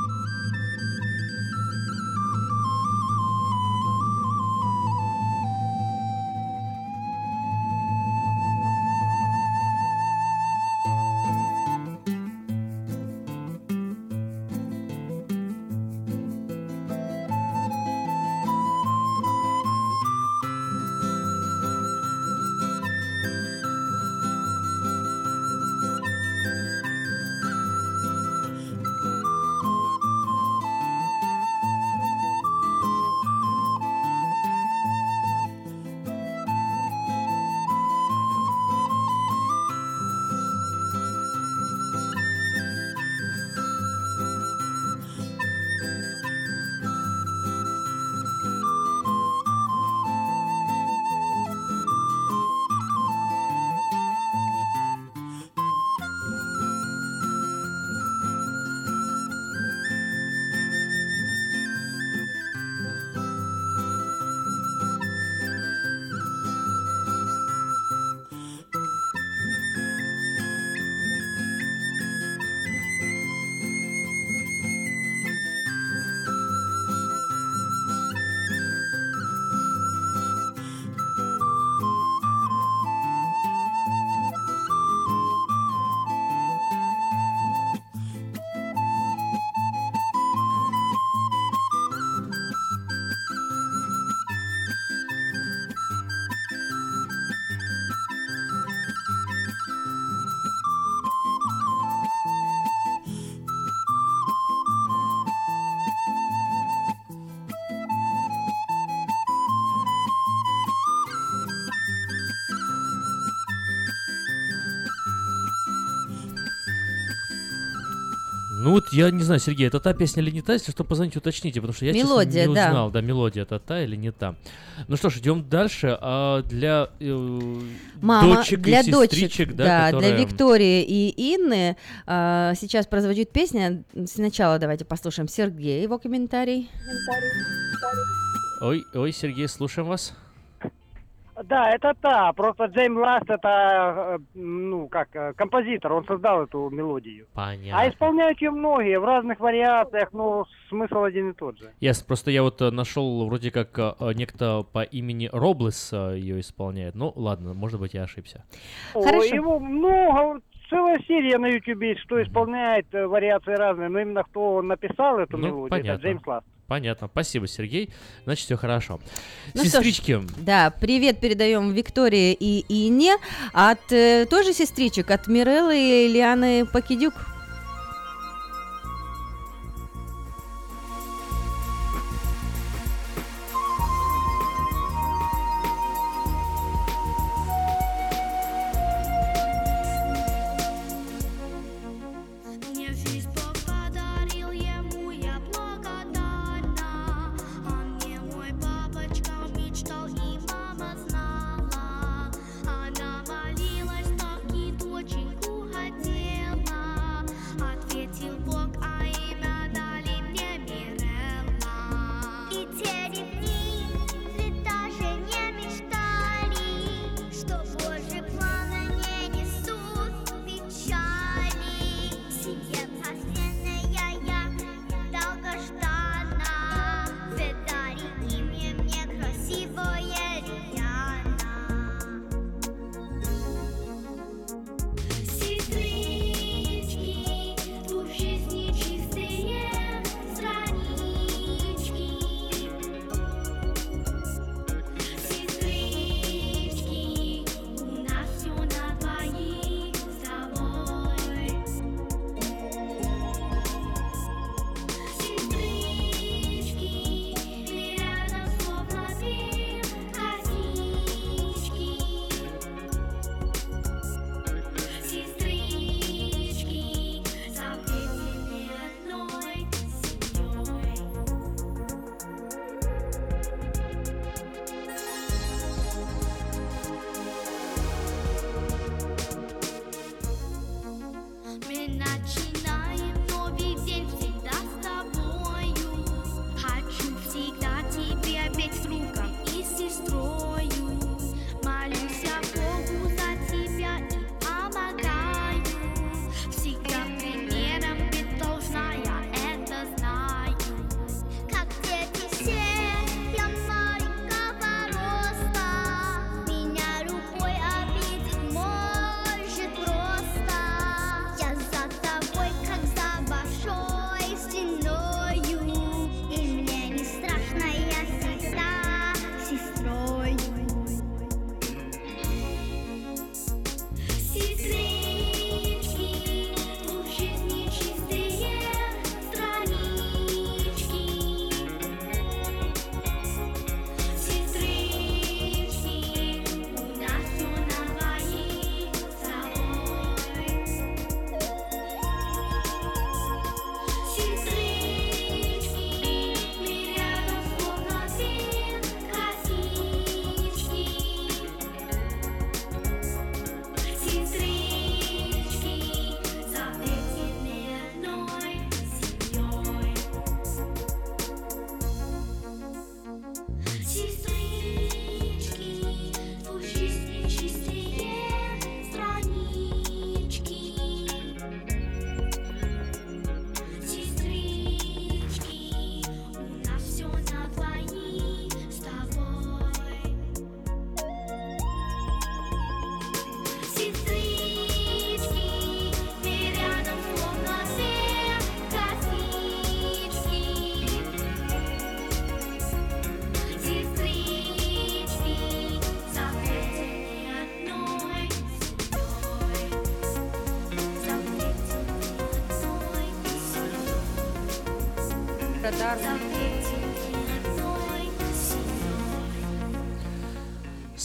Вот я не знаю, Сергей, это та песня или не та, если что, позвоните, уточните, потому что я честно, Мелодия, не да. узнал, да. мелодия это та или не та. Ну что ж, идем дальше. А для э, Мама, дочек для и дочек, да, да, которые- для Виктории и Инны а, сейчас прозвучит песня. Сначала давайте послушаем Сергея, его комментарий. Ой, ой, Сергей, слушаем вас. Да, это та. Просто Джейм Ласт это, э, ну, как, э, композитор, он создал эту мелодию. Понятно. А исполняют ее многие в разных вариациях, но смысл один и тот же. Ясно, просто я вот э, нашел вроде как некто по имени Роблес ее исполняет. Ну, ладно, может быть, я ошибся. О, его много, целая серия на Ютубе есть, кто исполняет э, вариации разные, но именно кто написал эту Ну, мелодию, понятно. это Джеймс Ласт. Понятно. Спасибо, Сергей. Значит, все хорошо. Ну что ж, Сестрички, да, привет передаем Виктории и Ине от э, тоже сестричек, от Миреллы и Лианы Покидюк.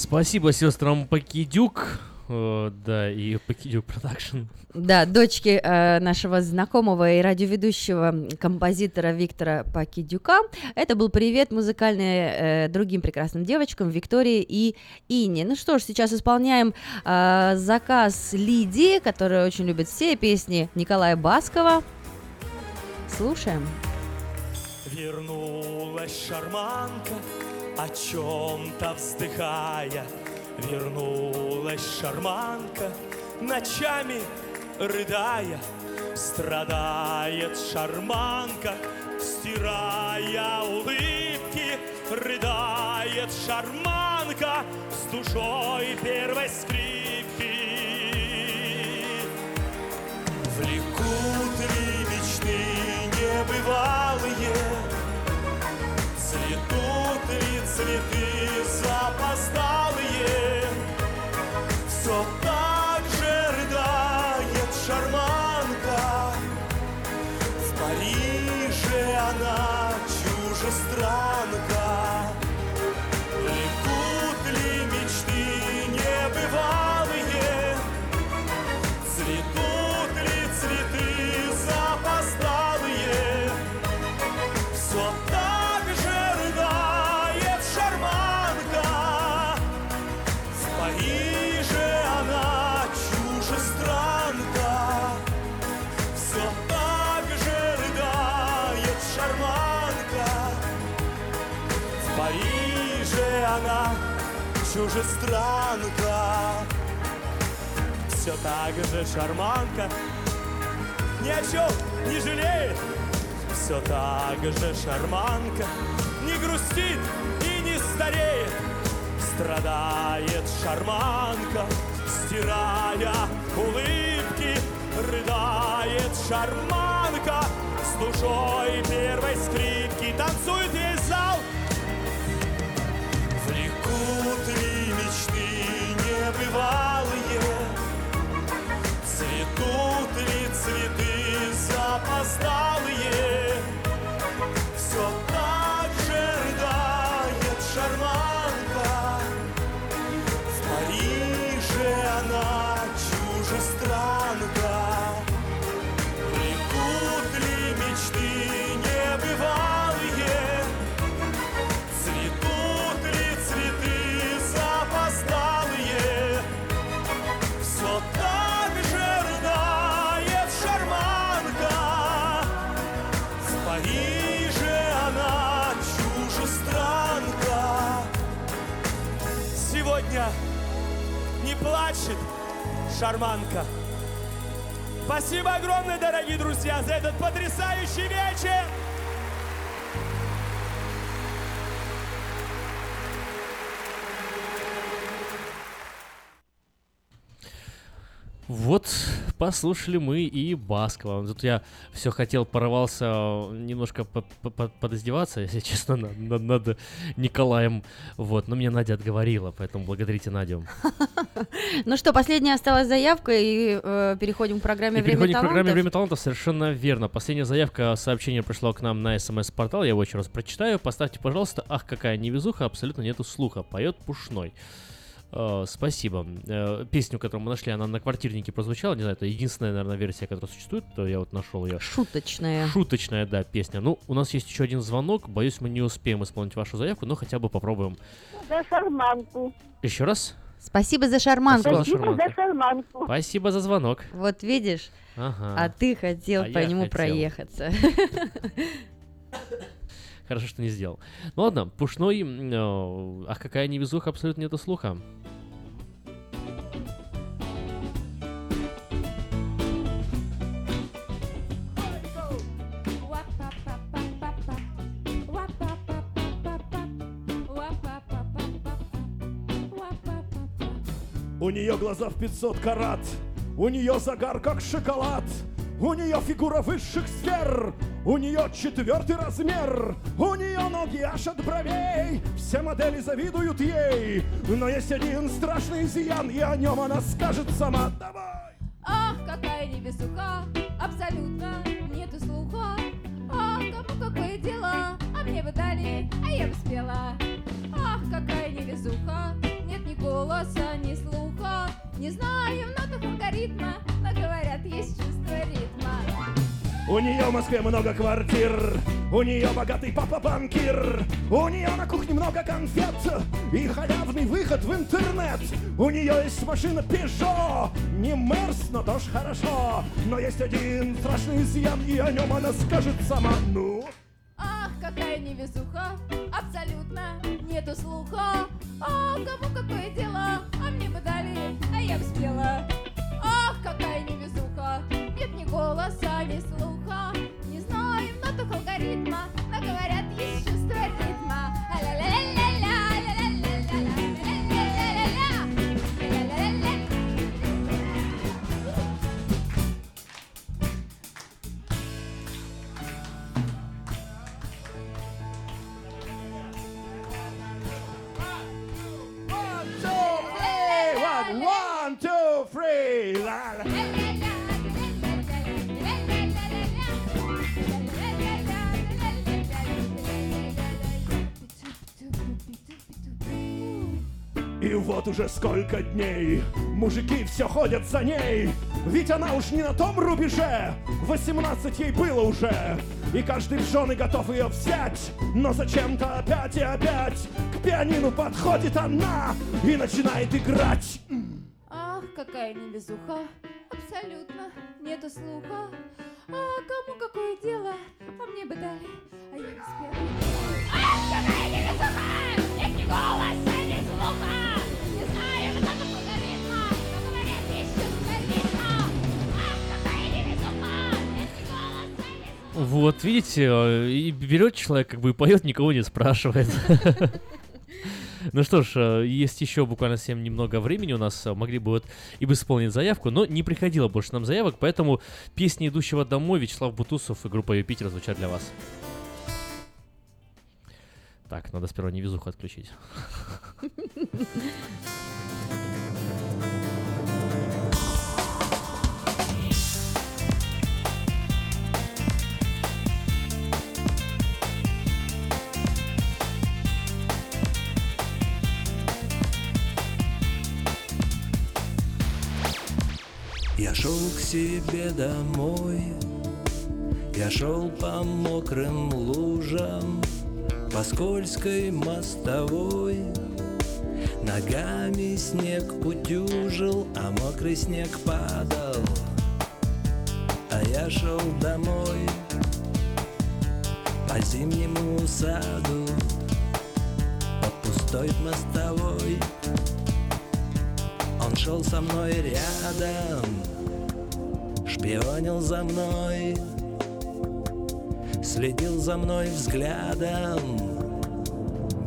Спасибо сестрам Покидюк. э, да, и Покидюк Production. Да, дочки э, нашего знакомого и радиоведущего композитора Виктора Покидюка. Это был привет музыкальный э, другим прекрасным девочкам Виктории и Инне. Ну что ж, сейчас исполняем э, заказ Лидии, которая очень любит все песни Николая Баскова. Слушаем. Вернулась шарманка, о чем-то вздыхая. Вернулась шарманка, ночами рыдая. Страдает шарманка, стирая улыбки. Рыдает шарманка с душой первой скрипки. Влекут ли мечты небывалые? Цветы запоздалые? Все так же рыдает шарманка. В Париже она чужестранка. Чужестранка. Все так же шарманка. Ни о чем не жалеет. Все так же шарманка. Не грустит и не стареет. Страдает шарманка. Стирая улыбки Рыдает шарманка. С душой первой скрипки Танцует весь небывалые Цветут ли цветы запоздалые? В Париже она чужестранка. Сегодня не плачет шарманка. Спасибо огромное, дорогие друзья, за этот потрясающий вечер. Вот, послушали мы и Баскова. Тут я все хотел, порывался немножко по- по- по- подиздеваться, если честно, над, над- над Николаем. Вот, но мне Надя отговорила, поэтому благодарите Надю. Ну что, последняя осталась заявка, и э, переходим к программе «Время переходим к программе талантов». «Время талантов», совершенно верно. Последняя заявка, сообщение пришло к нам на смс-портал, я его еще раз прочитаю. Поставьте, пожалуйста, «Ах, какая невезуха, абсолютно нету слуха», поет Пушной. Э, спасибо. Э, песню, которую мы нашли, она на квартирнике прозвучала. Не знаю, это единственная, наверное, версия, которая существует. То я вот нашел ее. Шуточная. Шуточная, да, песня. Ну, у нас есть еще один звонок. Боюсь, мы не успеем исполнить вашу заявку, но хотя бы попробуем. За шарманку. Еще раз. Спасибо за шарманку. Спасибо за шарманку. За шарманку. Спасибо за звонок. Вот видишь, Ага. а ты хотел А по нему хотел. проехаться. Хорошо, что не сделал. Ну ладно, Пушной. Ах, какая невезуха, абсолютно нету слуха. У нее глаза в 500 карат, у нее загар как шоколад, у нее фигура высших сфер, у нее четвертый размер, у нее ноги аж от бровей, все модели завидуют ей, но есть один страшный изъян, и о нем она скажет сама. Давай! Ах, какая невезуха, абсолютно нету слуха. Ах, кому какое дело, а мне бы дали, а я бы спела. Ах, какая невезуха, нет ни голоса, ни слуха. Не знаю, У нее в Москве много квартир, у нее богатый папа банкир, у нее на кухне много конфет и халявный выход в интернет. У нее есть машина Peugeot, не Мерс, но тоже хорошо. Но есть один страшный изъян, и о нем она скажет сама. Ну, Ах, какая невезуха, абсолютно нету слуха. А кому какое дело, а мне бы дали, а я бы спела. Ах, какая невезуха, голоса не слуха. Не знаем ноток алгоритма, но говорят, есть чувство ритма. One, two, three, la la. И вот уже сколько дней мужики все ходят за ней. Ведь она уж не на том рубеже, 18 ей было уже. И каждый в жены готов ее взять, но зачем-то опять и опять к пианину подходит она и начинает играть. Ах, какая невезуха, абсолютно нету слуха. А кому какое дело, а мне бы дали, а я не спела. Ах, какая невезуха, нет ни голоса, ни слуха. Вот, видите, э, и берет человек, как бы и поет, никого не спрашивает. Ну что ж, э, есть еще буквально совсем немного времени у нас, э, могли бы вот и бы исполнить заявку, но не приходило больше нам заявок, поэтому песни идущего домой Вячеслав Бутусов и группа Юпитер звучат для вас. Так, надо сперва невезуху отключить. Я шел к себе домой, я шел по мокрым лужам, по скользкой мостовой. Ногами снег утюжил, а мокрый снег падал. А я шел домой по зимнему саду, по пустой мостовой. Он шел со мной рядом, шпионил за мной, следил за мной взглядом.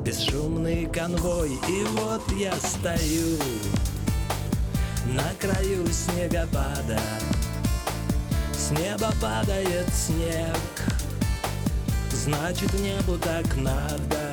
Бесшумный конвой, и вот я стою на краю снегопада. С неба падает снег, значит небу так надо.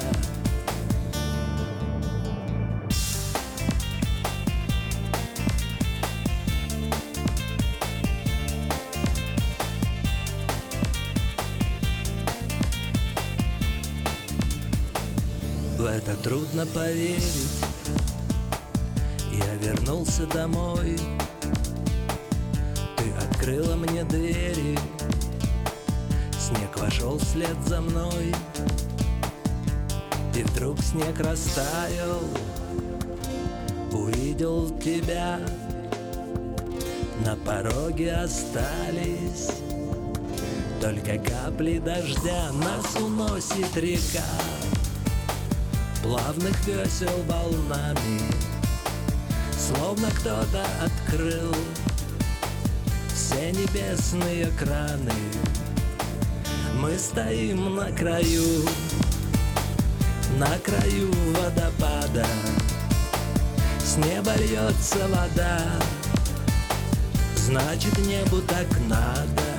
Трудно поверить. Я вернулся домой. Ты открыла мне двери. Снег вошел вслед за мной. И вдруг снег растаял. Увидел тебя. На пороге остались Только капли дождя. Нас уносит река плавных весел волнами Словно кто-то открыл все небесные краны. Мы стоим на краю, на краю водопада. С неба льется вода, значит небу так надо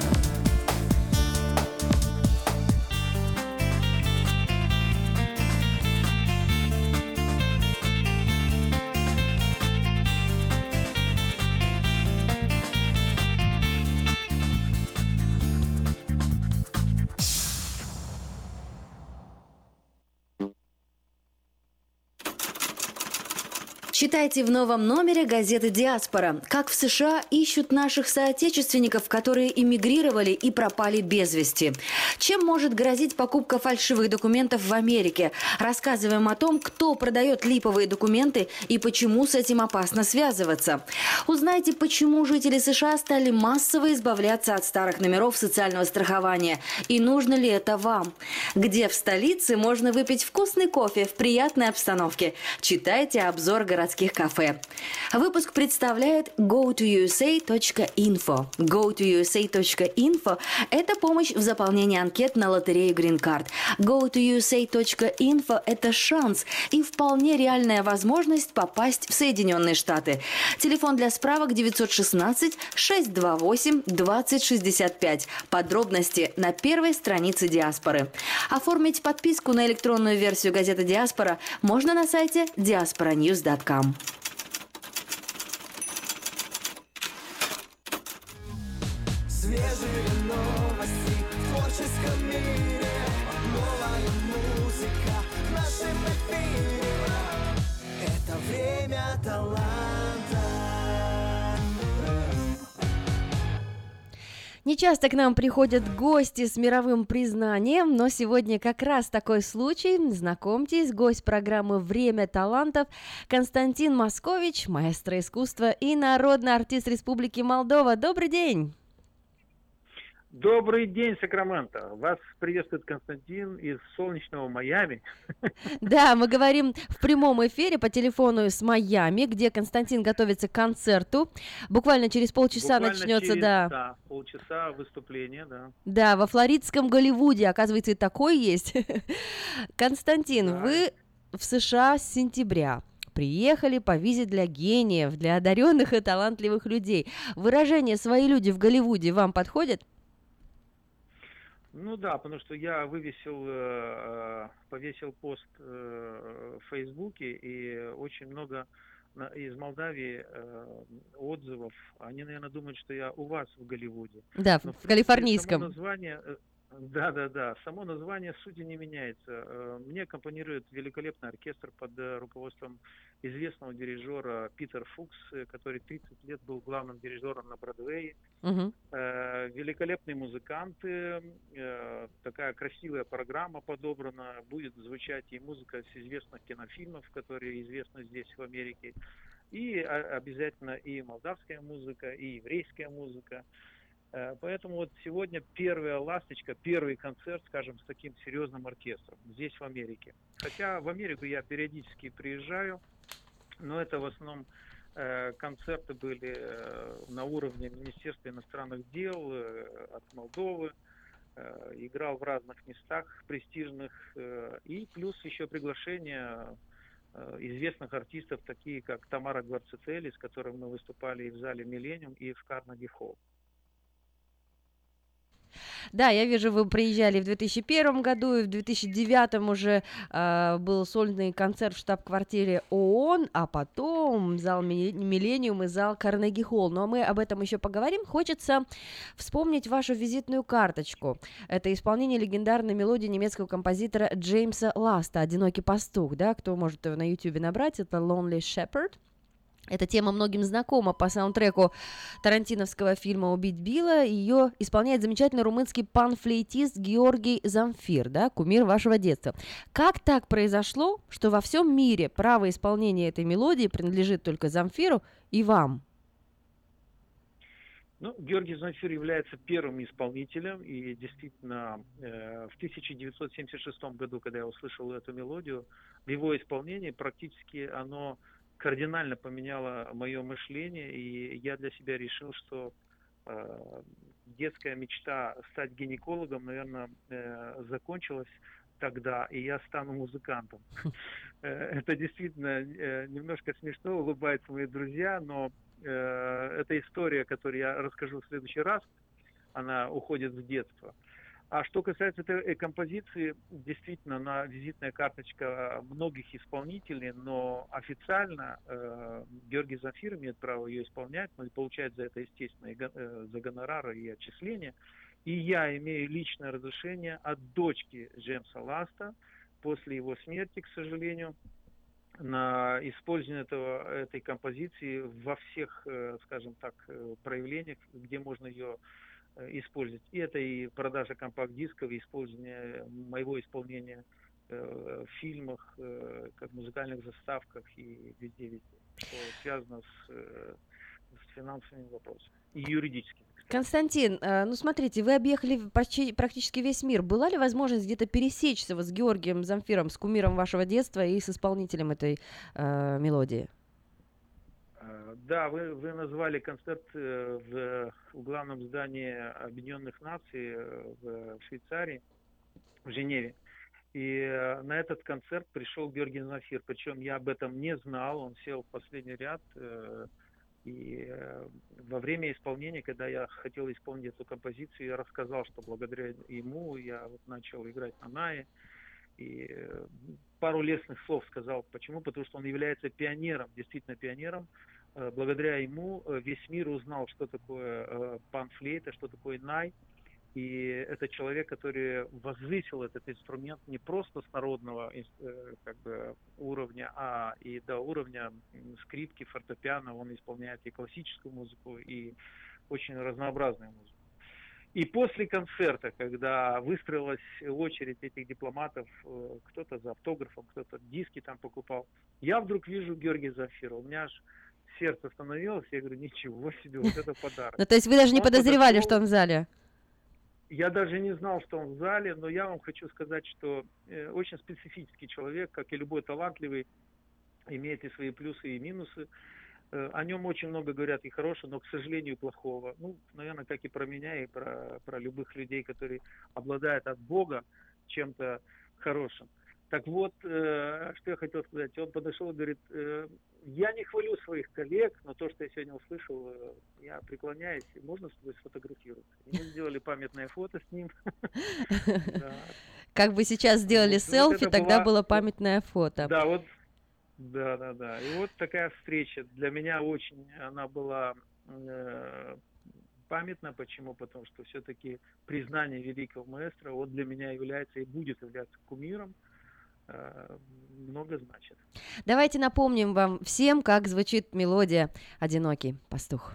Читайте в новом номере газеты «Диаспора». Как в США ищут наших соотечественников, которые эмигрировали и пропали без вести. Чем может грозить покупка фальшивых документов в Америке? Рассказываем о том, кто продает липовые документы и почему с этим опасно связываться. Узнайте, почему жители США стали массово избавляться от старых номеров социального страхования. И нужно ли это вам? Где в столице можно выпить вкусный кофе в приятной обстановке? Читайте обзор городских кафе. Выпуск представляет go2usa.info. go2usa.info – это помощь в заполнении анкет на лотерею Green Card. go2usa.info – это шанс и вполне реальная возможность попасть в Соединенные Штаты. Телефон для справок 916 628 2065. Подробности на первой странице Диаспоры. Оформить подписку на электронную версию газеты Диаспора можно на сайте diasporanews.com. Свежие новости Нечасто к нам приходят гости с мировым признанием, но сегодня как раз такой случай. Знакомьтесь, гость программы «Время талантов» Константин Москович, маэстро искусства и народный артист Республики Молдова. Добрый день! Добрый день, Сакраменто. Вас приветствует Константин из солнечного Майами. Да, мы говорим в прямом эфире по телефону с Майами, где Константин готовится к концерту. Буквально через полчаса Буквально начнется, через, да. да, полчаса выступления, да. Да, во флоридском Голливуде, оказывается, и такой есть. Константин, вы в США с сентября. Приехали по визе для гениев, для одаренных и талантливых людей. Выражение «свои люди в Голливуде» вам подходит? Ну да, потому что я вывесил, э, повесил пост э, в Фейсбуке, и очень много из Молдавии э, отзывов. Они, наверное, думают, что я у вас в Голливуде. Да, в Но, принципе, калифорнийском. Само название, э, да, да, да, само название сути не меняется. Э, Мне аккомпанирует великолепный оркестр под э, руководством известного дирижера Питер Фукс, э, который 30 лет был главным дирижером на Бродвее. Э, великолепные музыканты, такая красивая программа подобрана, будет звучать и музыка с известных кинофильмов, которые известны здесь в Америке, и обязательно и молдавская музыка, и еврейская музыка. Э, Поэтому вот сегодня первая ласточка, первый концерт, скажем, с таким серьезным оркестром здесь в Америке. Хотя в Америку я периодически приезжаю, но это в основном э, концерты были э, на уровне Министерства иностранных дел от Молдовы. Играл в разных местах престижных. И плюс еще приглашение известных артистов, такие как Тамара Гварцетели, с которым мы выступали и в зале Миллениум, и в Карнеги Холл. Да, я вижу, вы приезжали в 2001 году, и в 2009 уже э, был сольный концерт в штаб-квартире ООН, а потом зал Ми- Миллениум и зал Карнеги Холл. Но мы об этом еще поговорим. Хочется вспомнить вашу визитную карточку. Это исполнение легендарной мелодии немецкого композитора Джеймса Ласта «Одинокий пастух», да, кто может на YouTube набрать, это Lonely Shepherd. Эта тема многим знакома по саундтреку тарантиновского фильма «Убить Билла». Ее исполняет замечательный румынский панфлейтист Георгий Замфир, да, кумир вашего детства. Как так произошло, что во всем мире право исполнения этой мелодии принадлежит только Замфиру и вам? Ну, Георгий Замфир является первым исполнителем, и действительно э, в 1976 году, когда я услышал эту мелодию, в его исполнении практически оно кардинально поменяло мое мышление, и я для себя решил, что э, детская мечта стать гинекологом, наверное, э, закончилась тогда, и я стану музыкантом. Э, Это действительно э, немножко смешно, улыбаются мои друзья, но э, это история, которую я расскажу в следующий раз, она уходит в детство. А что касается этой э, композиции, действительно, она визитная карточка многих исполнителей, но официально э, Георгий Замфир имеет право ее исполнять, но и получает за это, естественно, и э, за гонорары и отчисления. И я имею личное разрешение от дочки Джеймса Ласта после его смерти, к сожалению, на использование этого, этой композиции во всех, э, скажем так, э, проявлениях, где можно ее э, использовать. И это и продажа компакт-дисков, и использование моего исполнения э, в фильмах, э, как музыкальных заставках и везде-везде, что связано с, э, с финансовыми вопросами и юридическими. Константин, э, ну смотрите, вы объехали почти, практически весь мир. Была ли возможность где-то пересечься с Георгием Замфиром, с кумиром вашего детства и с исполнителем этой э, мелодии? Э, Да, вы, вы назвали концерт э, в, в главном здании Объединенных Наций э, в Швейцарии, в Женеве. И на этот концерт пришел Георгий Зафир. Причем я об этом не знал. Он сел в последний ряд. И во время исполнения, когда я хотел исполнить эту композицию, я рассказал, что благодаря ему я вот начал играть на Нае. И пару лестных слов сказал. Почему? Потому что он является пионером, действительно пионером. Э, Благодаря ему э, весь мир узнал, что такое э, панфлейта, что такое най. И это человек, который возвысил этот инструмент не просто с народного как бы, уровня, а и до уровня скрипки, фортепиано. Он исполняет и классическую музыку, и очень разнообразную музыку. И после концерта, когда выстроилась очередь этих дипломатов, кто-то за автографом, кто-то диски там покупал, я вдруг вижу Георгия Зафира. У меня аж сердце остановилось, я говорю, ничего себе, вот это подарок. Ну то есть вы даже не подозревали, что он в зале? я даже не знал, что он в зале, но я вам хочу сказать, что э, очень специфический человек, как и любой талантливый, имеет и свои плюсы, и минусы. Э, о нем очень много говорят и хорошего, но, к сожалению, плохого. Ну, наверное, как и про меня, и про, про любых людей, которые обладают от Бога чем-то хорошим. Так вот, э, что я хотел сказать. Он подошел и говорит, э, я не хвалю своих коллег, но то, что я сегодня услышал, э, я преклоняюсь, можно с тобой сфотографироваться. И мы сделали памятное фото с ним. Как бы сейчас сделали селфи, тогда было памятное фото. Да, вот, да, да, да. И вот такая встреча для меня очень, она была э, памятна. Почему? Потому что все-таки признание великого маэстро, он для меня является и будет являться кумиром. Э, много значит. Давайте напомним вам всем, как звучит мелодия «Одинокий пастух».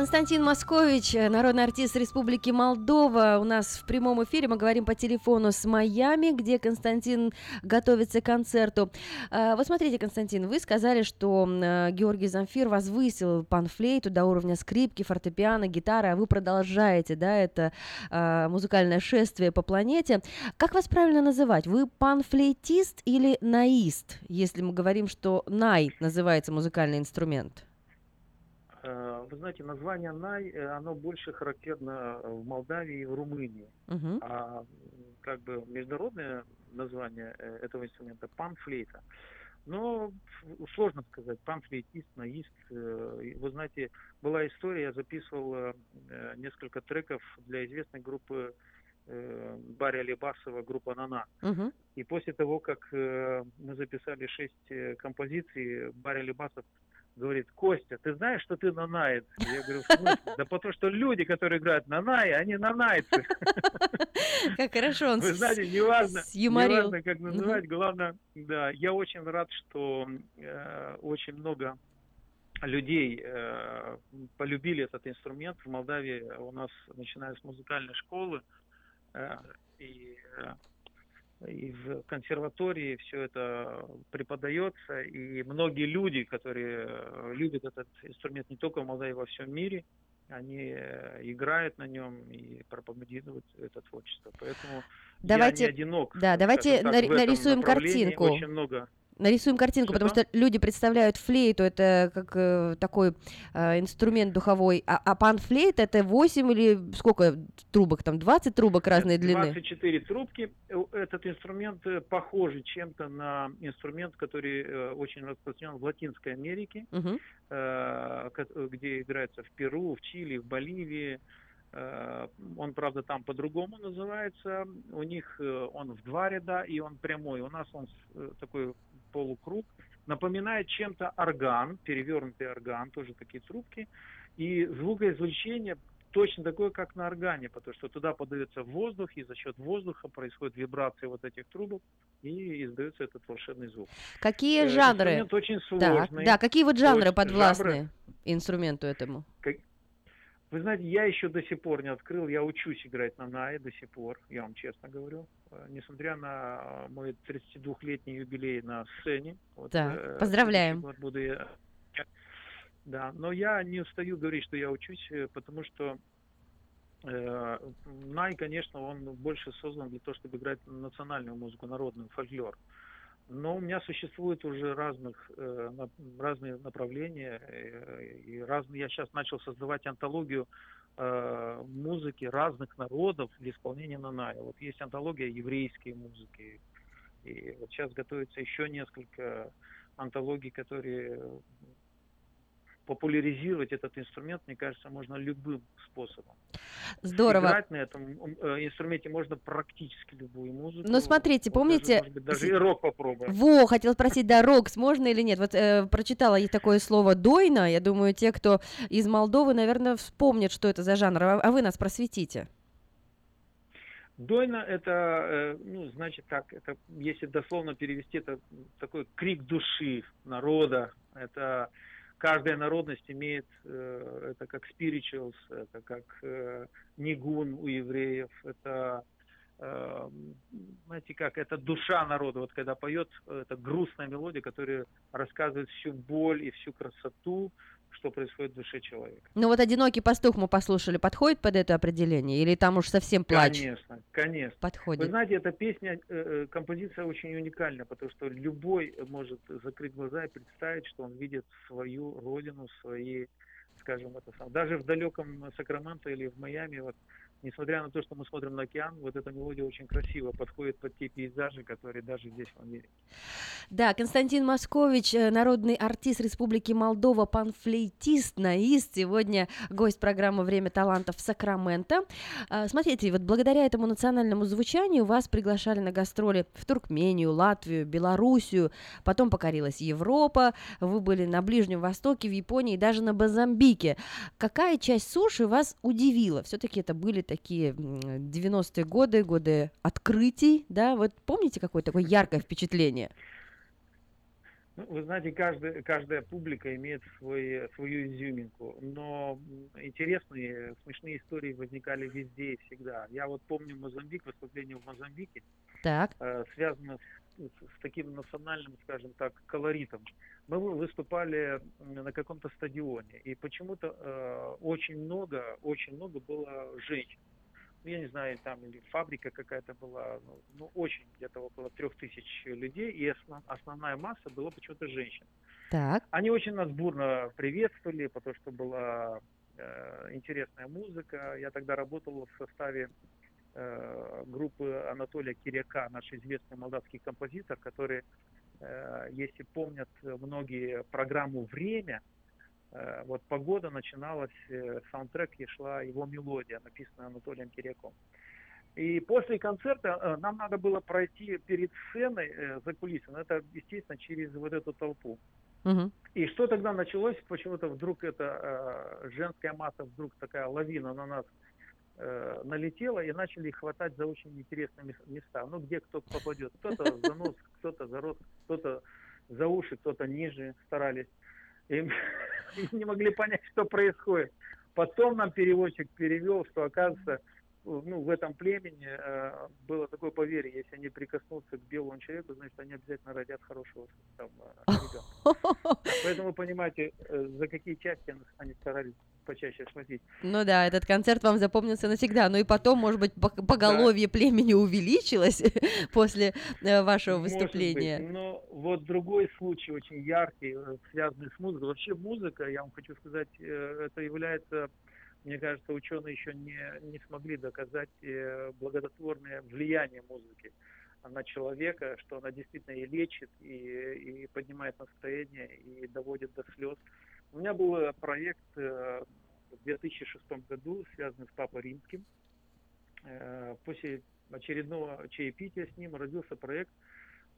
Константин Москович, э, народный артист Республики Молдова, у нас в прямом эфире. Мы говорим по телефону с Майами, где Константин готовится к концерту. А, Вот смотрите, Константин, вы сказали, что э, Георгий Замфир возвысил панфлейту до уровня скрипки, фортепиано, гитары, а вы продолжаете, да, это а, музыкальное шествие по планете. Как вас правильно называть? Вы панфлейтист или наист, если мы говорим, что най называется музыкальный инструмент? Э, Вы знаете, название Най, э, оно больше характерно в Молдавии и в Румынии. Мгм. А как бы международное название э, этого инструмента панфлейта. Но сложно сказать, панфлейтист, наист. э, Вы знаете, была история, я записывал э, э, несколько треков для известной группы э, Барри Алибасова, группа «Нана». Мгм. И после того, как э, мы записали шесть э, композиций, Барри Лебасов говорит, Костя, ты знаешь, что ты нанает? Я говорю? Да потому что люди, которые играют нанай, они нанайцы. Как хорошо он Вы знаете, неважно, неважно, как называть, главное, да, я очень рад, что э, очень много людей э, полюбили этот инструмент. В Молдавии у нас, начиная с музыкальной школы э, и, э, и в консерватории все это преподается, и многие люди, которые э, любят этот инструмент не только в Молдавии, во всем мире, они э, играют на нем и пропагандируют это творчество. Поэтому Давайте- я не одинок. да, давайте этом нарисуем картинку. Очень много Нарисуем картинку, потому что люди представляют флейту, это как э, такой э, инструмент духовой, а, а панфлейт это 8 или сколько трубок там, 20 трубок разной длины? 24 трубки. Э, Этот инструмент э, похожий чем-то на инструмент, который э, очень распространен в Латинской Америке, Мгм. э, где играется в Перу, в Чили, в Боливии. Э, Он, правда, там по-другому называется. У них он в два ряда, и он прямой. У нас он такой полукруг. Напоминает чем-то орган, перевернутый орган, тоже такие трубки. И звукоизвлечение точно такое, как на органе, потому что туда подается воздух, и за счет воздуха происходит вибрация вот этих трубок, и издается этот волшебный звук. Какие Э, жанры? инструмент очень сложный. да, какие вот жанры Очень- подвластны жанры- инструменту этому? как- Вы знаете, я еще до сих пор не открыл, я учусь играть на нае до сих пор, я вам честно говорю. Э, Несмотря на мой 32-летний юбилей на сцене. Вот, Так, э, поздравляем. буду я- Да, но я не устаю говорить, что я учусь, э, потому что э, Най, конечно, он больше создан для того, чтобы играть национальную музыку, народную, фольклор. Но у меня существует уже разных, э, разные направления, э, и разные. Я сейчас начал создавать антологию э, музыки разных народов для исполнения Наная. Вот есть антология еврейской музыки, и вот сейчас готовится еще несколько антологий, которые популяризировать этот инструмент, мне кажется, можно любым способом. Здорово. Играть на этом э, инструменте можно практически любую музыку. Ну, смотрите, помните... Даже, может быть, даже и рок попробуем. Во, хотел спросить, да, рокс можно или нет? Вот э, прочитала есть такое слово «дойна», я думаю, те, кто из Молдовы, наверное, вспомнят, что это за жанр, а а вы нас просветите. Дойна это, э, ну, значит так, это, если дословно перевести, это такой крик души народа. Это каждая народность имеет, э, это как spirituals, это как э, нигун у евреев, это, э, знаете как, это душа народа. Вот когда поет, э, это грустная мелодия, которая рассказывает всю боль и всю красоту, что происходит в душе человека. Ну вот «Одинокий пастух» мы послушали, подходит под это определение? Или там уж совсем плач? Конечно, конечно. Подходит. Вы знаете, эта песня, э, э, композиция очень уникальна, потому что любой может закрыть глаза и представить, что он видит свою родину, свои, скажем, это сам. Даже в далеком Сакраменто или в Майами, вот, несмотря на то, что мы смотрим на океан, вот эта мелодия очень красиво подходит под те пейзажи, которые даже здесь в Америке. Да, Константин Москович, э, народный артист Республики Молдова, панфлейтист, наист, сегодня гость программы «Время талантов» в Сакраменто. А, Смотрите, вот благодаря этому национальному звучанию вас приглашали на гастроли в Туркмению, Латвию, Белоруссию, потом покорилась Европа, вы были на Ближнем Востоке, в Японии, даже на Базамбике. Какая часть суши вас удивила? Все-таки это были такие м, 90-е годы, годы открытий, да? Вот помните какое такое яркое впечатление? Ну, Вы знаете, каждая, каждая публика имеет свой, свою изюминку, но интересные, смешные истории возникали везде и всегда. Я вот помню Мозамбик, выступление в Мозамбике, Так. э, связано с, таким национальным, скажем так, колоритом. Мы вы- выступали на каком-то стадионе, и почему-то э, очень много, очень много было женщин. Ну, Я не знаю, там или фабрика какая-то была, ну, ну, очень где-то около трех тысяч людей, и основ- основная масса была почему-то женщин. Так. Они очень нас бурно приветствовали, потому что была э, интересная музыка. Я тогда работал в составе группы Анатолия Киряка, наш известный молдавский композитор, который, э, если помнят многие программу «Время», э, вот погода начиналась, э, в саундтреке шла его мелодия, написанная Анатолием Киряком. И после концерта э, нам надо было пройти перед сценой э, за кулисами, это, естественно, через вот эту толпу. И что тогда началось? Почему-то вдруг эта э, женская масса, вдруг такая лавина на нас э, налетела и начали хватать за очень интересные мес- места. Ну, где кто попадет. Кто-то за нос, кто-то за рот, кто-то за уши, кто-то ниже старались. И, не могли понять, что происходит. Потом нам переводчик перевел, что оказывается, ну, в этом племени э, было такое поверье, если они прикоснутся к белому человеку, значит, они обязательно родят хорошего там, э, ребенка. Поэтому вы понимаете, э, за какие части они старались почаще схватить. Ну да, этот концерт вам запомнился навсегда. Ну и потом, может быть, по- поголовье племени увеличилось после э, вашего Может быть, выступления. но вот другой случай очень яркий, э, связанный с музыкой. Вообще музыка, я вам хочу сказать, э, это является, мне кажется, ученые еще не, не смогли доказать благотворное влияние музыки на человека, что она действительно и лечит, и, и поднимает настроение, и доводит до слез. У меня был э, проект э, в 2006 году, связанный с Папой Римским. Э, После очередного чаепития с ним родился проект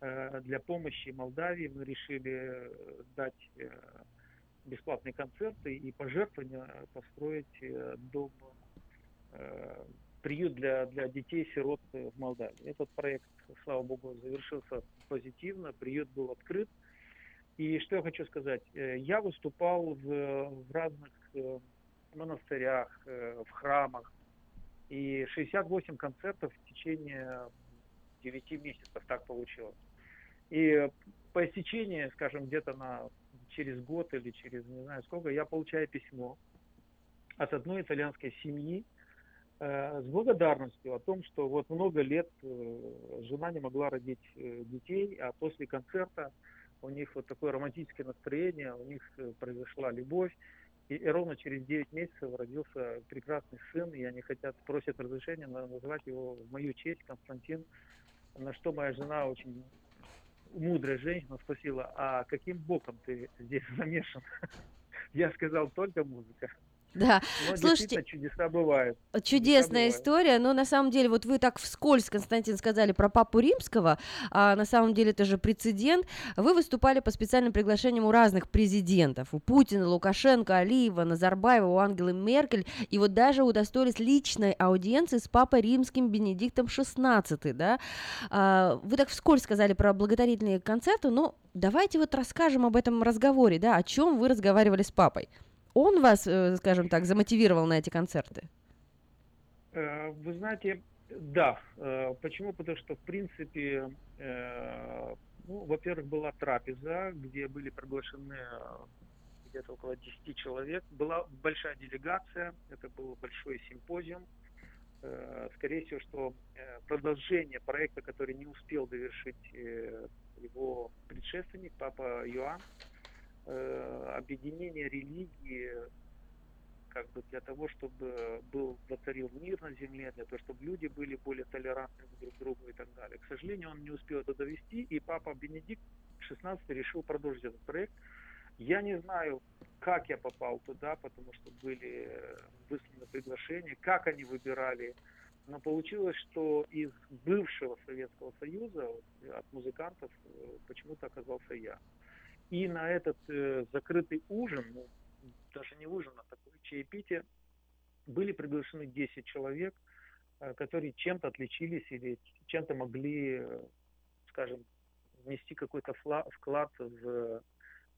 для помощи Молдавии. Мы решили дать бесплатные концерты и пожертвования построить дом, приют для, для детей-сирот в Молдавии. Этот проект, слава богу, завершился позитивно, приют был открыт. И что я хочу сказать, э, я выступал в, в разных э, монастырях, э, в храмах, и 68 концертов в течение 9 месяцев так получилось. И по истечении, скажем, где-то на через год или через не знаю сколько, я получаю письмо от одной итальянской семьи с благодарностью о том, что вот много лет жена не могла родить детей, а после концерта у них вот такое романтическое настроение, у них э, произошла любовь, и, и ровно через 9 месяцев родился прекрасный сын, и они хотят, просят разрешения на- назвать его в мою честь Константин, на что моя жена очень мудрая женщина спросила, а каким боком ты здесь замешан? Я сказал, только музыка. Да, Но слушайте, чудеса бывают. Чудесная бывает. история, но на самом деле, вот вы так вскользь, Константин, сказали про Папу Римского, а на самом деле это же прецедент. Вы выступали по специальным приглашениям у разных президентов, у Путина, Лукашенко, Алиева, Назарбаева, у Ангелы Меркель, и вот даже удостоились личной аудиенции с Папой Римским Бенедиктом XVI, да. А, Вы так вскользь сказали про благотворительные концерты, но давайте вот расскажем об этом разговоре, да, о чем вы разговаривали с Папой. Он вас, э, скажем так, замотивировал на эти концерты? Э, Вы знаете, да. Э, Почему? Потому что, в принципе, ну, во-первых, была трапеза, где были приглашены где-то около 10 человек. Была большая делегация, это был большой симпозиум. Скорее всего, что продолжение проекта, который не успел довершить его предшественник, папа Иоанн, э, объединение религии как бы для того, чтобы был воцарил мир на земле, для того, чтобы люди были более толерантны друг к другу и так далее. К сожалению, он не успел это довести, и папа Бенедикт XVI решил продолжить этот проект. Я не знаю, как я попал туда, потому что были высланы приглашения, как они выбирали. Но получилось, что из бывшего Советского Союза от музыкантов э, почему-то оказался я. И на этот э, закрытый ужин, ну, даже не ужин, а такое чаепитие, были приглашены 10 человек, э, которые чем-то отличились или чем-то могли, э, скажем, внести какой-то вклад в, э,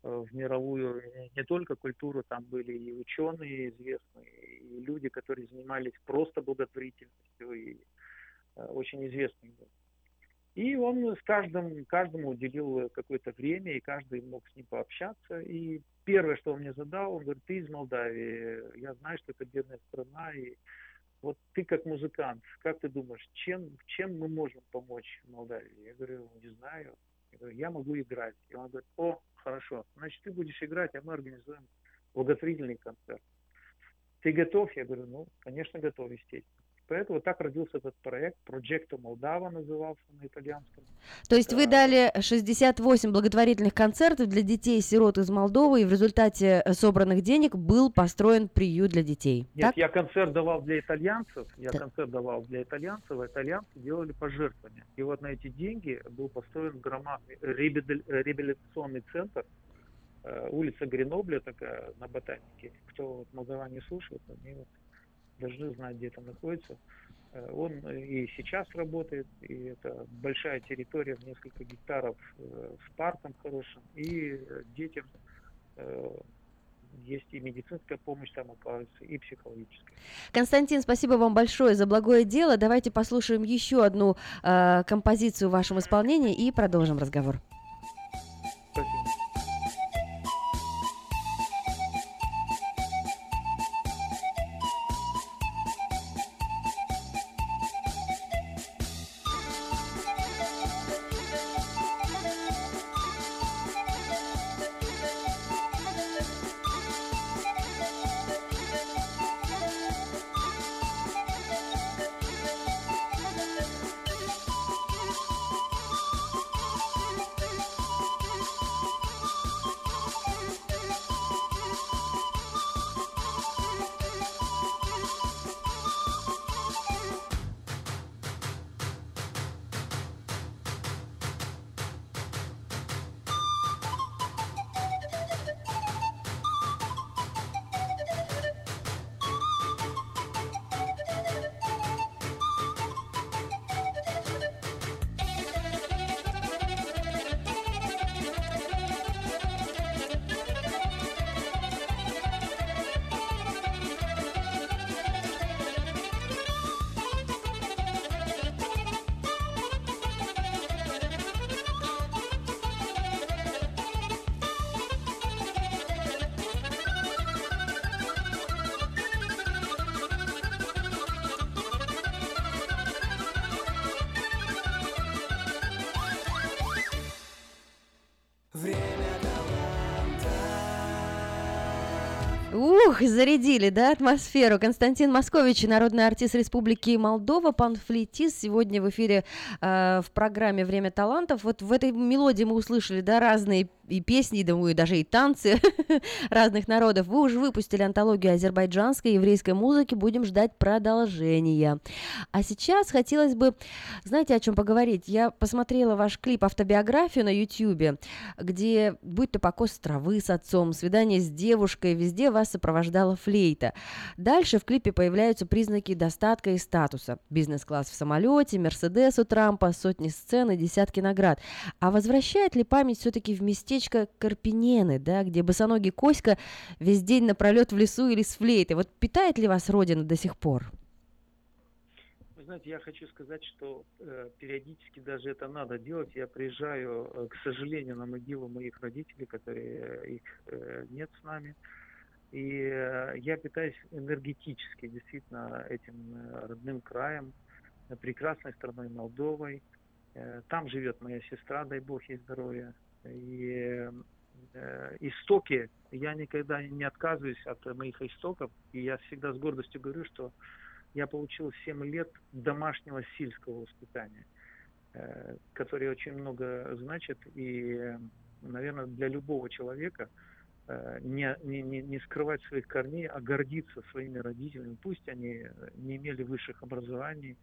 в мировую не только культуру, там были и ученые известные, и люди, которые занимались просто благотворительностью, и э, очень известные. И он с каждым, каждому уделил какое-то время, и каждый мог с ним пообщаться. И первое, что он мне задал, он говорит, ты из Молдавии, я знаю, что это бедная страна, и вот ты как музыкант, как ты думаешь, чем, чем мы можем помочь Молдавии? Я говорю, не знаю. Я говорю, я могу играть. И он говорит, о, хорошо, значит, ты будешь играть, а мы организуем благотворительный концерт. Ты готов? Я говорю, ну, конечно, готов, естественно. Поэтому так родился этот проект. Progetto Молдава назывался на итальянском. То есть вы дали 68 благотворительных концертов для детей-сирот из Молдовы, и в результате э, собранных денег был построен приют для детей. Нет, так? я концерт давал для итальянцев, я концерт давал для итальянцев, а итальянцы делали пожертвования. И вот на эти деньги был построен громадный реабили- реабилитационный центр, э, улица Гренобля такая на Ботанике. Кто вот молдаване слушают, они вот должны знать, где это находится. Э, Он и сейчас работает, и это большая территория в несколько гектаров э, с парком хорошим, и детям э, есть и медицинская помощь там оказывается, и психологическая. Константин, спасибо вам большое за благое дело. Давайте послушаем еще одну э, композицию в вашем исполнении и продолжим разговор. Ух, зарядили, да, атмосферу. Константин Москович, народный артист Республики Молдова, панфлетист, сегодня в эфире э, в программе «Время талантов». Вот в этой мелодии мы услышали, да, разные и песни, и, думаю, даже и танцы разных народов. Вы уже выпустили антологию азербайджанской и еврейской музыки, будем ждать продолжения. А сейчас хотелось бы, знаете, о чем поговорить? Я посмотрела ваш клип «Автобиографию» на YouTube, где, будь то покос травы с отцом, свидание с девушкой, везде вас сопровождала флейта. Дальше в клипе появляются признаки достатка и статуса. Бизнес-класс в самолете, Мерседес у Трампа, сотни сцен и десятки наград. А возвращает ли память все-таки в местечко Карпинены, да, где босоногий Коська весь день напролет в лесу или с флейтой? Вот питает ли вас родина до сих пор? Вы знаете, я хочу сказать, что э, периодически даже это надо делать. Я приезжаю, э, к сожалению, на могилу моих родителей, которые э, их э, нет с нами. И э, я питаюсь энергетически действительно этим э, родным краем, прекрасной страной Молдовой. Э, Там живет моя сестра, дай бог ей здоровья. И э, истоки, я никогда не отказываюсь от моих истоков. И я всегда с гордостью говорю, что я получил 7 лет домашнего сельского воспитания, э, которое очень много значит. И, наверное, для любого человека э, не, не, не, скрывать своих корней, а гордиться своими родителями. Пусть они не имели высших образований,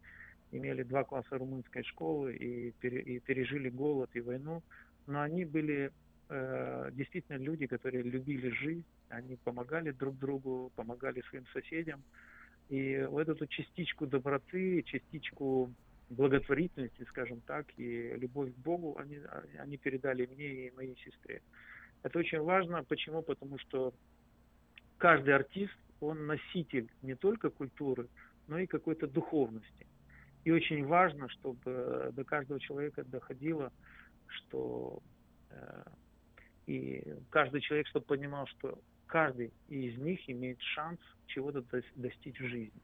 имели два класса румынской школы и, пере- и пережили голод и войну, но они были э, действительно люди, которые любили жизнь, они помогали друг другу, помогали своим соседям. И вот эту частичку доброты, частичку благотворительности, скажем так, и любовь к Богу они, они передали мне и моей сестре. Это очень важно. Почему? Потому что каждый артист, он носитель не только культуры, но и какой-то духовности. И очень важно, чтобы до каждого человека доходило, что э, и каждый человек, чтобы понимал, что каждый из них имеет шанс чего-то дос- достичь в жизни.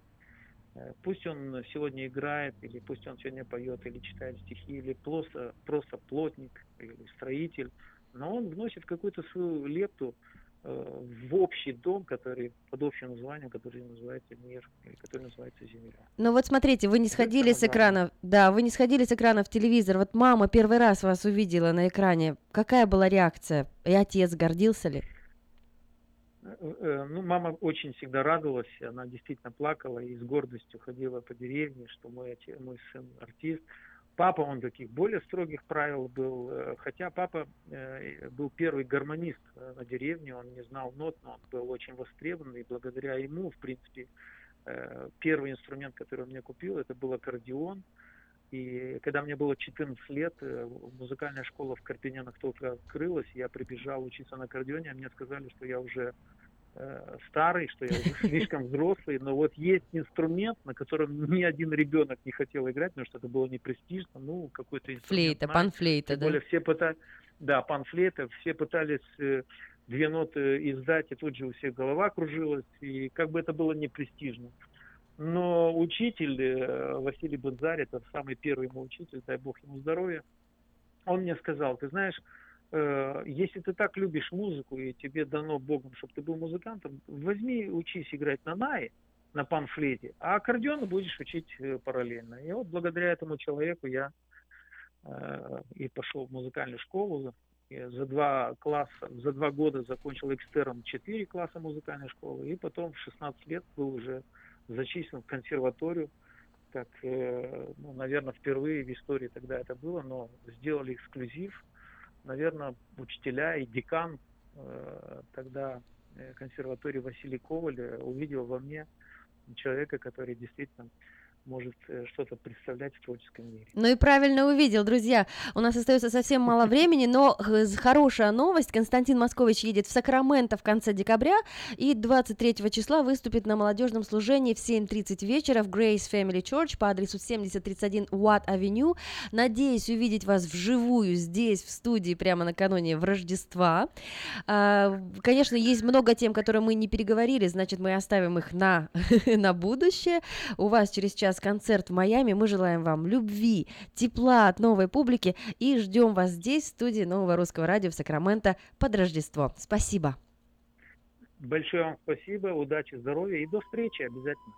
Э, Пусть он сегодня играет, или пусть он сегодня поет, или читает стихи, или просто, просто плотник, или строитель, но он вносит какую-то свою лепту в общий дом, который под общим названием, который называется мир, или который называется земля. Ну вот смотрите, вы не сходили с экрана, да, вы не сходили с экрана в телевизор. Вот мама первый раз вас увидела на экране. Какая была реакция? И отец гордился ли? Э, э, Ну, мама очень всегда радовалась, она действительно плакала и с гордостью ходила по деревне, что мой, отец, мой сын артист. Папа, он таких более строгих правил был, э, хотя папа э, был первый гармонист э, на деревне, он не знал нот, но он был очень востребован, и благодаря ему, в принципе, первый инструмент, который он мне купил, это был аккордеон. И когда мне было 14 лет, музыкальная школа в Карпинянах только открылась, я прибежал учиться на аккордеоне, а мне сказали, что я уже э, старый, что я уже слишком взрослый, но вот есть инструмент, на котором ни один ребенок не хотел играть, потому что это было не престижно, ну, какой-то инструмент. Флейта, панфлейта, да? более все пытались, да, панфлейта, все пытались э, две ноты издать, и тут же у всех голова кружилась, и как бы это было не престижно. Но учитель э, Василий Бонзарь, это самый первый мой учитель, дай бог ему здоровья, он мне сказал, ты знаешь, э, если ты так любишь музыку и тебе дано Богом, чтобы ты был музыкантом, возьми, учись играть на нае, на панфлейте, а аккордеон будешь учить э, параллельно. И вот благодаря этому человеку я э, и пошел в музыкальную школу. И за два класса, за два года закончил экстерном 4 класса музыкальной школы, и потом в 16 лет был уже зачислен в консерваторию, как, ну, наверное, впервые в истории тогда это было, но сделали эксклюзив. Наверное, учителя и декан э, тогда э, консерватории Василий Коваль э, увидел во мне человека, который действительно может э, что-то представлять в творческом мире. Ну и правильно увидел, друзья. У нас остается совсем мало времени, но з- хорошая новость. Константин Москович едет в Сакраменто в конце декабря и 23 числа выступит на молодежном служении в 7.30 вечера в Grace Family Church по адресу 7031 Уатт Авеню. Надеюсь увидеть вас вживую здесь, в студии, прямо накануне в Рождества. А, Конечно, есть много тем, которые мы не переговорили, значит, мы оставим их на, на будущее. У вас через час концерт в Майами. Мы желаем вам любви, тепла от новой публики и ждем вас здесь, в студии Нового Русского Радио в Сакраменто под Рождество. Спасибо. Большое вам спасибо, удачи, здоровья и до встречи обязательно.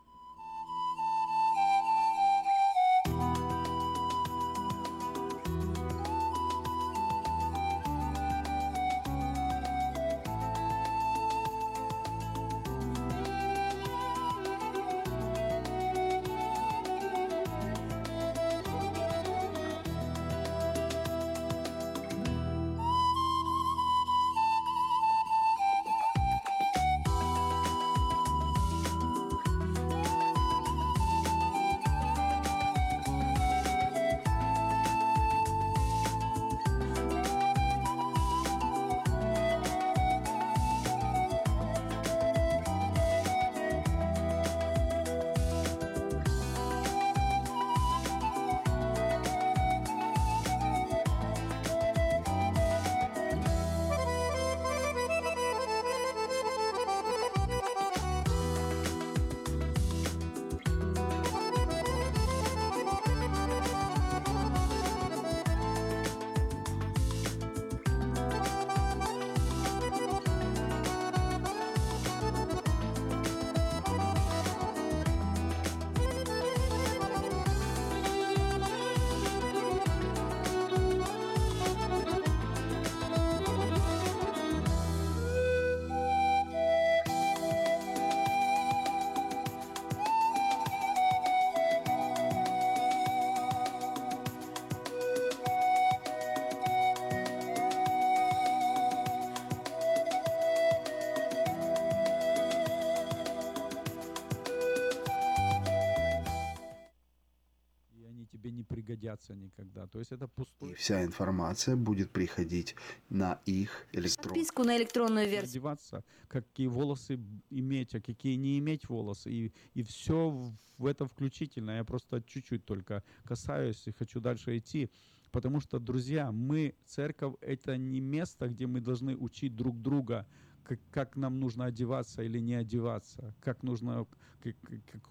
Годятся никогда. То есть это пустое. И вся информация будет приходить на их электронную Подписку на электронную версию. одеваться, какие волосы иметь, а какие не иметь волосы. И, и все в это включительно. Я просто чуть-чуть только касаюсь и хочу дальше идти. Потому что, друзья, мы, церковь, это не место, где мы должны учить друг друга, как, как нам нужно одеваться или не одеваться, как нужно, как- как-